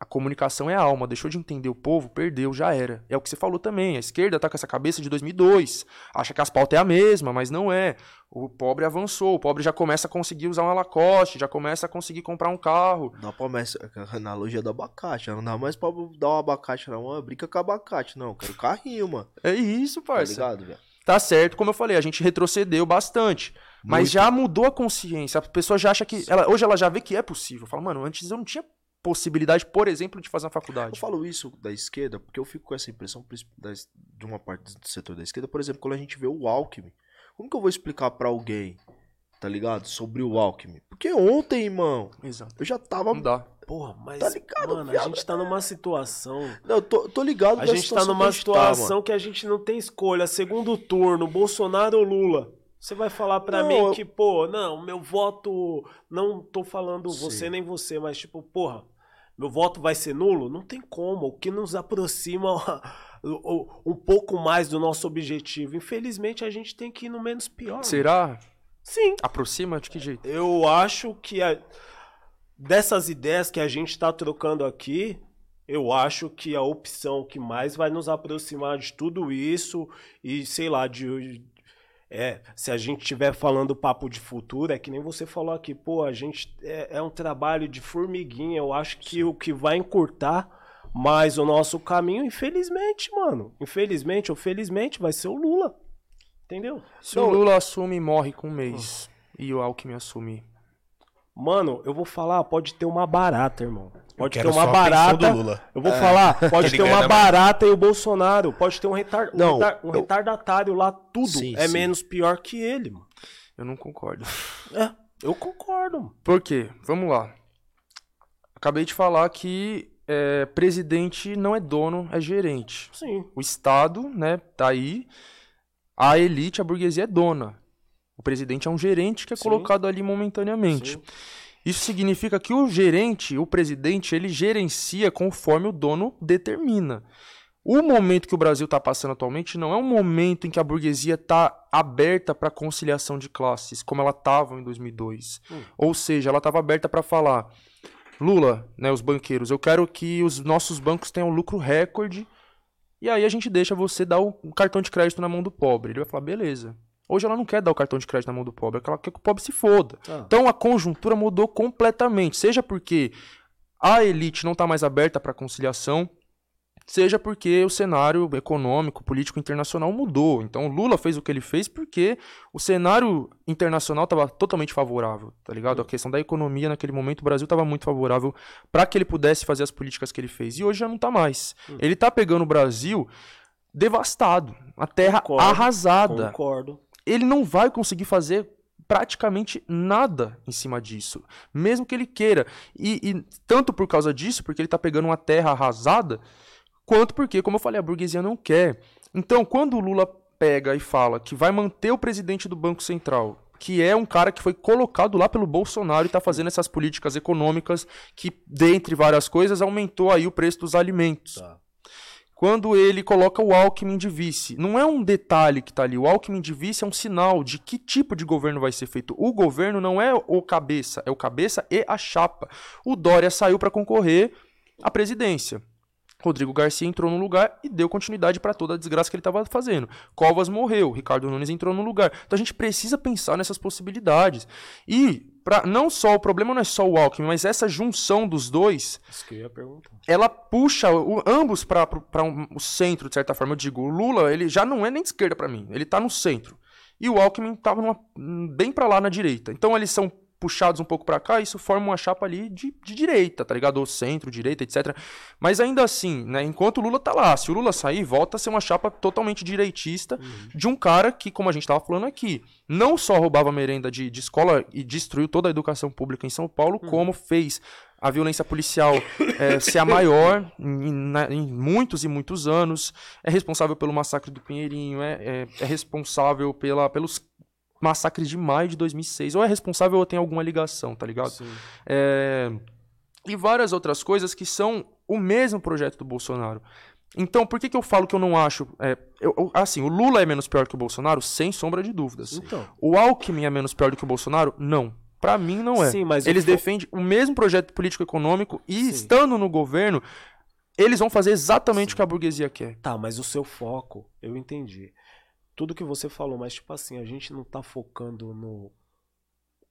A comunicação é a alma, deixou de entender o povo, perdeu, já era. É o que você falou também. A esquerda tá com essa cabeça de 2002. Acha que as pautas é a mesma, mas não é. O pobre avançou, o pobre já começa a conseguir usar uma Lacoste, já começa a conseguir comprar um carro. Dá promessa, a analogia do abacate. Não dá mais pra dar um abacate, não. Brinca com abacate, não. Quero carrinho, mano. É isso, parça. Tá ligado, velho? Tá certo, como eu falei, a gente retrocedeu bastante. Mas já mudou a consciência. A pessoa já acha que. Ela, hoje ela já vê que é possível. Fala, mano, antes eu não tinha possibilidade, por exemplo, de fazer uma Eu faculdade. falo isso da esquerda porque eu fico com essa impressão de uma parte do setor da esquerda. Por exemplo, quando a gente vê o Alckmin. Como que eu vou explicar pra alguém, tá ligado? Sobre o Alckmin? Porque ontem, irmão, Exato. eu já tava. Não dá. Porra, mas, Tá ligado, mano, a viado? gente tá numa situação. Não, eu tô, tô ligado A gente tá situação numa que a gente tá, situação que a gente não tem escolha. Segundo turno, Bolsonaro ou Lula? Você vai falar pra Não, mim que, pô, não, meu voto. Não tô falando Sim. você nem você, mas tipo, porra, meu voto vai ser nulo? Não tem como. O que nos aproxima um pouco mais do nosso objetivo. Infelizmente, a gente tem que ir no menos pior. Será? Sim. Aproxima? De que jeito? Eu acho que a- dessas ideias que a gente está trocando aqui, eu acho que a opção que mais vai nos aproximar de tudo isso e sei lá de é, se a gente estiver falando papo de futuro, é que nem você falou aqui, pô, a gente é, é um trabalho de formiguinha. Eu acho que o que vai encurtar mais o nosso caminho, infelizmente, mano, infelizmente ou felizmente, vai ser o Lula. Entendeu? Se o Lula assume e morre com um mês. E o Alckmin assume. Mano, eu vou falar, pode ter uma barata, irmão. Pode ter uma barata. Eu vou falar, pode ter uma barata e o Bolsonaro. Pode ter um, retar... um Não, retar- um eu- retardatário lá, tudo Sim, é sim. menos pior que ele, mano. Eu não concordo. É, eu concordo. Por quê? Vamos lá. Acabei de falar que é, presidente não é dono, é gerente. Sim. O Estado, né, tá aí. A elite, a burguesia é dona. O presidente é um gerente que é Sim. colocado ali momentaneamente. Sim. Isso significa que o gerente, o presidente, ele gerencia conforme o dono determina. O momento que o Brasil está passando atualmente não é um momento em que a burguesia está aberta para conciliação de classes, como ela estava em 2002. Hum. Ou seja, ela estava aberta para falar: Lula, né, os banqueiros, eu quero que os nossos bancos tenham lucro recorde, e aí a gente deixa você dar o cartão de crédito na mão do pobre. Ele vai falar: beleza. Hoje ela não quer dar o cartão de crédito na mão do pobre, ela quer que o pobre se foda. Ah. Então a conjuntura mudou completamente, seja porque a elite não está mais aberta para conciliação, seja porque o cenário econômico, político internacional mudou. Então o Lula fez o que ele fez porque o cenário internacional estava totalmente favorável, tá ligado? A questão da economia naquele momento, o Brasil estava muito favorável para que ele pudesse fazer as políticas que ele fez. E hoje já não está mais. Ele está pegando o Brasil devastado, a terra Concordo, arrasada Concordo. ele não vai conseguir fazer praticamente nada em cima disso, mesmo que ele queira. E, e tanto por causa disso, porque ele está pegando uma terra arrasada, quanto porque, como eu falei, a burguesia não quer. Então, quando o Lula pega e fala que vai manter o presidente do Banco Central, que é um cara que foi colocado lá pelo Bolsonaro e está fazendo essas políticas econômicas que, dentre várias coisas, aumentou aí o preço dos alimentos Tá. quando ele coloca o Alckmin de vice. Não é um detalhe que tá ali. O Alckmin de vice é um sinal de que tipo de governo vai ser feito. O governo não é o cabeça, é o cabeça e a chapa. O Dória saiu para concorrer à presidência. Rodrigo Garcia entrou no lugar e deu continuidade para toda a desgraça que ele estava fazendo. Covas morreu, Ricardo Nunes entrou no lugar. Então a gente precisa pensar nessas possibilidades. E pra, não só o problema não é só o Alckmin, mas essa junção dos dois ela puxa o- ambos para um, o centro, de certa forma. Eu digo, o Lula, ele já não é nem de esquerda para mim, ele tá no centro. E o Alckmin tava numa- bem para lá na direita. Então eles são puxados um pouco para cá, isso forma uma chapa ali de, de direita, tá ligado? Ou centro, direita, etc. Mas ainda assim, né, enquanto o Lula tá lá, se o Lula sair, volta a ser uma chapa totalmente direitista de um cara que, como a gente tava falando aqui, não só roubava merenda de, de escola e destruiu toda a educação pública em São Paulo, como fez a violência policial é, ser a maior em, na- em muitos e muitos anos, é responsável pelo massacre do Pinheirinho, é, é- é responsável pela, pelos massacres de maio de 2006, ou é responsável ou tem alguma ligação, tá ligado? Sim. É, e várias outras coisas que são o mesmo projeto do Bolsonaro. Então, por que, que eu falo que eu não acho. é, eu- eu- assim, o Lula é menos pior que o Bolsonaro? Sem sombra de dúvidas. Então. O Alckmin é menos pior do que o Bolsonaro? Não. Pra mim, não é. Sim, mas Eles fo- defendem o mesmo projeto político-econômico e, Sim. estando no governo, eles vão fazer exatamente o que a burguesia quer. Tá, mas o seu foco, eu entendi. Tudo que você falou, mas tipo assim, a gente não tá focando no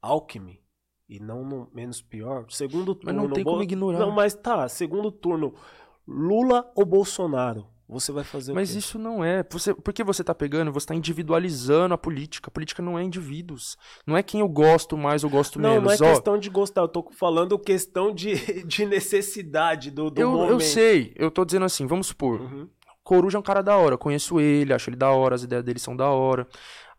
Alckmin e não no menos pior. Segundo turno. Mas não tem Bo- como ignorar. Não, mas tá, segundo turno, Lula ou Bolsonaro? você vai fazer Mas isso não é. Você, porque você tá pegando, você tá individualizando a política. A política não é indivíduos. Não é quem eu gosto mais ou gosto Não, não é menos. Questão de gostar, eu tô falando questão de, de necessidade do, do eu, momento. eu sei, eu tô dizendo assim, vamos supor. Uhum. Coruja é um cara da hora, conheço ele, acho ele da hora, as ideias dele são da hora.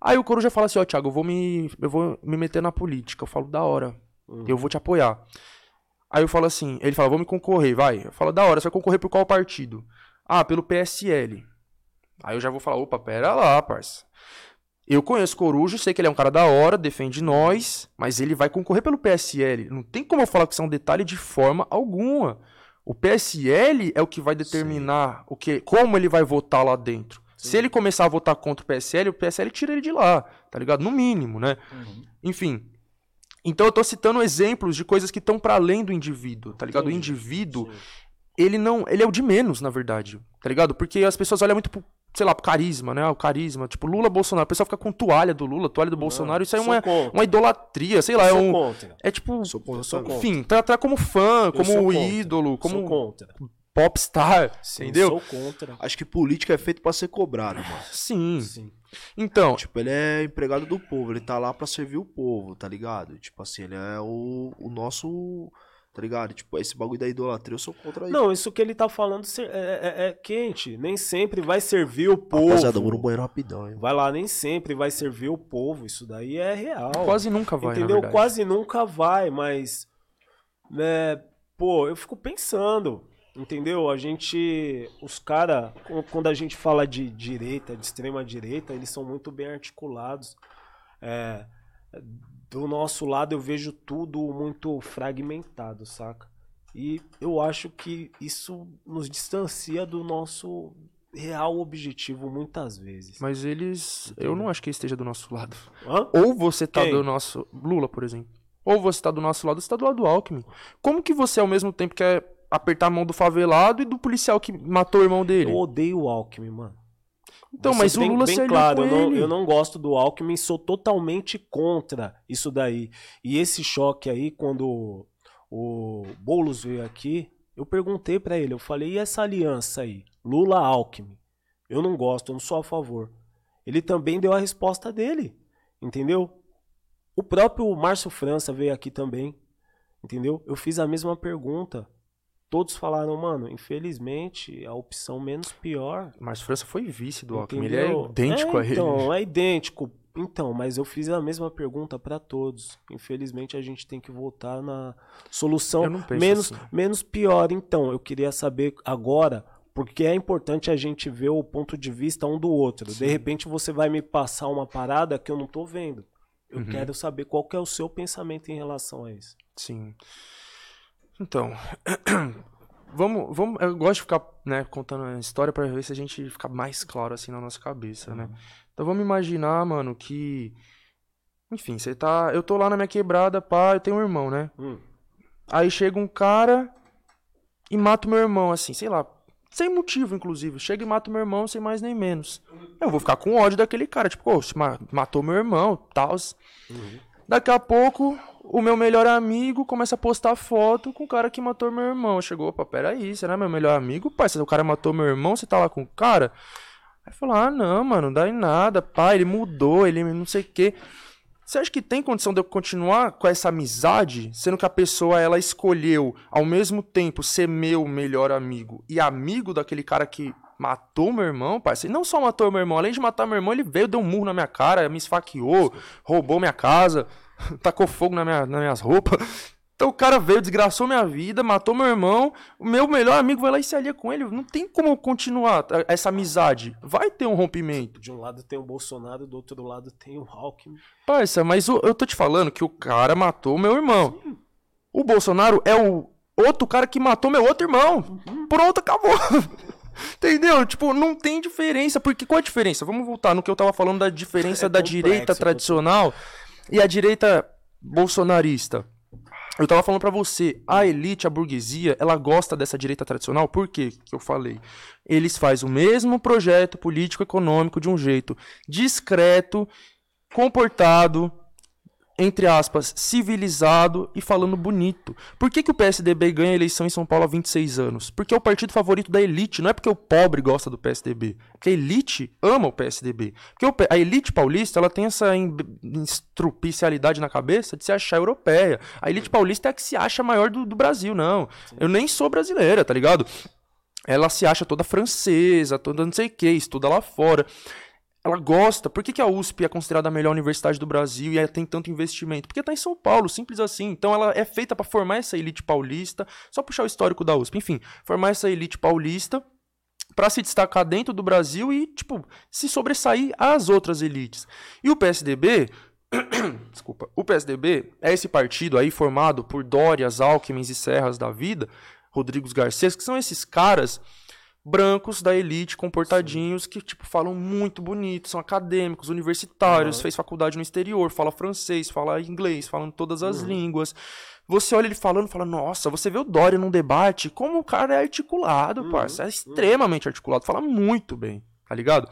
Aí o Coruja fala assim, ó, Thiago, eu vou me, eu vou me meter na política. Eu falo, da hora, Uhum. eu vou te apoiar. Aí eu falo assim, ele fala, vou me concorrer, vai. Eu falo, da hora, você vai concorrer por qual partido? Ah, pelo PSL. Aí eu já vou falar, opa, pera lá, parça. Eu conheço Coruja, sei que ele é um cara da hora, defende nós, mas ele vai concorrer pelo PSL. Não tem como eu falar que isso é um detalhe de forma alguma. O PSL é o que vai determinar o que, como ele vai votar lá dentro. Se ele começar a votar contra o PSL, o PSL tira ele de lá, tá ligado? No mínimo, né? Enfim. Então eu tô citando exemplos de coisas que estão para além do indivíduo, tá ligado? O Entendi. indivíduo, Sim. ele não, ele é o de menos, na verdade, tá ligado? Porque as pessoas olham muito pro, sei lá, carisma, né? O carisma, tipo Lula, Bolsonaro, o pessoal fica com toalha do Lula, toalha do Bolsonaro, isso aí é sou uma, contra. uma idolatria, sei lá, é Sou um contra. é tipo, Sou contra sou contra. enfim, tratar como fã, Eu como sou contra. ídolo, Sou como contra. popstar, Sim, entendeu? Sou contra. Acho que política é feito pra ser cobrado, mano. Sim. Sim. Então, Tipo, ele é empregado do povo, ele tá lá pra servir o povo, tá ligado? Tipo assim, ele é o, o nosso. Tá ligado? Tipo, esse bagulho da idolatria, eu sou contra isso. Não, isso que ele tá falando é, é- é quente. Nem sempre vai servir o povo. Rapaziada, eu vou no banheiro rapidão, hein? Vai lá, nem sempre vai servir o povo. Isso daí é real. quase nunca vai, Entendeu? Quase nunca vai, mas. Né, pô, eu fico pensando. Entendeu? A gente. Os caras, quando a gente fala de direita, de extrema direita, eles são muito bem articulados. É, do nosso lado eu vejo tudo muito fragmentado, saca? E eu acho que isso nos distancia do nosso real objetivo muitas vezes. Mas eles, eu não acho que esteja do nosso lado. Hã? Ou você tá Quem? do nosso. Lula, por exemplo. Ou você tá do nosso lado, você tá do lado do Alckmin. Como que você, ao mesmo tempo, quer apertar a mão do favelado e do policial que matou o irmão dele? Eu odeio o Alckmin, mano. Então, mas o bem- Lula bem claro, eu não, ele. eu não gosto do Alckmin, sou totalmente contra isso daí. E esse choque aí, quando o Boulos veio aqui, eu perguntei pra ele, eu falei, e essa aliança aí? Lula-Alckmin. Eu não gosto, eu não sou a favor. Ele também deu a resposta dele, entendeu? O próprio Márcio França veio aqui também, entendeu? Eu fiz a mesma pergunta. Todos falaram, mano, infelizmente, a opção menos pior Mas França foi vice do Alckmin. Ele é idêntico É, a ele. Então, é idêntico. Então, mas eu fiz a mesma pergunta pra todos. Infelizmente, a gente tem que voltar na solução menos, assim. menos pior. Então, eu queria saber agora, porque é importante a gente ver o ponto de vista um do outro. De repente, você vai me passar uma parada que eu não tô vendo. Eu Uhum. quero saber qual que é o seu pensamento em relação a isso. Sim. Então, vamos, vamos, eu gosto de ficar, né, contando a história pra ver se a gente fica mais claro assim na nossa cabeça, né? Então vamos imaginar, mano, que enfim, você tá, eu tô lá na minha quebrada, pá, eu tenho um irmão, né? Hum. Aí chega um cara e mata o meu irmão assim, sei lá, sem motivo inclusive, chega e mata o meu irmão sem mais nem menos. Eu vou ficar com ódio daquele cara, tipo, ma- matou meu irmão, tal. Daqui a pouco, o meu melhor amigo começa a postar foto com o cara que matou meu irmão. Chegou, opa, peraí, será meu melhor amigo? Pai, se o cara matou meu irmão, você tá lá com o cara? Aí falou, ah, não, mano, não dá em nada, pai, ele mudou, ele não sei o quê. Você acha que tem condição de eu continuar com essa amizade, sendo que a pessoa, ela escolheu, ao mesmo tempo, ser meu melhor amigo e amigo daquele cara que matou meu irmão, parceiro? Não só matou meu irmão, além de matar meu irmão, ele veio, deu um murro na minha cara, me esfaqueou, roubou minha casa, tacou fogo na minha, nas minhas roupas. Então o cara veio, desgraçou minha vida, matou meu irmão, o meu melhor amigo vai lá e se alia com ele. Não tem como continuar essa amizade. Vai ter um rompimento. De um lado tem o Bolsonaro, do outro lado tem o Alckmin. Parça, mas o- eu tô te falando que o cara matou meu irmão. O Bolsonaro é o outro cara que matou meu outro irmão. Pronto, acabou. Entendeu? Tipo, não tem diferença. Porque qual a diferença? Vamos voltar no que eu tava falando da diferença É da complexo, direita tradicional e a direita bolsonarista. Eu tava falando pra você, a elite, a burguesia, ela gosta dessa direita tradicional, por quê que eu falei? Eles fazem o mesmo projeto político-econômico de um jeito discreto, comportado, entre aspas, civilizado e falando bonito. Por que, que o PSDB ganha a eleição em São Paulo há 26 anos? Porque é o partido favorito da elite, não é porque o pobre gosta do PSDB. Porque a elite ama o PSDB. Porque a elite paulista ela tem essa estrupicialidade na cabeça de se achar europeia. A elite paulista é a que se acha maior do, do Brasil, não. Eu nem sou brasileira, tá ligado? Ela se acha toda francesa, toda não sei o que, estuda lá fora ela gosta. Por que, que a USP é considerada a melhor universidade do Brasil e tem tanto investimento? Porque está em São Paulo, simples assim. Então ela é feita para formar essa elite paulista. Só puxar o histórico da USP. Enfim, formar essa elite paulista para se destacar dentro do Brasil e, tipo, se sobressair às outras elites. E o PSDB. Desculpa. O PSDB é esse partido aí formado por Dórias, Alckmin e Serras da vida, Rodrigos Garcês, que são esses caras brancos da elite, comportadinhos, Sim. que, tipo, falam muito bonito, são acadêmicos, universitários, uhum. fez faculdade no exterior, fala francês, fala inglês, falam todas as uhum. línguas. Você olha ele falando fala, nossa, você vê o Dória num debate, como o cara é articulado, uhum. parça. É uhum. extremamente articulado, fala muito bem, tá ligado?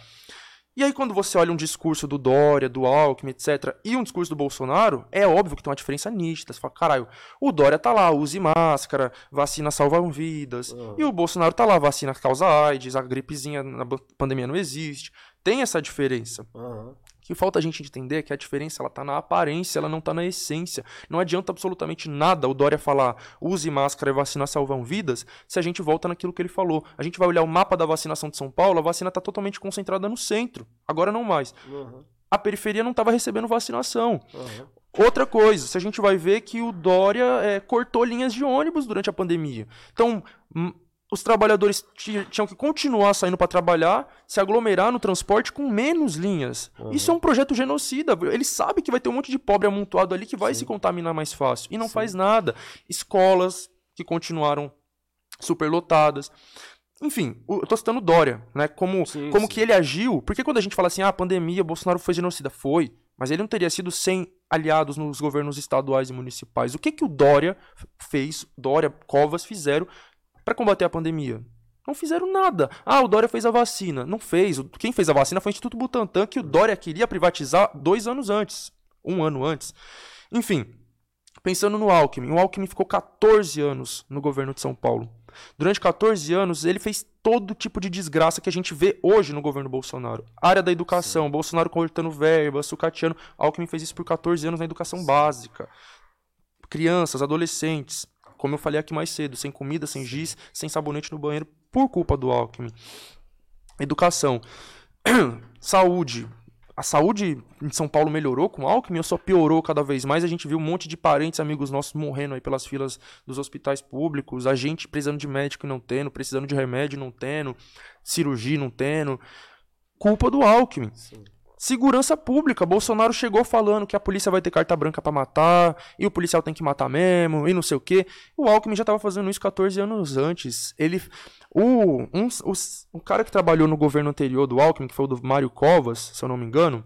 E aí, quando você olha um discurso do Dória, do Alckmin, etc., e um discurso do Bolsonaro, é óbvio que tem uma diferença nítida. Você fala, caralho, o Dória tá lá, use máscara, vacina salva vidas. Uhum. E o Bolsonaro tá lá, vacina causa AIDS, a gripezinha na pandemia não existe. Tem essa diferença. Uhum que falta a gente entender é que a diferença ela tá na aparência, ela não tá na essência. Não adianta absolutamente nada o Dória falar use máscara e vacina salvam vidas se a gente volta naquilo que ele falou. A gente vai olhar o mapa da vacinação de São Paulo, a vacina está totalmente concentrada no centro. Agora não mais. Uhum. A periferia não estava recebendo vacinação. Uhum. Outra coisa, se a gente vai ver que o Dória é, cortou linhas de ônibus durante a pandemia. Então, os trabalhadores tinham que continuar saindo para trabalhar, se aglomerar no transporte com menos linhas. Uhum. Isso é um projeto genocida. Ele sabe que vai ter um monte de pobre amontoado ali que vai Sim. se contaminar mais fácil. E não Sim. faz nada. Escolas que continuaram superlotadas. Enfim, eu tô citando Dória, né? Como, sim, como sim. que ele agiu. Porque quando a gente fala assim, ah, pandemia, Bolsonaro foi genocida. Foi. Mas ele não teria sido sem aliados nos governos estaduais e municipais. O que que o Dória fez, Dória, Covas fizeram para combater a pandemia? Não fizeram nada. Ah, o Dória fez a vacina. Não fez. Quem fez a vacina foi o Instituto Butantan, que o Dória queria privatizar dois anos antes. Um ano antes. Enfim, pensando no Alckmin. O Alckmin ficou 14 anos no governo de São Paulo. Durante 14 anos, ele fez todo tipo de desgraça que a gente vê hoje no governo Bolsonaro. Área da educação, Sim. Bolsonaro cortando verba, sucateando. Alckmin fez isso por 14 anos na educação Sim. básica. Crianças, adolescentes como eu falei aqui mais cedo, sem comida, sem giz, sem sabonete no banheiro, por culpa do Alckmin. Educação. Saúde. A saúde em São Paulo melhorou com o Alckmin ou só piorou cada vez mais? A gente viu um monte de parentes, amigos nossos morrendo aí pelas filas dos hospitais públicos, a gente precisando de médico e não tendo, precisando de remédio e não tendo, cirurgia não tendo. Culpa do Alckmin. Sim. Segurança pública. Bolsonaro chegou falando que a polícia vai ter carta branca para matar, e o policial tem que matar mesmo, e não sei o quê. O Alckmin já tava fazendo isso 14 anos antes. Ele. O, um, o, o cara que trabalhou no governo anterior do Alckmin, que foi o do Mário Covas, se eu não me engano,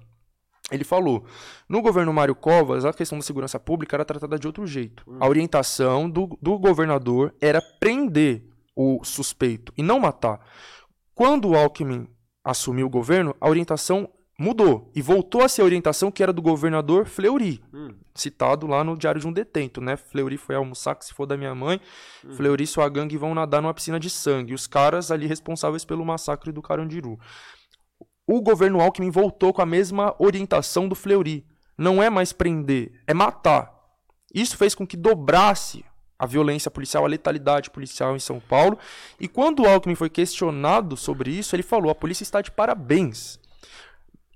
ele falou: no governo Mário Covas, a questão da segurança pública era tratada de outro jeito. A orientação do, do governador era prender o suspeito e não matar. Quando o Alckmin assumiu o governo, a orientação mudou e voltou a ser a orientação que era do governador Fleury, hum. citado lá no Diário de um Detento, né? Fleury foi almoçar que se for da minha mãe, hum. Fleury e sua gangue vão nadar numa piscina de sangue, os caras ali responsáveis pelo massacre do Carandiru. O governo Alckmin voltou com a mesma orientação do Fleury. Não é mais prender, é matar. Isso fez com que dobrasse a violência policial, a letalidade policial em São Paulo. E quando o Alckmin foi questionado sobre isso, ele falou: a polícia está de parabéns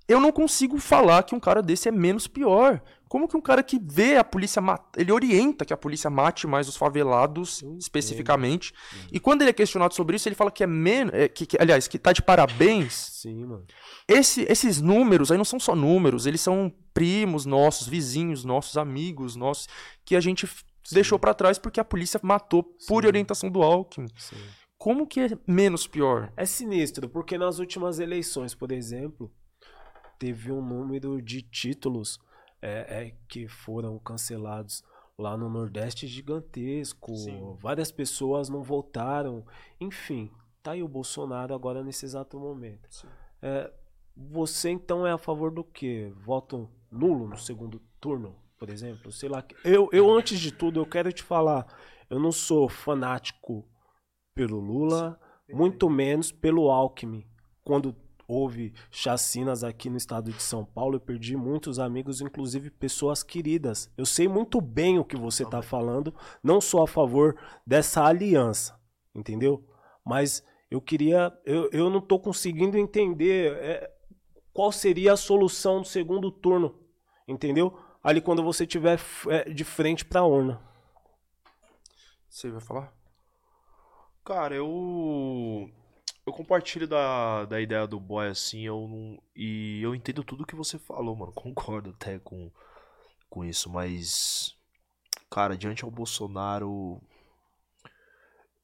eu não consigo falar que um cara desse é menos pior. Como que um cara que vê a polícia mata, ele orienta que a polícia mate mais os favelados Sim, especificamente. E quando ele é questionado sobre isso, ele fala que é menos, é, que, que, aliás, que tá de parabéns. Sim, mano. Esse, esses números aí não são só números, eles são primos nossos, vizinhos nossos, amigos nossos, que a gente Sim. deixou para trás porque a polícia matou Sim. por orientação do Alckmin. Sim. Como que é menos pior? É sinistro, porque nas últimas eleições, por exemplo, teve um número de títulos é, é, que foram cancelados lá no Nordeste gigantesco. Sim. Várias pessoas não votaram. Enfim, tá aí o Bolsonaro agora nesse exato momento. É, você então é a favor do que? Voto nulo no segundo turno? por exemplo. Sei lá. Eu, eu, antes de tudo, eu quero te falar. Eu não sou fanático pelo Lula, muito menos pelo Alckmin. Quando houve chacinas aqui no estado de São Paulo, eu perdi muitos amigos, inclusive pessoas queridas. Eu sei muito bem o que você está falando, não sou a favor dessa aliança, entendeu? Mas eu queria, eu, eu não estou conseguindo entender é, qual seria a solução do segundo turno, entendeu? Ali quando você tiver é, de frente para a urna. Você vai falar? Cara, eu eu compartilho da, da ideia do boy assim, eu não, e eu entendo tudo que você falou, mano. Concordo até com, com isso, mas cara, diante ao Bolsonaro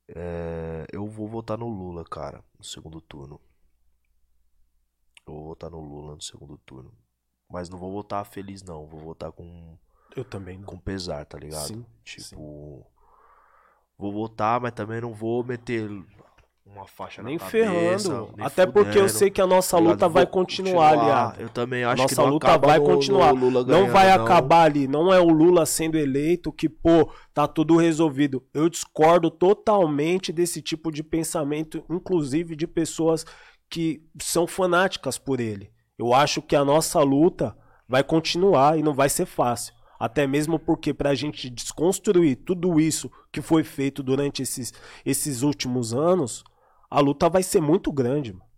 é, eu vou votar no Lula, cara, no segundo turno. Eu vou votar no Lula no segundo turno. Mas não vou votar feliz não, vou votar com eu também não. com pesar, tá ligado? Sim, tipo, sim. vou votar, mas também não vou meter uma faixa nem na cabeça, ferrando. nem Até porque eu fudendo, sei que a nossa tá luta vai Vou continuar, aliado. Eu também acho Nossa que não luta acaba vai no- continuar. no Lula Não ganhando, vai não. acabar ali. Não é o Lula sendo eleito que, pô, tá tudo resolvido. Eu discordo totalmente desse tipo de pensamento, inclusive de pessoas que são fanáticas por ele. Eu acho que a nossa luta vai continuar e não vai ser fácil. Até mesmo porque pra gente desconstruir tudo isso que foi feito durante esses, esses últimos anos, a luta vai ser muito grande. mano.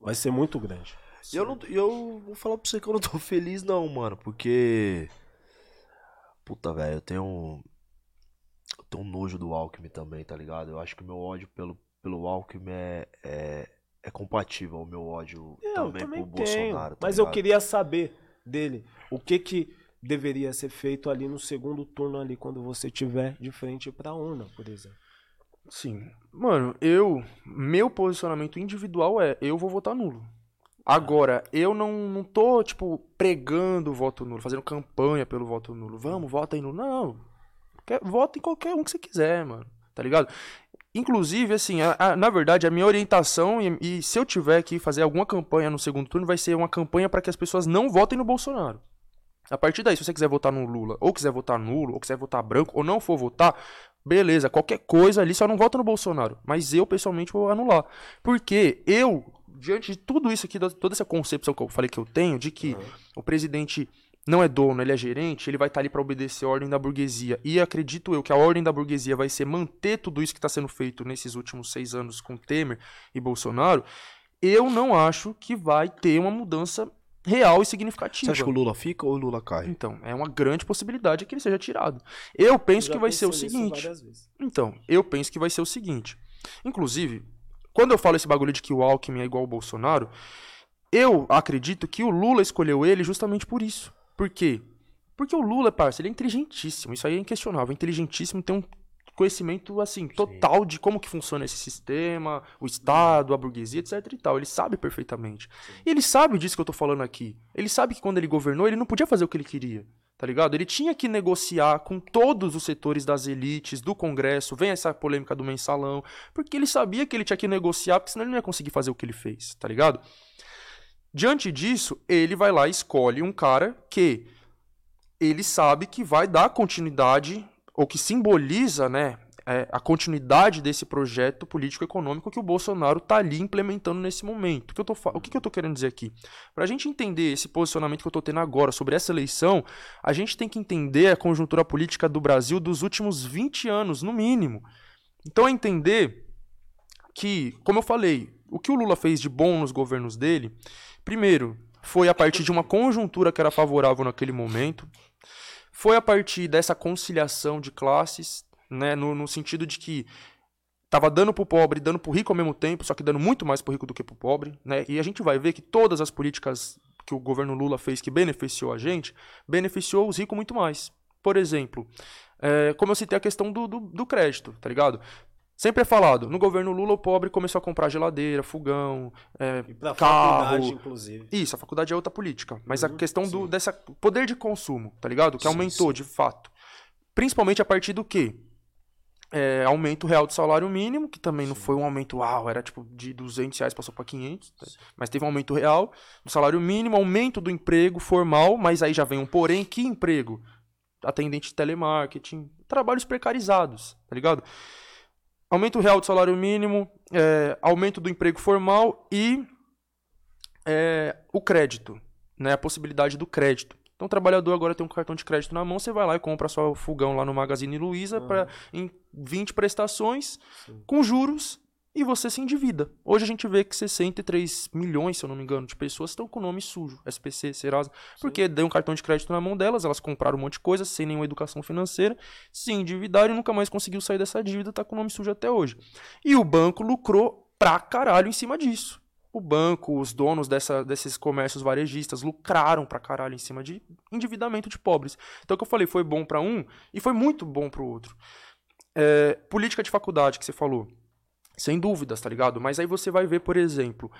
Vai ser muito grande. E eu, não, eu vou falar pra você que eu não tô feliz, não, mano, porque. Puta, velho, eu tenho. Eu tenho um nojo do Alckmin também, tá ligado? Eu acho que o meu ódio pelo, pelo Alckmin é, é, é compatível ao meu ódio Eu também, também pro tenho, Bolsonaro. tá mas eu ligado? queria saber dele o que que deveria ser feito ali no segundo turno ali quando você tiver de frente pra urna, por exemplo. Sim. Mano, eu. Meu posicionamento individual é: eu vou votar nulo. Agora, eu não, não tô, tipo, pregando o voto nulo, fazendo campanha pelo voto nulo. Vamos, vota aí nulo. Não. Quer, vota em qualquer um que você quiser, mano. Tá ligado? Inclusive, assim, a- a- na verdade, a minha orientação, e, e se eu tiver que fazer alguma campanha no segundo turno, vai ser uma campanha para que as pessoas não votem no Bolsonaro. A partir daí, se você quiser votar no Lula, ou quiser votar nulo, ou quiser votar branco, ou não for votar, beleza, qualquer coisa ali, só não vota no Bolsonaro. Mas eu, pessoalmente, vou anular. Porque eu, diante de tudo isso aqui, da- toda essa concepção que eu falei que eu tenho, de que o presidente não é dono, ele é gerente, ele vai estar ali para obedecer a ordem da burguesia. E acredito eu que a ordem da burguesia vai ser manter tudo isso que está sendo feito nesses últimos seis anos com Temer e Bolsonaro. Eu não acho que vai ter uma mudança real e Você significativa. acha que o Lula fica ou o Lula cai? Então, é uma grande possibilidade que ele seja tirado. Eu penso Já que vai ser o seguinte. Então, eu penso que vai ser o seguinte. Inclusive, quando eu falo esse bagulho de que o Alckmin é igual ao Bolsonaro, eu acredito que o Lula escolheu ele justamente por isso. Por quê? Porque o Lula, parça, ele é inteligentíssimo. Isso aí é inquestionável. Inteligentíssimo, tem um conhecimento, assim, total de como que funciona esse sistema, o Estado, a burguesia, etc e tal. Ele sabe perfeitamente. E ele sabe disso que eu tô falando aqui. Ele sabe que quando ele governou, ele não podia fazer o que ele queria. Tá ligado? Ele tinha que negociar com todos os setores das elites, do Congresso, vem essa polêmica do mensalão, porque ele sabia que ele tinha que negociar, porque senão ele não ia conseguir fazer o que ele fez, tá ligado? Diante disso, ele vai lá e escolhe um cara que ele sabe que vai dar continuidade, ou que simboliza, né, é, a continuidade desse projeto político-econômico que o Bolsonaro está ali implementando nesse momento. O que, eu fa- o que eu querendo dizer aqui? Para a gente entender esse posicionamento que eu estou tendo agora sobre essa eleição, a gente tem que entender a conjuntura política do Brasil dos últimos 20 anos, no mínimo. Então, é entender que, como eu falei, o que o Lula fez de bom nos governos dele, primeiro, foi a partir de uma conjuntura que era favorável naquele momento, foi a partir dessa conciliação de classes, né, no, no sentido de que tava dando pro pobre e dando pro rico ao mesmo tempo, só que dando muito mais pro rico do que pro pobre, né? E a gente vai ver que todas as políticas que o governo Lula fez que beneficiou a gente, beneficiou os ricos muito mais. Por exemplo, é, como eu citei a questão do, do, do crédito, tá ligado? Sempre é falado, no governo Lula o pobre começou a comprar geladeira, fogão, é, carro, faculdade, inclusive. isso, a faculdade é outra política. Mas a Uhum, questão do dessa poder de consumo, tá ligado? Que Sim, aumentou sim. de fato. Principalmente a partir do quê? é, aumento real do salário mínimo, que também não foi um aumento, uau, era tipo de 200 reais, passou para 500, tá? mas teve um aumento real do salário mínimo, aumento do emprego formal, mas aí já vem um porém, que emprego? Atendente de telemarketing, trabalhos precarizados, tá ligado? Aumento real do salário mínimo, é, aumento do emprego formal e é, o crédito, né, a possibilidade do crédito. Então o trabalhador agora tem um cartão de crédito na mão, você vai lá e compra sua fogão lá no Magazine Luiza uhum. para em 20 prestações Sim. com juros e você se endivida. Hoje a gente vê que 63 milhões, se eu não me engano, de pessoas estão com o nome sujo, SPC, Serasa, Sim. porque deu um cartão de crédito na mão delas, elas compraram um monte de coisa sem nenhuma educação financeira, se endividaram e nunca mais conseguiu sair dessa dívida, tá com o nome sujo até hoje. E o banco lucrou pra caralho em cima disso o banco, os donos dessa, desses comércios varejistas lucraram pra caralho em cima de endividamento de pobres. Então, o que eu falei foi bom para um e foi muito bom para o outro. É, política de faculdade que você falou, sem dúvidas, tá ligado? Mas aí você vai ver, por exemplo,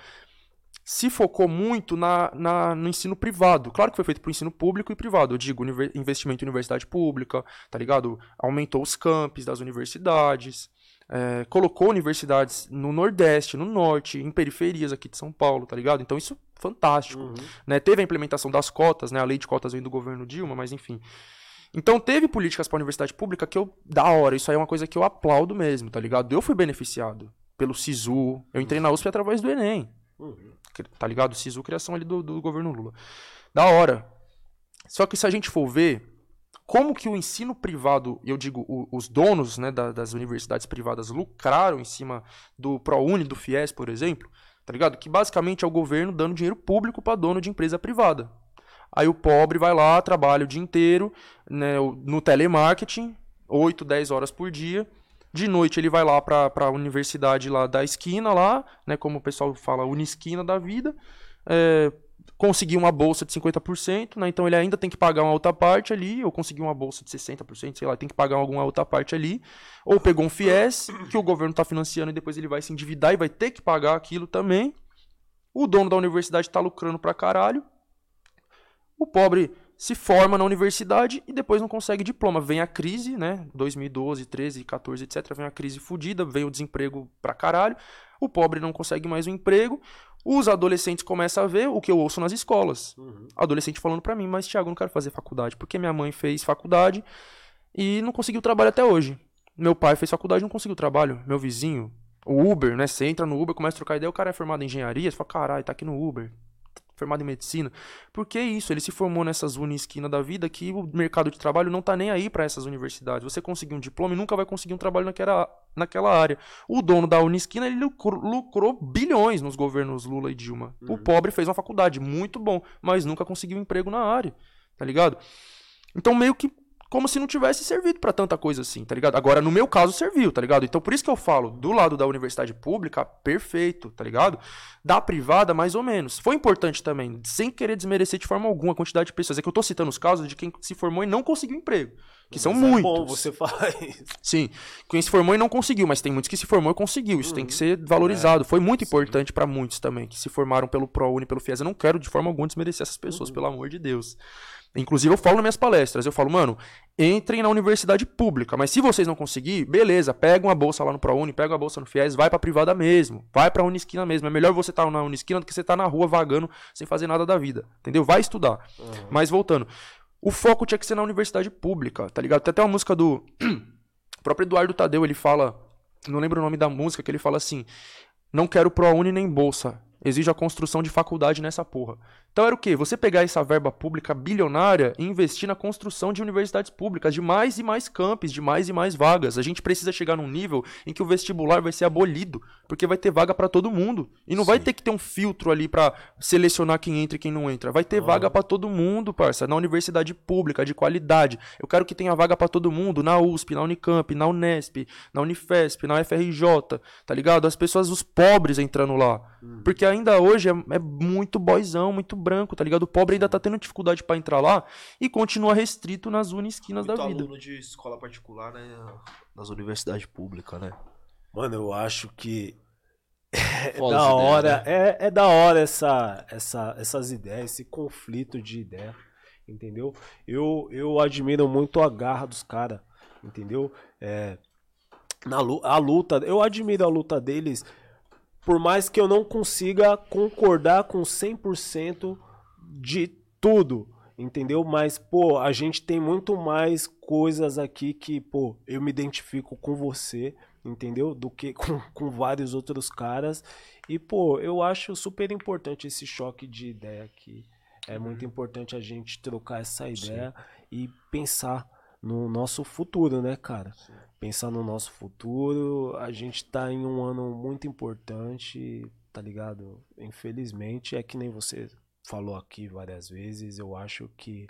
se focou muito na, na, no ensino privado. Claro que foi feito para o ensino público e privado. Eu digo investimento em universidade pública, tá ligado? Aumentou os campos das universidades é, colocou universidades no Nordeste, no Norte, em periferias aqui de São Paulo, tá ligado? Então isso é fantástico. Uhum. Né? Teve a implementação das cotas, né? A lei de cotas vem do governo Dilma, mas enfim. Então teve políticas para a universidade pública que eu, da hora, isso aí é uma coisa que eu aplaudo mesmo, tá ligado? Eu fui beneficiado pelo SISU, eu entrei na USP através do Enem, uhum. tá ligado? SISU, criação ali do, do governo Lula. Da hora. Só que se a gente for ver, como que o ensino privado, eu digo, o, os donos né, da, das universidades privadas lucraram em cima do ProUni, do FIES, por exemplo, tá ligado? Que basicamente é o governo dando dinheiro público para dono de empresa privada. Aí o pobre vai lá, trabalha o dia inteiro né, no telemarketing, 8, 10 horas por dia. De noite ele vai lá para a universidade lá da esquina lá, né, como o pessoal fala, unisquina da vida, é, conseguir uma bolsa de 50%, né? Então ele ainda tem que pagar uma outra parte ali, ou conseguir uma bolsa de 60%, sei lá, tem que pagar alguma outra parte ali, ou pegou um FIES que o governo está financiando e depois ele vai se endividar e vai ter que pagar aquilo também. O dono da universidade está lucrando pra caralho. O pobre se forma na universidade e depois não consegue diploma. Vem a crise, né? 2012, 13, 14, etc. Vem a crise fodida, vem o desemprego pra caralho. O pobre não consegue mais um emprego. Os adolescentes começam a ver o que eu ouço nas escolas. Uhum. Adolescente falando para mim, mas Thiago, não quero fazer faculdade, porque minha mãe fez faculdade e não conseguiu trabalho até hoje. Meu pai fez faculdade e não conseguiu trabalho. Meu vizinho, o Uber, né? Você entra no Uber, começa a trocar ideia, o cara é formado em engenharia, você fala, caralho, tá aqui no Uber formado em medicina. Por que isso? Ele se formou nessas uni esquina da vida que o mercado de trabalho não tá nem aí para essas universidades. Você conseguir um diploma e nunca vai conseguir um trabalho naquela, naquela área. O dono da Unisquina ele lucrou, lucrou bilhões nos governos Lula e Dilma. Uhum. O pobre fez uma faculdade, muito bom, mas nunca conseguiu um emprego na área. Tá ligado? Então meio que como se não tivesse servido para tanta coisa assim, tá ligado? Agora, no meu caso, serviu, tá ligado? Então, por isso que eu falo, do lado da universidade pública, perfeito, tá ligado? Da privada, mais ou menos. Foi importante também, sem querer desmerecer de forma alguma a quantidade de pessoas. É que eu tô citando os casos de quem se formou e não conseguiu emprego. Que mas são é muitos. bom você faz. Sim. Quem se formou e não conseguiu, mas tem muitos que se formou e conseguiu. Isso uhum. tem que ser valorizado. É. Foi muito importante para muitos também, que se formaram pelo ProUni, pelo FIES. Eu não quero de forma alguma desmerecer essas pessoas, uhum. pelo amor de Deus. Inclusive, eu falo nas minhas palestras, eu falo, mano, entrem na universidade pública, mas se vocês não conseguir, beleza, pega uma bolsa lá no ProUni, pega uma bolsa no FIES, vai pra privada mesmo, vai pra Unisquina mesmo. É melhor você estar tá na Unisquina do que você estar tá na rua vagando sem fazer nada da vida, entendeu? Vai estudar. Uhum. Mas voltando, o foco tinha que ser na universidade pública, tá ligado? Tem até uma música do o próprio Eduardo Tadeu, ele fala, não lembro o nome da música, que ele fala assim: "Não quero ProUni nem bolsa, exige a construção de faculdade nessa porra. Então era o quê? Você pegar essa verba pública bilionária e investir na construção de universidades públicas, de mais e mais campos, de mais e mais vagas. A gente precisa chegar num nível em que o vestibular vai ser abolido, porque vai ter vaga para todo mundo. E não Sim. vai ter que ter um filtro ali para selecionar quem entra e quem não entra. Vai ter ah. vaga para todo mundo, parça, na universidade pública, de qualidade. Eu quero que tenha vaga para todo mundo, na USP, na Unicamp, na Unesp, na Unifesp, na UFRJ, tá ligado? As pessoas, os pobres entrando lá. Hum. Porque ainda hoje é, é muito boizão, muito branco, tá ligado? O pobre ainda tá tendo dificuldade para entrar lá e continua restrito nas unisquinas da vida. aluno de escola particular, né? Nas universidades públicas, né? Mano, eu acho que é da hora, né? é, é da hora essa, essa, essas ideias, esse conflito de ideia, entendeu? Eu, eu admiro muito a garra dos caras, entendeu? É, na a luta, eu admiro a luta deles, por mais que eu não consiga concordar com 100% de tudo, entendeu? Mas, pô, a gente tem muito mais coisas aqui que, pô, eu me identifico com você, entendeu? Do que com, com vários outros caras. E, pô, eu acho super importante esse choque de ideia aqui. É muito importante a gente trocar essa ideia e pensar no nosso futuro, né, cara? Pensar no nosso futuro. A gente tá em um ano muito importante, tá ligado? Infelizmente, é que nem você falou aqui várias vezes. Eu acho que,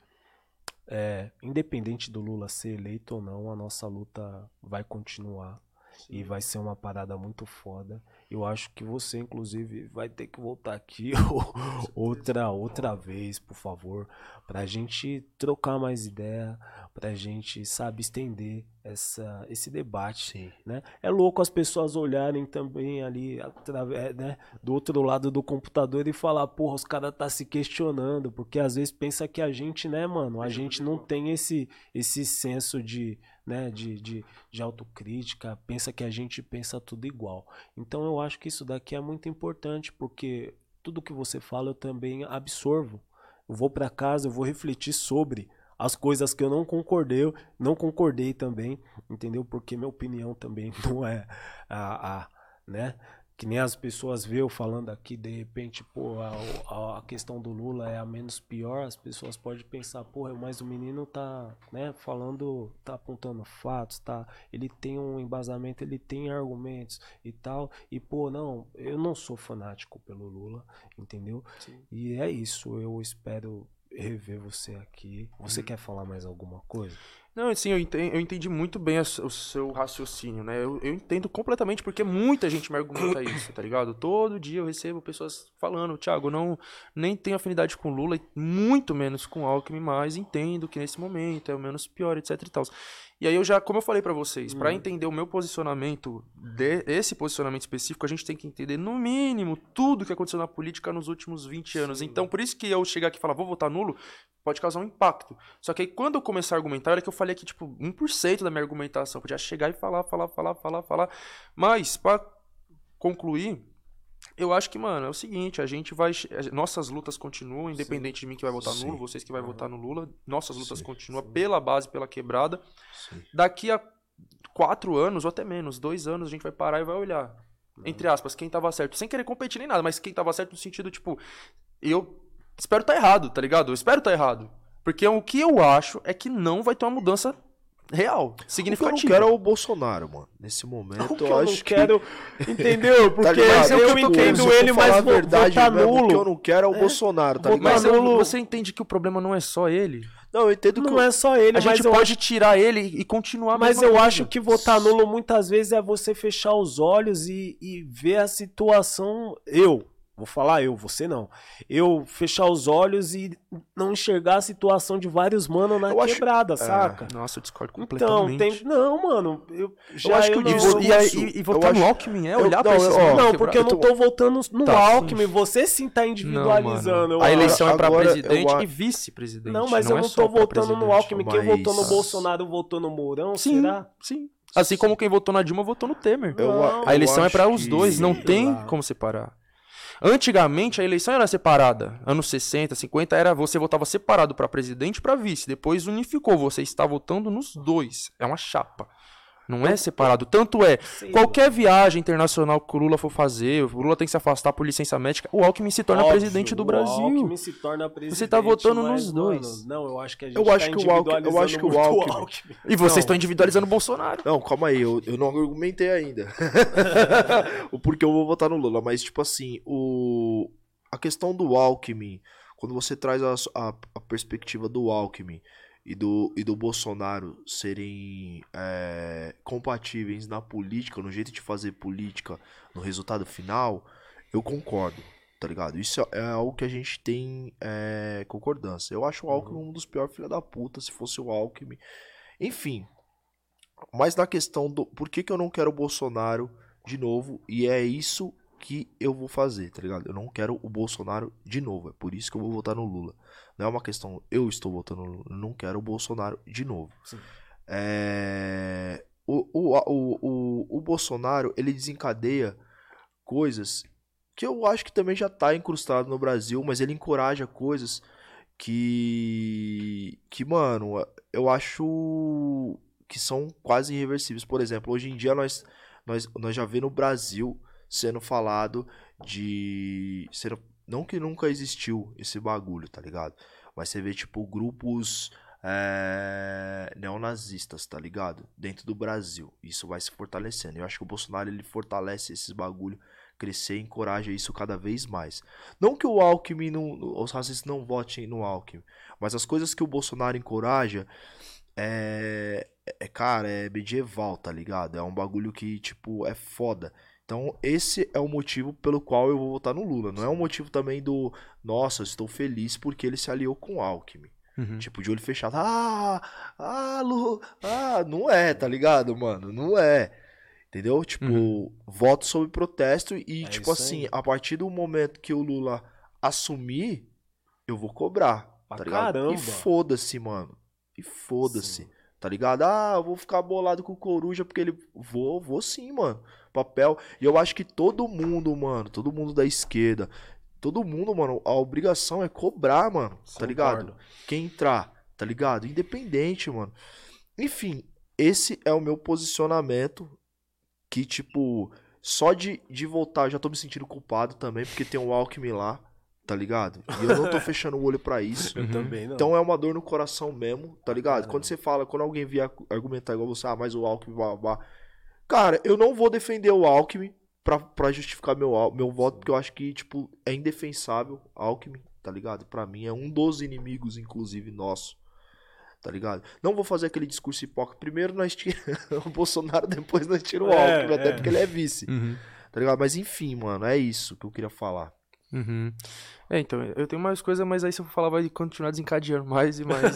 é, independente do Lula ser eleito ou não, a nossa luta vai continuar. E vai ser uma parada muito foda. Eu acho que você, inclusive, vai ter que voltar aqui outra outra vez, por favor, pra gente trocar mais ideia, pra gente, sabe, estender essa, esse debate, Sim. né? É louco as pessoas olharem também ali através, né, do outro lado do computador e falar, porra, os caras tá se questionando, porque às vezes pensa que a gente, né, mano, a gente não tem esse esse senso de, né, de, de, de autocrítica, pensa que a gente pensa tudo igual. Então eu acho que isso daqui é muito importante, porque tudo que você fala eu também absorvo. Eu vou pra casa, eu vou refletir sobre as coisas que eu não concordei, não concordei também, entendeu? Porque minha opinião também não é a, a né? Que nem as pessoas vê eu falando aqui, de repente, pô, a, a- a questão do Lula é a menos pior, as pessoas podem pensar, porra, mas o menino tá, né, falando, tá apontando fatos, tá, ele tem um embasamento, ele tem argumentos e tal, e pô, não, eu não sou fanático pelo Lula, entendeu? E é isso, eu espero rever você aqui. Você quer falar mais alguma coisa? Não, assim, eu entendi, eu entendi muito bem o seu raciocínio, né? Eu, eu entendo completamente porque muita gente me argumenta isso, tá ligado? Todo dia eu recebo pessoas falando, Thiago, não nem tenho afinidade com Lula, muito menos com Alckmin, mas entendo que nesse momento é o menos pior, etc e tal. E aí eu já, como eu falei pra vocês, pra entender o meu posicionamento, de, esse posicionamento específico, a gente tem que entender no mínimo tudo que aconteceu na política nos últimos 20 anos. Então, por isso que eu chegar aqui e falar, vou votar nulo, pode causar um impacto. Só que aí quando eu começar a argumentar, era que eu falei aqui, tipo, 1% da minha argumentação. Eu podia chegar e falar, falar, falar, falar, falar. Mas, pra concluir, eu acho que, mano, é o seguinte, a gente vai. Nossas lutas continuam, independente de mim que vai votar Sim. nulo, vocês que vai votar no Lula, nossas lutas continuam pela base, pela quebrada. Sim. Daqui a quatro anos, ou até menos, dois anos, a gente vai parar e vai olhar. Entre aspas, quem tava certo. Sem querer competir nem nada, mas quem tava certo no sentido, tipo, eu espero estar errado, tá ligado? Eu espero estar errado. Porque o que eu acho é que não vai ter uma mudança real, O que eu não quero é o Bolsonaro, mano. Nesse momento, O que eu, eu acho não quero, entendeu? Porque ligado? eu, É que eu entendo eu ele, falar mas a verdade votar mesmo, O que eu nulo. não quero é o Bolsonaro, tá ligado? Mas eu- nulo. você entende que o problema não é só ele? Não, eu entendo que Não eu- é só ele, A mas gente eu pode tirar ele e continuar Mas eu coisa. acho que votar nulo muitas vezes é você fechar os olhos e, e ver a situação. Eu, vou falar eu, você não. Eu fechar os olhos e não enxergar a situação de vários manos na Eu acho- quebrada, saca? Nossa, eu discordo Então, completamente. tem. Não, mano. Eu, já acho que eu o não, disso- E, e- e eu votar no acho- Alckmin é eu- olhar pra não, esses ó, manos Não, quebrados. porque eu não eu tô- votando no Tá, Alckmin. Você sim tá individualizando. Não, eu. A acho. eleição é pra Agora, presidente eu e vice-presidente. Não, mas eu é não só tô pra votando no. Alckmin. Quem votou no Mas- Bolsonaro votou no Mourão, Sim, será? sim. Assim como quem votou na Dilma votou no Temer. Eu, Não. A eleição é acho pra os que- dois, não tem como separar. Antigamente a eleição era separada. Anos 60, 50 era você votava separado pra presidente e pra vice. Depois unificou, você está votando nos dois. É uma chapa. Não é separado. Tanto é, qualquer viagem internacional que o Lula for fazer, o Lula tem que se afastar por licença médica, o Alckmin se torna Óbvio, presidente do o Brasil. Alckmin se torna presidente, Você tá votando mas, nos dois. mano, não, eu acho que a gente Eu acho tá que o Alckmin- eu acho que o muito Alckmin- E vocês Não. estão individualizando o Bolsonaro. Não, calma aí, eu, eu não argumentei ainda. o porquê eu vou votar no Lula, mas tipo assim, o a questão do Alckmin, quando você traz a, a- a perspectiva do Alckmin e do, e do Bolsonaro serem é, compatíveis na política, no jeito de fazer política, no resultado final, eu concordo, tá ligado? Isso é, é algo que a gente tem é, concordância. Eu acho o Alckmin um dos piores filha da puta, se fosse o Alckmin. Enfim, mas na questão do por que, que eu não quero o Bolsonaro de novo, e é isso que eu vou fazer, tá ligado? Eu não quero o Bolsonaro de novo, é por isso que eu vou votar no Lula. Não é uma questão, eu estou votando no Lula, eu não quero o Bolsonaro de novo. É, o, o, o, o, o Bolsonaro, ele desencadeia coisas que eu acho que também já tá incrustado no Brasil, mas ele encoraja coisas que. que, mano, eu acho que são quase irreversíveis. Por exemplo, hoje em dia nós, nós, nós já vê no Brasil sendo falado de. Sendo, não que nunca existiu esse bagulho, tá ligado? Mas você vê, tipo, grupos é, neonazistas, tá ligado? Dentro do Brasil. Isso vai se fortalecendo. Eu acho que o Bolsonaro ele fortalece esses bagulho, crescer, encoraja isso cada vez mais. Não que o Alckmin, não, os racistas não votem no Alckmin, mas as coisas que o Bolsonaro encoraja é, é, cara, é medieval, tá ligado? É um bagulho que, tipo, é foda. Então, esse é o motivo pelo qual eu vou votar no Lula. Não é um motivo também do, nossa, estou feliz porque ele se aliou com o Alckmin. Uhum. Tipo, de olho fechado. Ah, ah, Lu, ah, não é, tá ligado, mano? Não é. Entendeu? Tipo, uhum. voto sob protesto e, é tipo assim, aí. a partir do momento que o Lula assumir, eu vou cobrar. Pra tá ligado? Caramba. E foda-se, mano. E foda-se. Tá ligado? Ah, eu vou ficar bolado com o Coruja porque ele. Vou, vou sim, mano. Papel. E eu acho que todo mundo, mano, todo mundo da esquerda, todo mundo, mano, a obrigação é cobrar, mano, tá ligado? Quem entrar, tá ligado? Independente, mano. Enfim, esse é o meu posicionamento que, tipo, só de, de voltar, já tô me sentindo culpado também, porque tem um Alckmin lá, tá ligado? E eu não tô fechando o olho para isso. Eu também não. Então é uma dor no coração mesmo, tá ligado? Quando você fala, quando alguém vier argumentar igual você, ah, mas o Alckmin, blá, blá. Cara, eu não vou defender o Alckmin, pra, pra justificar meu, meu voto, porque eu acho que, tipo, é indefensável Alckmin, tá ligado? Pra mim é um dos inimigos, inclusive, nosso. Tá ligado? Não vou fazer aquele discurso hipócrita. Primeiro nós tiramos o Bolsonaro, depois nós tiramos o é, Alckmin, até é. porque ele é vice. Uhum. Tá ligado? Mas enfim, mano, é isso que eu queria falar. Uhum. É, então, eu tenho mais coisas, mas aí se eu falar vai continuar desencadeando mais e mais.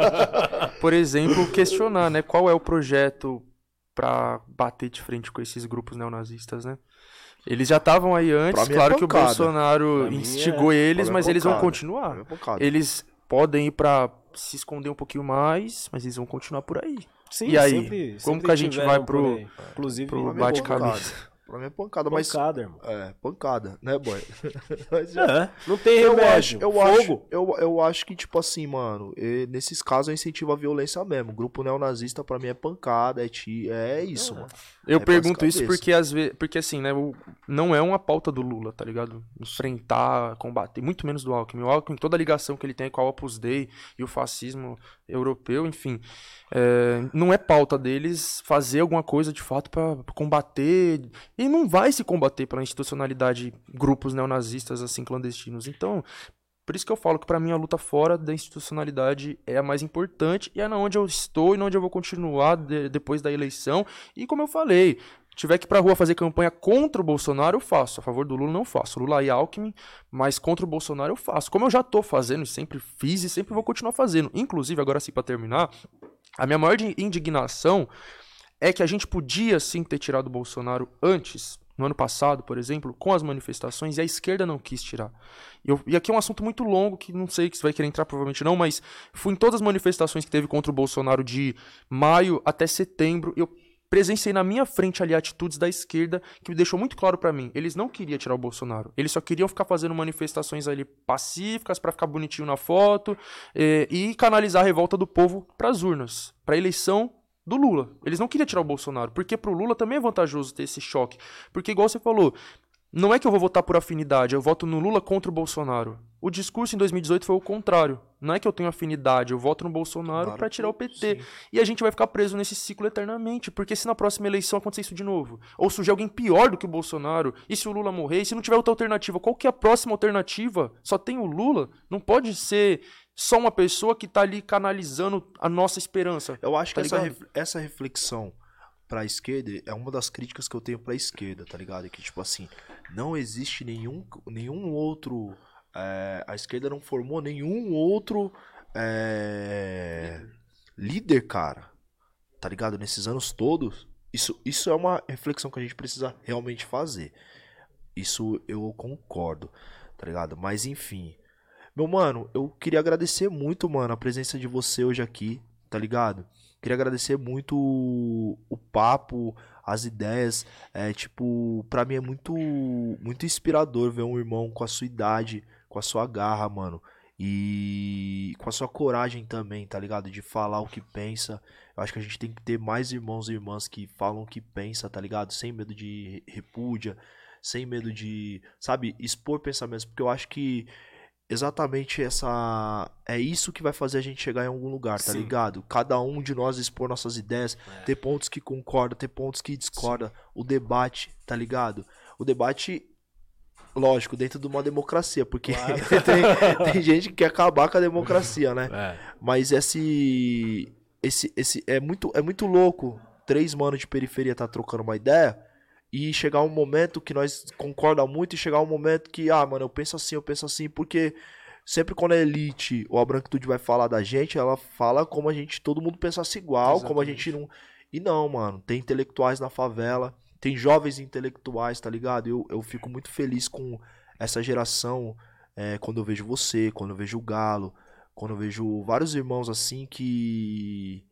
Por exemplo, questionar, né? Qual é o projeto para bater de frente com esses grupos neonazistas, né? Eles já estavam aí antes, é claro é que o Bolsonaro instigou é, eles, mas eles vão continuar. Eles podem ir para se esconder um pouquinho mais, mas eles vão continuar por aí. Sim, e aí, sempre, como sempre que a gente vai pro, Inclusive, pro bate-cabeça? Pra mim é pancada, mas. Pancada, irmão. É, pancada, né, boy? mas, é, não tem remédio. Eu acho, eu acho, eu, eu acho que, tipo assim, mano, nesses casos eu incentivo a violência mesmo. O grupo neonazista pra mim é pancada, é, ti, é isso, é. mano. Eu é pergunto isso porque, às vezes, porque, assim, né, não é uma pauta do Lula, tá ligado? Enfrentar, combater, muito menos do Alckmin. O Alckmin, toda a ligação que ele tem com o Opus Dei e o fascismo europeu, enfim. É, não é pauta deles fazer alguma coisa de fato para combater. E não vai se combater pela institucionalidade grupos neonazistas assim clandestinos. Então, por isso que eu falo que para mim a luta fora da institucionalidade é a mais importante e é na onde eu estou e na onde eu vou continuar de, depois da eleição. E como eu falei, tiver que ir pra rua fazer campanha contra o Bolsonaro, eu faço. A favor do Lula, não faço. Lula e Alckmin, mas contra o Bolsonaro eu faço. Como eu já tô fazendo, sempre fiz e sempre vou continuar fazendo. Inclusive, agora sim, para terminar, a minha maior indignação é que a gente podia sim ter tirado o Bolsonaro antes, no ano passado, por exemplo, com as manifestações, e a esquerda não quis tirar. E, eu, e aqui é um assunto muito longo, que não sei que você vai querer entrar, provavelmente não, mas fui em todas as manifestações que teve contra o Bolsonaro de maio até setembro, eu presenciei na minha frente ali atitudes da esquerda que me deixou muito claro para mim. Eles não queriam tirar o Bolsonaro. Eles só queriam ficar fazendo manifestações ali pacíficas para ficar bonitinho na foto eh, e canalizar a revolta do povo para as urnas, para eleição do Lula. Eles não queriam tirar o Bolsonaro, porque pro Lula também é vantajoso ter esse choque. Porque igual você falou, não é que eu vou votar por afinidade, eu voto no Lula contra o Bolsonaro. O discurso em 2018 foi o contrário. Não é que eu tenho afinidade, eu voto no Bolsonaro claro, para tirar o PT. Sim. E a gente vai ficar preso nesse ciclo eternamente, porque se na próxima eleição acontecer isso de novo, ou surgir alguém pior do que o Bolsonaro, e se o Lula morrer, e se não tiver outra alternativa, qual que é a próxima alternativa? Só tem o Lula? Não pode ser só uma pessoa que tá ali canalizando a nossa esperança. Eu acho tá que essa, essa reflexão pra esquerda é uma das críticas que eu tenho pra esquerda, tá ligado? É que, tipo assim, não existe nenhum, nenhum outro. É, a esquerda não formou nenhum outro é, líder, cara. Tá ligado? Nesses anos todos. Isso, isso é uma reflexão que a gente precisa realmente fazer. Isso eu concordo, tá ligado? Mas enfim. Meu mano, eu queria agradecer muito, mano, a presença de você hoje aqui, tá ligado? Queria agradecer muito o, o papo, as ideias. É, tipo, pra mim é muito, muito inspirador ver um irmão com a sua idade, com a sua garra, mano. E com a sua coragem também, tá ligado? De falar o que pensa. Eu acho que a gente tem que ter mais irmãos e irmãs que falam o que pensa, tá ligado? Sem medo de repúdia, sem medo de, sabe, expor pensamentos. Porque eu acho que exatamente essa. É isso que vai fazer a gente chegar em algum lugar, tá Sim. ligado? Cada um de nós expor nossas ideias, É. ter pontos que concorda, ter pontos que discorda, o debate, tá ligado? O debate, lógico, dentro de uma democracia, porque tem, tem gente que quer acabar com a democracia, né? É. Mas esse. Esse, esse é muito é muito louco. Três manos de periferia tá trocando uma ideia e chegar um momento que nós concorda muito e chegar um momento que, ah, mano, eu penso assim, eu penso assim, porque sempre quando a elite ou a branquitude vai falar da gente, ela fala como a gente, todo mundo pensasse igual, como a gente não. E não, mano, tem intelectuais na favela, tem jovens intelectuais, tá ligado? Eu, eu fico muito feliz com essa geração, é, quando eu vejo você, quando eu vejo o Galo, quando eu vejo vários irmãos assim que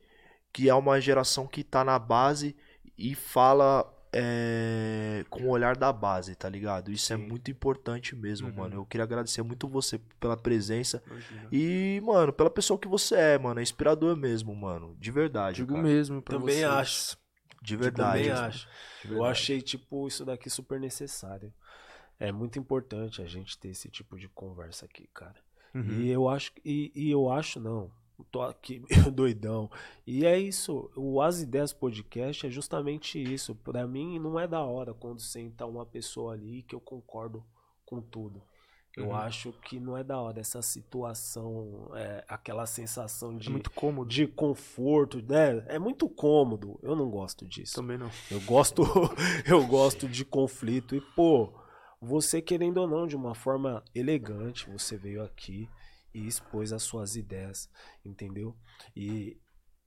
que é uma geração que tá na base e fala é, com o olhar da base, tá ligado? Isso é Sim. muito importante mesmo, Uhum. mano. Eu queria agradecer muito você pela presença Imagina. e, mano, pela pessoa que você é, mano. É inspirador mesmo, mano. De verdade. Digo cara. mesmo pra Também vocês. acho. De verdade. Também acho. De Eu verdade. achei, tipo, isso daqui super necessário. É muito importante a gente ter esse tipo de conversa aqui, cara. Uhum. E eu acho, e, e eu acho não. Tô aqui doidão. E é isso. O As Ideias Podcast é justamente isso. Pra mim não é da hora quando senta uma pessoa ali que eu concordo com tudo. Eu Uhum. acho que não é da hora essa situação, é, aquela sensação É de, muito cômodo. de conforto, né? É muito cômodo. Eu não gosto disso. Também não. Eu gosto, eu gosto de conflito e pô, você querendo ou não de uma forma elegante, você veio aqui e expôs as suas ideias, entendeu? E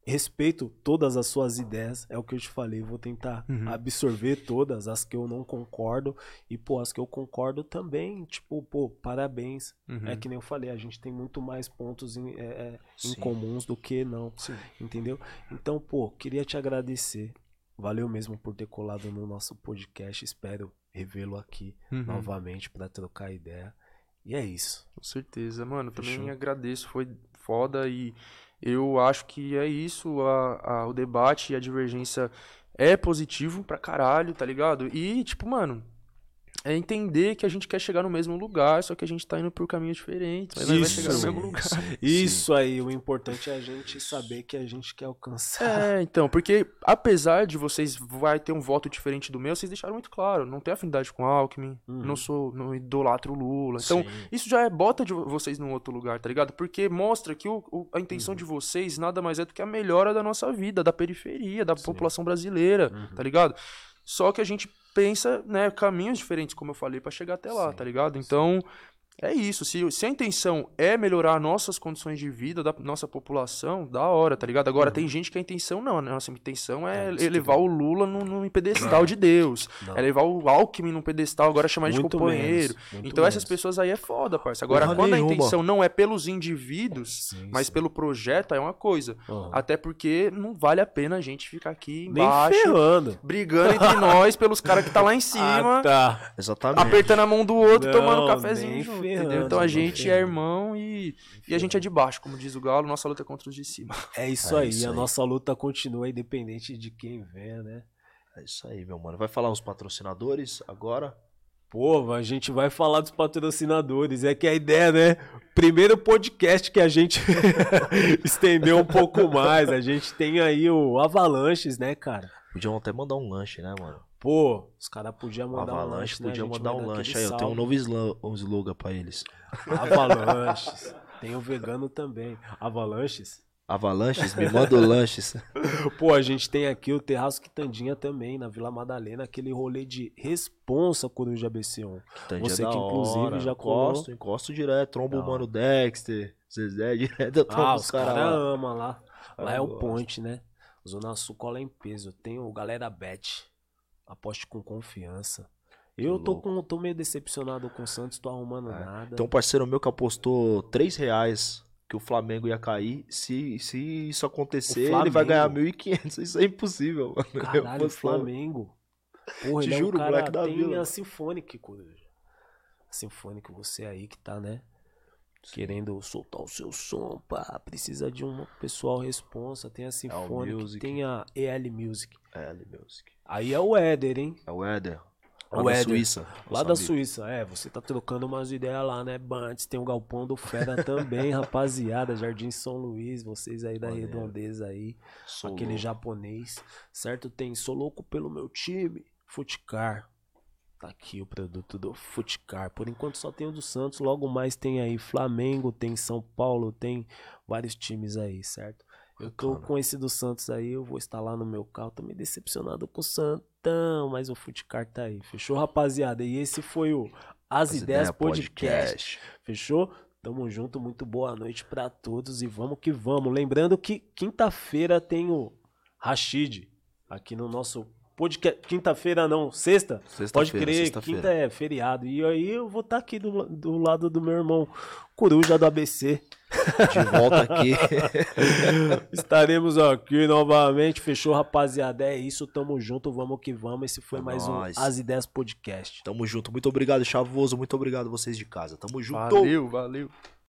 respeito todas as suas ideias, é o que eu te falei, vou tentar Uhum. absorver todas as que eu não concordo e pô, as que eu concordo também, tipo, pô, parabéns. Uhum. É que nem eu falei, a gente tem muito mais pontos em, é, é, em comuns do que não. Sim. Entendeu? Então, pô, queria te agradecer. Valeu mesmo por ter colado no nosso podcast. Espero revê-lo aqui Uhum. novamente para trocar ideia. E é isso. Com certeza, mano. Também Fechou. agradeço, foi foda e eu acho que é isso. A, a- o debate e a divergência é positivo pra caralho, tá ligado? E, tipo, mano, é entender que a gente quer chegar no mesmo lugar, só que a gente tá indo por caminhos diferentes, mas nós vai chegar no Isso. mesmo lugar. Isso aí, o importante é a gente saber que a gente quer alcançar. É, então, porque apesar de vocês vai ter um voto diferente do meu, vocês deixaram muito claro, não tenho afinidade com Alckmin, Uhum. não sou, não idolatro o Lula. Então, Sim. isso já é bota de vo- vocês num outro lugar, tá ligado? Porque mostra que o- o- a Uhum. intenção de vocês nada mais é do que a melhora da nossa vida, da periferia, da Sim. população brasileira, Uhum. tá ligado? Só que a gente pensa, né, caminhos diferentes, como eu falei, pra chegar até lá, Sim, tá ligado? Então, é isso. Se, se a intenção é melhorar nossas condições de vida da nossa população, da hora, tá ligado? Agora, tem gente que a intenção não. A nossa intenção é, Uhum. É, elevar o Lula num, num pedestal de Deus. Não. É levar o Alckmin num pedestal, agora chamar de companheiro. menos, então, essas menos. pessoas aí é foda, parça. Agora, Porra quando a nenhuma. intenção não é pelos indivíduos, Sim, mas sim. pelo projeto, é uma coisa. Aham. Até porque não vale a pena a gente ficar aqui embaixo, brigando entre nós pelos caras que tá lá em cima Ah, tá. Exatamente. apertando a mão do outro, Não, tomando um cafezinho junto, ferrando, entendeu? Então a gente é irmão e, e a gente é de baixo, como diz o Galo, nossa luta é contra os de cima. É isso É aí. isso a aí. nossa luta continua independente de quem venha, né? É isso aí, meu mano. Vai falar os patrocinadores agora? Pô, a gente vai falar dos patrocinadores. É que a ideia, né? Primeiro podcast que a gente estendeu um pouco mais. A gente tem aí o Avalanches, né, cara? Podiam até mandar um lanche, né, mano? Pô, os caras podiam mandar um Avalanche lanche, né? A podia gente mandar um lanche aí. Eu tenho um novo slo- um slogan pra eles. Avalanches. Tem o vegano também. Avalanches. Avalanches, me manda o lanches. Pô, a gente tem aqui o Terraço Quitandinha também, na Vila Madalena, aquele rolê de responsa Coruja BC1. Tandia Você da que, inclusive, hora. já colou. encosto, encosto direto, trombo o mano Dexter, Zezé direto, eu trombo Ah, os caras caras lá. amam lá. Lá é Eu o gosto. ponte, né? Zona Sul cola em peso. Tem o Galera Bet. Aposte com confiança. Eu tô, com, tô meio decepcionado com o Santos, tô arrumando nada. Tem um parceiro meu que apostou 3 reais que o Flamengo ia cair. Se, se isso acontecer, ele vai ganhar Flamengo? 1.500. Isso é impossível, mano. Caralho, o Flamengo. Porra, Te ele é um juro, cara, moleque da tem vila. a Sinfônica, Coruja. A Sinfônica, você aí que tá, né? Querendo soltar o seu som, pá. Precisa de um pessoal responsa. Tem a Sinfônica, Music. tem a EL Music. É, Ali Music. Aí é o Éder, hein? É o Éder. O Lá da Éder. Suíça. Lá Eu da sabia. Suíça, é, você tá trocando umas ideias lá, né, Bantes? Tem o Galpão do Fera também, rapaziada. Jardim São Luís, vocês aí da Maneiro. redondeza aí. Sou aquele louco. japonês, certo? Tem Sou Louco pelo meu time, Futicar. Tá aqui o produto do Futicar. Por enquanto só tem o do Santos, logo mais tem aí Flamengo, tem São Paulo, tem vários times aí, certo? Eu tô com esse do Santos aí, eu vou instalar no meu carro. Tô meio decepcionado com o Santão, mas o Futicar tá aí. Fechou, rapaziada? E esse foi o As, As Ideias Ideias Podcast. Fechou? Tamo junto, muito boa noite pra todos e vamos que vamos. Lembrando que quinta-feira tem o Rashid aqui no nosso podcast. Quinta-feira não, sexta? Sexta-feira, Pode crer, sexta-feira. quinta é feriado. E aí eu vou estar aqui do, do lado do meu irmão Coruja do ABC. De volta aqui. Estaremos aqui novamente. Fechou, rapaziada? É isso, tamo junto, vamos que vamos. Esse foi É mais nóis. um As Ideias Podcast. Tamo junto. Muito obrigado, Chavoso. Muito obrigado vocês de casa. Tamo junto. Valeu, valeu.